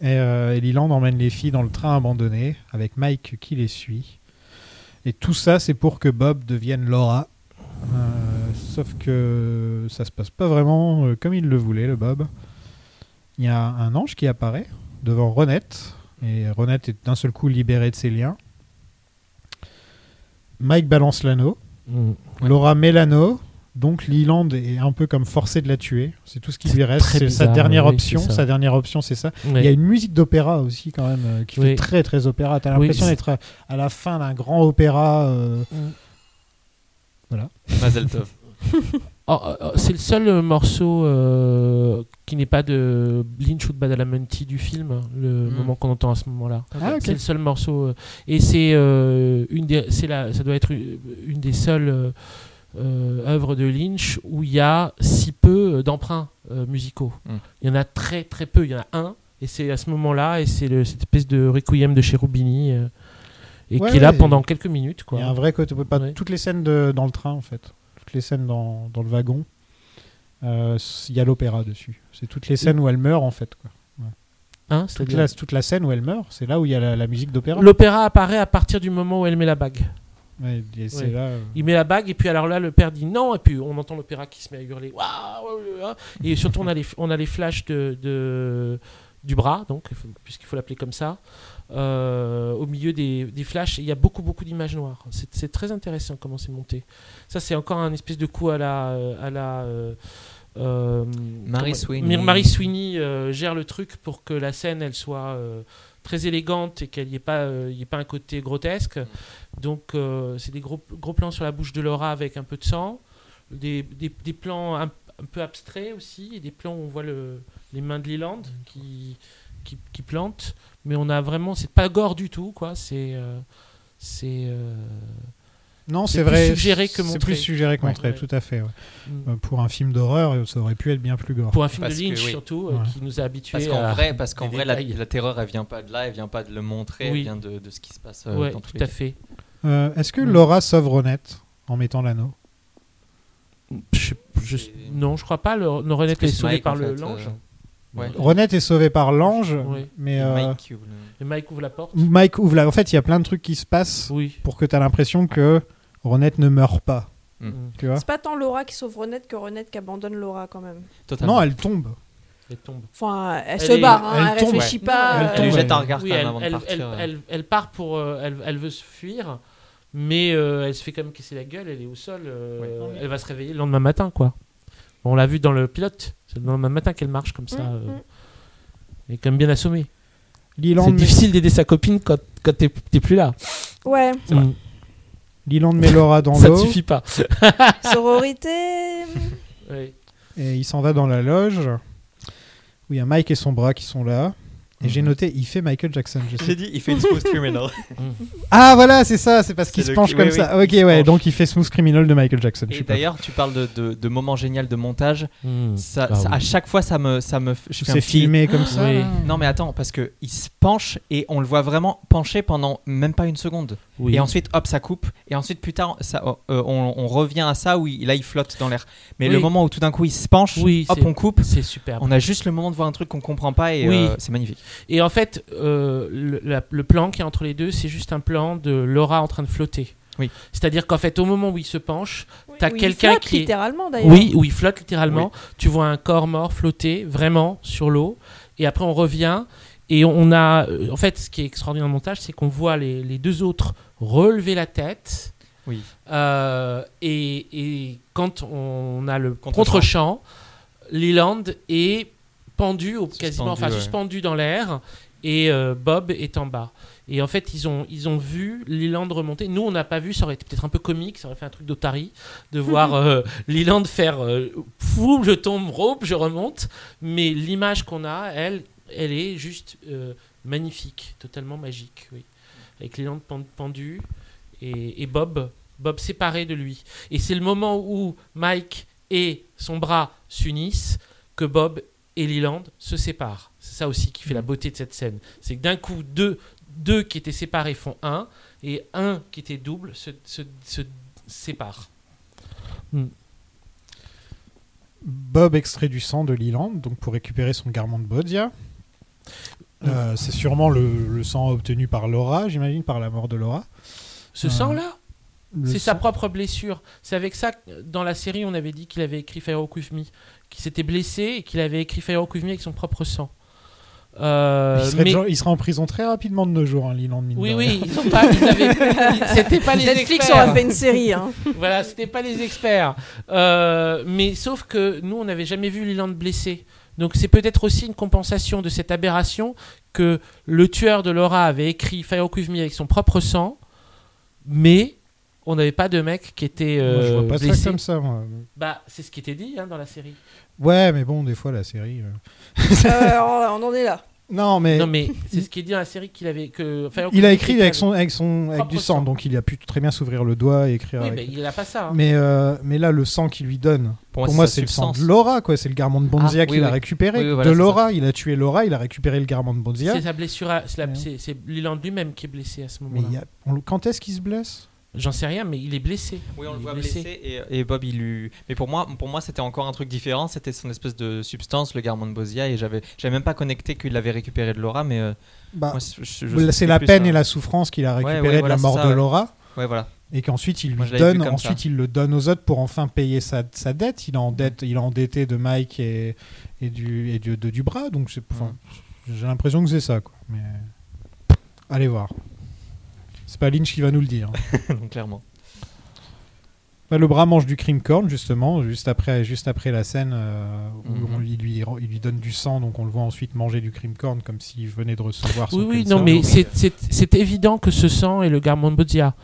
Et, euh, et Leland emmène les filles dans le train abandonné avec Mike qui les suit. Et tout ça, c'est pour que Bob devienne Laura. Euh, sauf que ça se passe pas vraiment euh, comme il le voulait, le Bob. Il y a un ange qui apparaît devant Ronette. Et Ronette est d'un seul coup libérée de ses liens. Mike balance l'anneau. Mm. Laura met l'anneau. Donc Leland est un peu comme forcé de la tuer. C'est tout ce qui lui reste. C'est sa dernière oui, option. c'est ça. Sa dernière option, c'est ça. Il y a une musique d'opéra aussi quand même euh, qui Oui. fait très très opéra. T'as l'impression d'être à, à la fin d'un grand opéra. euh. Voilà. Mazel tov. Oh, oh, oh, c'est le seul euh, morceau euh, qui n'est pas de Lynch ou de Badalamenti du film, le Mm. moment qu'on entend à ce moment-là. Ah. C'est le seul morceau. euh, et c'est euh, une des, c'est la, ça doit être une, une des seules euh, euh, œuvres de Lynch où il y a si peu euh, d'emprunts euh, musicaux. Mm. Il y en a très très peu. Il y en a un, et c'est à ce moment-là, et c'est cette espèce de requiem de Cherubini, euh, et Ouais, qui est là ouais. pendant quelques minutes. Quoi. Il y a un vrai côté. Pas Ouais. toutes les scènes de- dans le train en fait. Toutes les scènes dans, dans le wagon. euh, Il y a l'opéra dessus. C'est toutes les scènes où elle meurt en fait. Quoi. Hein, Toute, la, toute la scène où elle meurt, c'est là où il y a la, la musique d'opéra. L'opéra apparaît à partir du moment où elle met la bague. Ouais, et c'est Ouais. là. euh, Il met la bague et puis alors là le père dit non et puis on entend l'opéra qui se met à hurler Waouh, waouh, et surtout on a les on a les flashs de, de- du bras donc puisqu'il faut l'appeler comme ça euh, au milieu des, des flashs il y a beaucoup beaucoup d'images noires c'est c'est très intéressant comment c'est monté ça c'est encore un espèce de coup à la à la euh, euh, Mary comment- Sweeney. Mary Sweeney euh, gère le truc pour que la scène elle soit euh, très élégante et qu'il n'y ait, pas, euh, y ait pas un côté grotesque. Donc, euh, c'est des gros, gros plans sur la bouche de Laura avec un peu de sang, des, des, des plans un, un peu abstraits aussi, et des plans où on voit le, les mains de Leland qui, qui, qui plantent. Mais on a vraiment. C'est pas gore du tout, quoi. C'est. euh, c'est. euh, Non, c'est c'est plus vrai. suggéré que C'est montré. plus suggéré que Ouais. montré, tout à fait. ouais. Mm. Euh, Pour un film d'horreur, ça aurait pu être bien plus gore. Pour un film Parce de que Lynch, oui. surtout, euh, Ouais. qui nous a habitués Parce qu'en à. vrai, parce qu'en vrai la, la terreur, elle vient pas de là, elle vient pas de le montrer, Oui. elle vient de, de ce qui se passe euh, Ouais, dans tous tout à cas. fait. Euh, Est-ce que. Laura sauve Ronette en mettant l'anneau? Je, je- non, je crois pas. Le, le Renette est c'est sauvé Mike, par l'ange. euh, ouais. Ronette est sauvée par l'ange, Oui. mais euh, Mike ouvre le- Et Mike ouvre la porte. Mike ouvre la... En fait, il y a plein de trucs qui se passent Oui. pour que tu as l'impression que Ronette ne meurt pas. Mm. Tu vois? C'est pas tant Laura qui sauve Renette que Renette qui abandonne Laura quand même. Totalement. Non, elle tombe. Elle tombe. Enfin, elle, Elle se est- barre, hein, elle elle, tombe, réfléchit ouais. pas. Elle jette un regard Oui, quand même elle, avant de elle- partir. elle- elle- elle part pour. euh, elle, elle veut se fuir, mais euh, elle se fait quand même casser la gueule. Elle est au sol. euh, Elle va se réveiller le lendemain matin, quoi. On l'a vu dans le pilote. C'est le lendemain matin qu'elle marche comme ça. Mm, euh, mm. Elle est quand même bien assommée. C'est difficile d'aider sa copine quand, quand t'es plus là. Ouais, Mm. Leland met Laura dans Ça ne l'eau suffit pas. sororité. Et il s'en va dans la loge où il y a Mike et son bras qui sont là. Et j'ai noté, il fait Michael Jackson. J'ai dit, il fait une smooth criminal. Ah voilà, c'est ça, c'est parce qu'il se penche comme oui, ça. Ok, ouais, penche. donc il fait Smooth Criminal de Michael Jackson. Et d'ailleurs, tu parles de, de, de moments géniaux de montage. Mm. Ça, Ah ça- à chaque fois, ça me, ça me, C'est petit- filmé comme ça. Oui. Non mais attends, parce que il se penche et on le voit vraiment pencher pendant même pas une seconde. Oui. Et ensuite, hop, ça coupe. Et ensuite, plus tard, ça, euh, on, on revient à ça où il, là, il flotte dans l'air. Mais Oui. le moment où tout d'un coup il se penche, Oui, hop, on coupe. C'est superbe. On a juste le moment de voir un truc qu'on comprend pas et Oui. euh, c'est magnifique. Et en fait, euh, le, la- le plan qui est entre les deux, c'est juste un plan de Laura en train de flotter. Oui. C'est-à-dire qu'en fait, au moment où il se penche, t'as Où il quelqu'un flotte qui est... littéralement d'ailleurs. Oui, où il flotte littéralement. Tu vois un corps mort flotter vraiment sur l'eau. Et après, on revient. Et on a. euh, En fait, ce qui est extraordinaire dans le montage, c'est qu'on voit les, les deux autres relever la tête. Oui. Euh, et, et quand on a le Contre-champ. contre-champ, Leland est pendu, quasiment, enfin ouais. suspendu dans l'air, et euh, Bob est en bas. Et en fait, ils ont, ils ont vu Leland remonter. Nous, on n'a pas vu, ça aurait été peut-être un peu comique, ça aurait fait un truc d'Otari, de voir euh, Leland faire euh, fou, je tombe, rope, je remonte. Mais l'image qu'on a, elle, elle est juste euh, magnifique, totalement magique, oui. Avec Leland pen- pendu et, et Bob, Bob séparé de lui. Et c'est le moment où Mike et son bras s'unissent que Bob et Leland se séparent. C'est ça aussi qui fait la beauté de cette scène. C'est que d'un coup, deux, deux qui étaient séparés font un, et un qui était double se, se, se sépare. Bob extrait du sang de Leland, donc pour récupérer son garment de Bodia. Euh, c'est sûrement le, le sang obtenu par Laura, j'imagine, par la mort de Laura. Ce Euh, sang-là? C'est sa propre blessure. C'est avec ça que dans la série, on avait dit qu'il avait écrit Firewalk With Me, qu'il s'était blessé et qu'il avait écrit Firewalk With Me avec son propre sang. Euh, il, serait mais- déjà- il sera en prison très rapidement de nos jours, hein, Leland. mine Oui, oui, ils ont pas, ils avaient- c'était pas les Netflix experts. aurait fait une série. Hein. voilà, c'était pas les experts. Euh, mais sauf que nous, on n'avait jamais vu Leland blessé. Donc c'est peut-être aussi une compensation de cette aberration que le tueur de Laura avait écrit Firewalk With Me avec son propre sang, mais on n'avait pas de mec qui était Moi, je euh, vois pas blessé. ça comme ça. moi. Bah, c'est ce qui était dit hein, dans la série. Ouais, mais bon, des fois, la série. euh, Euh, on en est là. Non, mais. Non, mais c'est ce qui est dit dans la série qu'il avait que. Il a écrit avec son, avec son, avec du sang, sang. donc il a pu très bien s'ouvrir le doigt et écrire. Oui, avec- mais il a pas ça. hein. Mais, euh, mais là, le sang qu'il lui donne, Pour pour, moi, c'est le sang de. Laura, quoi. C'est le garment de Bonzia Ah, qu'il oui, a oui. récupéré. Oui, oui, voilà, de Laura, il a tué Laura, il a récupéré le garment de Bonzia. C'est sa blessure, à- c'est la- Ouais. Leland lui-même qui est blessé à ce Mais moment-là. il y a- quand est-ce qu'il se blesse? J'en sais rien, mais il est blessé. Oui, on le Il voit blessé, et, et Bob il lui. Mais pour moi, pour moi c'était encore un truc différent. C'était son espèce de substance, le Garmon de Bosia, et j'avais, j'avais même pas connecté qu'il l'avait récupéré de Laura, mais. euh, Bah, C'est la plus, peine euh, et la souffrance qu'il a Ouais, récupéré ouais, de voilà, la mort ça, de ouais. Laura. Ouais, voilà. Et qu'ensuite il lui donne, ensuite ça. il le donne aux autres pour enfin payer sa, sa dette. Il est en dette, il est endetté de Mike et, et du et du, de, du bras. Donc j'ai l'impression que c'est ça, quoi. Mais allez voir. C'est pas Lynch qui va nous le dire. Clairement. Bah, le bras mange du cream corn justement, juste après, juste après la scène euh, où Mhm. on- il, lui, il lui donne du sang, donc on le voit ensuite manger du cream corn comme s'il venait de recevoir son Oui, oui, non, mais c'est- évident que ce sang est le Garmon Bodia.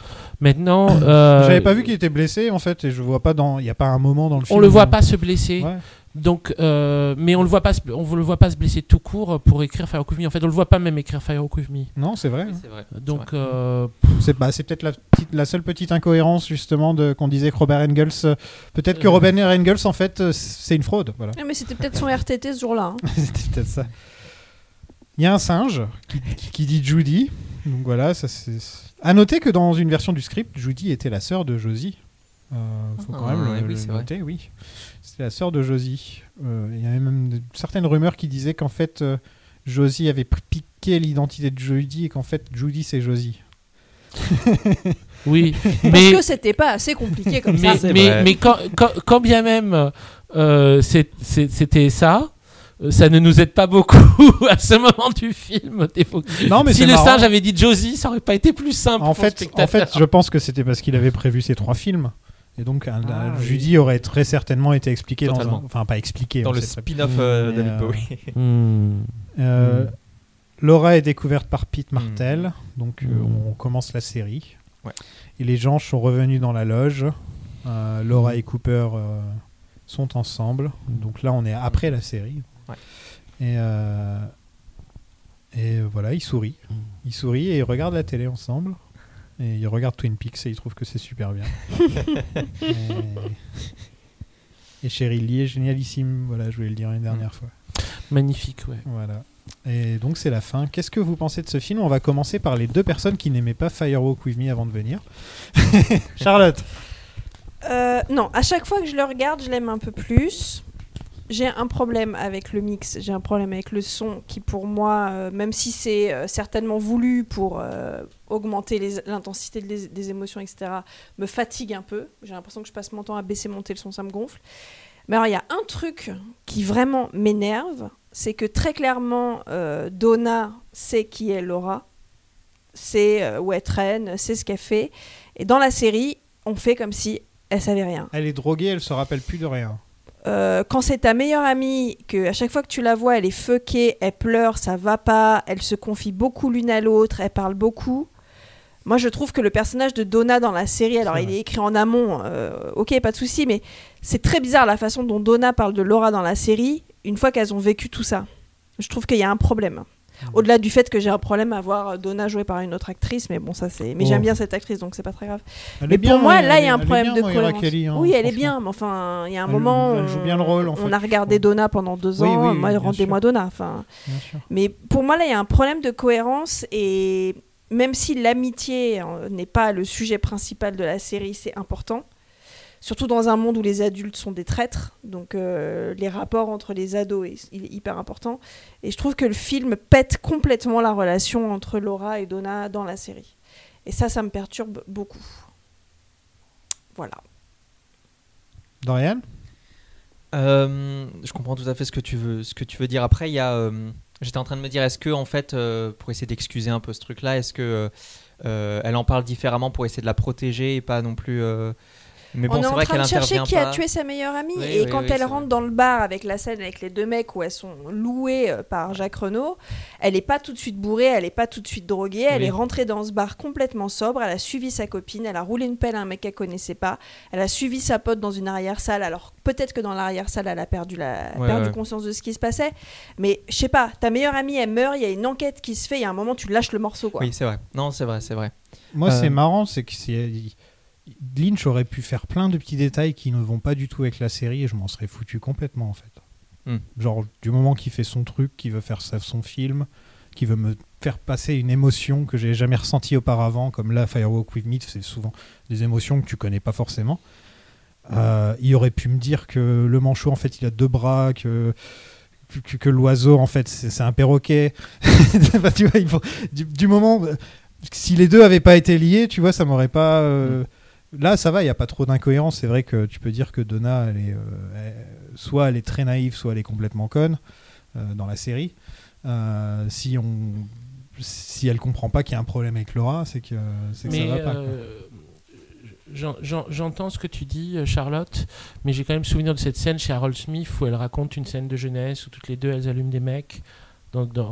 Maintenant. euh, J'avais pas vu qu'il était blessé en fait, et je vois pas dans, il y a pas un moment dans le film. On le voit où- pas se blesser. Ouais. Donc, euh, mais on le voit pas, on le voit pas se blesser tout court pour écrire Fire With Me. En fait, on le voit pas même écrire Fire With Me. Non, c'est vrai. c'est vrai. Donc, euh, C'est bah, c'est peut-être la, seule petite incohérence justement de qu'on disait que Robert Engels. euh, peut-être que Euh. Robert Engels en fait c'est une fraude. Voilà. Ah, mais c'était peut-être son RTT ce jour-là. hein. C'était peut-être ça. Il y a un singe qui, qui- qui dit Judy. Donc voilà, ça c'est. À noter que dans une version du script, Judy était la sœur de Josie. Euh, faut quand Ah, même le, oui, le c'est vrai. noter, oui. C'était la sœur de Josie. Euh, Il y avait même certaines rumeurs qui disaient qu'en fait euh, Josie avait piqué l'identité de Judy et qu'en fait Judy c'est Josie. oui, Parce mais que c'était pas assez compliqué comme mais, ça. mais, mais quand, quand, quand bien même euh, c'est- c'est- c'était ça, ça ne nous aide pas beaucoup à ce moment du film. Non, mais si le marrant. singe avait dit Josie, ça aurait pas été plus simple. En pour le fait, en fait, je pense que c'était parce qu'il avait prévu ces trois films. Et donc, un- Ah, un oui. Judy aurait très certainement été expliqué dans un- Enfin, pas expliqué. Dans le spin-off euh, euh. Hmm. euh, Hmm. Laura est découverte par Pete Martel. Donc, euh, Hmm. on commence la série. Ouais. Et les gens sont revenus dans la loge. Euh, Laura et Cooper euh, sont ensemble. Donc là, on est après la série. Ouais. Et, euh, et voilà, ils sourient. Ils sourient et ils regardent la télé ensemble. Et ils regardent Twin Peaks et ils trouvent que c'est super bien. et... et Cheryl Lee est génialissime. Voilà, je voulais le dire une dernière fois. Magnifique, ouais. Voilà. Et donc c'est la fin. Qu'est-ce que vous pensez de ce film? On va commencer par les deux personnes qui n'aimaient pas Firewalk With Me avant de venir. Charlotte. Euh, non, à chaque fois que je le regarde, je l'aime un peu plus. J'ai un problème avec le mix, j'ai un problème avec le son qui pour moi, euh, même si c'est euh, certainement voulu pour euh, augmenter l'intensité des, émotions, etc., me fatigue un peu. J'ai l'impression que je passe mon temps à baisser, monter le son, ça me gonfle. Mais alors il y a un truc qui vraiment m'énerve, c'est que très clairement, Donna sait qui est Laura, sait où elle traîne, sait ce qu'elle fait. Et dans la série, on fait comme si elle savait rien. Elle est droguée, elle se rappelle plus de rien. Euh, quand c'est ta meilleure amie, que à chaque fois que tu la vois, elle est fuckée, elle pleure, ça va pas, elle se confie beaucoup l'une à l'autre, elle parle beaucoup. Moi, je trouve que le personnage de Donna dans la série, alors il est écrit en amont, euh, ok, pas de souci, mais c'est très bizarre la façon dont Donna parle de Laura dans la série, une fois qu'elles ont vécu tout ça. Je trouve qu'il y a un problème. Au-delà du fait que j'ai un problème à voir Donna jouée par une autre actrice, mais bon, ça c'est. Mais Oh. j'aime bien cette actrice, donc c'est pas très grave. Elle mais bien, pour moi, elle- là, il y a un problème bien, de Moira cohérence. Kelly, hein, oui, elle est bien, mais enfin, il y a un Elle- moment. elle joue bien le rôle, en On fait, a regardé Donna pendant deux Oui, ans. oui, moi, rendez-moi. Donna. Enfin, mais pour moi, là, il y a un problème de cohérence et même si l'amitié n'est pas le sujet principal de la série, c'est important. Surtout dans un monde où les adultes sont des traîtres, donc euh, les rapports entre les ados est, il est hyper important. Et je trouve que le film pète complètement la relation entre Laura et Donna dans la série. Et ça, ça me perturbe beaucoup. Voilà. Dorian? Euh, je comprends tout à fait ce que tu veux, ce que tu veux dire. Après, il y a, euh, j'étais en train de me dire, est-ce que en fait, euh, pour essayer d'excuser un peu ce truc-là, est-ce que elle en parle différemment pour essayer de la protéger et pas non plus. Euh, Mais bon, on est en vrai train de chercher qui pas. a tué sa meilleure amie. Oui, et oui, quand oui, elle rentre dans le bar avec la scène avec les deux mecs où elles sont louées euh, par Jacques Renault, elle n'est pas tout de suite bourrée, elle n'est pas tout de suite droguée. Elle Oui. est rentrée dans ce bar complètement sobre. Elle a suivi sa copine. Elle a roulé une pelle à un mec qu'elle connaissait pas. Elle a suivi sa pote dans une arrière-salle. Alors peut-être que dans l'arrière-salle, elle a perdu, la... Ouais, perdu ouais. conscience de ce qui se passait. Mais je sais pas, ta meilleure amie, elle meurt. Il y a une enquête qui se fait. Il y a un moment, tu lâches le morceau. Quoi. Oui, c'est vrai. Non, c'est vrai, c'est vrai. Moi, Euh, c'est marrant, c'est que c'est- Lynch aurait pu faire plein de petits détails qui ne vont pas du tout avec la série et je m'en serais foutu complètement en fait. Hmm. Genre du moment qu'il fait son truc, qu'il veut faire son film, qu'il veut me faire passer une émotion que j'ai jamais ressentie auparavant, comme là Firewalk with Me, c'est souvent des émotions que tu connais pas forcément. Euh, il aurait pu me dire que le manchot en fait il a deux bras, que que, que l'oiseau en fait c'est un perroquet. Enfin, tu vois, il faut- du, du moment euh, si les deux avaient pas été liés, tu vois, ça m'aurait pas. euh, Là, ça va, il y a pas trop d'incohérence. C'est vrai que tu peux dire que Donna, elle est, euh, elle- soit elle est très naïve, soit elle est complètement conne euh, dans la série. Euh, si on, si elle comprend pas qu'il y a un problème avec Laura, c'est que, c'est que ça va pas. J'entends ce que tu dis, Charlotte, mais j'ai quand même souvenir de cette scène chez Harold Smith où elle raconte une scène de jeunesse où toutes les deux elles allument des mecs dans-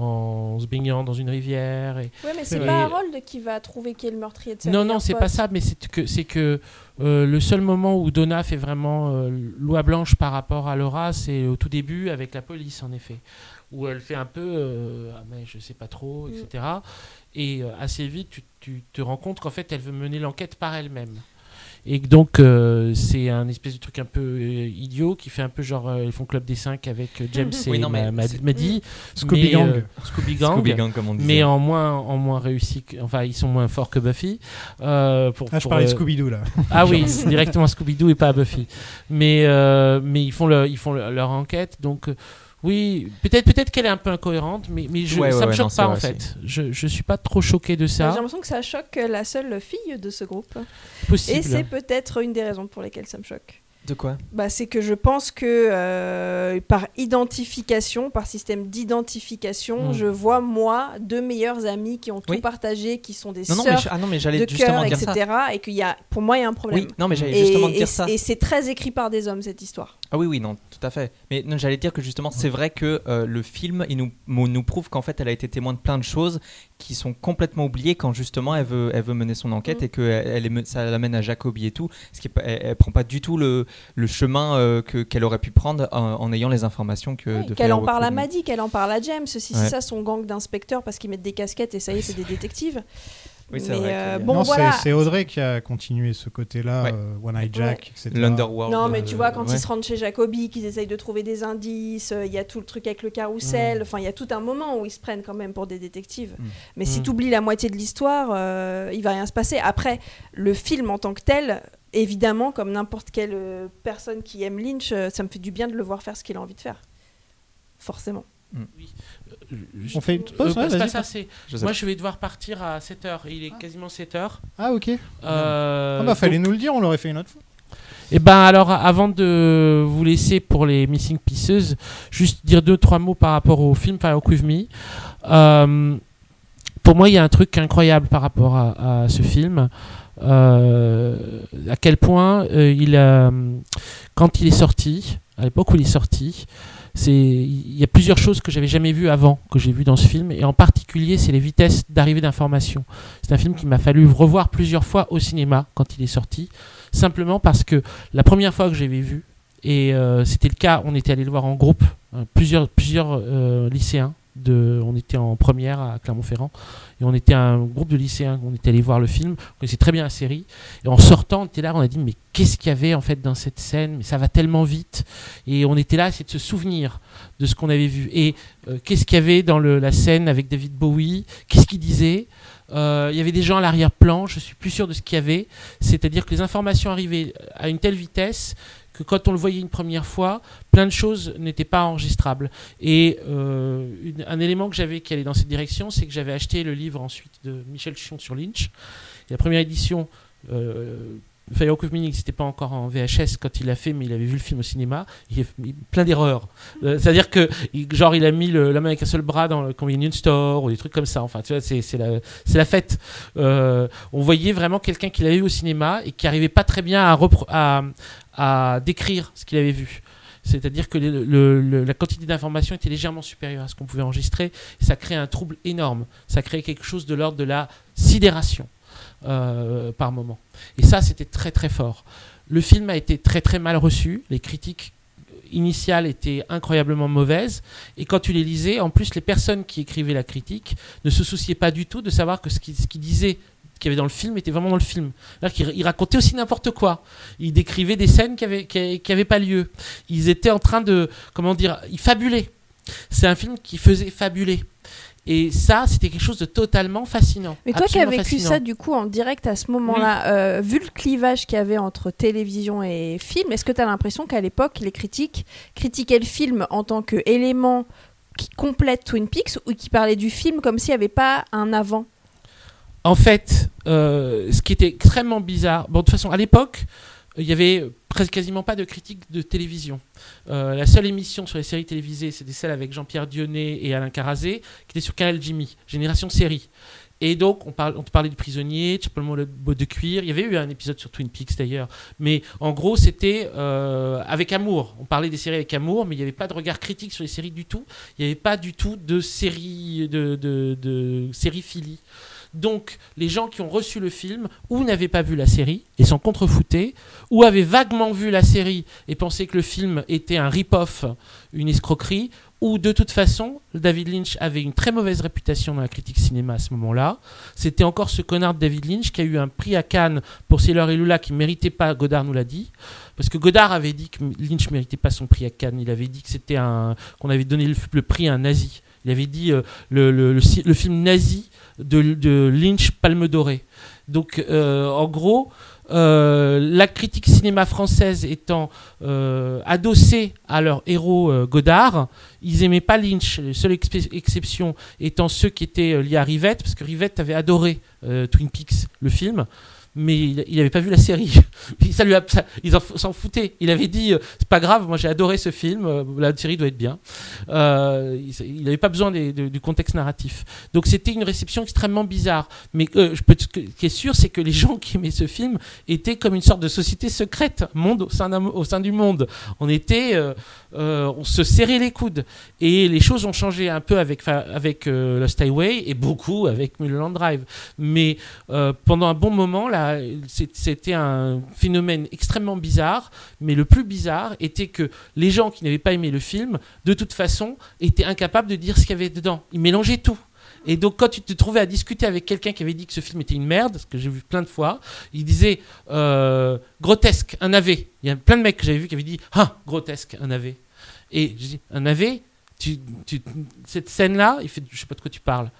en se baignant dans une rivière. Et, Ouais, mais c'est et- pas Harold qui va trouver qui est le meurtrier de sa Non, non, c'est pas ça, mais c'est que, c'est que euh, le seul moment où Donna fait vraiment euh, loi blanche par rapport à Laura, c'est au tout début avec la police, en effet, où elle fait un peu, euh, ah, mais je sais pas trop, Mm. etc. Et euh, assez vite, tu, tu te rends compte qu'en fait, elle veut mener l'enquête par elle-même. Et donc, euh, c'est un espèce de truc un peu euh, idiot qui fait un peu genre, euh, ils font Club des 5 avec James et Oui, non, mais Ma- Ma- c'est- Maddy. Scooby mais, Gang. euh, Scooby Gang. Scooby Gang, comme on disait. Mais en moins, en moins réussi. que- enfin, ils sont moins forts que Buffy. euh, pour, Ah, je pour, parlais de Scooby-Doo, là. Ah oui, c'est directement Scooby-Doo et pas à Buffy. Mais, euh, mais ils font, le, ils font le- leur enquête. Donc, euh, oui, peut-être peut qu'elle est un peu incohérente, mais, mais je, Ouais, ça ouais, me choque non, pas en fait. Je, je suis pas trop choqué de J'ai ça. l'impression que ça choque la seule fille de ce groupe. Possible. Et c'est peut-être une des raisons pour lesquelles ça me choque. De quoi Bah, c'est que je pense que euh, par identification, par système d'identification, Mm. je vois moi deux meilleurs amis qui ont tout Oui. partagé, qui sont des Non, non, mais sœurs je- ah non, mais j'allais de cœur, ça. etc. Et qu'il y a, pour moi, il y a un problème. Oui, non, mais j'allais justement et dire ça. Et c'est très écrit par des hommes cette histoire. Ah oui, oui, non, tout à fait. Mais j'allais dire que justement, c'est vrai que euh, le film, il nous prouve qu'en fait, elle a été témoin de plein de choses qui sont complètement oubliées quand justement elle veut, elle veut mener son enquête Mm. et que elle, elle est ça l'amène à Jacobi et tout. Ce qui est elle, elle prend pas du tout le, le chemin euh, que- qu'elle aurait pu prendre en, en ayant les informations que Qu'elle en parle à. Maddy, qu'elle en parle à James. Si c'est ça son gang d'inspecteurs parce qu'ils mettent des casquettes et ça y est, c'est des détectives. Oui, c'est Mais, vrai euh, bon, non, voilà. c'est- Audrey qui a continué ce côté-là, Ouais. euh, One Eye Jack, etc. L'Underworld. Non, mais tu vois, euh, quand ouais. ils se rendent chez Jacobi, qu'ils essayent de trouver des indices, euh, il y a tout le truc avec le carrousel. Mm. Enfin, il y a tout un moment où ils se prennent quand même pour des détectives. Mais Mm. si tu oublies la moitié de l'histoire, euh, il va rien se passer. Après, le film en tant que tel, évidemment, comme n'importe quelle euh, personne qui aime Lynch, euh, ça me fait du bien de le voir faire ce qu'il a envie de faire. Forcément. On fait une pause, Euh, ouais, pas ça, c'est- Moi, je vais devoir partir à 7h. Il est quasiment 7h. Ah, ok. Euh, ah bah, fallait donc- nous le dire, on l'aurait fait une autre fois. Et ben alors, avant de vous laisser pour les Missing Pieces, juste dire deux trois mots par rapport au film Firewalk With Me. Euh, pour moi, il y a un truc incroyable par rapport à, à ce film. Euh, à quel point euh, il quand il est sorti, à l'époque où il est sorti, c'est il y a plusieurs choses que j'avais jamais vues avant que j'ai vues dans ce film et en particulier c'est les vitesses d'arrivée d'informations. C'est un film qui m'a fallu revoir plusieurs fois au cinéma quand il est sorti simplement parce que la première fois que j'avais vu, et euh, c'était le cas, on était allé le voir en groupe, euh, plusieurs, plusieurs euh, lycéens, on était en première à Clermont-Ferrand, et on était un groupe de lycéens, on était allé voir le film, on connaissait très bien la série, et en sortant, on était là, on a dit, mais qu'est-ce qu'il y avait en fait dans cette scène, mais ça va tellement vite, et on était là essayer de se souvenir de ce qu'on avait vu, et euh, qu'est-ce qu'il y avait dans la scène avec David Bowie, qu'est-ce qu'il disait, euh, il y avait des gens à l'arrière-plan, je suis plus sûr de ce qu'il y avait. C'est-à-dire que les informations arrivaient à une telle vitesse que quand on le voyait une première fois, plein de choses n'étaient pas enregistrables. Et euh, un élément que j'avais qui allait dans cette direction, c'est que j'avais acheté le livre ensuite de Michel Chion sur Lynch. La première édition, euh, Firewalk with n'existait pas encore en VHS quand il l'a fait, mais il avait vu le film au cinéma. Il a plein d'erreurs. Euh, C'est-à-dire que, genre, il a mis la main avec un seul bras dans le convenience store ou des trucs comme ça. Enfin, tu vois, c'est la, fête. Euh, on voyait vraiment quelqu'un qui l'avait vu au cinéma et qui arrivait pas très bien à, à, à décrire ce qu'il avait vu. C'est-à-dire que la quantité d'informations était légèrement supérieure à ce qu'on pouvait enregistrer. Ça crée un trouble énorme. Ça crée quelque chose de l'ordre de la sidération euh, par moment. Et ça, c'était très très fort. Le film a été très très mal reçu. Les critiques initiales étaient incroyablement mauvaises. Et quand tu les lisais, en plus, les personnes qui écrivaient la critique ne se souciaient pas du tout de savoir que ce qu'ils disaient qu'il y avait dans le film était vraiment dans le film. C'est-à-dire qu'ils ils racontaient aussi n'importe quoi. Ils décrivaient des scènes qui n'avaient qui, qui avaient pas lieu. Ils étaient en train de, comment dire, ils fabulaient. C'est un film qui faisait fabuler. Et ça, c'était quelque chose de totalement fascinant. Mais toi qui as vécu fascinant. ça du coup en direct à ce moment-là, euh, vu le clivage qu'il y avait entre télévision et film, est-ce que tu as l'impression qu'à l'époque, les critiques critiquaient le film en tant qu'élément qui complète Twin Peaks ou qui parlaient du film comme s'il n'y avait pas un avant? En fait, euh, ce qui était extrêmement bizarre, bon, de toute façon, à l'époque, il y avait presque quasiment pas de critique de télévision. Euh, la seule émission sur les séries télévisées, c'était celle avec Jean-Pierre Dionnet et Alain Carazé, qui était sur Canal Jimmy, Génération Série. Et donc, on, parle, parlait du prisonnier, Chapel le bout de cuir. Il y avait eu un épisode sur Twin Peaks d'ailleurs. Mais en gros, c'était euh, avec amour. On parlait des séries avec amour, mais il n'y avait pas de regard critique sur les séries du tout. Il n'y avait pas du tout de série de, de, de. Donc, les gens qui ont reçu le film ou n'avaient pas vu la série et s'en contrefoutés, ou avaient vaguement vu la série et pensaient que le film était un rip-off, une escroquerie, ou de toute façon, David Lynch avait une très mauvaise réputation dans la critique cinéma à ce moment-là. C'était encore ce connard David Lynch qui a eu un prix à Cannes pour Sailor et Lula qui ne méritait pas, Godard nous l'a dit. Parce que Godard avait dit que Lynch ne méritait pas son prix à Cannes. Il avait dit que c'était un qu'on avait donné le, prix à un nazi. Il avait dit euh, le, le, film nazi de, de Lynch Palme Dorée. Donc, euh, en gros, euh, la critique cinéma française étant adossée à leur héros Godard, ils aimaient pas Lynch. Les seules exceptions étant ceux qui étaient liés à Rivette, parce que Rivette avait adoré Twin Peaks, le film mais il n'avait pas vu la série. ça lui ils s'en foutaient. Il avait dit c'est pas grave, moi j'ai adoré ce film, la série doit être bien. il n'avait pas besoin du contexte narratif. Donc c'était une réception extrêmement bizarre. Mais ce qui est sûr, c'est que les gens qui aimaient ce film étaient comme une sorte de société secrète, monde au sein, au sein du monde. On était, on se serrait les coudes. Et les choses ont changé un peu avec avec Lost Highway et beaucoup avec Mulholland Drive. Mais pendant un bon moment là c'était un phénomène extrêmement bizarre, mais le plus bizarre était que les gens qui n'avaient pas aimé le film, de toute façon, étaient incapables de dire ce qu'il y avait dedans. Ils mélangeaient tout. Et donc, quand tu te trouvais à discuter avec quelqu'un qui avait dit que ce film était une merde, ce que j'ai vu plein de fois, il disait euh, grotesque, un AV. Il y a plein de mecs que j'avais vu qui avaient dit ah, grotesque, un AV. Et je dis un AV, cette scène-là, il fait je sais pas de quoi tu parles.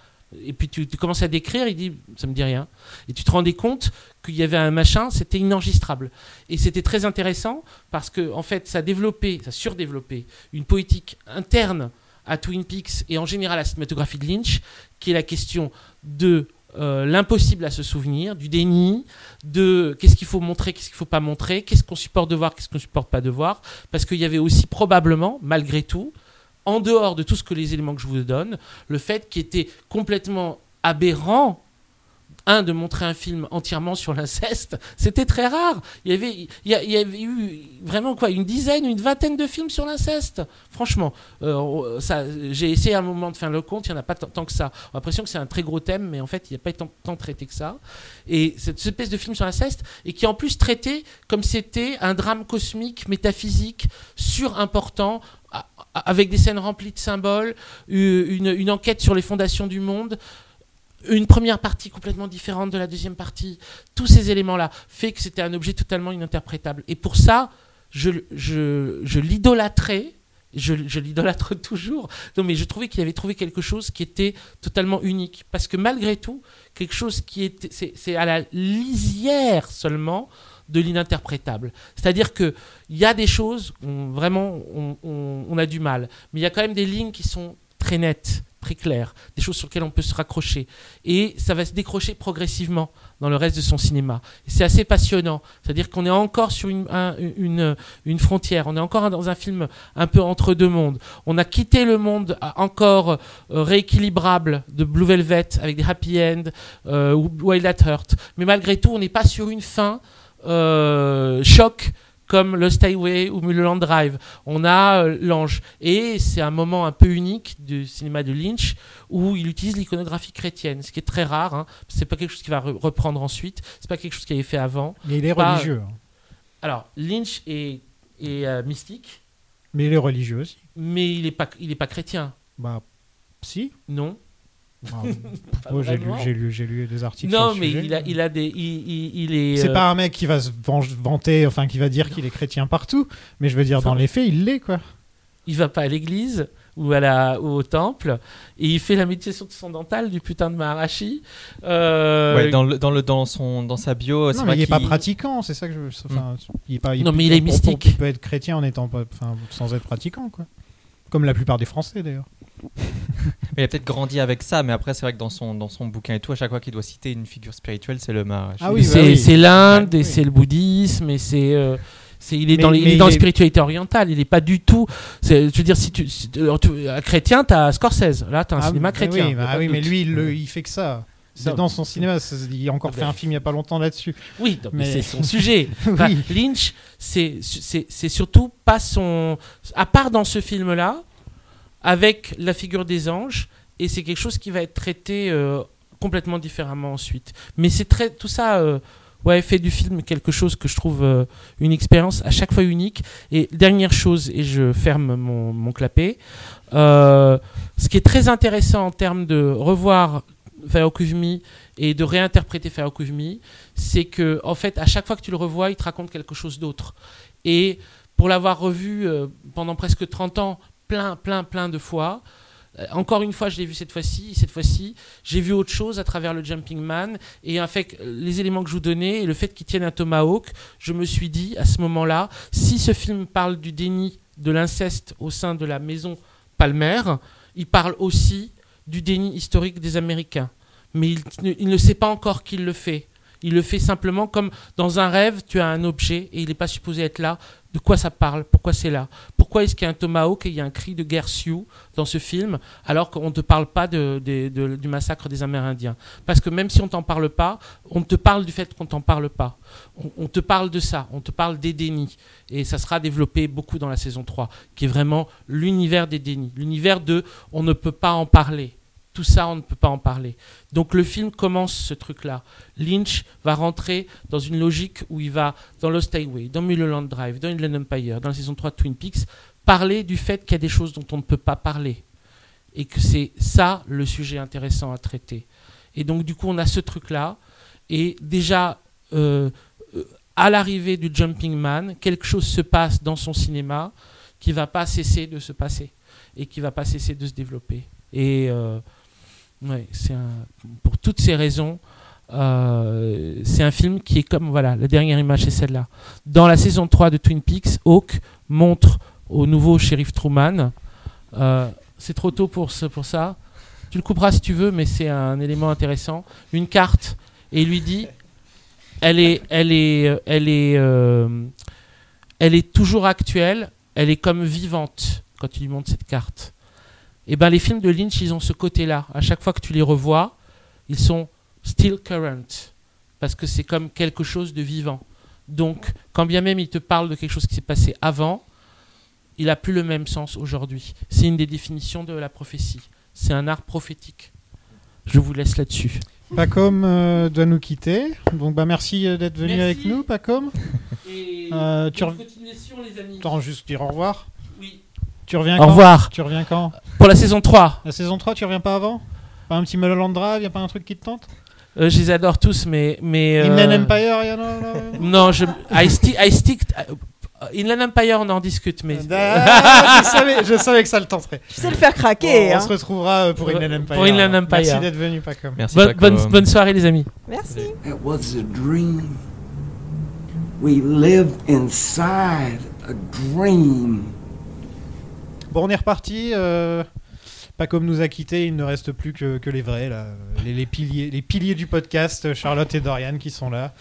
Et puis tu, tu, commences à décrire, il dit ça me dit rien. Et tu te rendais compte qu'il y avait un machin, c'était inenregistrable. Et c'était très intéressant parce que en fait, ça développait, ça surdéveloppait une poétique interne à Twin Peaks et en général à la cinématographie de Lynch, qui est la question de euh, l'impossible à se souvenir, du déni, de qu'est-ce qu'il faut montrer, qu'est-ce qu'il faut pas montrer, qu'est-ce qu'on supporte de voir, qu'est-ce qu'on ne supporte pas de voir, parce qu'il y avait aussi probablement, malgré tout, en dehors de tout ce que les éléments que je vous donne, le fait qui était complètement aberrant un, de montrer un film entièrement sur l'inceste, c'était très rare. Il y, avait, il, y avait eu vraiment quoi, une dizaine, une vingtaine de films sur l'inceste. Franchement, euh, j'ai essayé à un moment de faire le compte, il n'y en a pas tant que ça. On a l'impression que c'est un très gros thème, mais en fait, il n'y a pas tant, tant traité que ça. Et cette espèce de film sur l'inceste, et qui en plus traité comme c'était un drame cosmique, métaphysique, surimportant, avec des scènes remplies de symboles, une, enquête sur les fondations du monde une première partie complètement différente de la deuxième partie, tous ces éléments-là, fait que c'était un objet totalement ininterprétable. Et pour ça, je, je, je l'idolâtrais, je, je l'idolâtre toujours, non, mais je trouvais qu'il avait trouvé quelque chose qui était totalement unique. Parce que malgré tout, quelque chose qui était, c'est, à la lisière seulement de l'ininterprétable. C'est-à-dire qu'il y a des choses, vraiment, on, a du mal, mais il y a quand même des lignes qui sont très nettes très clair, des choses sur lesquelles on peut se raccrocher. Et ça va se décrocher progressivement dans le reste de son cinéma. C'est assez passionnant. C'est-à-dire qu'on est encore sur une, une, frontière, on est encore dans un film un peu entre deux mondes. On a quitté le monde encore euh, rééquilibrable de Blue Velvet avec des happy end euh, ou Wild at Heart. Mais malgré tout, on n'est pas sur une fin euh, choc comme le Highway ou Mulholland Drive. On a euh, l'ange. Et c'est un moment un peu unique du cinéma de Lynch où il utilise l'iconographie chrétienne, ce qui est très rare. Hein. C'est pas quelque chose qu'il va reprendre ensuite. C'est pas quelque chose qu'il avait fait avant. Mais il est religieux. Hein. Alors, Lynch est, euh, mystique. Mais il est religieux aussi. Mais il n'est pas, il est pas chrétien. Bah, si. Non. Ah, j'ai lu, lu, lu, des articles. Non, sur mais sujet. il a, il a des, il, il, est. C'est euh, pas un mec qui va se vanter, enfin qui va dire qu'il est chrétien partout, mais je veux dire dans les faits, il l'est quoi. Il va pas à l'église ou à la ou au temple et il fait la méditation transcendantale du putain de Maharashi. Euh... Ouais, dans le, dans le dans son dans sa bio. Non, mais il est pas pratiquant, c'est ça que je. Enfin, Mm. il est pas. Non, mais il est mystique. Il peut être chrétien en étant enfin, sans être pratiquant quoi. Comme la plupart des Français d'ailleurs. Mais il a peut-être grandi avec ça, mais après, c'est vrai que dans son, dans son bouquin et tout, à chaque fois qu'il doit citer une figure spirituelle, c'est le Maharashi. Ah oui, c'est bah oui. c'est l'Inde et oui. c'est le bouddhisme et c'est. euh, c'est- il est Mais- dans, les- il est dans il la est- spiritualité orientale, il n'est pas du tout. Je veux dire, si tu, si tu- un chrétien, t'as Scorsese. Là, t'as un Ah, cinéma bah chrétien. Oui, y a bah pas de oui mais lui, il, le- il fait que ça. C'est dans son cinéma. Il a encore Ah fait ben. un film il y a pas longtemps là-dessus. Oui, non, mais, Mais- c'est son sujet. Enfin. Lynch, c'est c'est- c'est surtout pas son. À part dans ce film-là, avec la figure des anges, et c'est quelque chose qui va être traité euh, complètement différemment ensuite. Mais c'est très. Tout ça. euh, Ouais, fait du film quelque chose que je trouve euh, une expérience à chaque fois unique. Et dernière chose, et je ferme mon, mon clapet, ce qui est très intéressant en termes de revoir Me et de réinterpréter Me, c'est que en fait, à chaque fois que tu le revois, il te raconte quelque chose d'autre. Et pour l'avoir revu pendant presque 30 ans, plein, plein, plein de fois, euh, encore une fois, je l'ai vu cette fois-ci, et cette fois-ci, j'ai vu autre chose à travers le Jumping Man. Et fait, les éléments que je vous donnais et le fait qu'il tienne un tomahawk, je me suis dit à ce moment-là, si ce film parle du déni de l'inceste au sein de la maison Palmer, il parle aussi du déni historique des Américains. Mais il, il ne sait pas encore qu'il le fait. Il le fait simplement comme dans un rêve, tu as un objet et il n'est pas supposé être là. De quoi ça parle? Pourquoi c'est là? Pourquoi est-ce qu'il y a un tomahawk et il y a un cri de guerre Sioux dans ce film alors qu'on ne te parle pas du massacre des Amérindiens? Parce que même si on t'en parle pas, on te parle du fait qu'on t'en parle pas. On, on te parle de ça, on te parle des dénis. Et ça sera développé beaucoup dans la saison 3, qui est vraiment l'univers des dénis. L'univers de on ne peut pas en parler. Tout ça, on ne peut pas en parler. Donc le film commence ce truc-là. Lynch va rentrer dans une logique où il va, dans Lost Highway, dans Mulholland Drive, dans Inland Empire, dans la saison 3 de Twin Peaks, parler du fait qu'il y a des choses dont on ne peut pas parler. Et que c'est ça le sujet intéressant à traiter. Et donc du coup, on a ce truc-là. Et déjà, euh, euh, à l'arrivée du Jumping Man, quelque chose se passe dans son cinéma qui va pas cesser de se passer et qui va pas cesser de se développer. Et euh, ouais, c'est pour toutes ces raisons, euh, c'est un film qui est comme voilà, la dernière image c'est celle-là. Dans la saison 3 de Twin Peaks, Hawk montre au nouveau shérif Truman. euh, c'est trop tôt pour, ce- pour ça. Tu le couperas si tu veux, mais c'est un élément intéressant. Une carte et il lui dit, elle est, elle est, euh, elle est, elle est toujours actuelle. Elle est comme vivante quand tu lui montres cette carte. Et ben les films de Lynch, ils ont ce côté-là. À chaque fois que tu les revois, ils sont still current parce que c'est comme quelque chose de vivant. Donc, quand bien même il te parle de quelque chose qui s'est passé avant, il a plus le même sens aujourd'hui. C'est une des définitions de la prophétie. C'est un art prophétique. Je vous laisse là-dessus. Pacom euh, doit nous quitter. Donc bah merci euh, d'être venu Merci. avec nous, Pacom. Et Euh, tu continuation, les amis. Attends, juste dire au revoir. Tu reviens Au quand revoir. Tu reviens quand Pour la saison 3. La saison 3, tu reviens pas avant Pas un petit Mulholland Drive, y a pas un truc qui te tente Euh, je les adore tous, mais. mais euh, Inland Empire, y en a là Non, je, I, sti- I stick. Inland Empire, on en discute, mais. Ah, je, savais, je savais que ça le tenterait. Tu sais le faire craquer, Bon, hein. On se retrouvera euh, pour Inland Empire. Pour Inland. Empire. Merci d'être venu, Pacom. bonne, bonne, bonne soirée, les amis. Merci. It was a dream. We lived inside a dream. Bon, on est reparti. Euh, Pacom nous a quittés. Il ne reste plus que, que les vrais, là. Les, les piliers, les piliers du podcast, Charlotte et Dorian, qui sont là.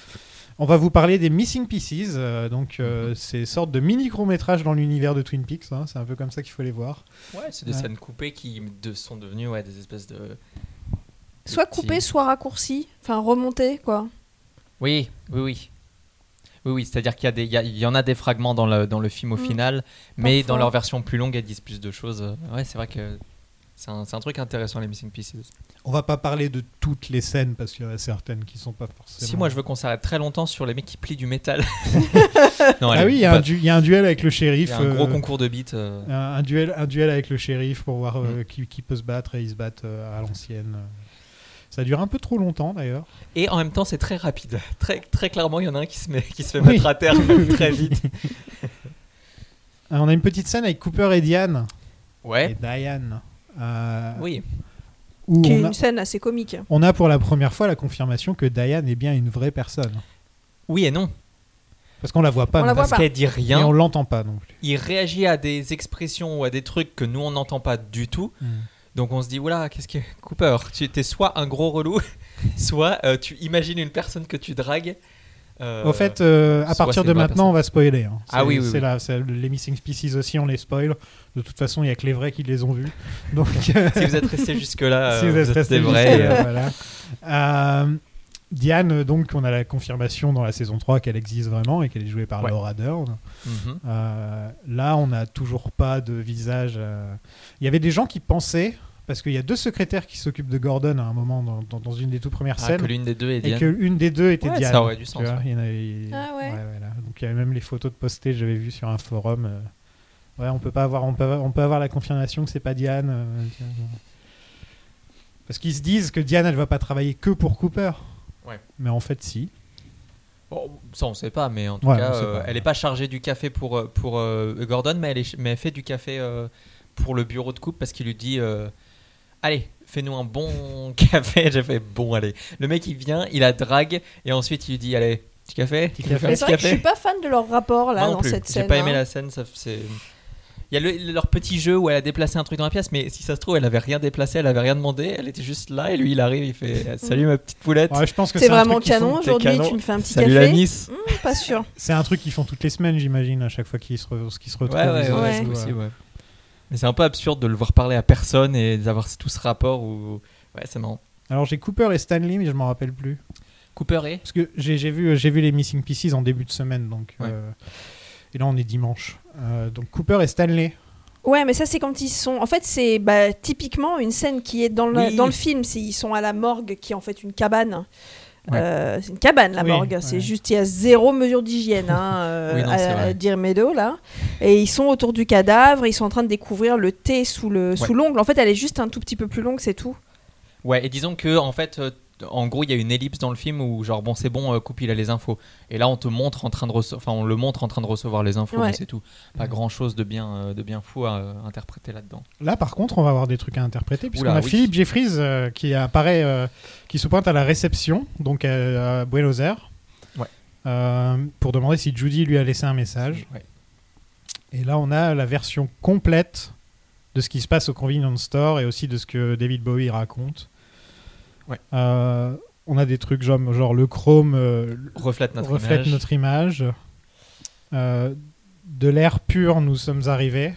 On va vous parler des Missing Pieces. euh, donc, euh, ces sortes de mini courts-métrages dans l'univers de Twin Peaks. hein. C'est un peu comme ça qu'il faut les voir. Ouais, c'est des Ouais. scènes coupées qui de- sont devenues ouais, des espèces de. Soit petits- coupé, soit raccourci. Enfin, remonté, quoi. Oui, oui, oui. Oui, oui, c'est-à-dire qu'il y, a des- il y, a- il y en a des fragments dans le, dans le film au Mm. final, mais Parfois. dans leur version plus longue, elles disent plus de choses. Ouais, c'est vrai que c'est un, c'est un truc intéressant, les Missing Pieces. On va pas parler de toutes les scènes parce qu'il y en a certaines qui sont pas forcément. Si moi je veux qu'on s'arrête très longtemps sur les mecs qui plient du métal. Non, ah oui, il y, a un du- il y a un duel avec le shérif. Il y a un gros euh, concours de beats, euh. Un, un duel, un duel avec le shérif pour voir Mm. euh, qui, qui peut se battre et ils se battent euh, à l'ancienne. Ça dure un peu trop longtemps d'ailleurs. Et en même temps, c'est très rapide. Très, très clairement, il y en a un qui se, met, qui se fait Oui. mettre à terre très vite. On a une petite scène avec Cooper et Diane. Ouais. Et Diane. euh, Oui. Où Qui est a, une scène assez comique. on a pour la première fois la confirmation que Diane est bien une vraie personne. Oui et non. Parce qu'on la voit pas. On la voit. Parce qu'elle dit rien. Et on l'entend pas non plus. il réagit à des expressions ou à des trucs que nous on n'entend pas du tout. Mm. Donc on se dit oula, qu'est-ce que Cooper Tu étais soit un gros relou, soit euh, tu imagines une personne que tu dragues Euh, Au fait, euh, à partir de maintenant, on va spoiler. hein. Ah oui, oui, c'est oui. les Missing Species aussi, on les spoil. De toute façon, il y a que les vrais qui les ont vus. Donc, Si vous êtes restés jusque-là, si euh, vous vous êtes restés vrais, euh. voilà. Diane, donc, on a la confirmation dans la saison 3 qu'elle existe vraiment et qu'elle est jouée par Ouais. Laura Dern. Mhm. Euh, là, on n'a toujours pas de visage. euh. Il y avait des gens qui pensaient, parce qu'il y a deux secrétaires qui s'occupent de Gordon à un moment dans, dans- dans une des toutes premières Ah, scènes. que l'une des deux est Et Diane. que l'une des deux était Ouais, Diane. ça aurait du sens, vois, ouais. il y en avait- Ah ouais. voilà. Donc il y avait même les photos de postées, j'avais vu sur un forum. euh, Ouais, on peut pas avoir, on peut, on peut avoir la confirmation que c'est pas Diane. Parce qu'ils se disent que Diane, elle va pas travailler que pour Cooper. Ouais. Mais en fait, si. Bon, ça on sait pas, mais en tout Ouais, cas, euh, pas. elle n'est pas chargée du café pour, euh, pour euh, Gordon, mais elle, est, mais elle fait du café euh, pour le bureau de coupe parce qu'il lui dit euh, Allez, fais-nous un bon café. J'ai fait Bon, allez. Le mec il vient, il la drague et ensuite il lui dit Allez, petit café Petit café. Mais c'est vrai que je suis pas fan de leur rapport là Moi non dans plus. cette scène. J'ai pas aimé hein. la scène. ça- c'est- Il y a le- leur petit jeu où elle a déplacé un truc dans la pièce, mais si ça se trouve, elle avait rien déplacé, elle avait rien demandé, elle était juste là et lui il arrive, il fait Salut ma petite poulette. Ouais, je pense que C'est vraiment canon aujourd'hui, tu me fais un petit Salut café. la Miss. Hmm, pas sûr. C'est un truc qu'ils font toutes les semaines, j'imagine, à chaque fois qu'ils se, re- qu'ils se retrouvent. Ouais, ouais, ils ouais, se- c'est ouais. possible, ouais. Mais c'est un peu absurde de le voir parler à personne et d'avoir tout ce rapport où. Ouais, c'est marrant. Alors j'ai Cooper et Stanley, mais je m'en rappelle plus. Cooper et Parce que j'ai j'ai vu, j'ai vu les Missing Pieces en début de semaine, donc. Ouais. euh, et là, on est dimanche. Euh, donc Cooper et Stanley. Ouais, mais ça c'est quand ils sont. En fait, c'est bah, typiquement une scène qui est dans le, Oui. dans le film. C'est ils sont à la morgue, qui est en fait une cabane. Ouais. Euh, c'est une cabane la Oui, morgue. ouais. C'est juste il y a zéro mesure d'hygiène hein, euh, Oui, non, c'est à, Deer Meadow là. Et ils sont autour du cadavre. Ils sont en train de découvrir le thé sous le sous Ouais. l'ongle. En fait, elle est juste un tout petit peu plus longue, c'est tout. Ouais, et disons que, en fait, euh, en gros, il y a une ellipse dans le film où, genre, bon, c'est bon, euh, Coupe, il a les infos. Et là, on te montre en train de. Enfin, on le montre en train de recevoir les infos, Ouais. mais c'est tout. Pas grand chose de bien, euh, de bien fou à euh, interpréter là-dedans. Là, par contre, on va avoir des trucs à interpréter, puisqu'on a oui. Philippe Jeffries euh, qui apparaît, euh, qui se pointe à la réception, donc euh, à Buenos Aires, Ouais. euh, pour demander si Judy lui a laissé un message. Ouais. Et là, on a la version complète de ce qui se passe au convenience store et aussi de ce que David Bowie raconte. Ouais. Euh, on a des trucs genre, genre le chrome euh, Reflète notre reflète image. notre image. Euh, de l'air pur, nous sommes arrivés.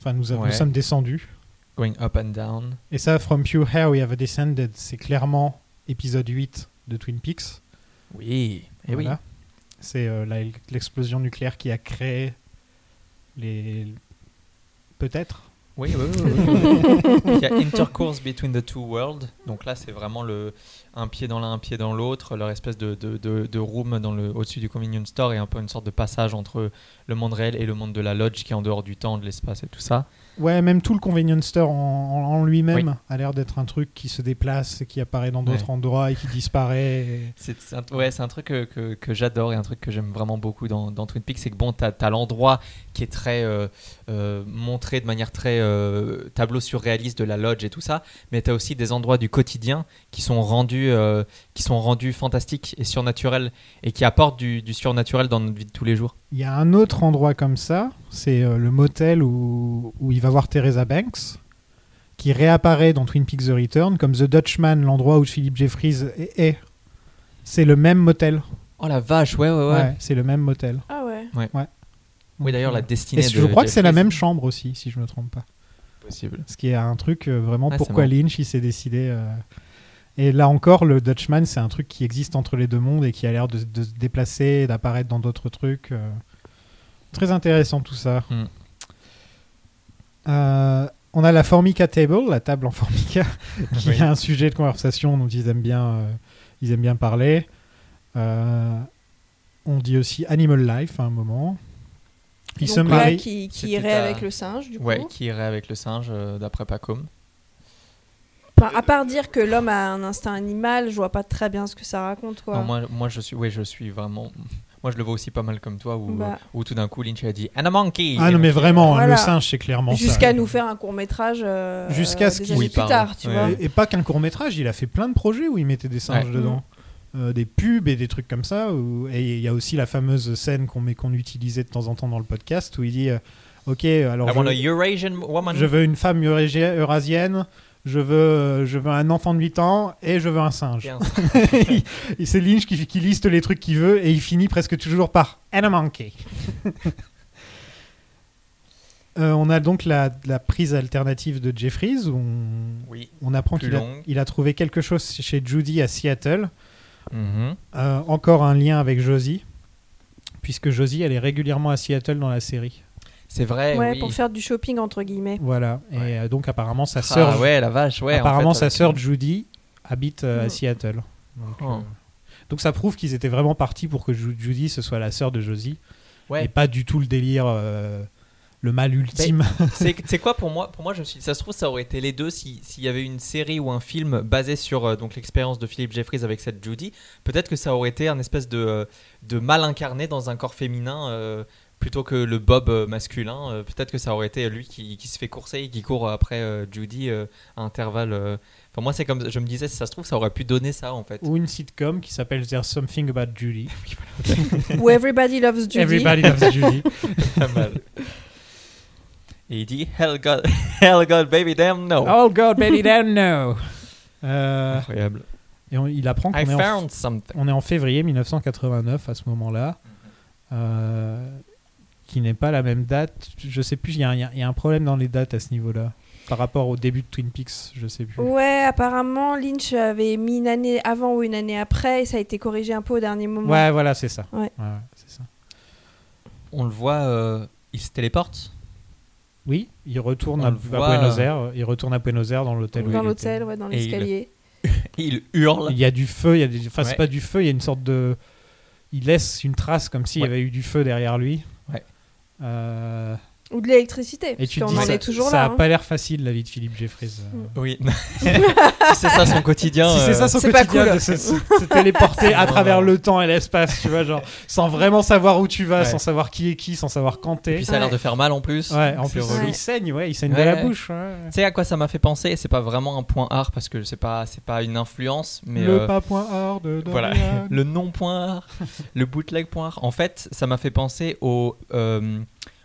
Enfin, nous, a- nous Ouais. sommes descendus. Going up and down. Et ça, From Pure Hair We Have Descended, c'est clairement épisode 8 de Twin Peaks. Oui, et oui. Voilà. C'est l'explosion nucléaire qui a créé les. Peut-être Oui, oui, oui. Il y a intercourse between the two worlds. Donc là, c'est vraiment le un pied dans l'un, un pied dans l'autre, leur espèce de, de, de, de room dans le au-dessus du convenience store et un peu une sorte de passage entre le monde réel et le monde de la lodge qui est en dehors du temps, de l'espace et tout ça. Ouais, même tout le convenience store en, lui-même Oui. a l'air d'être un truc qui se déplace et qui apparaît dans d'autres Ouais. endroits et qui disparaît. et- C'est un, ouais, c'est un truc que, que, que j'adore et un truc que j'aime vraiment beaucoup dans, dans Twin Peaks, c'est que bon, t'as as, l'endroit qui est très euh, euh, montré de manière très euh, tableau surréaliste de la lodge et tout ça, mais t'as aussi des endroits du quotidien qui sont rendus, qui sont rendus fantastiques et surnaturels et qui apportent du, du surnaturel dans notre vie de tous les jours. Il y a un autre endroit comme ça, c'est euh, le motel où, où il va voir Teresa Banks, qui réapparaît dans Twin Peaks The Return, comme The Dutchman, l'endroit où Philip Jeffries est. est. C'est le même motel. Oh la vache, ouais, ouais, ouais. c'est le même motel. Ah ouais. Ouais. Ouais. Oui, d'ailleurs, la Et destinée de je crois que c'est la même chambre aussi, si je me trompe pas. Possible. Ce qui est un truc euh, vraiment pourquoi. Lynch il s'est décidé. euh, Et là encore, le Dutchman, c'est un truc qui existe entre les deux mondes et qui a l'air de, de se déplacer, d'apparaître dans d'autres trucs. euh. Très intéressant tout ça. Hmm. Euh, on a la Formica Table, la table en Formica, qui Oui. est un sujet de conversation dont ils aiment bien, euh, ils aiment bien parler. Euh, on dit aussi Animal Life à un moment. Ils se Donc là, marient. qui, qui irait avec le singe, du coup. Ouais, qui irait avec le singe, euh, d'après Pacom. Enfin, à part dire que l'homme a un instinct animal, je vois pas très bien ce que ça raconte, quoi. Non, moi, moi, je suis, ouais, je suis vraiment. Moi, je le vois aussi pas mal comme toi, où, Bah. où tout d'un coup Lynch a dit And a monkey. Ah non, mais vraiment, Voilà. le singe, c'est clairement ça. Jusqu'à nous faire un court métrage. euh, Jusqu'à ce des qu'il Oui, plus tard, tu Ouais. vois. Et, et pas qu'un court métrage, il a fait plein de projets où il mettait des singes Ouais. dedans. Euh, des pubs et des trucs comme ça. où- et il y a aussi la fameuse scène qu'on met- qu'on utilisait de temps en temps dans le podcast où il dit euh, Ok, alors I je, want a Eurasian woman. je veux une femme eurasienne, je veux, je veux un enfant de 8 ans et je veux un singe. C'est Lynch qui, qui liste les trucs qu'il veut et il finit presque toujours par And a monkey. Euh, on a donc la, la prise alternative de Jeffries où on, Oui, on apprend qu'il a, longue. il a trouvé quelque chose chez Judy à Seattle. Mhm. Euh, encore un lien avec Josie, puisque Josie elle est régulièrement à Seattle dans la série. C'est vrai, ouais, oui. pour faire du shopping entre guillemets. Voilà. Et euh, donc apparemment sa Ah sœur, ouais, la vache, ouais. en apparemment fait, sa sœur Judy habite euh, à Mm. Seattle. Donc, Oh. euh, donc ça prouve qu'ils étaient vraiment partis pour que Ju- Judy ce soit la sœur de Josie Ouais. et pas du tout le délire, euh, le mal ultime. C'est quoi pour moi Pour moi, je me suis dit, ça se trouve, ça aurait été les deux si- s'il y avait une série ou un film basé sur euh, donc l'expérience de Philip Jeffries avec cette Judy. Peut-être que ça aurait été un espèce de, de mal incarné dans un corps féminin euh, plutôt que le Bob euh, masculin. Euh, Peut-être que ça aurait été lui qui, qui se fait courser et qui court après euh, Judy euh, à intervalles. euh. Enfin, moi, c'est comme je me disais, si ça se trouve, ça aurait pu donner ça en fait. Ou une sitcom qui s'appelle There's Something About Judy. Ou Everybody Loves Judy. Everybody Loves Judy. Pas mal. Et il dit Hell God, Hell God, baby, damn no. Oh God, baby, damn no. Euh, Incroyable. et on- il apprend qu'on I est, en, found something. on est en février 1989 à ce moment-là, euh, qui n'est pas la même date. Je sais plus, il y, a un- il y a- il y a un problème dans les dates à ce niveau-là. Par rapport au début de Twin Peaks, je sais plus. Ouais, apparemment Lynch avait mis une année avant ou une année après et ça a été corrigé un peu au dernier moment. Ouais, voilà, c'est ça. Ouais. Ouais, ouais, c'est ça. On le voit, euh, il se téléporte? Oui, il retourne à, Buenos Aires. Il retourne à Buenos Aires dans l'hôtel. où Dans il l'hôtel, ouais, dans il- l'escalier. Il hurle. Il y a du feu. Il y a des... Enfin, c'est pas du feu. Il y a une sorte de. Il laisse une trace comme s'il Ouais. y avait eu du feu derrière lui. Ouais. Ou de l'électricité. Et Parce tu te dis, en ça, est toujours ça là. a hein. pas l'air facile la vie de Philippe Jeffries. euh. Oui. si c'est ça son quotidien. Si c'est ça euh, son c'est pas quotidien cool. de se, se- téléporter à travers le temps et l'espace, tu vois, genre sans vraiment savoir où tu vas, Ouais. sans savoir qui est qui, sans savoir quand t'es. Puis ça a l'air Ouais. de faire mal en plus. Ouais, en plus il saigne, ouais, il saigne Ouais, de la bouche. ouais. Tu sais à quoi ça m'a fait penser Et c'est pas vraiment un point art parce que c'est pas c'est pas une influence, mais le euh, pas point hors de voilà, le non point art, le bootleg point art. En fait, ça m'a fait penser au euh,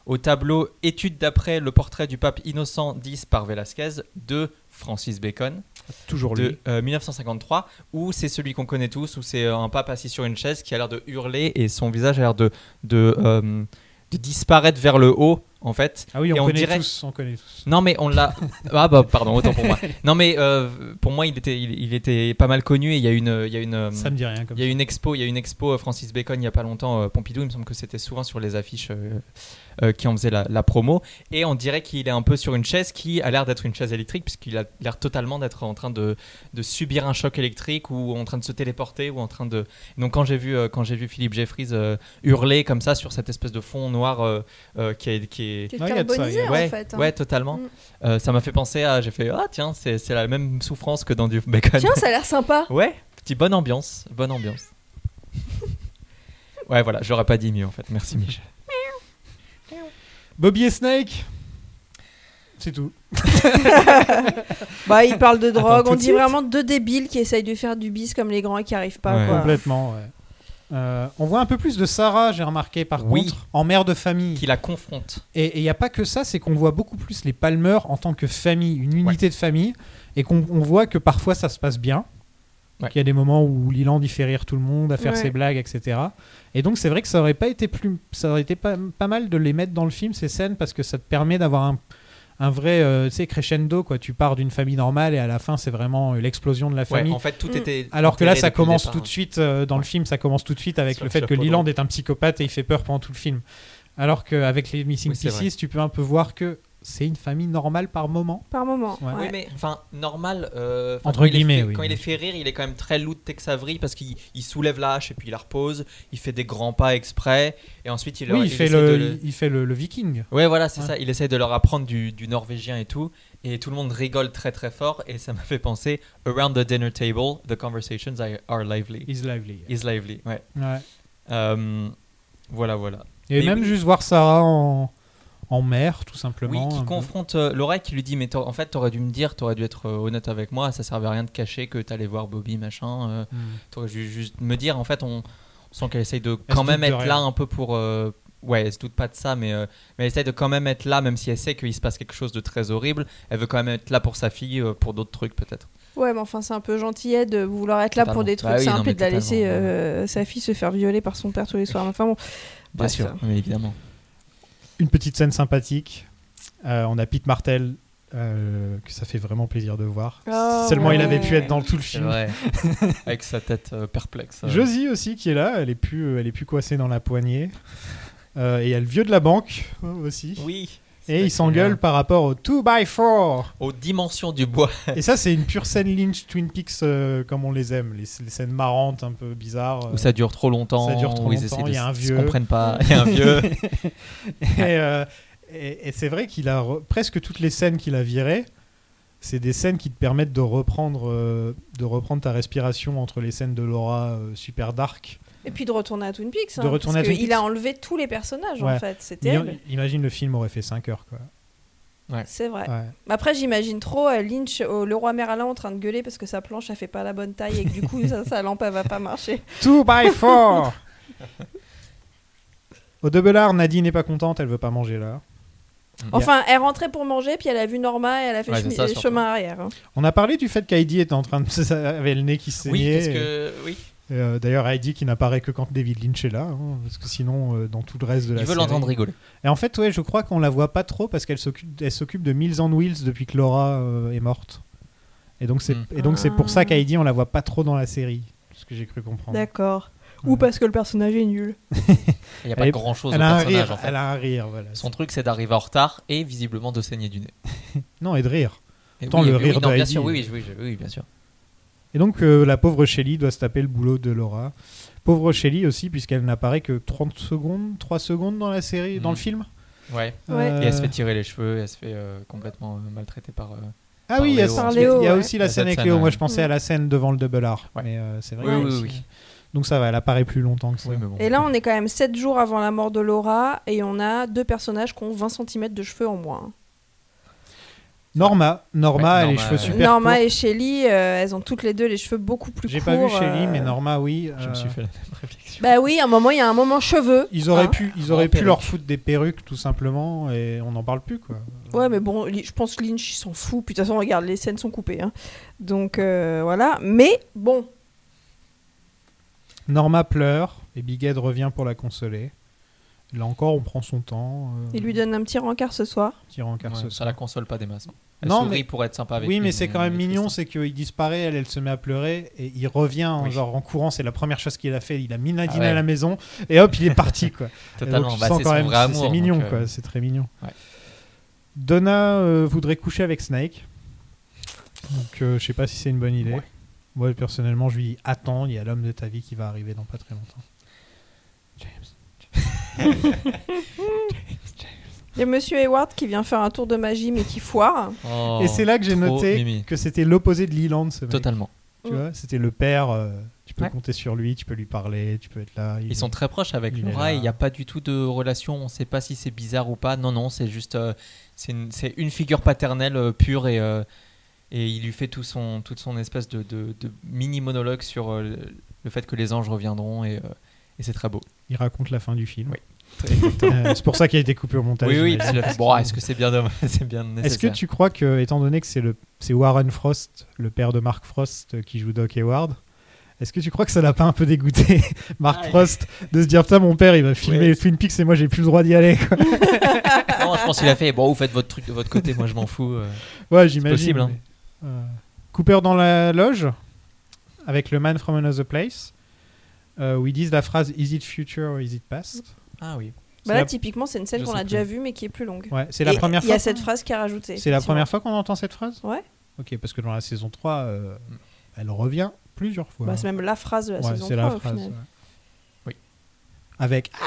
au tableau étude d'après le portrait du pape Innocent X par Velasquez de Francis Bacon Toujours lui. de euh, 1953 où c'est celui qu'on connaît tous où c'est euh, un pape assis sur une chaise qui a l'air de hurler et son visage a l'air de de, euh, de disparaître vers le haut en fait Ah oui, Et on, on connaît dirait- tous, on connaît tous. non mais on l'a ah bah pardon autant pour moi. Non mais euh, pour moi il était il, il était pas mal connu et il y a une il y a une Ça me dit rien comme il y a une expo il y a une expo euh, Francis Bacon il y a pas longtemps euh, Pompidou. Il me semble que c'était souvent sur les affiches euh, euh, qui en faisaient la, la promo. Et on dirait qu'il est un peu sur une chaise qui a l'air d'être une chaise électrique puisqu'il a l'air totalement d'être en train de, de subir un choc électrique ou en train de se téléporter ou en train de donc quand j'ai vu quand j'ai vu Philippe Jeffries hurler comme ça sur cette espèce de fond noir qui est qui est Qui est Ouais, il y a de ça, carbonisé il y a- ouais, en fait. hein. ouais, totalement. Mm. Euh, ça m'a fait penser à. J'ai fait ah tiens, c'est c'est la même souffrance que dans du bacon. Tiens, ça a l'air sympa. Ouais, petit bonne ambiance, bonne ambiance. ouais, voilà, j'aurais pas dit mieux en fait. Merci Michel. Bobby et Snake. C'est tout. Bah, il parle de drogue. Attends, On dit suite. vraiment deux débiles qui essayent de faire du bis comme les grands et qui arrivent pas. Ouais. quoi. Complètement, ouais. Euh, on voit un peu plus de Sarah, j'ai remarqué par Oui. contre, en mère de famille. Qui la confronte. Et il n'y a pas que ça, c'est qu'on voit beaucoup plus les Palmer en tant que famille, une unité de famille, et qu'on on voit que parfois ça se passe bien. Ouais. Qu'il y a des moments où Leland il fait rire tout le monde, à faire Ouais. ses blagues, etc. Et donc c'est vrai que ça aurait pas été plus, ça aurait été pas, pas mal de les mettre dans le film ces scènes parce que ça te permet d'avoir un, un vrai, euh, tu sais, crescendo quoi. Tu pars d'une famille normale et à la fin c'est vraiment euh, l'explosion de la Ouais, famille. en fait tout Mm. était. Alors que là, ça commence départ. tout de suite euh, dans le film, ça commence tout de suite avec Sur le fait que Leland est un psychopathe et il fait peur pendant tout le film. Alors qu'avec les Missing Oui. Pieces, tu peux un peu voir que c'est une famille normale par moment. Par moment. Ouais. Oui, mais enfin, normal. euh, Entre quand il est guillemets, fait- oui. Quand il est fait rire, il est quand même très loup de Tex Avery parce qu'il il soulève la hache et puis il la repose. Il fait des grands pas exprès. Et ensuite, il, oui, leur- il, fait essaie le, de il fait le, le viking. Ouais, voilà, c'est Ouais. ça. Il essaye de leur apprendre du, du norvégien et tout. Et tout le monde rigole très très fort. Et ça m'a fait penser Around the dinner table, the conversations are- lively. Is lively. Is lively, ouais. Ouais. Euh, voilà, voilà. Et Mais même oui. juste voir Sarah en, en mer, tout simplement. Oui, qui confronte euh, Laura qui lui dit Mais en fait, t'aurais dû me dire, t'aurais dû être euh, honnête avec moi. Ça servait à rien de cacher que t'allais voir Bobby, machin. euh, Hmm. T'aurais dû juste me dire. En fait, on, on sent qu'elle essaye de Elle quand même être là un peu pour, euh, ouais, elle se doute pas de ça, mais, euh, mais elle essaie de quand même être là, même si elle sait qu'il se passe quelque chose de très horrible. Elle veut quand même être là pour sa fille, euh, pour d'autres trucs peut-être. Ouais, mais enfin, c'est un peu gentillet de vouloir être là pour des trucs Bah oui, simples et de la laisser sa fille se faire violer par son père tous les soirs. Enfin bon. Bien bref. sûr, mais évidemment. Une petite scène sympathique. Euh, on a Pete Martel. euh, que ça fait vraiment plaisir de voir. Oh, Seulement il avait pu être dans tout le film. vrai. Avec sa tête euh, perplexe. euh. Josie aussi qui est là, elle est plus, elle est plus coincée dans la poignée. Euh, et il y a le vieux de la banque euh, aussi. Oui. Et il s'engueule par rapport au 2x4. Aux dimensions du bois. Et ça, c'est une pure scène Lynch Twin Peaks euh, comme on les aime. Les, les scènes marrantes, un peu bizarres. euh, Où ça dure trop longtemps. Ça dure trop où ils longtemps. essaient de Il y a un se- vieux. se comprennent pas. Il y a un vieux. et euh, et- et c'est vrai qu'il a re- presque toutes les scènes qu'il a virées. C'est des scènes qui te permettent de reprendre, euh, de reprendre ta respiration entre les scènes de Laura super dark. Et puis de retourner à Twin Peaks. De hein, retourner parce à Twin que Il Peaks. a enlevé tous les personnages Ouais. en fait. Terrible. Imagine le film aurait fait 5 heures. Quoi. C'est vrai. Ouais. Après, j'imagine trop euh, Lynch, au le roi Merlin, en train de gueuler parce que sa planche, elle fait pas la bonne taille et que du coup, sa, sa lampe, elle va pas marcher. 2x4 Au double R, Nadine n'est pas contente, elle veut pas manger là. Enfin, elle rentrait pour manger, puis elle a vu Norma et elle a fait Ouais, ça, chemin arrière. hein. On a parlé du fait qu'Heidi était en train de avait le nez qui Oui, saignait. parce que- oui. Euh, D'ailleurs, Heidi qui n'apparaît que quand David Lynch est là, hein, parce que sinon, euh, dans tout le reste de la Il veut série- l'entendre rigoler. Et en fait, ouais, je crois qu'on la voit pas trop parce qu'elle s'occupe, de Mills on Wheels depuis que Laura euh, est morte. Et donc c'est, et donc c'est pour ça Ah. qu'Heidi on la voit pas trop dans la série, ce que j'ai cru comprendre. D'accord. Ou parce que le personnage est nul. Il n'y a pas Elle grand chose au elle a un personnage rire, en fait. elle a un rire, voilà. Son truc c'est d'arriver en retard et visiblement de saigner du nez. Non, et de rire. Et Tant oui, le oui, rire non, de bien sûr, oui, oui, oui, oui, oui, bien sûr. Et donc euh, la pauvre Shelley doit se taper le boulot de Laura. Pauvre Shelley aussi puisqu'elle n'apparaît que 30 secondes, 3 secondes dans la série, dans le film. Ouais. Euh, Et elle se fait tirer les cheveux, elle se fait euh, complètement euh, maltraiter par. euh, Ah par oui, il y a, Léo. il y a- il y a aussi la scène avec Léo. Moi, ouais. je pensais à la scène devant le double R. Mais euh, c'est vrai. Oui, oui, aussi- oui. Donc ça va, elle apparaît plus longtemps que ça. Et là, on est quand même 7 jours avant la mort de Laura et on a deux personnages qui ont 20 cm de cheveux en moins. Norma, Norma, Ouais, a les Norma, cheveux euh, super Norma courts. et Shelly, euh, elles ont toutes les deux les cheveux beaucoup plus J'ai courts. pas vu Shelley, euh, mais Norma, oui. Je me euh, suis fait la même réflexion. Bah oui, à un moment, il y a un moment cheveux. Ils auraient hein. pu, ils auraient En pu leur foutre des perruques tout simplement et on n'en parle plus quoi. Ouais, mais bon, je pense que Lynch, il s'en fout. Puis de toute façon, regarde, les scènes sont coupées. hein. Donc euh, voilà. Mais bon, Norma pleure et Big Ed revient pour la consoler. Là encore, on prend son temps. euh, il lui donne un petit rencard ce soir. petit rencard Ouais, ce ça soir. la console pas des masses. hein. Elle Non, sourit mais- pour être sympa avec oui, lui, mais c'est quand même mignon, c'est qu'il disparaît, elle, elle se met à pleurer et il revient en, Oui. genre en courant. C'est la première chose qu'il a fait. Il a mis Nadine Ah ouais. à la maison et hop, il est parti quoi. Totalement. Bah, c'est mignon donc, euh, quoi. C'est très mignon. ouais. Donna euh, voudrait coucher avec Snake. Donc euh, je sais pas si c'est une bonne idée. Ouais. Moi personnellement, je lui dis attends, il y a l'homme de ta vie qui va arriver dans pas très longtemps. Il y a Monsieur Hayward qui vient faire un tour de magie mais qui foire. Oh, Et c'est là que j'ai trop noté mimi. que c'était l'opposé de Leland, ce mec. Totalement. Tu vois, c'était le père. euh, tu peux Ouais. compter sur lui, tu peux lui parler, tu peux être là. il- Ils sont très proches avec il est Laura là. il n'y a pas du tout de relation. On ne sait pas si c'est bizarre ou pas. Non, non, c'est juste. euh, c'est une, c'est une figure paternelle euh, pure et, euh, et il lui fait tout son, toute son espèce de, de- de mini monologue sur euh, le, le fait que les anges reviendront et, euh, et c'est très beau. Il raconte la fin du film. Oui. Euh, c'est pour ça qu'il a été coupé au montage. Oui, oui, a fait, bon, est-ce que c'est bien, c'est bien nécessaire Est-ce que tu crois que, étant donné que c'est le c'est Warren Frost, le père de Mark Frost, euh, qui joue Doc Hayward, est-ce que tu crois que ça l'a pas un peu dégoûté, Mark Ah, Frost, de se dire putain mon père il va filmer Ouais. Twin Peaks et moi j'ai plus le droit d'y aller. quoi. Non, je pense qu'il a fait. Bon, vous faites votre truc de votre côté, moi je m'en fous. euh. Ouais, C'est j'imagine. possible. hein. mais, euh, Cooper dans la loge avec le Man from Another Place, euh, où ils disent la phrase Is it future or is it past? Ah oui. Bah là, la- typiquement, c'est une scène qu'on a plus. déjà vue mais qui est plus longue. Ouais, c'est la première Il y a fois cette phrase qui est rajoutée. C'est la première fois qu'on entend cette phrase? Ouais. Ok, parce que dans la saison 3, euh, elle revient plusieurs fois. Bah, c'est même la phrase de la Ouais, saison c'est 3 la au phrase. final. ouais. Oui. Avec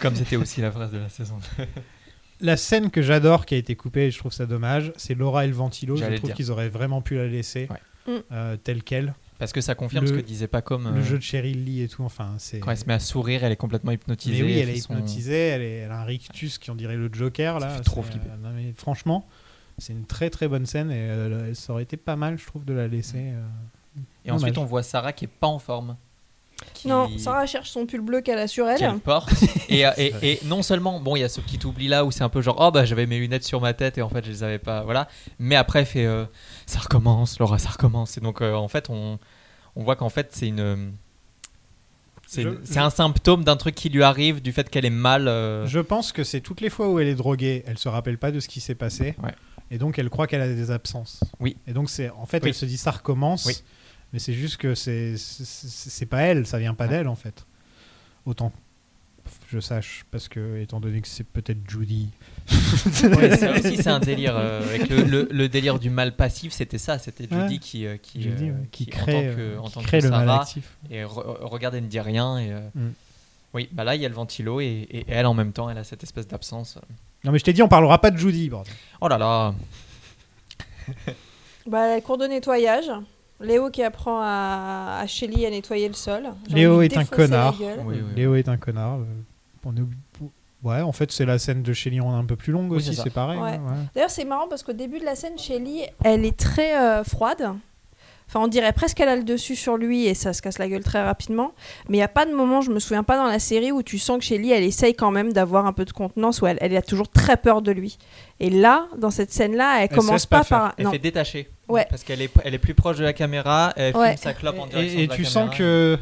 Comme c'était aussi la phrase de la saison. la scène que j'adore qui a été coupée, et je trouve ça dommage, c'est Laura et le ventilo. Je trouve qu'ils auraient vraiment pu la laisser Mm. euh, telle quelle. Parce que ça confirme Le- ce que disait pas comme. Le euh, jeu de Cheryl Lee et tout, enfin, c'est. Quand elle se met à sourire, elle est complètement hypnotisée. Mais oui, elle est son- hypnotisée, elle, est- elle a un rictus qui on dirait le Joker là. fait trop flipper. euh, non, mais franchement, c'est une très très bonne scène et euh, ça aurait été pas mal, je trouve, de la laisser. euh, Et ensuite, on voit Sarah qui est pas en forme. Qui- Non, Sarah cherche son pull bleu qu'elle a sur elle. qu'elle porte. et, euh, et, et non seulement, bon, il y a ce petit oubli là où c'est un peu genre, oh bah j'avais mes lunettes sur ma tête et en fait je les avais pas, voilà. Mais après, elle fait, euh, ça recommence, Laura, ça recommence. Et donc euh, en fait, on, on voit qu'en fait c'est une. C'est Je- un symptôme d'un truc qui lui arrive, du fait qu'elle est mal. euh, Je pense que c'est toutes les fois où elle est droguée, elle se rappelle pas de ce qui s'est passé. Et donc elle croit qu'elle a des absences. Oui. Et donc c'est en fait Oui. elle se dit ça recommence. Oui. Mais c'est juste que c'est c'est- pas elle, ça vient pas d'elle en fait. Autant que je sache parce que étant donné que c'est peut-être Judy. Ouais, ça aussi, c'est un délire. euh, avec le, le- le délire du mal passif, c'était ça. C'était Judy Ouais. qui, euh, qui, Judy, euh, ouais, qui en crée, tant que, en qui tant crée que le mal Sarah, actif. Et re- regarde et ne dit rien. Et, euh, Mm. Oui, bah là, il y a le ventilo et, et elle, en même temps, elle a cette espèce d'absence. Non mais je t'ai dit on parlera pas de Judy. bordel. Oh là là. Bah, la cour de nettoyage. Léo qui apprend à, à Shelly à nettoyer le sol. Léo est un connard. Léo est un connard. on est Ouais, en fait, c'est la scène de Shelly en un peu plus longue Oui, aussi, c'est pareil. Ouais. hein, ouais. D'ailleurs, c'est marrant parce qu'au début de la scène, Shelly, elle est très euh, froide. Enfin, on dirait presque qu'elle a le dessus sur lui et ça se casse la gueule très rapidement. Mais il n'y a pas de moment, je me souviens pas dans la série, où tu sens que Shelly, elle essaye quand même d'avoir un peu de contenance, où elle, elle a toujours très peur de lui. Et là, dans cette scène-là, elle, commence pas par. Elle non. fait détacher. Ouais. Parce qu'elle est, elle est plus proche de la caméra. Elle Ouais. filme sa clope en direction Et, et de la tu caméra. sens que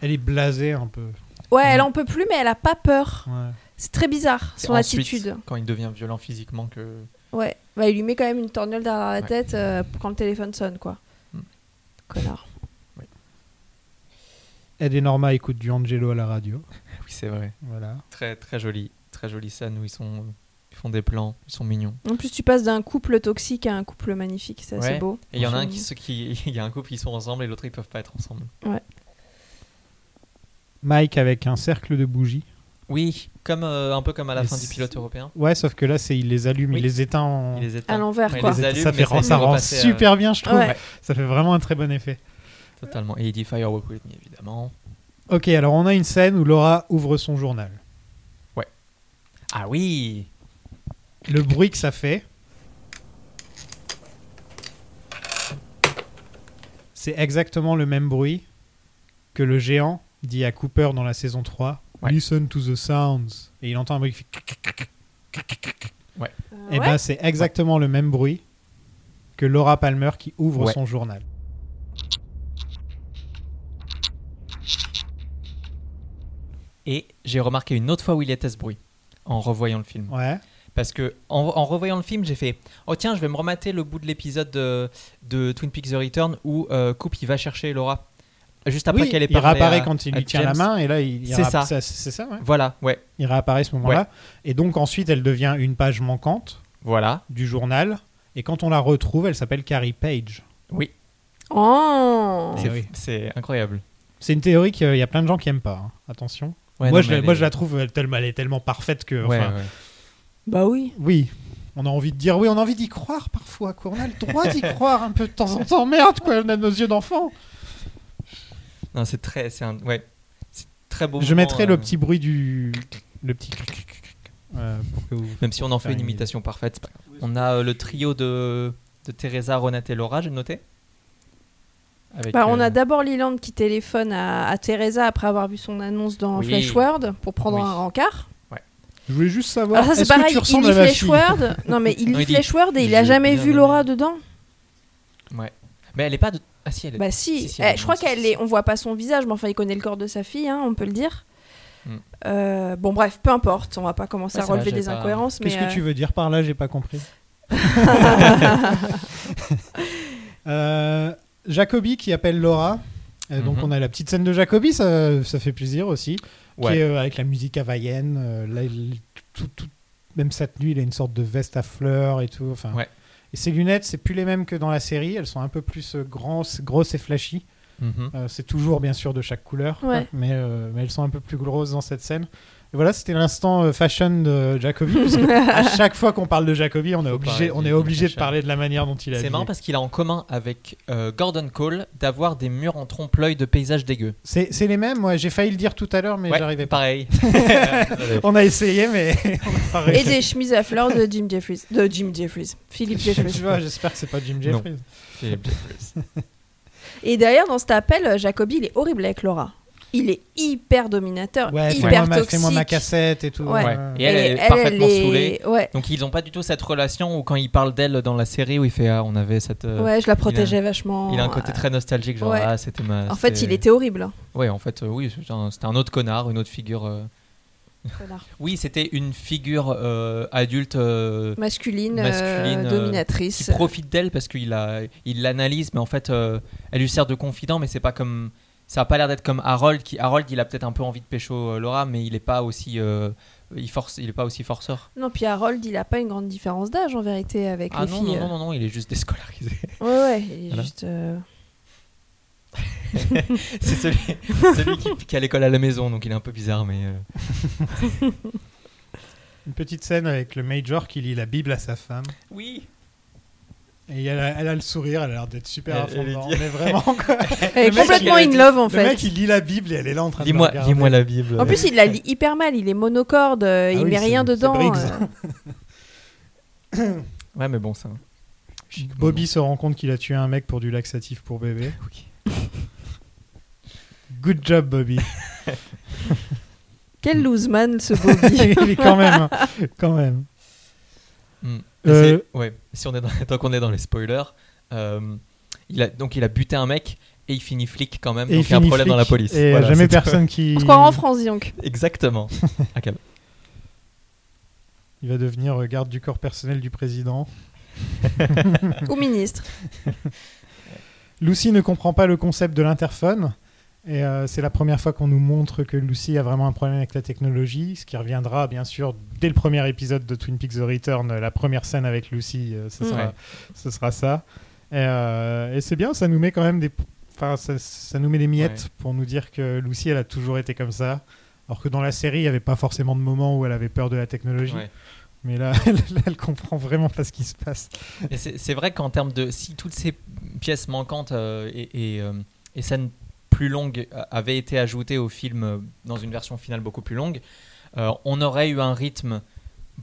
elle est blasée un peu. Ouais, elle en peut plus, mais elle a pas peur. Ouais. C'est très bizarre, son ensuite, attitude. Quand il devient violent physiquement que. Ouais, bah, il lui met quand même une torgnole derrière la Ouais. tête euh, quand le téléphone sonne, quoi. Mm. Connard. Ed et Norma écoutent du Angelo à la radio. Oui, c'est vrai. Voilà. Très, très joli. Très jolie scène où ils, sont, font des plans. Ils sont mignons. En plus, tu passes d'un couple toxique à un couple magnifique, c'est assez Ouais. beau. Et il y en a un qui, se- qui. Il y a un couple qui sont ensemble et l'autre ils peuvent pas être ensemble. Ouais. Mike avec un cercle de bougies. Oui, comme, euh, un peu comme à la Et fin du pilote européen. Ouais, sauf que là, c'est il les allume, Oui. il les éteint en... Il les éteint. À l'envers, Ouais, il quoi. les allume, ça fait ça ça rend euh, super bien, je trouve. Ouais. Ça fait vraiment un très bon effet. Totalement. Et il dit Firework with me, évidemment. Ok, alors on a une scène où Laura ouvre son journal. Ah oui Le bruit que ça fait, c'est exactement le même bruit que le géant dit à Cooper dans la saison 3. Ouais. Listen to the sounds. Et il entend un bruit qui fait... Ouais. Et ben c'est exactement le même bruit que Laura Palmer qui ouvre Ouais. son journal. Et j'ai remarqué une autre fois où il était ce bruit en revoyant le film. Ouais. Parce que en, en revoyant le film, j'ai fait Oh tiens, je vais me remater le bout de l'épisode de, de Twin Peaks The Return où euh, Coop il va chercher Laura. Juste après Oui, qu'elle ait il réapparaît à- quand il lui tient la main et là il, il C'est ça. C'est ça, ouais. Voilà, ouais. Il réapparaît à ce moment-là. Et donc ensuite elle devient une page manquante Voilà. du journal. Et quand on la retrouve, elle s'appelle Carrie Page. Oui. Oh Eh C'est oui. c'est incroyable. C'est une théorie qu'il y a plein de gens qui aiment pas. hein. Attention. Ouais, moi, non, je, moi est- je la trouve elle, tellement, elle est tellement parfaite que. Ouais, enfin, ouais. Bah oui. Oui. On a envie de dire oui, on a envie d'y croire parfois. Quoi. On a le droit d'y croire un peu de temps en temps. Merde, quoi. On a nos yeux d'enfant. Non, c'est très. C'est un. Ouais. C'est très beau. Je moment, mettrai euh, le petit bruit du. Le petit. euh, pour que vous- Même si on en fait une idée. imitation parfaite, pas. On a euh, le trio de, de Teresa, Renate et Laura, j'ai noté. Avec, Bah, on euh, a d'abord Leland qui téléphone à, à Teresa après avoir vu son annonce dans Oui. Flash World pour prendre Oui. un rencard. Je voulais juste savoir. Alors ça c'est est-ce que pareil, tu il ressembles lit Flash fille World. Non mais il lit il et il a jamais vu. Laura dedans. Ouais. Mais elle est pas de. Ah si, elle est. Bah si, si, Eh, je crois qu'elle est, on voit pas son visage, mais enfin il connaît le corps de sa fille, hein, on peut le dire. Mm. Euh, bon bref, peu importe, on va pas commencer Ouais, à relever des pas- incohérences, mais Qu'est-ce que euh, tu veux dire par là J'ai pas compris. Euh, Jacobi qui appelle Laura. Euh, Donc Mhm. on a la petite scène de Jacobi, ça, ça fait plaisir aussi. Ouais. Qui est euh, avec la musique havaïenne. euh, là, il- tout- tout- même sa tenue, il a une sorte de veste à fleurs et tout. Enfin, Ouais. Et ses lunettes, c'est plus les mêmes que dans la série. Elles sont un peu plus euh, grosses, grosses et flashy. Mhm. Euh, c'est toujours bien sûr de chaque couleur, Ouais. mais, euh, mais elles sont un peu plus grosses dans cette scène. Et voilà, c'était l'instant euh, fashion de Jacobi. parce que à chaque fois qu'on parle de Jacobi, on est obligé, on est de parler de la manière dont il a. C'est marrant parce qu'il a en commun avec euh, Gordon Cole d'avoir des murs en trompe-l'œil de paysages dégueux. C'est c'est les mêmes. Moi, j'ai failli le dire tout à l'heure, mais Ouais, j'arrivais pas. pareil. on a essayé, mais on a pas et des chemises à fleurs de Jim Jeffries, de Jim Jeffries, Philippe tu Jeffries. vois, j'espère que c'est pas Jim Non. Jeffries. Philippe Jeffries. Et d'ailleurs, dans cet appel, Jacobi, il est horrible avec Laura. Il est hyper dominateur, Ouais, hyper toxique. fais-moi ma cassette et tout. Ouais. ouais. Et elle, Et elle est elle, parfaitement elle est- saoulée. ouais. Donc ils n'ont pas du tout cette relation où quand il parle d'elle dans la série où il fait ah, on avait cette. euh, Ouais, je la il a- protégeais vachement. Il a un côté euh, très nostalgique, genre ouais. ah c'était ma. En fait, il était horrible. hein. Ouais, en fait, euh, oui, c'était un, autre connard, une autre figure. euh. Oui, c'était une figure euh, adulte euh, Masculine, masculine, dominatrice. qui profite d'elle parce qu'il a, il l'analyse, mais en fait, euh, elle lui sert de confident, mais c'est pas comme, ça a pas l'air d'être comme Harold. Qui Harold, il a peut-être un peu envie de pécho euh, Laura, mais il est pas aussi, euh, il force, il est pas aussi forceur. Non, puis Harold, il a pas une grande différence d'âge en vérité avec Ah les non, filles. non, non, non, non, il est juste déscolarisé. Ouais, ouais, il est Voilà. juste. euh, c'est celui, celui qui, qui a l'école à la maison, donc il est un peu bizarre, mais. euh, Une petite scène avec le Major qui lit la Bible à sa femme. Oui. Et elle a, elle a le sourire, elle a l'air d'être super à Elle- fond elle dit- mais vraiment quoi. Elle est Le mec, complètement in love, en Le fait. mec il lit la Bible et elle est là en train de le regarder. lis-moi la Bible. En plus, il la lit hyper mal. Il est monocorde, euh, Ah il oui, met rien dedans. Euh. Ouais, mais bon, ça. Bobby se rend compte qu'il a tué un mec pour du laxatif pour bébé. Good job Bobby. Quel loose man, ce Bobby. Il est quand même, quand même. Hmm. Euh, Ouais, si on est dans, tant qu'on est dans les spoilers, euh, il a, donc il a buté un mec et il finit flic quand même, Et donc il y a un problème dans la police. et Voilà, jamais tout. personne qui- On se croirait en France, donc. Exactement. Ah. Il va devenir euh, garde du corps personnel du président. Ou ministre. Lucy ne comprend pas le concept de l'interphone. Et euh, c'est la première fois qu'on nous montre que Lucy a vraiment un problème avec la technologie, ce qui reviendra bien sûr dès le premier épisode de Twin Peaks The Return, euh, la première scène avec Lucy, euh, ce, Mm. sera, Ouais. ce sera ça. Et, euh, et c'est bien, ça nous met quand même des, ça, ça nous met des miettes Ouais. pour nous dire que Lucy, elle a toujours été comme ça, alors que dans la série, il n'y avait pas forcément de moment où elle avait peur de la technologie. Ouais. Mais là, elle, elle comprend vraiment pas ce qui se passe. C'est vrai qu'en termes de. Si toutes ces pièces manquantes et, et, et scènes plus longues euh, avaient été ajoutées au film euh, dans une version finale beaucoup plus longue, euh, on aurait eu un rythme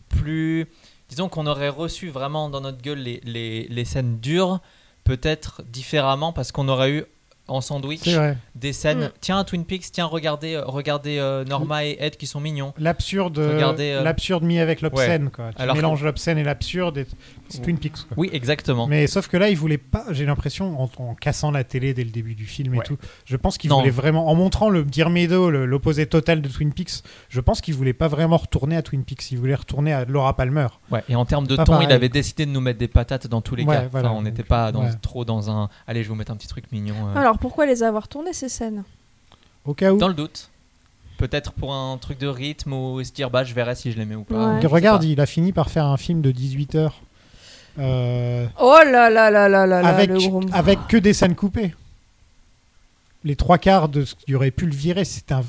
plus. Disons qu'on aurait reçu vraiment dans notre gueule les, les scènes dures, peut-être différemment, parce qu'on aurait eu en sandwich des scènes. Mm. Tiens, Twin Peaks, tiens, regardez, euh, regardez euh, Norma et Ed qui sont mignons. L'absurde, euh, l'absurde mis avec l'obscène, ouais. quoi. Tu Alors que- mélanges l'obscène et l'absurde, et c'est Twin Peaks. Quoi. Oui, exactement. Mais sauf que là, il voulait pas. J'ai l'impression, en, en cassant la télé dès le début du film et tout, je pense qu'il Non. voulait vraiment, en montrant le Diarmedo, le- l'opposé total de Twin Peaks, je pense qu'il voulait pas vraiment retourner à Twin Peaks. Il voulait retourner à Laura Palmer. Ouais, et en termes de ton, il avait décidé de nous mettre des patates dans tous les Ouais, cas. Enfin, on n'était pas dans, Ouais. trop dans un. Allez, je vais vous mettre un petit truc mignon. euh, Alors, pourquoi les avoir tournées, ces scènes Au cas où. Dans le doute. Peut-être pour un truc de rythme ou se dire bah je verrai si je les mets ou pas. Ouais. Regarde, pas. il a fini par faire un film de 18 heures. euh, Oh là là là là là là, avec, le gros... avec que des scènes coupées. Les trois quarts de ce qui aurait pu le virer, c'est un.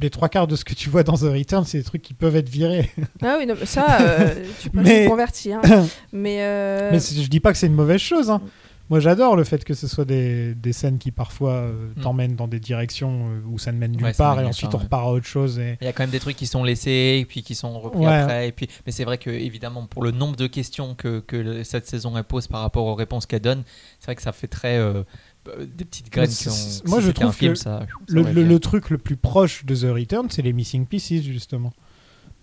Les trois quarts de ce que tu vois dans The Return, c'est des trucs qui peuvent être virés. Ah oui, non, ça, euh, tu peux Mais- convertir. Mais, euh, Mais je dis pas que c'est une mauvaise chose. hein. Moi, j'adore le fait que ce soit des, des scènes qui parfois euh, Mm. t'emmènent dans des directions euh, où ça ne mène nulle Ouais, part et ensuite on repart à autre chose. Et... Il y a quand même des trucs qui sont laissés et puis qui sont repris Ouais. après. Et puis, mais c'est vrai que évidemment pour le nombre de questions que, que cette saison elle pose par rapport aux réponses qu'elle donne, c'est vrai que ça fait très euh, des petites graines. Qui ont- c'est- si moi, je trouve film, que ça- le, le- truc le plus proche de The Return, c'est les Missing Pieces, justement.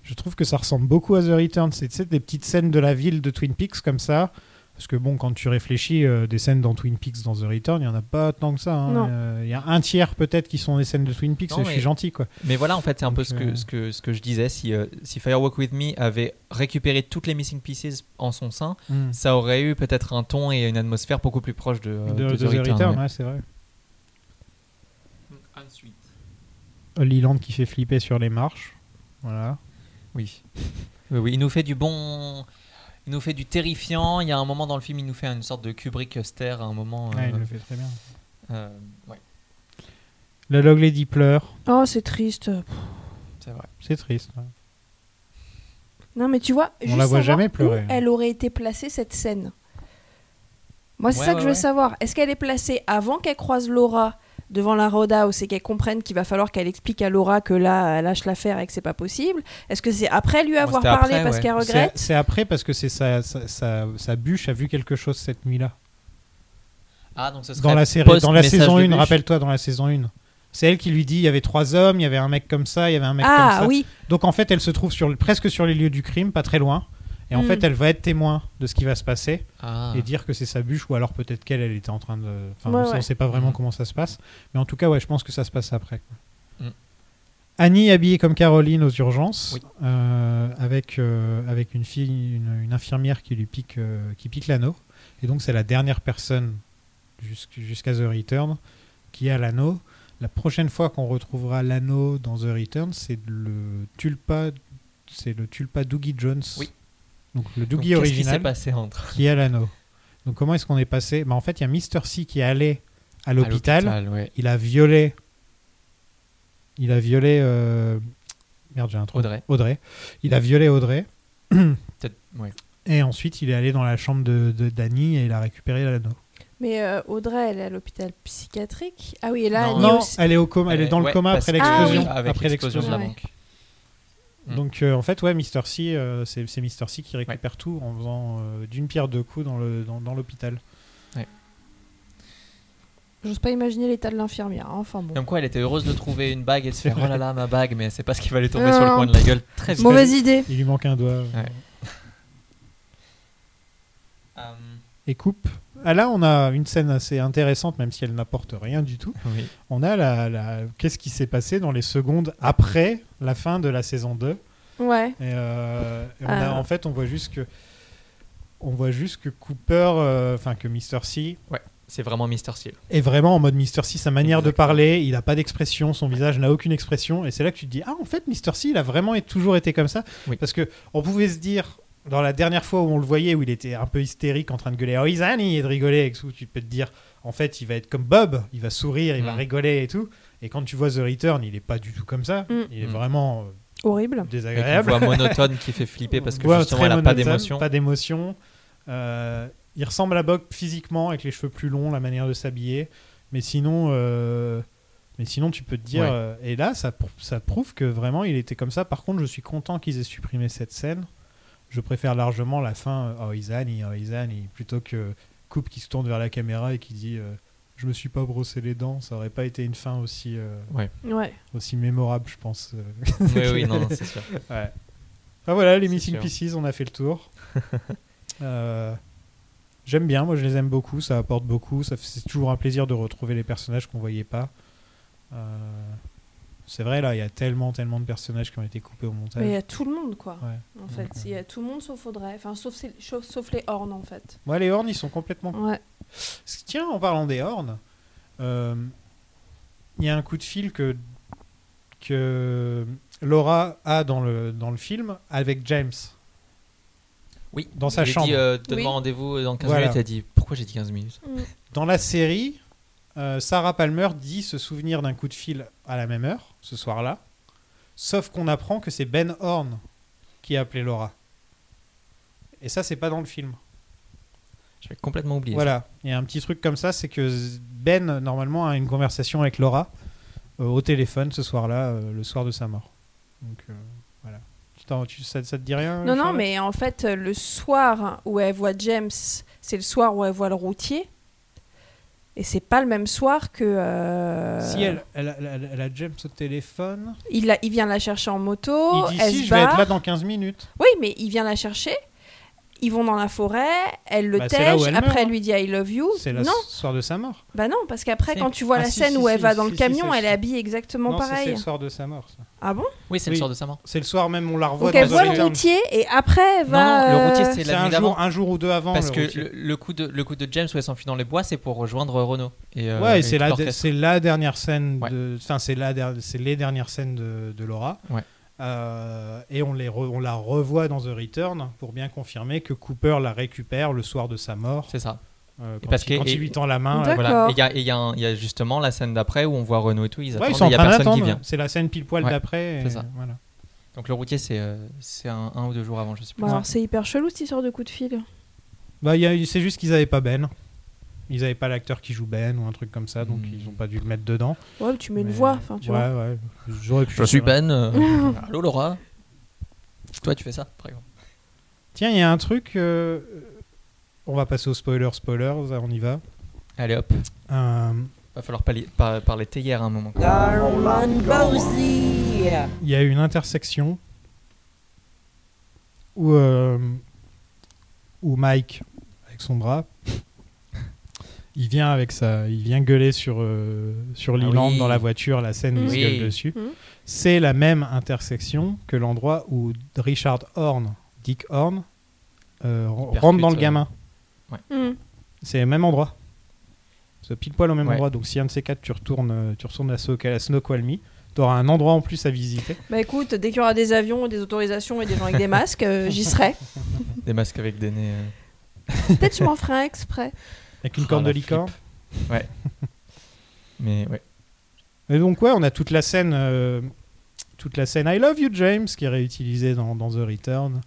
Je trouve que ça ressemble beaucoup à The Return. C'est des petites scènes de la ville de Twin Peaks comme ça. Parce que bon, quand tu réfléchis, euh, des scènes dans Twin Peaks, dans The Return, il n'y en a pas tant que ça. hein. Euh, Il y a un tiers peut-être qui sont des scènes de Twin Peaks Non, et je suis gentil. quoi. Mais voilà, en fait, c'est un peu ce que, euh, ce, que, ce que je disais. Si, euh, si Firewalk With Me avait récupéré toutes les missing pieces en son sein, Mm. ça aurait eu peut-être un ton et une atmosphère beaucoup plus proche de, euh, de, de de The Return, ouais. ouais, c'est vrai. Leland qui fait flipper sur les marches. Voilà. Oui. oui, oui, il nous fait du bon. Il nous fait du terrifiant. Il y a un moment dans le film, il nous fait une sorte de Kubrick stare à un moment. Ouais, il euh, le fait très bien. euh, ouais, La Log Lady pleure. Oh, c'est triste. c'est vrai. C'est triste. ouais. Non, mais tu vois, On juste la voit savoir jamais où pleurer. elle aurait été placée, cette scène. Moi, c'est Ouais, ça que ouais, je veux ouais. savoir. Est-ce qu'elle est placée avant qu'elle croise Laura devant la Roadhouse et qu'elle comprenne qu'il va falloir qu'elle explique à Laura que là, elle lâche l'affaire et que c'est pas possible Est-ce que c'est après lui avoir parlé après, parce ouais. qu'elle C'est regrette c'est après parce que c'est sa, sa, sa- sa bûche a vu quelque chose cette nuit-là. Ah, donc ce serait dans la série, dans la saison de 1, bûche. rappelle-toi, dans la saison 1. C'est elle qui lui dit il y avait trois hommes, il y avait un mec comme ça, il y avait un mec Ah, comme ça. oui. Donc en fait, elle se trouve sur, presque sur les lieux du crime, pas très loin. Et en Mm. fait, elle va être témoin de ce qui va se passer Ah. et dire que c'est sa bûche, ou alors peut-être qu'elle, elle était en train de. Enfin, Ouais, ça, ouais. on sait pas vraiment comment ça se passe. Mais en tout cas, ouais, je pense que ça se passe après. quoi. Mm. Annie habillée comme Caroline aux urgences, Oui. euh, avec, euh, avec une fille, une, une infirmière qui lui pique, euh, qui pique l'anneau. Et donc, c'est la dernière personne jusqu'- jusqu'à The Return qui a l'anneau. La prochaine fois qu'on retrouvera l'anneau dans The Return, c'est le tulpa, c'est le tulpa Doogie Jones. Oui. Donc le Donc, Doogie qu'est-ce qui original s'est passé entre qui a l'anneau. Donc comment est-ce qu'on est passé? Bah, En fait, il y a Mister C qui est allé à l'hôpital. ouais. Il a violé. Il a violé. euh, Merde, j'ai un trou. Audrey. Audrey. Il a violé Audrey. Peut-être, ouais. Et ensuite, il est allé dans la chambre de de- d'Annie et il a récupéré l'anneau. Mais euh, Audrey, elle est à l'hôpital psychiatrique? Ah oui, et là, Non. Non, aussi. elle est au coma, elle est dans le coma après l'explosion. Ah oui. Après l'explosion de la Ouais. banque. Mm. Donc euh, en fait, ouais, Mister C, euh, c'est c'est Mister C qui récupère tout en faisant euh, d'une pierre deux coups dans le dans, dans l'hôpital. J'ose pas imaginer l'état de l'infirmière. hein. Enfin bon. Comme quoi, elle était heureuse de trouver une bague et de se faire oh là là, ma bague, mais c'est pas ce qui va lui tomber Non. sur le coin de la gueule très vite. Mauvaise idée. Il lui manque un doigt. Ouais. Euh, Et coupe. Ah là, on a une scène assez intéressante, même si elle n'apporte rien du tout. oui. On a la, la- qu'est-ce qui s'est passé dans les secondes après la fin de la saison 2. Ouais. Et, euh, et on a- Ah. en fait, on voit juste que on voit juste que Cooper, euh, enfin que Mr. C Ouais, c'est vraiment Mister Seal. est vraiment en mode Mr. C. Sa manière de parler, il n'a pas d'expression, son visage n'a aucune expression. Et c'est là que tu te dis, ah, en fait, Mr. C, il a vraiment été- toujours été comme ça? Oui. Parce que on pouvait se dire, dans la dernière fois où on le voyait, où il était un peu hystérique, en train de gueuler, oh, is Annie et de rigoler, et tout, tu peux te dire, en fait, il va être comme Bob, il va sourire, il va Mm. rigoler et tout. Et quand tu vois The Return, il est pas du tout comme ça. Mm. Il est Mm. vraiment euh, Horrible. Avec une désagréable. voix monotone qui fait flipper parce que justement, elle a pas d'émotion. Pas d'émotion. Euh, il ressemble à Bob physiquement, avec les cheveux plus longs, la manière de s'habiller. Mais sinon, euh, mais sinon, tu peux te dire. Ouais. euh, et là, ça, ça prouve que vraiment, il était comme ça. Par contre, je suis content qu'ils aient supprimé cette scène. Je préfère largement la fin, euh, oh Izani, oh Izani, plutôt que Coupe qui se tourne vers la caméra et qui dit euh, Je me suis pas brossé les dents. Ça aurait pas été une fin aussi, euh, Ouais. Ouais. aussi mémorable, je pense. euh. Oui, oui, non, non, c'est sûr. Ouais. Enfin, voilà, les Missing sûr. Pieces, on a fait le tour. Euh, J'aime bien, moi je les aime beaucoup, ça apporte beaucoup. ça fait- C'est toujours un plaisir de retrouver les personnages qu'on voyait pas. Euh, c'est vrai, là, il y a tellement, tellement de personnages qui ont été coupés au montage. Mais il y a tout le monde, quoi. Ouais. En fait, il y a tout le monde sauf Audrey. Enfin, sauf, ces- sauf, sauf les horns, en fait. Ouais, les horns, ils sont complètement. Ouais. Tiens, en parlant des horns, euh, il y a un coup de fil que, que Laura a dans le, dans le film avec James. Oui, Dans sa chambre. dit, euh, donne-moi Oui. rendez-vous dans 15 Voilà. minutes. Elle dit pourquoi j'ai dit 15 minutes? Dans la série, euh, Sarah Palmer dit se souvenir d'un coup de fil à la même heure, ce soir-là. Sauf qu'on apprend que c'est Ben Horn qui a appelé Laura. Et ça, c'est pas dans le film. J'avais complètement oublié. Voilà. Il y a un petit truc comme ça, c'est que Ben, normalement, a une conversation avec Laura euh, au téléphone ce soir-là, euh, le soir de sa mort. Donc, euh, voilà. Tu ça, ça te dit rien Non, non, mais en fait, le soir où elle voit James, c'est le soir où elle voit le routier. Et c'est pas le même soir que. euh, Si elle, elle, a- elle a- elle a James au téléphone, il, la- il vient la chercher en moto. il dit elle si, je vais être là dans 15 minutes. Oui, mais il vient la chercher. Ils vont dans la forêt, elle le Bah, elle après meurt, elle lui dit I love you. C'est le Non, soir de sa mort. bah non, parce qu'après quand tu vois Ah, la si, scène si, où elle si, va dans si, le camion, elle est habillée exactement non, ça, c'est pareil. le soir de sa mort. ça. Ah bon? Oui, c'est Oui. le soir de sa mort. C'est le soir même, on la revoit Donc dans elle voit le routier et après elle va. non, le routier, c'est la un nuit d'avant. jour, un jour ou deux avant. Parce le que le, le coup de, le coup de James où elle s'enfuit dans les bois, c'est pour rejoindre Renault. Et, euh, ouais, et c'est la, c'est la dernière scène enfin c'est la, c'est les dernières scènes de, de Laura. Ouais. Euh, et on les, re- on la revoit dans The Return pour bien confirmer que Cooper la récupère le soir de sa mort. C'est ça. euh, quand parce il, que- quand il et- lui tend la main. Voilà. Et il y il y il y a justement la scène d'après où on voit Renault et tout. Ils Ouais, attendent. il y a personne qui vient. C'est la scène pile poil Ouais, d'après. c'est et ça. Voilà. Donc le routier, c'est euh, c'est un, un ou deux jours avant, je sais plus. Alors c'est hyper chelou cette histoire de coup de fil. Bah, y c'est juste qu'ils avaient pas Ben. Ils avaient pas l'acteur qui joue Ben ou un truc comme ça, donc Hmm. ils ont pas dû le mettre dedans. Ouais, mais tu mets une voix, enfin tu ouais, vois. ouais. J'aurais pu. Je suis. Ben. euh, Allô Laura? Toi, tu fais ça, par exemple. Tiens, il y a un truc. euh, On va passer aux spoilers, spoilers, on y va. Allez hop. Euh, Va falloir parler, par- parler théière à un moment. Il y a une intersection où, euh, où Mike, avec son bras, il vient avec sa, il vient gueuler sur euh, sur oui. dans la voiture, la scène où il se gueule dessus. Mhm. C'est la même intersection que l'endroit où Richard Horn, Dick Horn, euh, rentre dans le euh, gamin. Mhm. C'est le même endroit. C'est pile poil au même Ouais. endroit. Donc si un de ces quatre tu retournes, tu retournes à, So- à Snoqualmie, tu auras un endroit en plus à visiter. Bah écoute, dès qu'il y aura des avions, des autorisations et des gens avec des masques, euh, j'y serai. Des masques avec des nez. euh. Peut-être je m'en ferai un exprès. Avec une Oh, corne de licorne. Ouais. Mais ouais. Et donc ouais, on a toute la scène, euh, toute la scène I Love You James qui est réutilisée dans, dans The Return,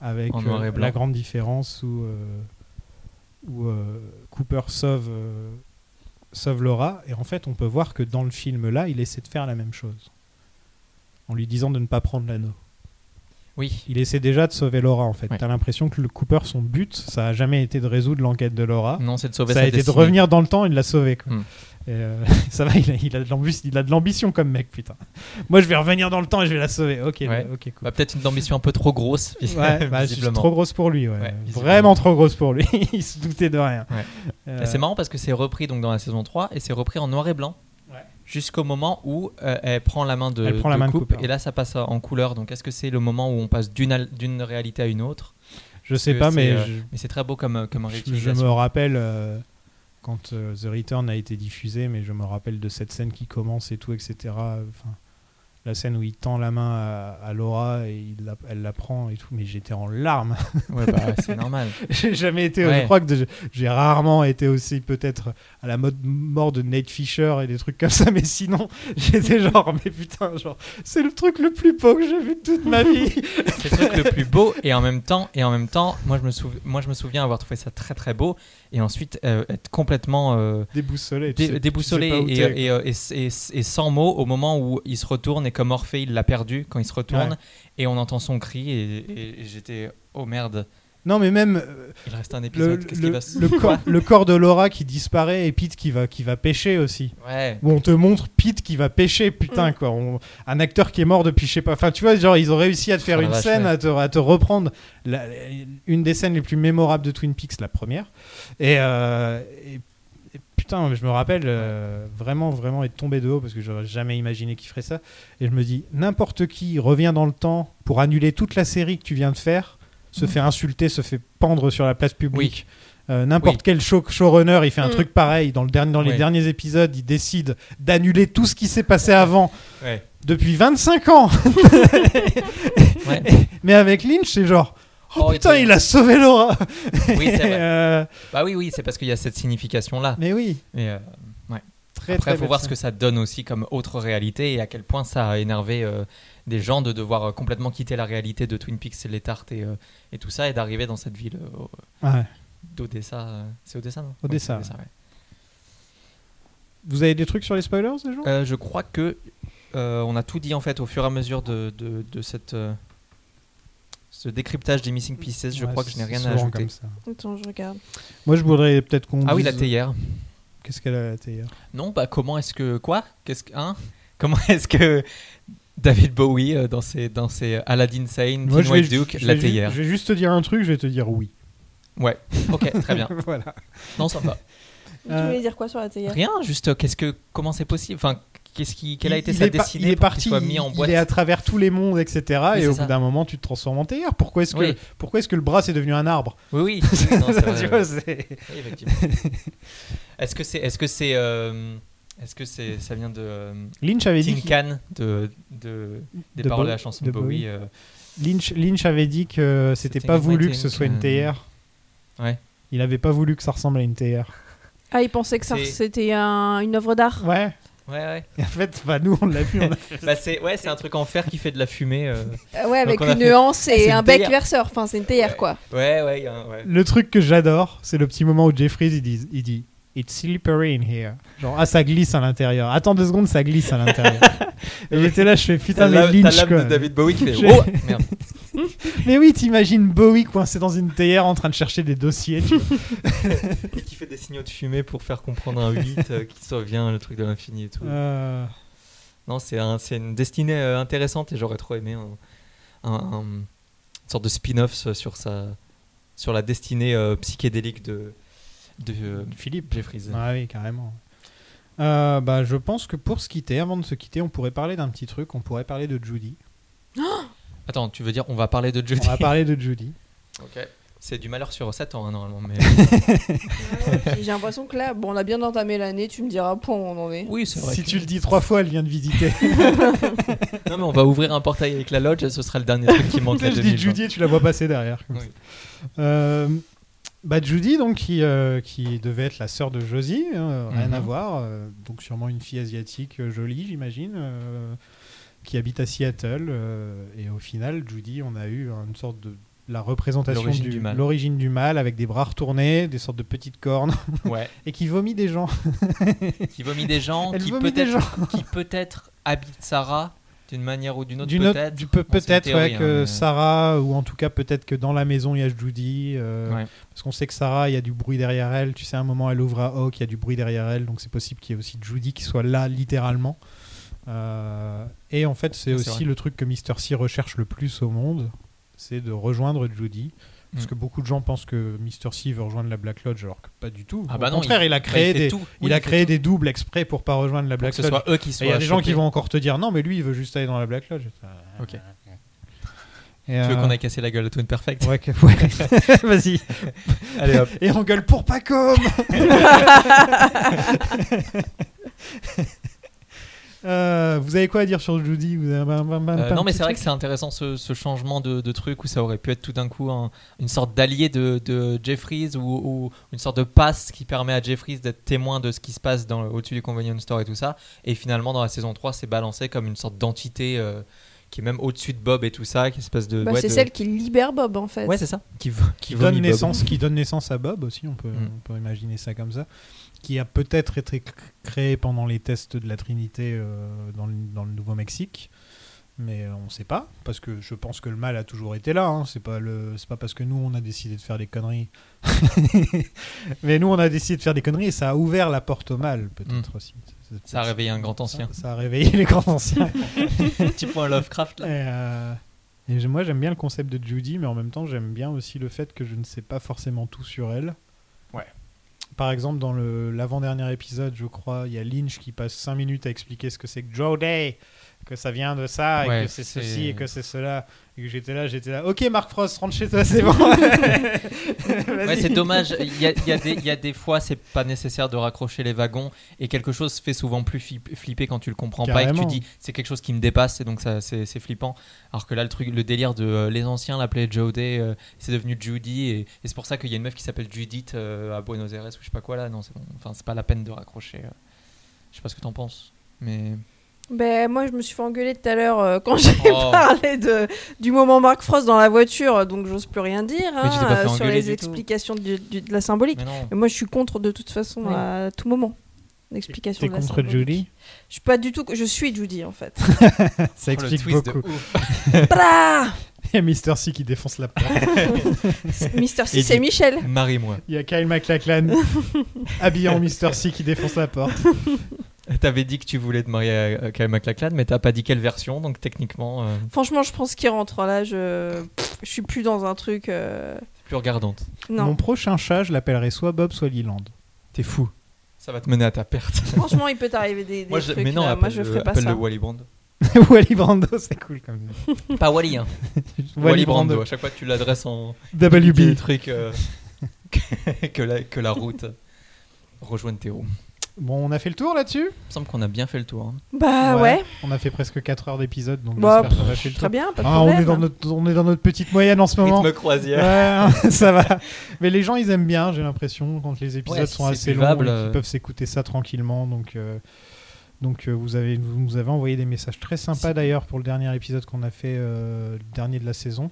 avec En noir et euh, la grande différence où, euh, où euh, Cooper sauve, euh, sauve Laura. Et en fait, on peut voir que dans le film là, il essaie de faire la même chose, en lui disant de ne pas prendre l'anneau. Oui. Il essaie déjà de sauver Laura en fait. Ouais. T'as l'impression que le Cooper, son but, ça a jamais été de résoudre l'enquête de Laura. Non, c'est de sauver Ça sa a été destinée. de revenir dans le temps et de la sauver. quoi. Hmm. Et euh, ça va, il a, il a de l'ambi- il a de l'ambition comme mec, putain. Moi, je vais revenir dans le temps et je vais la sauver. Ok, Ouais. bah, ok, cool. Bah, Peut-être une ambition un peu trop grosse. Ouais, bah, visiblement. trop grosse pour lui, ouais. Vraiment trop grosse pour lui. il se doutait de rien. Euh, Et C'est marrant parce que c'est repris donc dans la saison 3 et c'est repris en noir et blanc. Jusqu'au moment où euh, elle prend la main de, Elle prend la main de coupe et là ça passe en couleur. Donc est-ce que c'est le moment où on passe d'une al- d'une réalité à une autre? Je Parce sais pas, mais euh, je- mais c'est très beau comme comme Je, me rappelle euh, quand euh, The Return a été diffusé, mais je me rappelle de cette scène qui commence et tout, etc. Enfin, la scène où il tend la main à, à Laura et il la- elle la prend et tout, mais j'étais en larmes. Ouais, bah, c'est normal. j'ai jamais été, Ouais. je crois que j'ai rarement été aussi peut-être à la mode mort de Nate Fisher et des trucs comme ça, mais sinon j'étais genre, mais putain, genre, c'est le truc le plus beau que j'ai vu de toute ma vie. c'est le truc le plus beau et en même temps et en même temps moi je me souviens moi je me souviens avoir trouvé ça très très beau et ensuite euh, être complètement euh, Déboussolé, tu dé- sais- tu déboussolé sais et, euh, et- et- et sans mots au moment où il se retourne et comme Orphée il l'a perdu quand il se retourne Ouais. et on entend son cri et, et- et j'étais oh merde Non, mais même. il reste un le, épisode qu'est-ce qui le- va se le corps, le corps de Laura qui disparaît et Pete qui va, qui va pêcher aussi. Ouais. Où on te montre Pete qui va pêcher, putain, quoi. On- un acteur qui est mort depuis, je sais pas. Enfin, tu vois, genre, ils ont réussi à te faire la une vache, scène, ouais. à, te, à te reprendre la- une des scènes les plus mémorables de Twin Peaks, la première. Et, euh, et putain, je me rappelle euh, vraiment, vraiment être tombé de haut parce que j'aurais jamais imaginé qu'il ferait ça. Et je me dis, n'importe qui revient dans le temps pour annuler toute la série que tu viens de faire, se Mm. fait insulter, se fait pendre sur la place publique. Euh, N'importe Oui. quel show, showrunner, il fait un Mm. truc pareil. Dans, le dernier, dans les Ouais. derniers épisodes, il décide d'annuler tout ce qui s'est passé avant Ouais. depuis 25 ans. Ouais. Mais avec Lynch, c'est genre, oh, Oh, putain, il- a sauvé Laura. oui c'est vrai Euh, bah oui oui c'est parce qu'il y a cette signification là mais oui, et euh, ouais très Après, il faut voir ce que ça donne aussi comme autre réalité et à quel point ça a énervé euh, des gens de devoir euh, complètement quitter la réalité de Twin Peaks et les tartes et, et tout ça et d'arriver dans cette ville Ouais. d'Odessa. c'est Odessa, non? Odessa, c'est ouais. Vous avez des trucs sur les spoilers, ces gens? Je crois que on a tout dit en fait au fur et à mesure de, de, de cette, ce décryptage des Missing Pieces. Je Ouais, crois que je n'ai rien à ajouter. comme ça. Attends, je regarde. Moi, je voudrais peut-être qu'on. Ah oui, la théière. Qu'est-ce qu'elle a la théière? Non, bah comment est-ce que quoi? Qu'est-ce que hein? Comment est-ce que David Bowie euh, dans ses dans ses Aladdin Sane, Moi, Teen White Duke, la théière. je vais juste te dire un truc, je vais te dire oui. Ouais. Ok, très bien. voilà. Non, ça va. Tu Euh, voulais dire quoi sur la théière? Rien, juste euh, qu'est-ce que comment c'est possible? Enfin, qu'est-ce qui quelle a été il sa destinée il est pour parti, qu'il soit mis en il- boîte il est à travers tous les mondes, etc. Oui, et au ça. bout d'un moment, tu te transformes en théière. Pourquoi est-ce que, Oui. pourquoi est-ce que le bras c'est devenu un arbre? Oui, oui. oui, non, c'est vrai, Tu ouais. vois, c'est- Oui, effectivement. Est-ce que c'est est-ce que c'est euh, est-ce que c'est ça vient de euh, Lynch avait dit Tin Can de, de des De paroles Bo- de la chanson de Bowie, Bowie. euh, Lynch, Lynch avait dit que c'était C'était pas voulu que ce soit une théière. Ouais. Il avait pas voulu que ça ressemble à une théière. Ah, il pensait que ça- c'était un- une œuvre d'art? Ouais. Ouais, ouais. Et en fait, bah, nous, on l'a vu. On a fait bah, c'est ouais, c'est un truc en fer qui fait de la fumée. euh. Ouais, avec une fait- nuance Ah, et une un bec verseur. Enfin, c'est une théière, quoi. Ouais, ouais, ouais. Le truc que j'adore, c'est le petit moment où Jeffries il dit, il dit It's slippery in here. Genre, ah, ça glisse à l'intérieur. Attends deux secondes, ça glisse à l'intérieur. Et j'étais là, je fais putain, T'as mais t'as Lynch quoi. de David Bowie qui fait, oh, merde. Mais oui, t'imagines Bowie coincé dans une théière en train de chercher des dossiers. tu vois. Et qui fait des signaux de fumée pour faire comprendre un 8 euh, qui bien le truc de l'infini et tout. Euh, Non, c'est un, c'est une destinée euh, intéressante et j'aurais trop aimé un, un- un- une sorte de spin-off sur, sa, sur la destinée euh, psychédélique de, de euh, Philippe Jeffries. Ah oui, carrément. Euh, bah, je pense que pour se quitter, avant de se quitter, on pourrait parler d'un petit truc. On pourrait parler de Judy. Attends, tu veux dire on va parler de Judy On va parler de Judy. Ok. C'est du malheur sur 7 ans hein, normalement. Mais... J'ai l'impression que là, bon, on a bien entamé l'année, tu me diras point où on en est. oui, c'est vrai. Si que- tu le dis trois fois, elle vient de visiter. non, mais on va ouvrir un portail avec la lodge ce sera le dernier truc qui manque. la je dis 2020. Judy et tu la vois passer derrière. comme Oui. ça. Euh, bah, Judy, donc, qui, euh, qui devait être la sœur de Josie, hein, rien Mhm. à voir. euh, donc, sûrement une fille asiatique euh, jolie, j'imagine, qui habite à Seattle. et au final, Judy, on a eu une sorte de. La représentation L'origine du, du mal. l'origine du mal avec des bras retournés, des sortes de petites cornes Ouais. et qui vomit des gens. qui vomit des gens, Elle qui vomit des peut-être, gens. qui peut-être habite Sarah d'une manière ou d'une autre. Peut-être. peut- ouais, hein, que mais- Sarah, ou en tout cas peut-être que dans la maison il y a Judy, euh, Ouais. parce qu'on sait que Sarah, il y a du bruit derrière elle. Tu sais, à un moment elle ouvre à Hawk, il y a du bruit derrière elle, donc c'est possible qu'il y ait aussi Judy qui soit là littéralement. Euh, et en fait, c'est aussi vrai. le truc que Mr. C recherche le plus au monde, c'est de rejoindre Judy. Parce Mm. que beaucoup de gens pensent que Mr. C veut rejoindre la Black Lodge, alors que pas du tout. Ah au bah non, contraire, il- il, a bah, il créé des, tout. il Oui, a il fait créé tout. des doubles exprès pour pas rejoindre la Pour Black que ce Lodge. soit eux qui Et Il y a soient des gens qui vont encore te dire non, mais lui il veut juste aller dans la Black Lodge. Ok. Et, Tu veux euh, qu'on aille casser la gueule à Twin Perfect Ouais, que- ouais. vas-y. Allez hop. Et on gueule pour Pacom Euh, Vous avez quoi à dire sur Judy Vous avez un- un- un- Euh, non, mais c'est vrai que c'est intéressant ce, ce changement de, de truc où ça aurait pu être tout d'un coup un- une sorte d'allié de, de Jeffries ou, ou une sorte de passe qui permet à Jeffries d'être témoin de ce qui se passe au-dessus du Convenience Store et tout ça. Et finalement, dans la saison 3, c'est balancé comme une sorte d'entité euh, qui est même au-dessus de Bob et tout ça, qui espèce de. Bah, ouais, c'est de- celle qui libère Bob en fait. Ouais, c'est ça. Qui, v- qui, qui donne Bob. naissance, qui donne naissance à Bob aussi, on peut, Mm. on peut imaginer ça comme ça, qui a peut-être été créé pendant les tests de la Trinité euh, dans, le, dans le Nouveau-Mexique, mais euh, on ne sait pas, parce que je pense que le mal a toujours été là. Hein. C'est pas le, c'est pas parce que nous on a décidé de faire des conneries, mais nous on a décidé de faire des conneries et ça a ouvert la porte au mal peut-être Mm. aussi. Ça a réveillé un grand ancien. Ça, ça a réveillé les grands anciens. Petit point Lovecraft là. Et, euh, et moi j'aime bien le concept de Judy, mais en même temps j'aime bien aussi le fait que je ne sais pas forcément tout sur elle. Par exemple, dans le- l'avant-dernier épisode, je crois, il y a Lynch qui passe 5 minutes à expliquer ce que c'est que Jody, que ça vient de ça, et que c'est- ceci, et que c'est cela. Et que j'étais là, j'étais là, ok Marc Frost, rentre chez toi, c'est bon. Ouais, c'est dommage. Il y a, y a des, il y a des fois, c'est pas nécessaire de raccrocher les wagons et quelque chose fait souvent plus flip- flipper quand tu le comprends pas et que tu dis c'est quelque chose qui me dépasse et donc ça c'est c'est flippant. Alors que là, le truc, le délire de euh, les anciens l'appelaient Jodie, euh, c'est devenu Judy et, et c'est pour ça qu'il y a une meuf qui s'appelle Judith euh, à Buenos Aires ou je sais pas quoi là. Non, c'est bon. Enfin, c'est pas la peine de raccrocher. euh. Je sais pas ce que t'en penses, mais Ben, moi, je me suis fait engueuler tout à l'heure euh, quand j'ai Oh. parlé de, du moment Mark Frost dans la voiture, donc j'ose plus rien dire euh, sur les explications du- du- de la symbolique. Mais moi, je suis contre de toute façon Oui. à tout moment. L'explication de la contre symbolique. Judy Je suis pas du tout. Je suis Judy en fait. Ça Oh, le explique de beaucoup. Il y a Mr. C qui défonce la porte. Mister C, c'est Michel. Marie-moi. Il y a Kyle MacLachlan habillé en Mr. C qui défonce la porte. T'avais dit que tu voulais te marier à Kyle MacLachlan, mais t'as pas dit quelle version, donc techniquement, euh, Franchement, je pense qu'il rentre là. Je, je suis plus dans un truc. euh, plus regardante. Non. Mon prochain chat, je l'appellerai soit Bob, soit Leland. T'es fou. Ça va te mener à ta perte. Franchement, il peut t'arriver des, des Moi, je, trucs. mais non, là. Moi, appelle je ferais pas appelle ça. le Wally Brando. Wally Brando, c'est cool comme ça. Pas Wally, hein. Wally, Brando. À chaque fois que tu l'adresses en WB. des trucs euh, que, la, que la route rejoigne Théo. Bon, on a fait le tour là-dessus? Il me semble qu'on a bien fait le tour. hein. Bah ouais. On a fait presque 4 heures d'épisode, donc Bah, j'espère qu'on a fait le très tour. bien, pas de Ah, on, est dans notre, on est dans notre petite moyenne en ce moment. Rythme croisière. Ouais, ça va. Mais les gens, ils aiment bien, j'ai l'impression, quand les épisodes Ouais, sont c'est assez longs, euh. qu'ils peuvent s'écouter ça tranquillement. Donc, euh, donc euh, vous, avez, vous nous avez envoyé des messages très sympas d'ailleurs pour le dernier épisode qu'on a fait, euh, le dernier de la saison.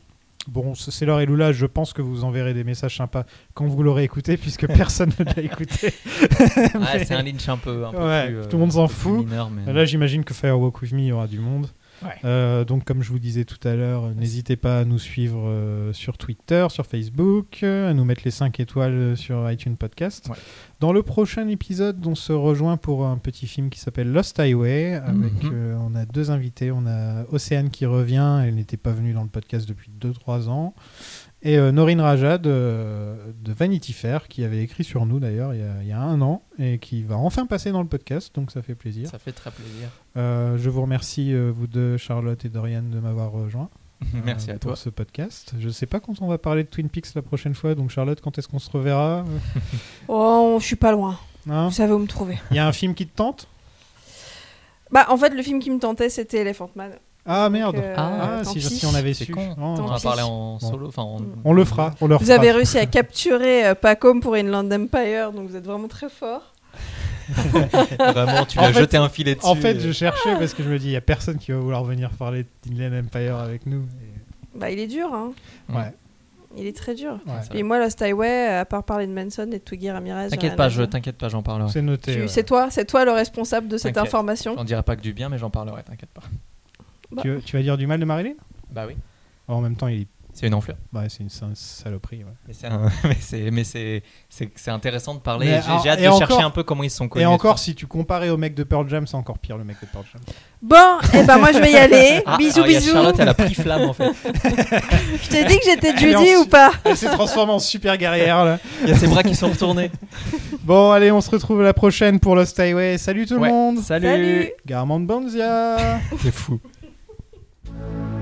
Bon, c'est l'heure et Lula, je pense que vous enverrez des messages sympas quand vous l'aurez écouté, puisque personne ne l'a écouté. Ouais, Mais- c'est un lynch un peu. Un peu Ouais, plus, tout le monde s'en fout. mineur, mais- Là, j'imagine que Firewalk With Me, il y aura du monde. Ouais. Euh, donc, comme je vous disais tout à l'heure, n'hésitez pas à nous suivre euh, sur Twitter, sur Facebook, euh, à nous mettre les 5 étoiles sur iTunes Podcast. Ouais. Dans le prochain épisode, on se rejoint pour un petit film qui s'appelle Lost Highway. Avec, Mhm. on a deux invités. On a Océane qui revient. Elle n'était pas venue dans le podcast depuis 2-3 ans. Et euh, Norine Raja de, de Vanity Fair, qui avait écrit sur nous d'ailleurs il, y a- il y a un an et qui va enfin passer dans le podcast, donc ça fait plaisir. Ça fait très plaisir. Euh, je vous remercie, euh, vous deux, Charlotte et Dorian, de m'avoir rejoint. Merci euh, à pour toi. ce podcast. Je sais pas quand on va parler de Twin Peaks la prochaine fois, donc Charlotte, quand est-ce qu'on se reverra Oh, je suis pas loin. Non Vous savez où me trouver. Il y a un film qui te tente? Bah, en fait, le film qui me tentait, c'était Elephant Man. Ah Donc, merde euh, Ah, si, on avait C'est su. con. Oh. On va parler en solo. Enfin, en- On le fera, on le Vous avez réussi à capturer euh, Pacom pour Inland Empire, donc vous êtes vraiment très fort. Vraiment, tu as fait- jeté un filet dessus. En fait, et- je cherchais parce que je me dis, il y a personne qui va vouloir venir parler d'Inland Empire avec nous. Et- Bah, il est dur, hein. Ouais. Il est très dur. Ouais. Et moi, Lost Highway, à part parler de Manson et de Twiggy Ramirez. T'inquiète pas, je t'inquiète pas, j'en parlerai. C'est noté. Ouais. C'est toi, c'est toi le responsable de cette information. J'en dirai pas que du bien, mais j'en parlerai, t'inquiète pas. Bah. Tu, veux- tu vas dire du mal de Marilyn? Bah oui. En même temps, il est. C'est une enflure. Ouais, c'est une, c'est une saloperie. ouais. Mais c'est un- intéressant de parler. J'ai hâte de encore- chercher un peu comment ils se sont connus. Et encore, si tu comparais au mec de Pearl Jam, c'est encore pire le mec de Pearl Jam. Bon, et ben moi je vais y aller. Ah, bisous, alors, il y a bisous. Charlotte, elle a pris flamme en fait. Je t'ai dit que j'étais en Judy ou pas Elle s'est transformée en super guerrière là. Il y a ses bras qui sont retournés. Bon, allez, on se retrouve la prochaine pour Lost Highway. Salut tout Ouais, le monde. Salut. Salut. Garmand Banzia. C'est fou. Thank you.